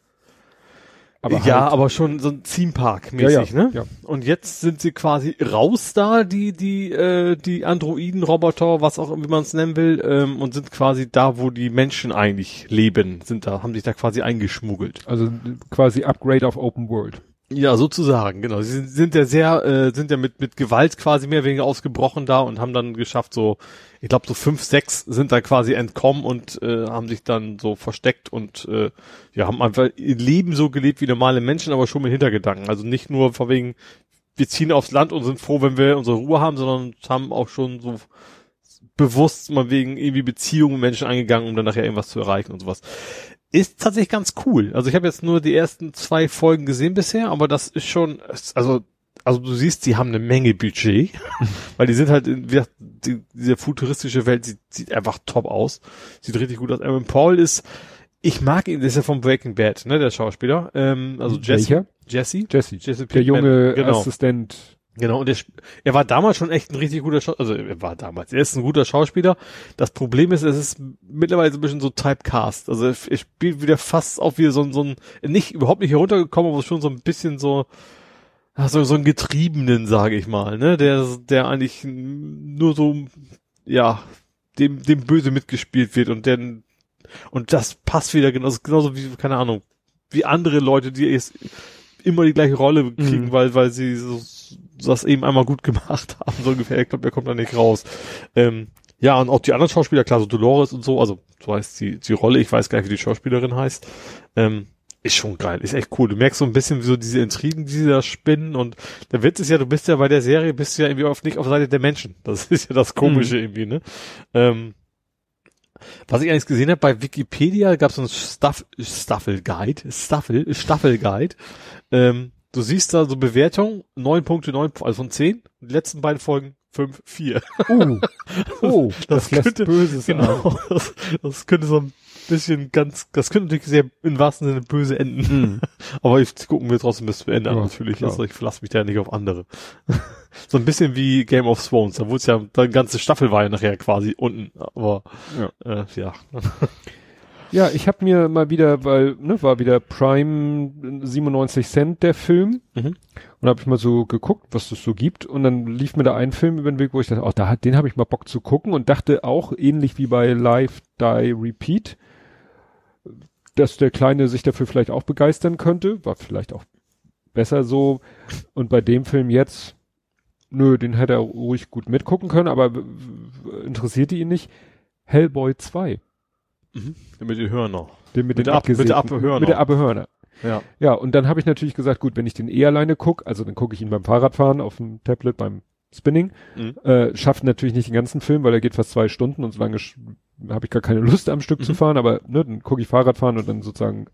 Aber ja, halt, aber schon so ein Theme Park ja, mäßig, ja, ne? ja. Und jetzt sind sie quasi raus da, die, die, äh, die Androiden, Roboter, was auch, wie man es nennen will, ähm, und sind quasi da, wo die Menschen eigentlich leben, sind da, haben sich da quasi eingeschmuggelt. Also quasi Upgrade auf Open World. Ja, sozusagen, genau. Sie sind, sind ja sehr, äh, sind ja mit, mit Gewalt quasi mehr oder weniger ausgebrochen da und haben dann geschafft, so, ich glaube, so fünf, sechs sind da quasi entkommen und äh, haben sich dann so versteckt und äh, ja, haben einfach ihr Leben so gelebt wie normale Menschen, aber schon mit Hintergedanken. Also nicht nur von wegen, wir ziehen aufs Land und sind froh, wenn wir unsere Ruhe haben, sondern haben auch schon so bewusst mal wegen irgendwie Beziehungen mit Menschen eingegangen, um dann nachher irgendwas zu erreichen und sowas. Ist tatsächlich ganz cool. Also ich habe jetzt nur die ersten zwei Folgen gesehen bisher, aber das ist schon, also also du siehst, die haben eine Menge Budget, weil die sind halt, in, wie gesagt, die, diese futuristische Welt sieht, sieht einfach top aus, sieht richtig gut aus. Aaron Paul ist, ich mag ihn, das ist ja vom Breaking Bad, ne, der Schauspieler, ähm, also Jesse, Welcher? Jesse, Jesse. Jesse Der Pinkman, junge genau. Assistent. Genau, und sp- er war damals schon echt ein richtig guter Schauspieler, also er war damals, er ist ein guter Schauspieler. Das Problem ist, es ist mittlerweile so ein bisschen so Typecast. Also er, er spielt wieder fast auch wieder so, ein- so ein, nicht, überhaupt nicht heruntergekommen, aber schon so ein bisschen so, ach, so, ein Getriebenen, sage ich mal, ne, der, der eigentlich nur so, ja, dem, dem böse mitgespielt wird und der, und das passt wieder genauso, genauso wie, keine Ahnung, wie andere Leute, die jetzt immer die gleiche Rolle kriegen, Mhm. weil, weil sie so, das eben einmal gut gemacht haben, so ungefähr. Ich glaube, der kommt da nicht raus. Ähm, ja, und auch die anderen Schauspieler, klar, so Dolores und so, also so heißt die, die Rolle, ich weiß gar nicht, wie die Schauspielerin heißt, ähm, ist schon geil, ist echt cool. Du merkst so ein bisschen, wie so diese Intrigen, die sie da spinnen und der Witz ist ja, du bist ja bei der Serie, bist du ja irgendwie oft nicht auf Seite der Menschen. Das ist ja das Komische irgendwie, ne? Ähm, was ich eigentlich gesehen habe, bei Wikipedia gab es so einen Staff, Staffel-Guide, Staffel, Staffel-Guide. Ähm, du siehst da so Bewertung, neun Punkte, neun, also von zehn. Die letzten beiden Folgen, fünf, vier. Uh. Oh, das, Das könnte- Böses an. Genau. Das, das könnte so ein bisschen ganz, das könnte natürlich sehr im wahrsten Sinne böse enden. Mhm. Aber ich gucken wir trotzdem bis zu Ende an, Ja, natürlich. klar. Also ich verlasse mich da nicht auf andere. so ein bisschen wie Game of Thrones. Da wurde es ja, die ganze Staffel war ja nachher quasi unten. Aber Ja. Äh, ja. Ja, ich habe mir mal wieder, weil, ne, war wieder Prime 97 Cent der Film. Mhm. Und habe ich mal so geguckt, was es so gibt. Und dann lief mir da ein Film über den Weg, wo ich dachte, oh, da hat, den habe ich mal Bock zu gucken und dachte auch, ähnlich wie bei Live, Die, Repeat, dass der Kleine sich dafür vielleicht auch begeistern könnte. War vielleicht auch besser so. Und bei dem Film jetzt, nö, den hätte er ruhig gut mitgucken können, aber interessierte ihn nicht. Hellboy 2. Mit den Hörner. Den mit, Mit den Ab- mit der Abhörner. Mit der Abhörner. Ja. Ja, und dann habe ich natürlich gesagt, gut, wenn ich den eh alleine gucke, also dann gucke ich ihn beim Fahrradfahren auf dem Tablet, beim Spinning, Mhm. äh, schafft natürlich nicht den ganzen Film, weil er geht fast zwei Stunden und so lange habe ich gar keine Lust am Stück zu Mhm. fahren, aber ne, dann gucke ich Fahrradfahren und dann sozusagen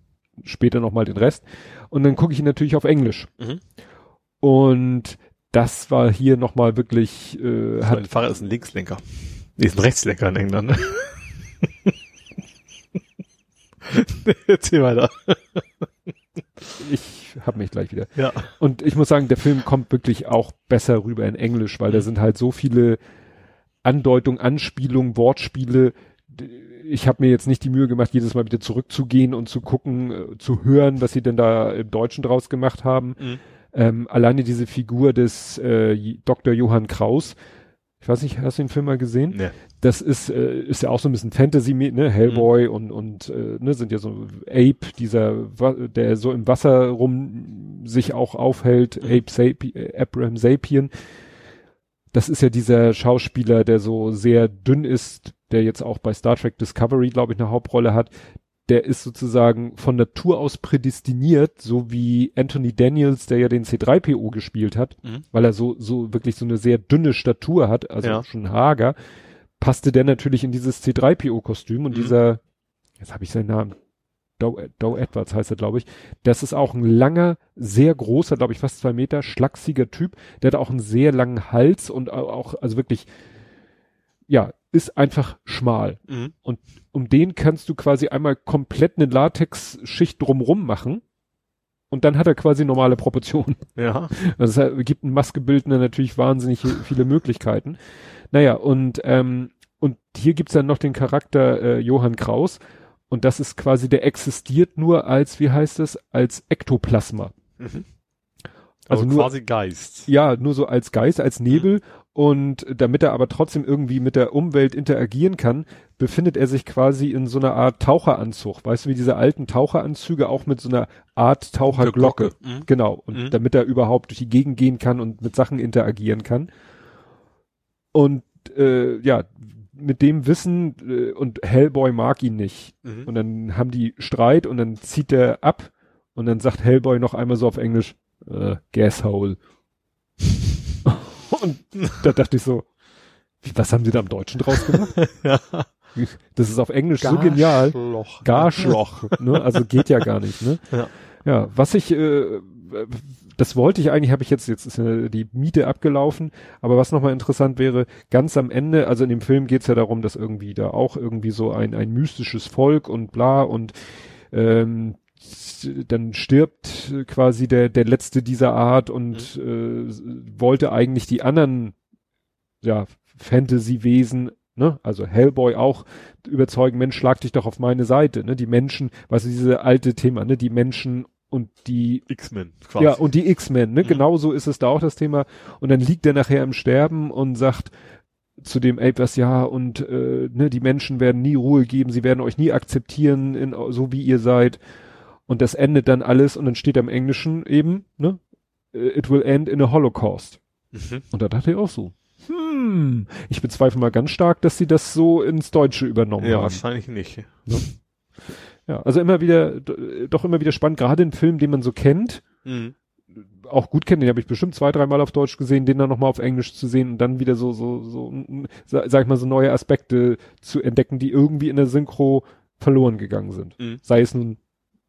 später nochmal den Rest. Und dann gucke ich ihn natürlich auf Englisch. Mhm. Und das war hier nochmal wirklich, äh, Hat hat, ein Fahrer ist ein Linkslenker. Nee, ist ein Rechtslenker in England. Ne? Erzähl weiter. ich habe mich gleich wieder. Ja. Und ich muss sagen, der Film kommt wirklich auch besser rüber in Englisch, weil da Mhm. sind halt so viele Andeutungen, Anspielungen, Wortspiele. Ich habe mir jetzt nicht die Mühe gemacht, jedes Mal wieder zurückzugehen und zu gucken, äh, zu hören, was sie denn da im Deutschen draus gemacht haben. Mhm. Ähm, alleine diese Figur des äh, Dr. Johann Kraus. Ich weiß nicht, hast du den Film mal gesehen? Nee. Das ist, äh, ist ja auch so ein bisschen Fantasy, ne? Hellboy und, und äh, ne, sind ja so Ape, dieser, der so im Wasser rum sich auch aufhält, Mhm. Ape Sapi äh, Abraham Sapien. Das ist ja dieser Schauspieler, der so sehr dünn ist, der jetzt auch bei Star Trek Discovery, glaube ich, eine Hauptrolle hat. Der ist sozusagen von Natur aus prädestiniert, so wie Anthony Daniels, der ja den C3PO gespielt hat, Mhm. weil er so, so wirklich so eine sehr dünne Statur hat, also Ja. schon hager, passte der natürlich in dieses C3PO-Kostüm und Mhm. dieser, jetzt habe ich seinen Namen, Doe, Doe Edwards heißt er, glaube ich, das ist auch ein langer, sehr großer, glaube ich, fast zwei Meter, schlachsiger Typ, der hat auch einen sehr langen Hals und au- auch, also wirklich, ja, ist einfach schmal. Mhm. Um den kannst du quasi einmal komplett eine Latex-Schicht drumrum machen und dann hat er quasi normale Proportionen. Ja. Also es gibt einen Maskebildner natürlich wahnsinnig viele Möglichkeiten. Naja, und, ähm, und hier gibt's dann noch den Charakter äh, Johann Kraus. Und das ist quasi, der existiert nur als, wie heißt es, als Ektoplasma. Mhm. Also Also nur- quasi Geist. Ja, nur so als Geist, als Nebel. Und damit er aber trotzdem irgendwie mit der Umwelt interagieren kann, befindet er sich quasi in so einer Art Taucheranzug. Weißt du, wie diese alten Taucheranzüge auch mit so einer Art Taucherglocke. Mhm. Genau. Und Mhm. damit er überhaupt durch die Gegend gehen kann und mit Sachen interagieren kann. Und äh, ja, mit dem Wissen äh, und Hellboy mag ihn nicht. Mhm. Und dann haben die Streit und dann zieht er ab und dann sagt Hellboy noch einmal so auf Englisch, äh, Gashole. Und da dachte ich so, wie- was haben sie da im Deutschen draus gemacht? ja. Das ist auf Englisch so genial. Garschloch. Garschloch, ne? Also geht ja gar nicht, ne? Ja. Ja, was ich, äh, das wollte ich eigentlich, habe ich jetzt, jetzt ist äh, die Miete abgelaufen, aber was nochmal interessant wäre, ganz am Ende, also in dem Film geht's ja darum, dass irgendwie da auch irgendwie so ein, ein mystisches Volk und bla und ähm, dann stirbt quasi der, der letzte dieser Art und äh, wollte eigentlich die anderen, ja, Fantasy-Wesen ne, also Hellboy auch überzeugen, Mensch, schlag dich doch auf meine Seite, ne, die Menschen, was ist diese alte Thema, ne, die Menschen und die, X-Men quasi. ja, und die X-Men, ne, Mhm. genauso ist es da auch das Thema. Und dann liegt er nachher im Sterben und sagt zu dem Ape was, ja, und, äh, ne, die Menschen werden nie Ruhe geben, sie werden euch nie akzeptieren, in, so wie ihr seid und das endet dann alles und dann steht am Englischen eben, ne, äh, it will end in a Holocaust. Mhm. Und da dachte ich auch so, hm, ich bezweifle mal ganz stark, dass sie das so ins Deutsche übernommen Ja, haben. wahrscheinlich nicht. Ja, also immer wieder, d- doch immer wieder spannend, gerade in Filmen, den man so kennt, Mhm. auch gut kennt, den habe ich bestimmt zwei, dreimal auf Deutsch gesehen, den dann nochmal auf Englisch zu sehen und dann wieder so, so, so, sa- sag ich mal, so neue Aspekte zu entdecken, die irgendwie in der Synchro verloren gegangen sind. Mhm. Sei es nun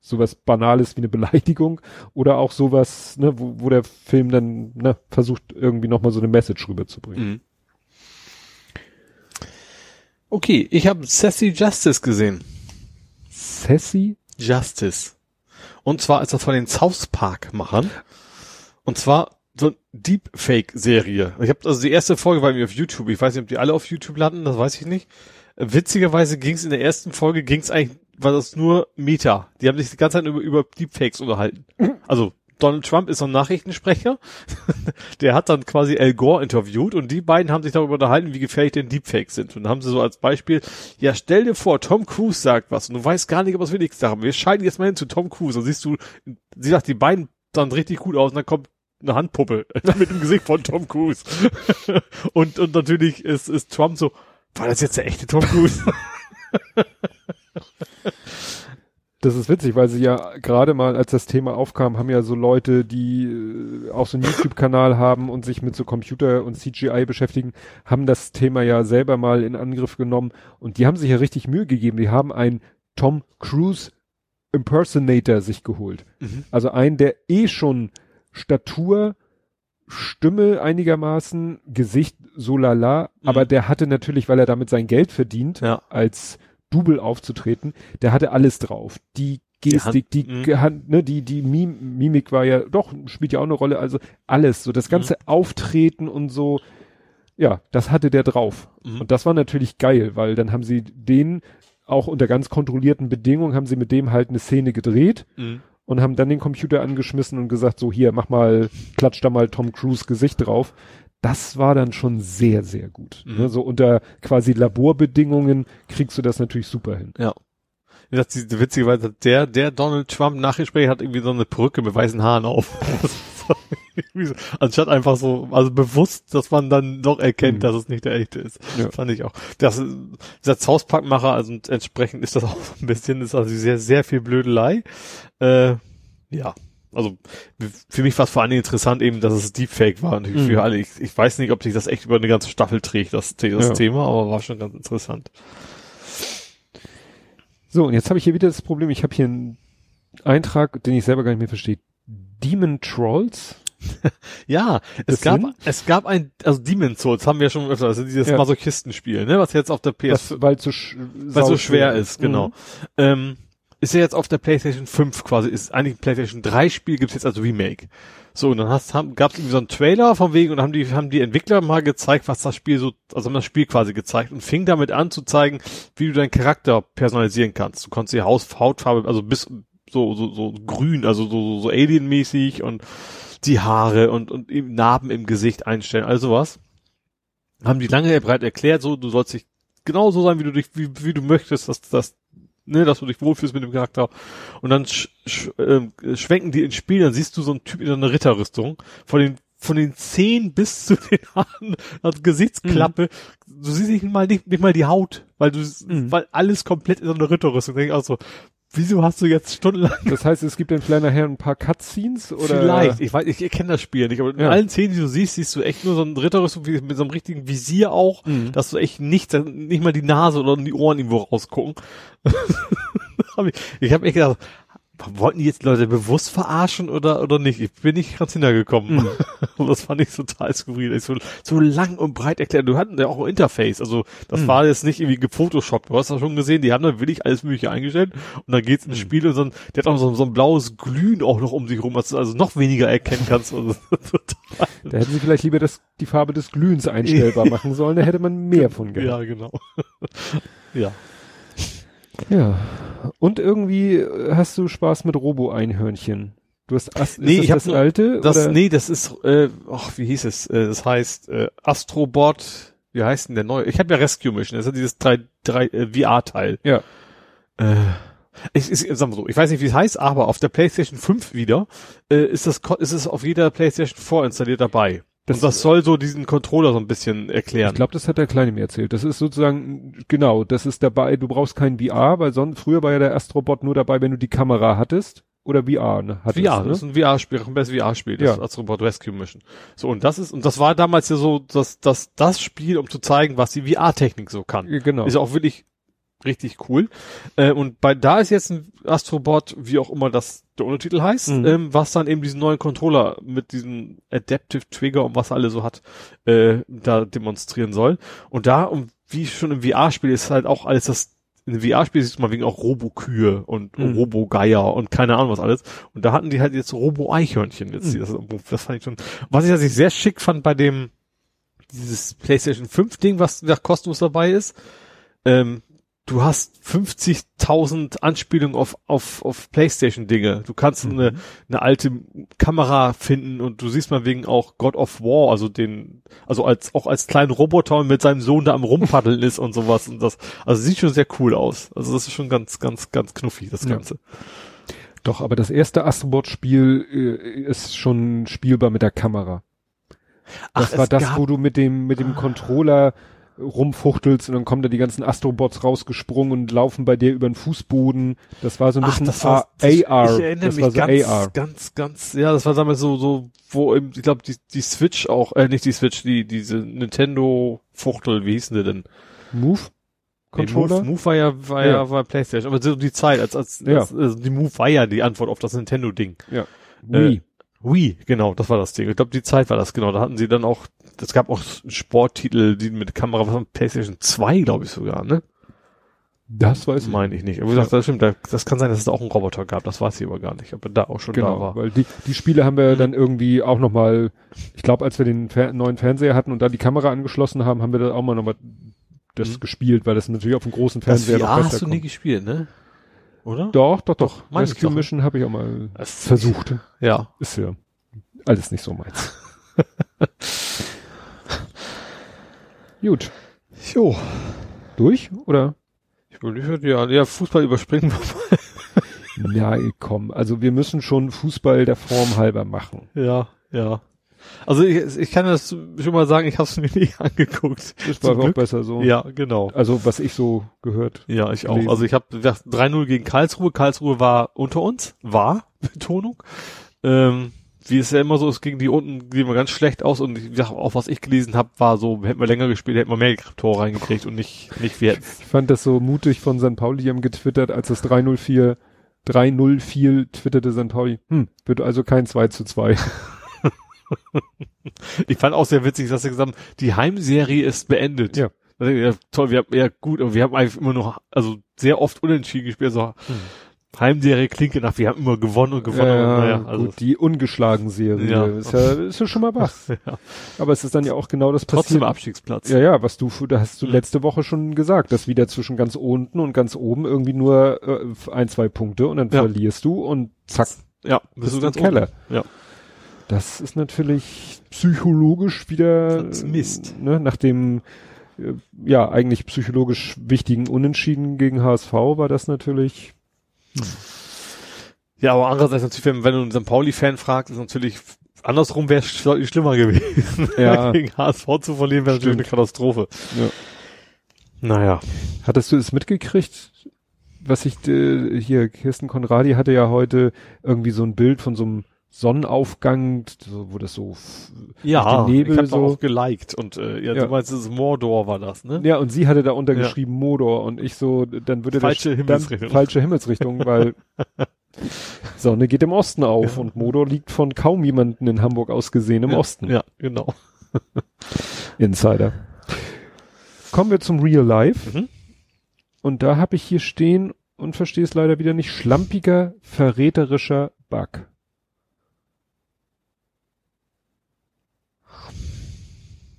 sowas Banales wie eine Beleidigung oder auch sowas, ne, wo, wo der Film dann ne, versucht, irgendwie nochmal so eine Message rüberzubringen. Mhm. Okay, ich habe Sassy Justice gesehen. Sassy? Justice. Und zwar ist das von den South Park Machern. Und zwar so eine Deepfake-Serie. Ich habe also die erste Folge war mir auf YouTube. Ich weiß nicht, ob die alle auf YouTube landen, das weiß ich nicht. Witzigerweise ging es in der ersten Folge, ging es eigentlich, war das nur Meta. Die haben sich die ganze Zeit über, über Deepfakes unterhalten. Also Donald Trump ist so ein Nachrichtensprecher. Der hat dann quasi Al Gore interviewt und die beiden haben sich darüber unterhalten, wie gefährlich denn Deepfakes sind. Und dann haben sie so als Beispiel, ja, stell dir vor, Tom Cruise sagt was und du weißt gar nicht, ob es wir nichts haben. Wir scheiden jetzt mal hin zu Tom Cruise. Dann siehst du, sie sagt, die beiden sahen richtig gut aus und dann kommt eine Handpuppe mit dem Gesicht von Tom Cruise. und, und natürlich ist, ist Trump so, war das jetzt der echte Tom Cruise? Das ist witzig, weil sie ja gerade mal, als das Thema aufkam, haben ja so Leute, die äh, auch so einen YouTube-Kanal haben und sich mit so Computer und CGI beschäftigen, haben das Thema ja selber mal in Angriff genommen und die haben sich ja richtig Mühe gegeben. Die haben einen Tom Cruise Impersonator sich geholt. Mhm. Also einen, der eh schon Statur, Stimme einigermaßen, Gesicht so lala, Mhm. aber der hatte natürlich, weil er damit sein Geld verdient, Ja. als Double aufzutreten, der hatte alles drauf. Die Gestik, die, Mhm. Ge- Hand, ne, die, die Mim Mimik war ja, doch, spielt ja auch eine Rolle, also alles, so das ganze Auftreten und so, ja, das hatte der drauf. Mhm. Und das war natürlich geil, weil dann haben sie den auch unter ganz kontrollierten Bedingungen haben sie mit dem halt eine Szene gedreht Mhm. und haben dann den Computer angeschmissen und gesagt, so hier, mach mal, klatsch da mal Tom Cruise Gesicht drauf. Das war dann schon sehr, sehr gut. Mhm. Ne? So unter quasi Laborbedingungen kriegst du das natürlich super hin. Ja. Gesagt, die, witzigerweise, der, der Donald Trump Nachgespräch hat irgendwie so eine Perücke mit weißen Haaren auf. So Anstatt einfach so, also bewusst, dass man dann doch erkennt, Mhm. dass es nicht der echte ist. Ja. Fand ich auch. Das, ist- dieser Zauspackmacher, also entsprechend ist das auch so ein bisschen, ist also sehr, sehr viel Blödelei. Äh, ja. Also für mich war es vor allen Dingen interessant eben, dass es Deepfake war. Und Mhm. für alle, ich, ich weiß nicht, ob sich das echt über eine ganze Staffel trägt, das, das Ja. Thema, aber war schon ganz interessant. So, und jetzt habe ich hier wieder das Problem, ich habe hier einen Eintrag, den ich selber gar nicht mehr verstehe. Demon Trolls? Ja, es Das gab, es gab ein, also Demon's Souls haben wir schon öfter, also dieses Ja. Masochistenspiel, ne, was jetzt auf der PS, Was, weil es so, weil so schwer ist, genau. Mhm. Ähm, ist ja jetzt auf der PlayStation 5 quasi, ist eigentlich ein PlayStation 3 Spiel, gibt's jetzt als Remake. So, und dann hast, haben, gab's irgendwie so einen Trailer von wegen und haben die, haben die Entwickler mal gezeigt, was das Spiel so, also haben das Spiel quasi gezeigt und fing damit an zu zeigen, wie du deinen Charakter personalisieren kannst. Du konntest die Haus, Hautfarbe, also bis, so, so, so grün, also so, so, so alienmäßig und die Haare und, und Narben im Gesicht einstellen, also was. Haben die lange breit erklärt, so, du sollst dich genauso sein, wie du dich, wie, wie du möchtest, dass, dass, ne, dass du dich wohlfühlst mit dem Charakter. Und dann sch, sch, ähm, schwenken die ins Spiel, dann siehst du so einen Typ in einer Ritterrüstung, von den, von den Zehen bis zu den Haaren, also Gesichtsklappe, du siehst nicht mal, nicht, nicht mal die Haut, weil du, Mhm. weil alles komplett in so einer Ritterrüstung, denk ich auch so, wieso hast du jetzt stundenlang Das heißt, es gibt dann vielleicht nachher ein paar Cutscenes oder? Vielleicht, ich weiß, ich, ich kenne das Spiel nicht, aber in Ja. allen Szenen, die du siehst, siehst du echt nur so ein Ritterrüstung wie- mit so einem richtigen Visier auch, Mhm. dass du echt nicht, nicht mal die Nase oder die Ohren irgendwo rausgucken. Ich habe echt gedacht, wollten die jetzt Leute bewusst verarschen oder oder nicht? Ich bin nicht ganz hintergekommen. Mhm. Und das fand ich total skurril. Ich so, so lang und breit erklärt. Du hatten ja auch ein Interface. Also das Mhm. war jetzt nicht irgendwie gefotoshoppt. Du hast das schon gesehen. Die haben da wirklich alles mögliche eingestellt. Und dann geht's ins Mhm. Spiel und so, ein- der hat auch so, so ein blaues Glühen auch noch um sich rum, dass du also noch weniger erkennen kannst. Also, total. Da hätten sie vielleicht lieber das, die Farbe des Glühens einstellbar machen sollen, da hätte man mehr von gehabt. Ja, genau. ja. Ja. Und irgendwie äh, hast du Spaß mit Robo-Einhörnchen. Du hast Ast Nee, ich das das alte? Das, oder? nee, das ist, äh, ach, wie hieß es? Äh, das heißt äh, Astrobot, wie heißt denn der neue? Ich habe ja Rescue Mission, das ist ja dieses drei, drei äh, VR-Teil. Ja. Äh, ich, ich, sagen wir so, ich weiß nicht, wie es heißt, aber auf der PlayStation 5 wieder äh, ist das ist es auf jeder PlayStation vorinstalliert dabei. Das- und das soll so diesen Controller so ein bisschen erklären. Ich glaube, das hat der Kleine mir erzählt. Das ist sozusagen, genau, das ist dabei, du brauchst kein VR, weil sonst, früher war ja der Astrobot nur dabei, wenn du die Kamera hattest. Oder VR, ne? Hattest, VR, ne? das ist ein VR-Spiel, ein besseres VR-Spiel, das Ja. ist Astrobot Rescue Mission. So, und das ist, und das war damals ja so, dass, dass das Spiel, um zu zeigen, was die VR-Technik so kann. Genau. Ist ja auch wirklich richtig cool. Äh, und bei da ist jetzt ein Astrobot, wie auch immer das der Untertitel heißt, Mhm. ähm, was dann eben diesen neuen Controller mit diesem Adaptive Trigger und was er alle so hat, äh, da demonstrieren soll. Und da, um, wie schon im VR-Spiel, ist halt auch alles das in VR-Spiel siehst du mal wegen auch Robo-Kühe und Mhm. Robo-Geier und keine Ahnung was alles. Und da hatten die halt jetzt Robo-Eichhörnchen jetzt. Mhm. Das, das fand ich schon, was ich, was ich sehr schick fand bei dem, dieses PlayStation 5 Ding, was da kostenlos dabei ist, ähm, du hast 50.000 Anspielungen auf, auf, auf Playstation Dinge. Du kannst Mhm. eine, eine alte Kamera finden und du siehst mal wegen auch God of War, also den, also als, auch als kleinen Roboter mit seinem Sohn da am rumpaddeln ist und sowas und das, also sieht schon sehr cool aus. Also das ist schon ganz, ganz, ganz knuffig, das Ja. Ganze. Doch, aber das erste Astrobot-Spiel äh, ist schon spielbar mit der Kamera. Das Ach, war es das, wo du mit dem, mit dem Controller rumfuchtelst und dann kommen da die ganzen Astrobots rausgesprungen und laufen bei dir über den Fußboden. Das war so ein Ach, bisschen das war, AR. Ich erinnere das mich war so ganz, AR. ganz, ganz, ja, das war damals so, so, wo im, ich glaube, die, die Switch auch, äh, nicht die Switch, die, diese Nintendo-Fuchtel, wie hießen die denn? Move? Controller? Nee, Move, Move war ja, war ja, Ja. war Playstation, aber so die Zeit, als, als, Ja. als also die Move war ja die Antwort auf das Nintendo-Ding. Wii. Wii, genau, das war das Ding. Ich glaube, die Zeit war das, genau. Da hatten sie dann auch, es gab auch Sporttitel, die mit Kamera, war Playstation 2, glaube ich sogar, ne? das weiß Das meine ich nicht. Aber gesagt, das stimmt, da, das kann sein, dass es da auch einen Roboter gab, das weiß ich aber gar nicht, ob er da auch schon da Genau, war. weil die, die Spiele haben wir dann irgendwie auch nochmal, ich glaube, als wir den Fer neuen Fernseher hatten und da die Kamera angeschlossen haben, haben wir da auch mal nochmal das Mhm. gespielt, weil das natürlich auf dem großen Das Fernseher noch VR besser hast du nie kommt. gespielt, ne? Oder? Doch, doch, doch. Doch, ich Rescue. Mission habe ich auch mal Das- versucht. Ja. Ist ja alles nicht so meins. Gut. Jo. Durch? Oder? Ich würde ja, ja, Fußball überspringen wir Ja, komm. Also wir müssen schon Fußball der Form halber machen. mal. Ja, ja. Also ich, ich kann das schon mal sagen, ich habe es mir nicht angeguckt. Das Zum war auch besser so. Ja, genau. Also was ich so gehört. Ja, ich auch. gelesen. Also ich habe 3-0 gegen Karlsruhe. Karlsruhe war unter uns. War, Betonung. Ähm, wie es ja immer so ist, gegen die unten gehen wir ganz schlecht aus und ich sag, auch was ich gelesen habe, war so, hätten wir länger gespielt, hätten wir mehr Tore reingekriegt und nicht, nicht wir. Ich fand das so mutig von St. Pauli, die haben getwittert, als es 304 3-0 fiel, twitterte St. Pauli, hm, wird also kein 2 zu 2. Ich fand auch sehr witzig, dass sie gesagt haben, die Heimserie ist beendet. Ja. Ja toll, wir haben, ja gut, aber wir haben einfach immer noch, also sehr oft unentschieden gespielt, also Heimserie klingt ja nach, wir haben immer gewonnen und gewonnen. und, Ja, naja, also, gut, die ungeschlagen Serie Ja. ist ja, ist ja schon mal was. ja. Aber es ist dann ja auch genau das Trotzdem passiert. Abstiegsplatz. Ja, ja, was du, da hast du letzte Woche schon gesagt, dass wieder zwischen ganz unten und ganz oben irgendwie nur äh, ein, zwei Punkte und dann Ja. verlierst du und zack, Ja, bist du ganz im Keller. unten. Ja. Das ist natürlich psychologisch wieder Das ist Mist. Ne, nach dem äh, ja eigentlich psychologisch wichtigen Unentschieden gegen HSV war das natürlich Ja, aber andererseits natürlich, wenn, wenn du einen St. Pauli-Fan fragst, ist natürlich andersrum wäre es deutlich schlimmer gewesen. Ja. Gegen HSV zu verlieren wäre natürlich eine. Katastrophe. Ja. Naja. Hattest du es mitgekriegt? Was ich äh, hier Kirsten Konradi hatte ja heute irgendwie so ein Bild von so einem Sonnenaufgang, so, wo das so Ja, Nebel ich habe so- auch geliked und äh, ja, Ja. du meinst, es ist Mordor war das, ne? Ja, und sie hatte da untergeschrieben Modor und ich so, dann würde Falsche das Himmelsrichtung. Dann, falsche Himmelsrichtung, weil Sonne geht im Osten auf Ja. und Modor liegt von kaum jemanden in Hamburg aus gesehen im ja, Osten. Ja, genau. Insider. Kommen wir zum Real Life. Mhm. Und da habe ich hier stehen und verstehe es leider wieder nicht. Schlampiger, verräterischer Bug.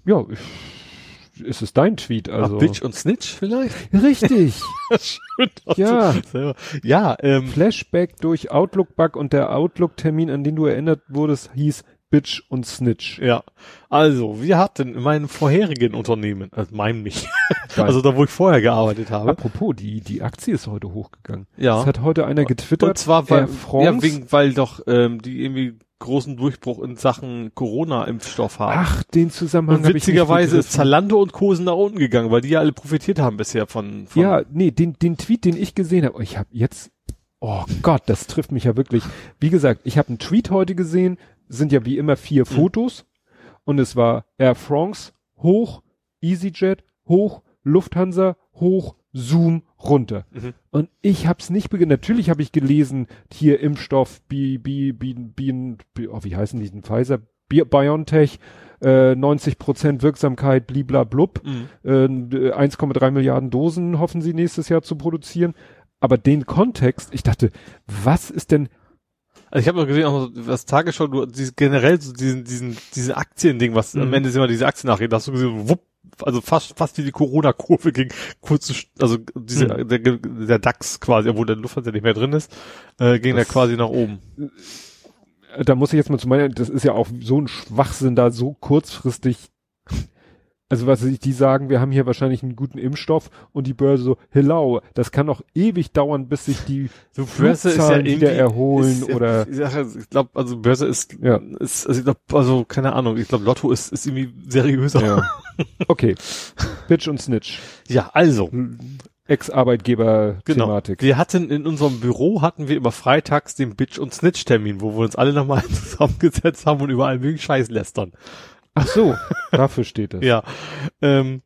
Ja, ich, ist es dein Tweet, also. Ach, Bitch und Snitch vielleicht? Richtig. Ja. Ja, ähm, Flashback durch Outlook-Bug und der Outlook-Termin, an den du erinnert wurdest, hieß Bitch und Snitch. ja. Also, wir hatten in meinem vorherigen Unternehmen, also meinem nicht, also da, wo ich vorher gearbeitet habe, Apropos, die, die Aktie ist heute hochgegangen. ja. Das hat heute einer getwittert. Und zwar, weil, ja, wegen, weil doch ähm, die irgendwie großen Durchbruch in Sachen Corona-Impfstoff haben. Ach, den Zusammenhang habe ich nicht witzigerweise ist. Zalando und Co. sind nach unten gegangen, weil die ja alle profitiert haben bisher von, von Ja, nee, den, den Tweet, den ich gesehen habe, ich habe jetzt, oh Gott, das trifft mich ja wirklich. Wie gesagt, ich habe einen Tweet heute gesehen, sind ja wie immer vier Mhm. Fotos und es war Air France hoch, EasyJet hoch, Lufthansa hoch, Zoom runter. Mhm. Und ich habe es nicht begonnen. Natürlich habe ich gelesen, hier Impfstoff, B, B, B, B, B oh, wie heißen die denn? Pfizer, Bi BioNTech, äh, 90 Prozent Wirksamkeit, bliblablub. Mhm. Äh, 1,3 Milliarden Dosen hoffen sie nächstes Jahr zu produzieren. Aber den Kontext, ich dachte, was ist denn, Also ich habe noch gesehen, auch das Tagesschau, du dieses, generell so diesen, diesen, diesen Aktiending, was am Mhm. Ende sind immer diese Aktiennachrichten, da hast du gesehen, wupp, also fast, fast wie die Corona-Kurve ging, kurz, zu sch- also diese, Mhm. der, der DAX quasi, obwohl der Lufthansa nicht mehr drin ist, äh, ging der Das- quasi nach oben. da muss ich jetzt mal zu meinen, das ist ja auch so ein Schwachsinn da so kurzfristig Also was ich, die sagen, wir haben hier wahrscheinlich einen guten Impfstoff und die Börse so, hello, das kann noch ewig dauern, bis sich die So Börse ist ja wieder erholen ist, oder Ich, sag, ich glaube, also Börse ist, Ja. ist also ich glaube, also keine Ahnung, ich glaube Lotto ist, ist irgendwie seriöser. ja. Okay. Bitch und Snitch. ja also, Ex-Arbeitgeber-Thematik. Genau. Wir hatten in unserem Büro hatten wir immer freitags den Bitch und Snitch Termin, wo wir uns alle nochmal zusammengesetzt haben und über allen möglichen Scheiß lästern. Ach so, dafür steht es. Ja. Ähm,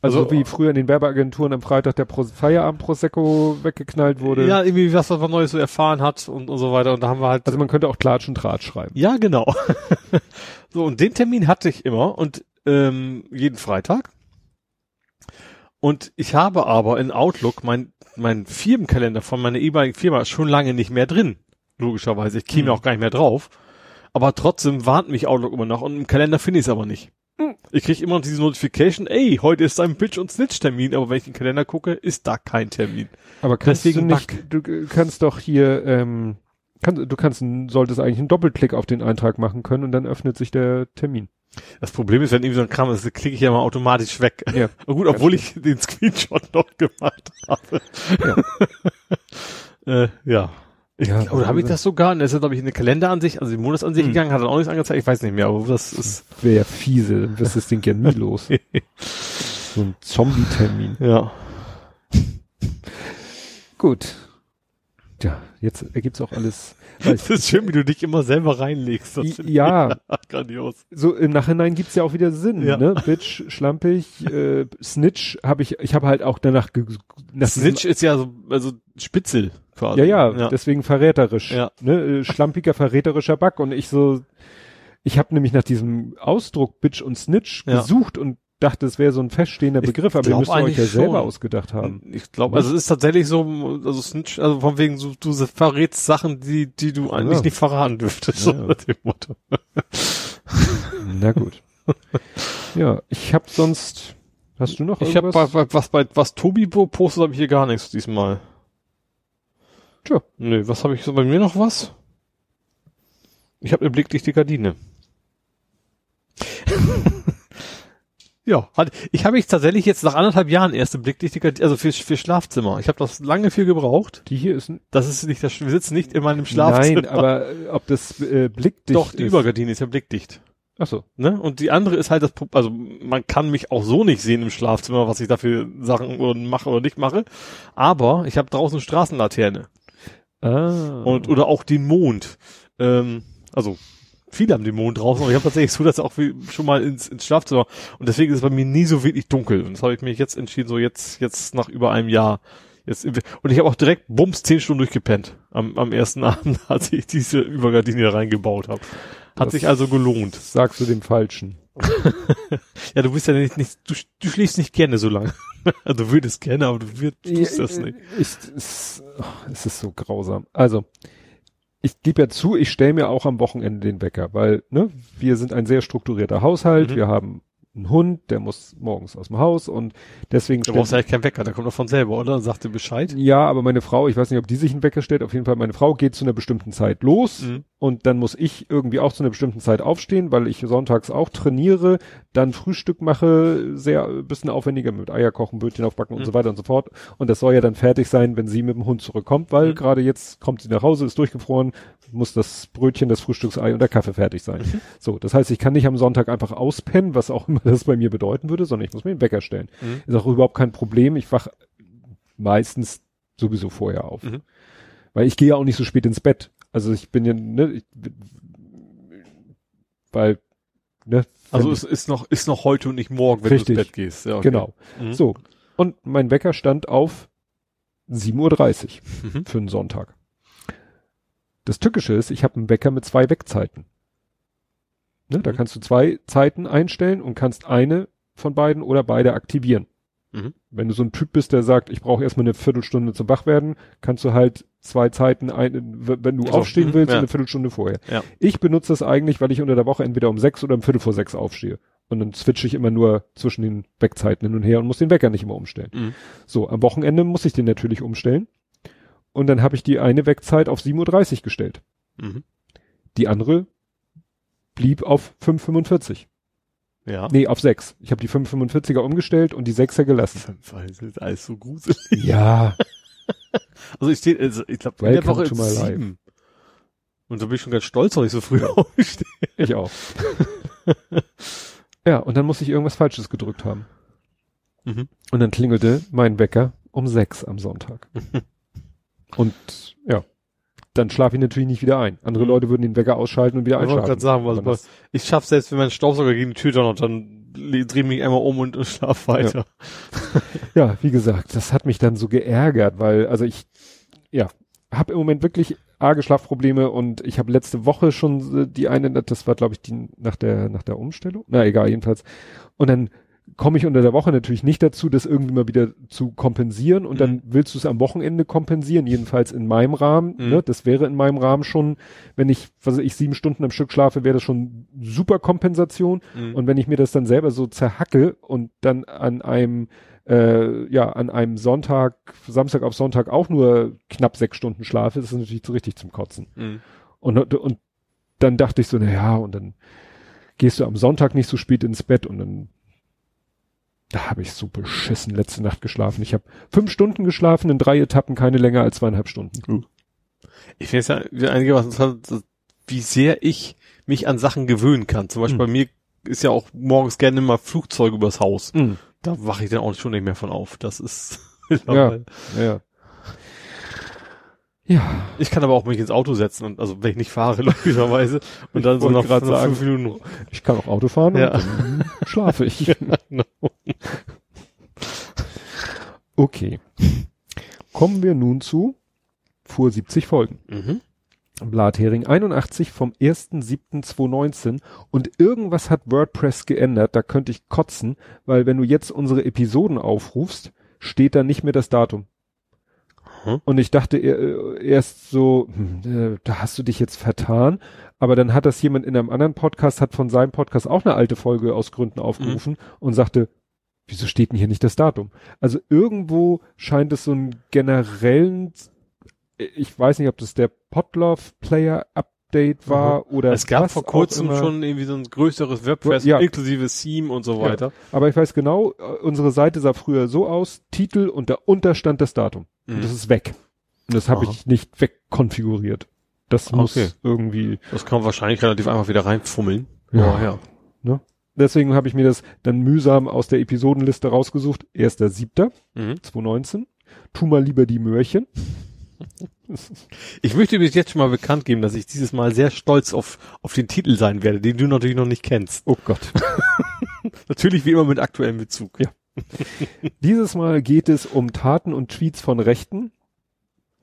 Also, Also- wie früher in den Werbeagenturen am Freitag der Pro Feierabend Prosecco weggeknallt wurde. ja, irgendwie was, was man Neues so erfahren hat und, und so weiter. Und da haben wir halt. Also man könnte auch Klatsch und Draht schreiben. ja, genau. so, und den Termin hatte ich immer und ähm, jeden Freitag. Und ich habe aber in Outlook mein, mein Firmenkalender von meiner ehemaligen Firma schon lange nicht mehr drin. Logischerweise. Ich käme Hm. auch gar nicht mehr drauf. Aber trotzdem warnt mich Outlook immer noch und im Kalender finde ich es aber nicht. Hm. Ich kriege immer noch diese Notification, ey, heute ist ein Bitch- und Snitch-Termin, aber wenn ich in den Kalender gucke, ist da kein Termin. Aber kannst Deswegen du nicht, du kannst doch hier, ähm, kann, du kannst, einen- solltest eigentlich einen Doppelklick auf den Eintrag machen können und dann öffnet sich der Termin. Das Problem ist, wenn irgendwie so ein Kram ist, klicke ich ja mal automatisch weg. Ja. Aber gut, obwohl ich den Screenshot noch gemacht habe. Ja. äh, ja. Ich, Ja, oder habe ich das sogar? Und das ist, glaube ich, in den Kalenderansicht, also die Monatsansicht Hm. gegangen, hat dann auch nichts angezeigt, ich weiß nicht mehr, aber das ist, Wäre fiese, dann wirst das Ding ja nie los. So ein Zombie-Termin. ja. Gut. Ja, jetzt ergibt's auch alles. Das ist schön, wie du dich immer selber reinlegst. Das ja, grandios. so im Nachhinein gibt's ja auch wieder Sinn, Ja. ne? Bitch, schlampig, äh, Snitch habe ich, ich habe halt auch danach nach Snitch ist ja so, also Spitzel quasi. Ja, ja, ja. deswegen verräterisch. Ja. Ne? äh, Schlampiger, verräterischer Back. Und ich so, ich habe nämlich nach diesem Ausdruck Bitch und Snitch Ja. gesucht und dachte, es wäre so ein feststehender Ich Begriff, aber ihr müsst euch ja eigentlich selber schon. ausgedacht haben. Ich glaube, also es ist tatsächlich so, also Snitch, also von wegen, so, du verrätst Sachen, die, die du eigentlich Ja. nicht verraten dürftest. Ja, So dem Motto. Na gut. ja, ich habe sonst, hast du noch Ich habe irgendwas? bei, bei, was bei was Tobi postet, habe ich hier gar nichts diesmal. Tja. Nö, was habe ich so bei mir noch was? Ich habe eine blickdichte Gardine. ja, ich habe ich tatsächlich jetzt nach anderthalb Jahren erste blickdichte Gardine, also für, für Schlafzimmer. Ich habe das lange viel gebraucht. Die hier ist ein, Das ist nicht das, wir sitzen nicht in meinem Schlafzimmer. Nein, aber äh, ob das äh, blickdicht Doch, die ist. Übergardine ist ja blickdicht. Ach so. Ne? Und die andere ist halt das, also man kann mich auch so nicht sehen im Schlafzimmer, was ich dafür Sachen oder mache oder nicht mache. Aber ich habe draußen Straßenlaterne Ah. und oder auch den Mond. Ähm, also viele haben den Mond draußen, aber ich habe tatsächlich so das auch wie schon mal ins, ins Schlafzimmer. Und deswegen ist es bei mir nie so wirklich dunkel. Und das habe ich mich jetzt entschieden, so jetzt jetzt nach über einem Jahr. Jetzt, und ich habe auch direkt bums zehn Stunden durchgepennt am, am ersten Abend, als ich diese Übergardine reingebaut habe. Hat Das- sich also gelohnt. sagst du dem Falschen. Ja, du bist ja nicht, nicht du, du schläfst nicht gerne so lange. Also du würdest gerne, aber du würd, tust das nicht. Ich, es, oh, es ist so grausam. Also, ich gebe ja zu, ich stelle mir auch am Wochenende den Wecker, weil, ne, wir sind ein sehr strukturierter Haushalt, Mhm. wir haben einen Hund, der muss morgens aus dem Haus und deswegen Du brauchst ja eigentlich keinen Wecker, der kommt doch von selber, oder? Sagt dir Bescheid. ja, aber meine Frau, ich weiß nicht, ob die sich einen Wecker stellt, auf jeden Fall, meine Frau geht zu einer bestimmten Zeit los Mhm. Und dann muss ich irgendwie auch zu einer bestimmten Zeit aufstehen, weil ich sonntags auch trainiere, dann Frühstück mache, sehr äh, bisschen aufwendiger mit Eier kochen, Brötchen aufbacken und Mhm. so weiter und so fort. Und das soll ja dann fertig sein, wenn sie mit dem Hund zurückkommt, weil Mhm. gerade jetzt kommt sie nach Hause, ist durchgefroren, muss das Brötchen, das Frühstücksei und der Kaffee fertig sein. Mhm. So, das heißt, ich kann nicht am Sonntag einfach auspennen, was auch immer das bei mir bedeuten würde, sondern ich muss mir den Wecker stellen. Mhm. Ist auch überhaupt kein Problem. Ich wach meistens sowieso vorher auf. Mhm. Weil ich gehe ja auch nicht so spät ins Bett. Also ich bin ja, ne, ich, weil, ne, Also es ist noch, ist noch heute und nicht morgen, wenn Richtig. du ins Bett gehst. Ja, okay. genau. Mhm. So. Und mein Wecker stand auf 7.30 Uhr Mhm. für einen Sonntag. Das Tückische ist, ich habe einen Wecker mit zwei Weckzeiten. Ne, da Mhm. kannst du zwei Zeiten einstellen und kannst eine von beiden oder beide aktivieren. Mhm. Wenn du so ein Typ bist, der sagt, ich brauche erstmal eine Viertelstunde zum Wachwerden, kannst du halt zwei Zeiten ein, wenn du Also, aufstehen mhm, willst, ja. eine Viertelstunde vorher. Ja. Ich benutze das eigentlich, weil ich unter der Woche entweder um sechs oder um Viertel vor sechs aufstehe. Und dann switche ich immer nur zwischen den Wegzeiten hin und her und muss den Wecker nicht immer umstellen. Mhm. So, am Wochenende muss ich den natürlich umstellen. Und dann habe ich die eine Wegzeit auf 7.30 Uhr gestellt. Mhm. Die andere blieb auf 5.45 Uhr. Ja. Nee, auf 6. Ich habe die 545er umgestellt und die 6er gelassen. Es ist alles so gruselig. Ja. Also ich stehe, also ich glaube, in der Woche ist sieben. Und da bin ich schon ganz stolz, dass ich so früh aufstehe. Ich auch. ja, und dann muss ich irgendwas Falsches gedrückt haben. Mhm. Und dann klingelte mein Wecker um 6 am Sonntag. und ja, dann schlafe ich natürlich nicht wieder ein. Andere Mhm. Leute würden den Wecker ausschalten und wieder Ich wollte sagen, was, ich schaff selbst, wenn mein Staubsauger gegen die Tür donnert, dann le- dreh mich einmal um und, und schlaf weiter. Ja, wie gesagt, das hat mich dann so geärgert, weil, also ich, ja, habe im Moment wirklich arge Schlafprobleme und ich habe letzte Woche schon äh, die eine, das war glaube ich die nach der nach der Umstellung, na egal jedenfalls. Und dann komme ich unter der Woche natürlich nicht dazu, das irgendwie mal wieder zu kompensieren und dann willst du es am Wochenende kompensieren, jedenfalls in meinem Rahmen. Mhm. Ne? Das wäre in meinem Rahmen schon, wenn ich, was ich, sieben Stunden am Stück schlafe, wäre das schon super Kompensation. Mhm. Und wenn ich mir das dann selber so zerhacke und dann an einem, äh, ja, an einem Sonntag, Samstag auf Sonntag auch nur knapp sechs Stunden schlafe, ist das natürlich so richtig zum Kotzen. Mhm. Und, und dann dachte ich so, na ja, und dann gehst du am Sonntag nicht so spät ins Bett und dann da habe ich so beschissen letzte Nacht geschlafen. Ich habe fünf Stunden geschlafen, in drei Etappen, keine länger als zweieinhalb Stunden. Ich finde es ja einigermaßen interessant, wie sehr ich mich an Sachen gewöhnen kann. Zum Beispiel Mhm. bei mir ist ja auch morgens gerne mal Flugzeug übers Haus. Mhm. Da wache ich dann auch schon nicht mehr von auf. Das ist Ja. Ja. Ja. Ich kann aber auch mich ins Auto setzen und also wenn ich nicht fahre, logischerweise. Und dann Ich so grad nach sagen. fünf Minuten. Ich kann auch Auto fahren Ja. und schlafe ich. Genau. Okay. Kommen wir nun zu vor 70 Folgen. Mhm. Blathering 81 vom 1.7.2019 und irgendwas hat WordPress geändert, da könnte ich kotzen, weil wenn du jetzt unsere Episoden aufrufst, steht da nicht mehr das Datum. Mhm. Und ich dachte äh, erst so, hm, äh, da hast du dich jetzt vertan, aber dann hat das jemand in einem anderen Podcast, hat von seinem Podcast auch eine alte Folge aus Gründen aufgerufen und sagte, wieso steht denn hier nicht das Datum? Also irgendwo scheint es so einen generellen, ich weiß nicht, ob das der Podlove Player Update war oder Es gab vor kurzem schon irgendwie so ein größeres WordPress Ja. inklusive Theme und so Ja. weiter. Aber ich weiß genau, äh, unsere Seite sah früher so aus, Titel und darunter stand das Datum. Mhm. Und das ist weg. Und das habe ich nicht wegkonfiguriert. Das muss Okay. irgendwie, Das kann man wahrscheinlich relativ einfach wieder reinfummeln. Ja. Ja. deswegen habe ich mir das dann mühsam aus der Episodenliste rausgesucht. 1.7. Mhm. 2019. Tu mal lieber die Möhrchen. Ich möchte übrigens jetzt schon mal bekannt geben, dass ich dieses Mal sehr stolz auf, auf den Titel sein werde, den du natürlich noch nicht kennst. Oh Gott. Natürlich wie immer mit aktuellem Bezug. Ja. Dieses Mal geht es um Taten und Tweets von Rechten.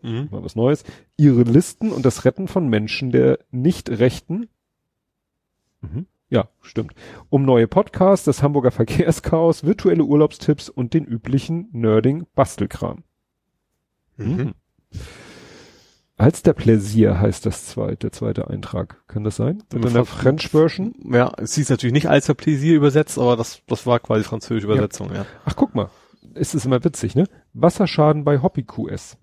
Mhm. Mal was Neues. Ihre Listen und das Retten von Menschen der Nicht-Rechten. Mhm. Ja, stimmt. Um neue Podcasts, das Hamburger Verkehrschaos, virtuelle Urlaubstipps und den üblichen Nerding-Bastelkram. Mhm. Als der Pläsier heißt das zweite, der zweite Eintrag. Kann das sein? Mit einer French Version? Ja, es hieß natürlich nicht als der Pläsier übersetzt, aber das, das war quasi französische Übersetzung, ja. Ach, guck mal. Es ist immer witzig, ne? Wasserschaden bei Hobby-QS.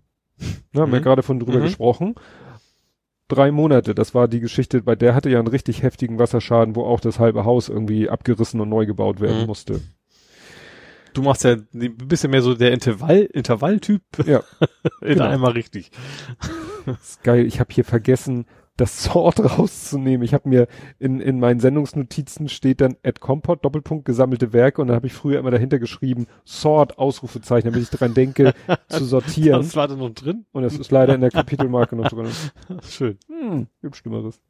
Da haben wir Mhm. gerade von drüber Mhm. gesprochen. Drei Monate, das war die Geschichte, bei der hatte ja einen richtig heftigen Wasserschaden, wo auch das halbe Haus irgendwie abgerissen und neu gebaut werden Mhm. musste. Du machst ja ein bisschen mehr so der Intervall, Intervalltyp Ja, in Genau. einmal richtig. Ist geil. Ich habe hier vergessen, das Sort rauszunehmen. Ich habe mir in, in meinen Sendungsnotizen steht dann at Compot, Doppelpunkt, gesammelte Werke und dann habe ich früher immer dahinter geschrieben, Sort, Ausrufezeichen, damit ich dran denke, zu sortieren. Das war da noch drin? Und das ist leider in der Kapitelmarke noch drin. Schön. Hm, gibt Schlimmeres.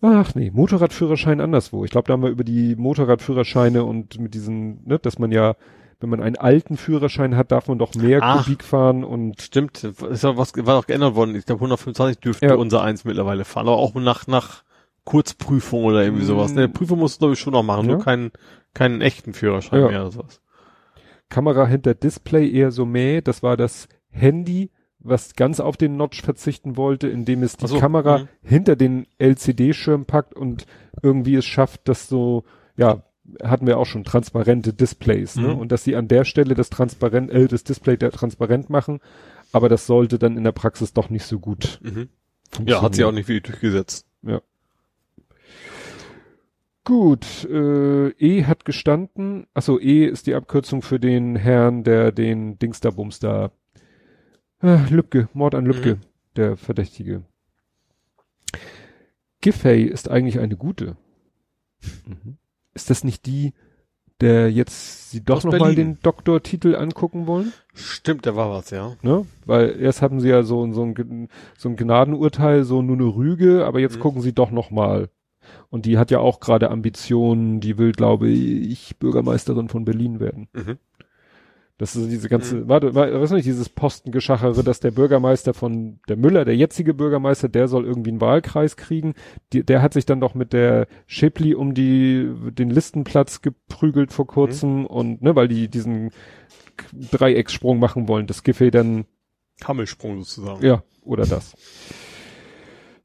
Ach nee, Motorradführerschein anderswo. Ich glaube, da haben wir über die Motorradführerscheine und mit diesen, ne, dass man ja, wenn man einen alten Führerschein hat, darf man doch mehr Ach. Kubik fahren und Stimmt, ist ja was, war doch geändert worden. Ich glaube 125 dürfte Ja. unser eins mittlerweile fahren, aber auch nach, nach Kurzprüfung oder irgendwie sowas. Ne, Prüfung musst du glaube ich schon noch machen, Ja. nur keinen, keinen echten Führerschein Ja. mehr oder sowas. Kamera hinter Display eher so mäh. Das war das Handy, was ganz auf den Notch verzichten wollte, indem es die so, Kamera mhm. hinter den LCD-Schirm packt und irgendwie es schafft, dass so, ja, hatten wir auch schon transparente Displays, ne? Mhm. Und dass sie an der Stelle das transparent, äh, das Display da transparent machen, aber das sollte dann in der Praxis doch nicht so gut Mhm. Ja, hat sie auch nicht wirklich durchgesetzt. Gut, äh, E hat gestanden. Achso, E ist die Abkürzung für den Herrn, der den Dingsterbums da. Äh, Lübcke, Mord an Lübcke, Mhm. der Verdächtige. Giffey ist eigentlich eine gute. Mhm. Ist das nicht die, der jetzt sie doch nochmal den Doktortitel angucken wollen? Stimmt, da war was, ja. Ne? Weil erst hatten sie ja so, so, ein, so ein Gnadenurteil, so nur eine Rüge, aber jetzt Mhm. gucken sie doch nochmal. Und die hat ja auch gerade Ambitionen, die will, glaube ich, Bürgermeisterin von Berlin werden. Mhm. Das ist diese ganze, warte, warte, was nicht, dieses Postengeschachere, dass der Bürgermeister von, der Müller, der jetzige Bürgermeister, der soll irgendwie einen Wahlkreis kriegen. Die, der hat sich dann doch mit der Schäpli um die, den Listenplatz geprügelt vor kurzem und, ne, weil die diesen Dreiecksprung machen wollen. Das Giffey dann, Hammelsprung sozusagen. ja, oder das.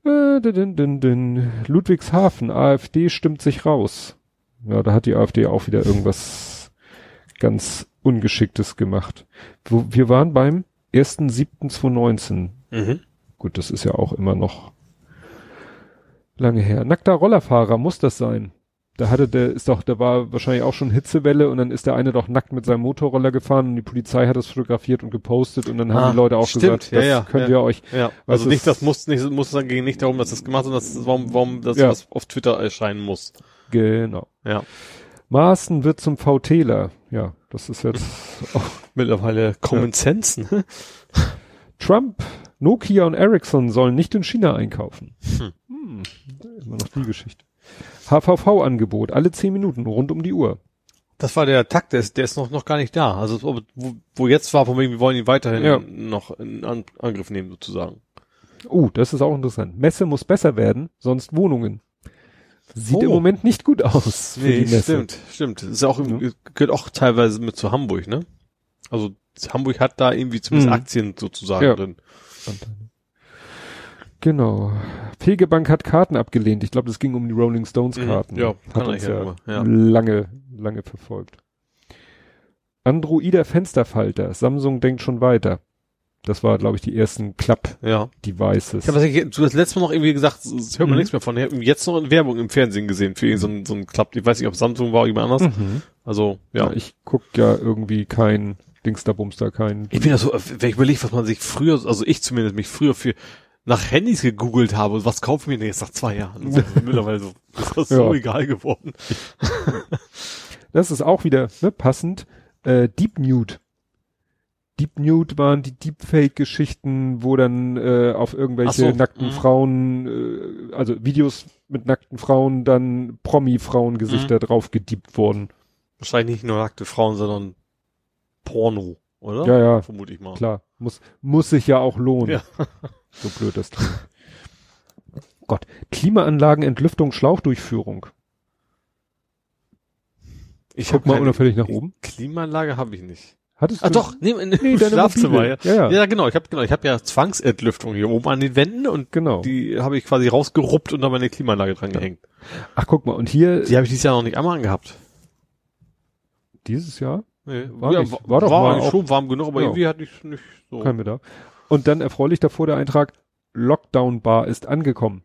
Äh, din, din, din. Ludwigshafen, AfD stimmt sich raus. Ja, da hat die AfD auch wieder irgendwas ganz Ungeschicktes gemacht. Wo, wir waren beim 1.7.2019. Mhm. Gut, das ist ja auch immer noch lange her. Nackter Rollerfahrer muss das sein. Da hatte der, ist doch, da war wahrscheinlich auch schon Hitzewelle und dann ist der eine doch nackt mit seinem Motorroller gefahren und die Polizei hat das fotografiert und gepostet und dann haben Ah, die Leute auch stimmt. gesagt, Ja, das ja, könnt ja. ihr euch, Ja, also nicht, das muss nicht, muss dann ging nicht darum, dass das gemacht, sondern das, warum, warum das was auf Twitter erscheinen muss. genau. Ja. Maaßen wird zum VTler. Ja, das ist jetzt auch Mittlerweile Common Sense, ne? Trump, Nokia und Ericsson sollen nicht in China einkaufen. Hm. Hm, immer noch die Geschichte. HVV-Angebot, alle zehn Minuten, rund um die Uhr. Das war der Takt, der ist, der ist noch, noch gar nicht da. Also, wo, wo jetzt war, von wegen, wir wollen ihn weiterhin Ja. noch in An Angriff nehmen, sozusagen. Oh, das ist auch interessant. Messe muss besser werden, sonst Wohnungen. Sieht Oh. im Moment nicht gut aus Messe. stimmt, stimmt. Das ist auch, im- gehört auch teilweise mit zu Hamburg, ne? Also, Hamburg hat da irgendwie zumindest Mhm. Aktien sozusagen Ja. drin. Genau. Fegebank hat Karten abgelehnt. Ich glaube, das ging um die Rolling Stones Mhm. Karten. Ja, hat kann uns ich ja ja. lange, lange verfolgt. Androida Fensterfalter. Samsung denkt schon weiter. Das war, glaube ich, die ersten Klapp-Devices. Ja. Ich habe das, du hast letztes Mal noch irgendwie gesagt, es hört man Mhm. nichts mehr von. Ich habe jetzt noch in Werbung im Fernsehen gesehen für so ein, so ein Klapp. Ich weiß nicht, ob Samsung war oder jemand anders. Mhm. Also, Ja, ja. ich guck ja irgendwie kein Dingsterbumster, kein. Ich bin ja so, wenn ich überlege, was man sich früher, also ich zumindest mich früher für nach Handys gegoogelt habe, und was kaufen wir denn jetzt nach zwei Jahren? Das ist mittlerweile so, ist das so Ja. egal geworden. Das ist auch wieder ne, passend. Äh, Deep Nude. Deep Nude waren die Deepfake-Geschichten, wo dann äh, auf irgendwelche so, nackten mhm. Frauen, äh, also Videos mit nackten Frauen, dann Promi-Frauengesichter Mhm. drauf gediebt wurden. Wahrscheinlich nicht nur nackte Frauen, sondern Porno, oder? Ja, ja, Vermute ich mal. klar. Muss, muss sich ja auch lohnen. Ja. So blöd das klingt. Gott. Klimaanlagen, Entlüftung, Schlauchdurchführung. Ich Guck mal unauffällig nach oben. Klimaanlage habe ich nicht. Hattest Ah du? doch, nee, in, Nee, Schlafzimmer. Ja. Ja, ja. ja, genau. Ich habe genau, ich habe ja Zwangsentlüftung hier oben an den Wänden und Genau. die habe ich quasi rausgeruppt und an meine Klimaanlage dran gehängt. Ach, guck mal. Und hier, Die habe ich dieses Jahr noch nicht einmal angehabt. dieses Jahr, Nee, War ja, nicht- war, war doch war mal auch- schon warm genug, aber irgendwie hatte ich nicht so. kein Bedarf. Und dann erfreulich davor der Eintrag, Lockdown Bar ist angekommen.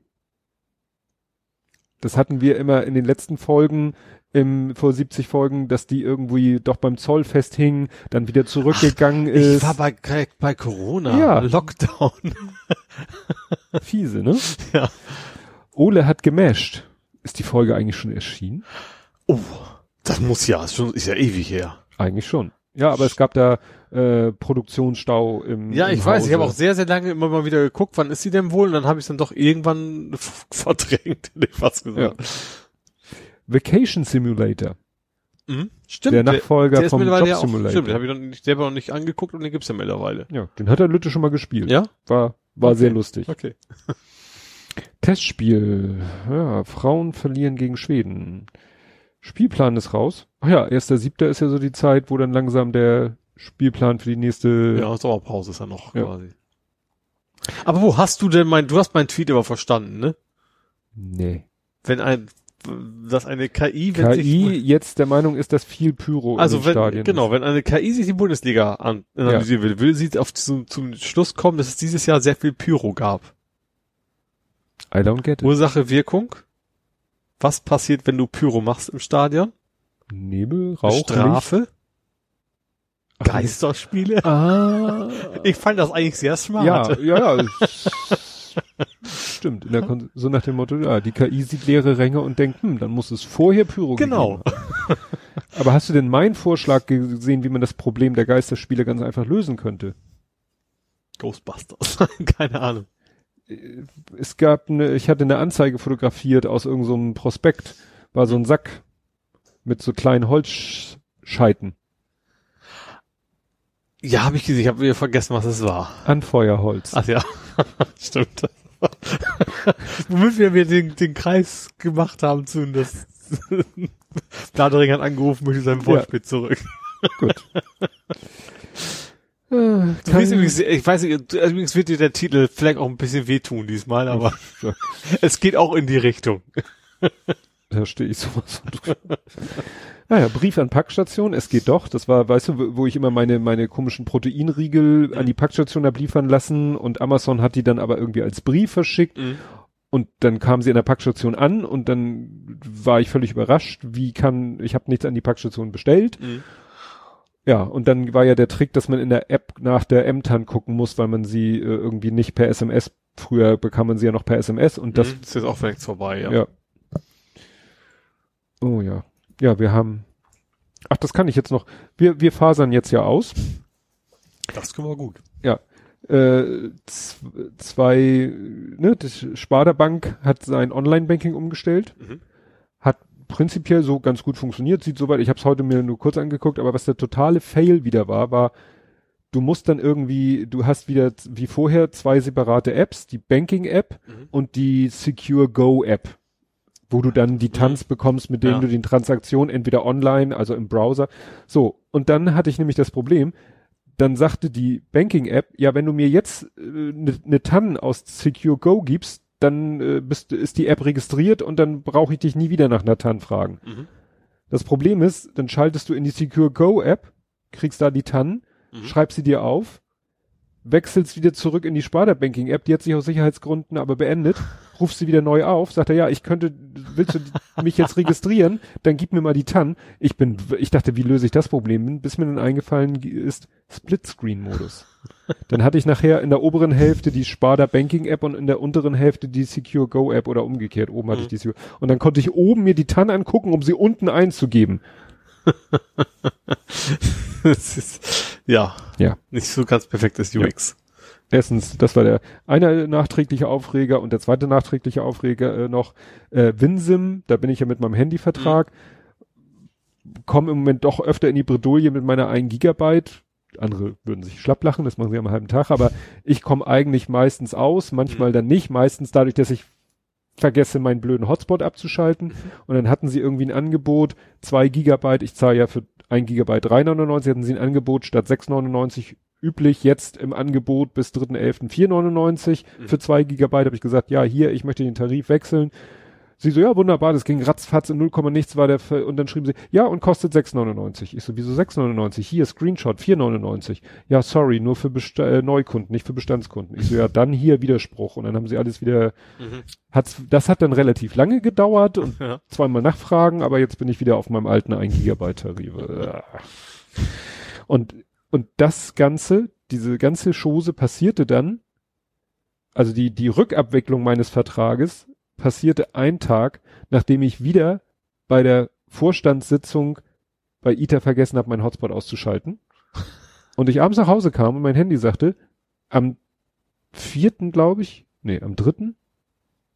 Das hatten wir immer in den letzten Folgen, im, vor 70 Folgen, dass die irgendwie doch beim Zoll festhingen, dann wieder zurückgegangen ich ist. war bei, bei Corona. Ja. Lockdown. Fiese, ne? Ja. Ole hat gemasht. Ist die Folge eigentlich schon erschienen? Oh, das muss ja, ist, schon, ist ja ewig her. Eigentlich schon. Ja, aber es gab da äh, Produktionsstau im Ja, im ich weiß, ich habe auch Hause. sehr, sehr lange immer mal wieder geguckt, wann ist sie denn wohl? Und dann habe ich es dann doch irgendwann verdrängt, hätte ich fast gesagt. Vacation Simulator. Mhm. Stimmt. der Nachfolger der ist vom Job ja auch, Simulator. stimmt, den habe ich noch nicht, selber noch nicht angeguckt und den gibt's ja mittlerweile. Ja, den hat der Lütte schon mal gespielt. Ja? War, war Okay. sehr lustig. Okay. Testspiel. Ja, Frauen verlieren gegen Schweden. Spielplan ist raus. Ach ja, erster Siebter ist ja so die Zeit, wo dann langsam der Spielplan für die nächste. Ja, Sommerpause ist ja noch Ja. quasi. Aber wo hast du denn mein, du hast meinen Tweet aber verstanden, ne? Nee. Wenn ein, dass eine KI, wenn KI sich, jetzt der Meinung ist, dass viel Pyro also in wenn, Stadien genau, wenn eine KI sich die Bundesliga an, analysieren will, will sie auf zum, zum Schluss kommen, dass es dieses Jahr sehr viel Pyro gab. ist. I don't get it. Ursache, Wirkung? Was passiert, wenn du Pyro machst im Stadion? Nebel, Rauch, Strafe? Geisterspiele? Ah. Ich fand das eigentlich sehr smart. Ja, ja, ja. Stimmt. So nach dem Motto, ja, die KI sieht leere Ränge und denkt, hm, dann muss es vorher Pyro Genau. Aber hast du denn meinen Vorschlag gesehen, wie man das Problem der Geisterspiele ganz einfach lösen könnte? Ghostbusters. Keine Ahnung. Es gab eine, ich hatte eine Anzeige fotografiert aus irgendeinem so Prospekt, war so ein Sack mit so kleinen Holzscheiten. Ja, habe ich gesehen. Ich habe wieder vergessen, was es war. Anfeuerholz. Ach ja, stimmt. Womit wir mir den, den Kreis gemacht haben zu das Bladering hat angerufen, möchte sein Wortspiel zurück. Gut. Äh, Du weißt übrigens, ich weiß nicht, übrigens wird dir der Titel vielleicht auch ein bisschen wehtun diesmal, aber Ja. es geht auch in die Richtung. Da stehe ich sowas von. Naja, Brief an Packstation, es geht doch. Das war, weißt du, wo- ich immer meine, meine komischen Proteinriegel an die Packstation hab liefern lassen und Amazon hat die dann aber irgendwie als Brief verschickt und dann kam sie in der Packstation an und dann war ich völlig überrascht, wie kann, ich habe nichts an die Packstation bestellt. Mhm. Ja, und dann war ja der Trick, dass man in der App nach der M-TAN gucken muss, weil man sie äh, irgendwie nicht per SMS, früher bekam man sie ja noch per SMS und das Das ist jetzt auch direkt vorbei, ja. ja. Oh ja. Ja, wir haben. Ach, das kann ich jetzt noch. Wir, wir fasern jetzt ja aus. Das können wir gut. Ja. Äh, zwei, ne, das Sparda Bank hat sein Online-Banking umgestellt. Mhm. Hat prinzipiell so ganz gut funktioniert. Sieht soweit, ich habe es heute mir nur kurz angeguckt, aber was der totale Fail wieder war, war, du musst dann irgendwie, du hast wieder wie vorher zwei separate Apps, die Banking-App Mhm. und die Secure Go App, wo du dann die Tanz bekommst, mit denen Ja. du die Transaktion entweder online, also im Browser. So, und dann hatte ich nämlich das Problem, dann sagte die Banking-App, ja, wenn du mir jetzt eine äh, ne, ne TAN aus Secure Go gibst, dann äh, bist, ist die App registriert und dann brauche ich dich nie wieder nach einer TAN fragen. Mhm. Das Problem ist, dann schaltest du in die Secure Go App, kriegst da die TAN, Mhm. schreibst sie dir auf, wechselst wieder zurück in die Sparda Banking App, die hat sich aus Sicherheitsgründen aber beendet, rufst sie wieder neu auf, sagt er, ja, ich könnte, willst du mich jetzt registrieren? Dann gib mir mal die TAN. Ich bin, ich dachte, wie löse ich das Problem? Bis mir dann eingefallen ist Split-Screen-Modus. Dann hatte ich nachher in der oberen Hälfte die Sparda Banking App und in der unteren Hälfte die Secure Go App oder umgekehrt. Oben hatte Mhm. ich die Secure. Und dann konnte ich oben mir die TAN angucken, um sie unten einzugeben. das ist, ja. Ja. Nicht so ganz perfektes UX. Erstens, das war der eine nachträgliche Aufreger und der zweite nachträgliche Aufreger äh, noch äh, Winsim, da bin ich ja mit meinem Handyvertrag, komme im Moment doch öfter in die Bredouille mit meiner 1 Gigabyte. Andere würden sich schlapp lachen, das machen sie am halben Tag, aber ich komme eigentlich meistens aus, manchmal dann nicht, meistens dadurch, dass ich vergesse, meinen blöden Hotspot abzuschalten. Und dann hatten sie irgendwie ein Angebot, zwei Gigabyte, ich zahle ja für ein Gigabyte 3,99, hatten sie ein Angebot statt 6,99 üblich, jetzt im Angebot bis 3.11. 4,99 Mhm. für zwei Gigabyte. Habe ich gesagt, ja, hier, ich möchte den Tarif wechseln. Sie so, ja, wunderbar, das ging ratzfatz in 0, nichts war der, Ver und dann schrieben sie, ja, und kostet 6,99. Ich so, wieso 6,99? Hier, Screenshot, 4,99. Ja, sorry, nur für Besta äh, Neukunden, nicht für Bestandskunden. Ich so, ja, dann hier Widerspruch. Und dann haben sie alles wieder, Mhm. hat's, das hat dann relativ lange gedauert und Ja. zweimal nachfragen, aber jetzt bin ich wieder auf meinem alten 1 Gigabyte Tarif. Und, und das Ganze, diese ganze Chose passierte dann, also die, die Rückabwicklung meines Vertrages passierte ein Tag, nachdem ich wieder bei der Vorstandssitzung bei ITA vergessen habe, meinen Hotspot auszuschalten. Und ich abends nach Hause kam und mein Handy sagte, am vierten, glaube ich, nee, am dritten,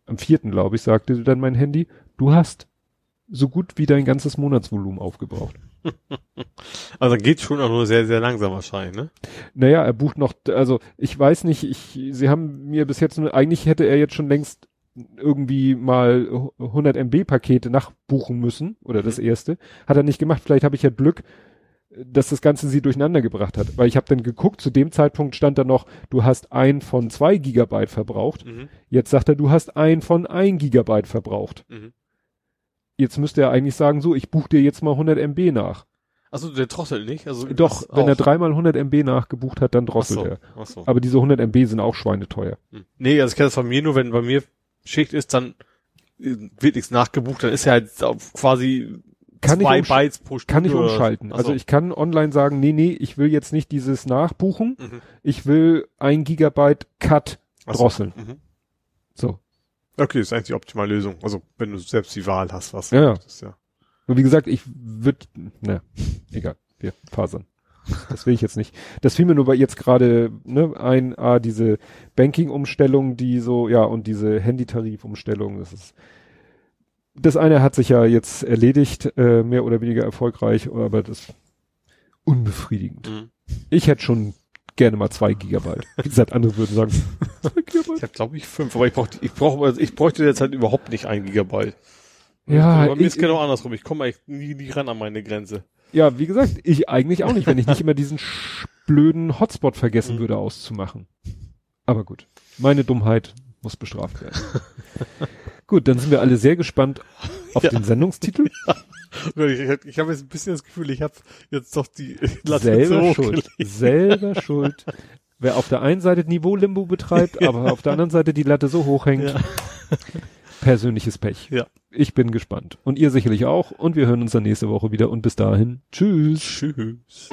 am vierten, glaube ich, sagte dann mein Handy, du hast so gut wie dein ganzes Monatsvolumen aufgebraucht. Also geht schon auch nur sehr, sehr langsam wahrscheinlich, ne? Naja, er bucht noch, also ich weiß nicht, ich, sie haben mir bis jetzt nur, eigentlich hätte er jetzt schon längst irgendwie mal 100 MB Pakete nachbuchen müssen, oder das erste. Hat er nicht gemacht, vielleicht habe ich ja Glück, dass das Ganze sie durcheinander gebracht hat. Weil ich habe dann geguckt, zu dem Zeitpunkt stand da noch, du hast ein von zwei Gigabyte verbraucht. Mhm. Jetzt sagt er, du hast ein von ein Gigabyte verbraucht. Mhm. Jetzt müsste er eigentlich sagen, so, ich buche dir jetzt mal 100 MB nach. Also der trottelt nicht? Also Doch, wenn er auch. dreimal 100 MB nachgebucht hat, dann drosselt so, er. so. Aber diese 100 MB sind auch schweineteuer. Hm. Nee, also ich kenne das von mir nur, wenn bei mir Schicht ist, dann wird nichts nachgebucht, dann ist ja halt quasi kann zwei ich Bytes pro Stunde. kann ich umschalten. Also ich kann online sagen, nee, nee, ich will jetzt nicht dieses Nachbuchen. Mhm. Ich will ein Gigabyte Cut Ach so. drosseln. Mhm. Okay, das ist eigentlich die optimale Lösung. Also wenn du selbst die Wahl hast, was Ja, ja. ist ja. Und wie gesagt, ich würde, ne, egal, wir fasern. Das will ich jetzt nicht. Das fiel mir nur bei jetzt gerade ne, ein, ah, diese Banking-Umstellung, die so, ja, und diese Handytarif-Umstellung, das ist, das eine hat sich ja jetzt erledigt, äh, mehr oder weniger erfolgreich, aber das unbefriedigend. Mhm. Ich hätte schon gerne mal zwei Gigabyte. Wie gesagt, andere würden sagen, zwei Gigabyte. Ich habe glaube ich fünf, aber ich brauche ich brauche also ich bräuchte jetzt halt überhaupt nicht ein Gigabyte. Ja, aber mir ich- ist genau andersrum. Ich komme echt nie, nie ran an meine Grenze. Ja, wie gesagt, ich eigentlich auch nicht, wenn ich nicht immer diesen blöden Hotspot vergessen Mhm. würde auszumachen. Aber gut, meine Dummheit muss bestraft werden. gut, dann sind wir alle sehr gespannt auf Ja. den Sendungstitel. Ich, ich, ich habe jetzt ein bisschen das Gefühl, ich habe jetzt doch die Latte selber so schuld. Selber schuld. Wer auf der einen Seite Niveau-Limbo betreibt, aber auf der anderen Seite die Latte so hoch hängt. Ja. Persönliches Pech. Ja. Ich bin gespannt. Und ihr sicherlich auch. Und wir hören uns dann nächste Woche wieder. Und bis dahin. Tschüss. Tschüss.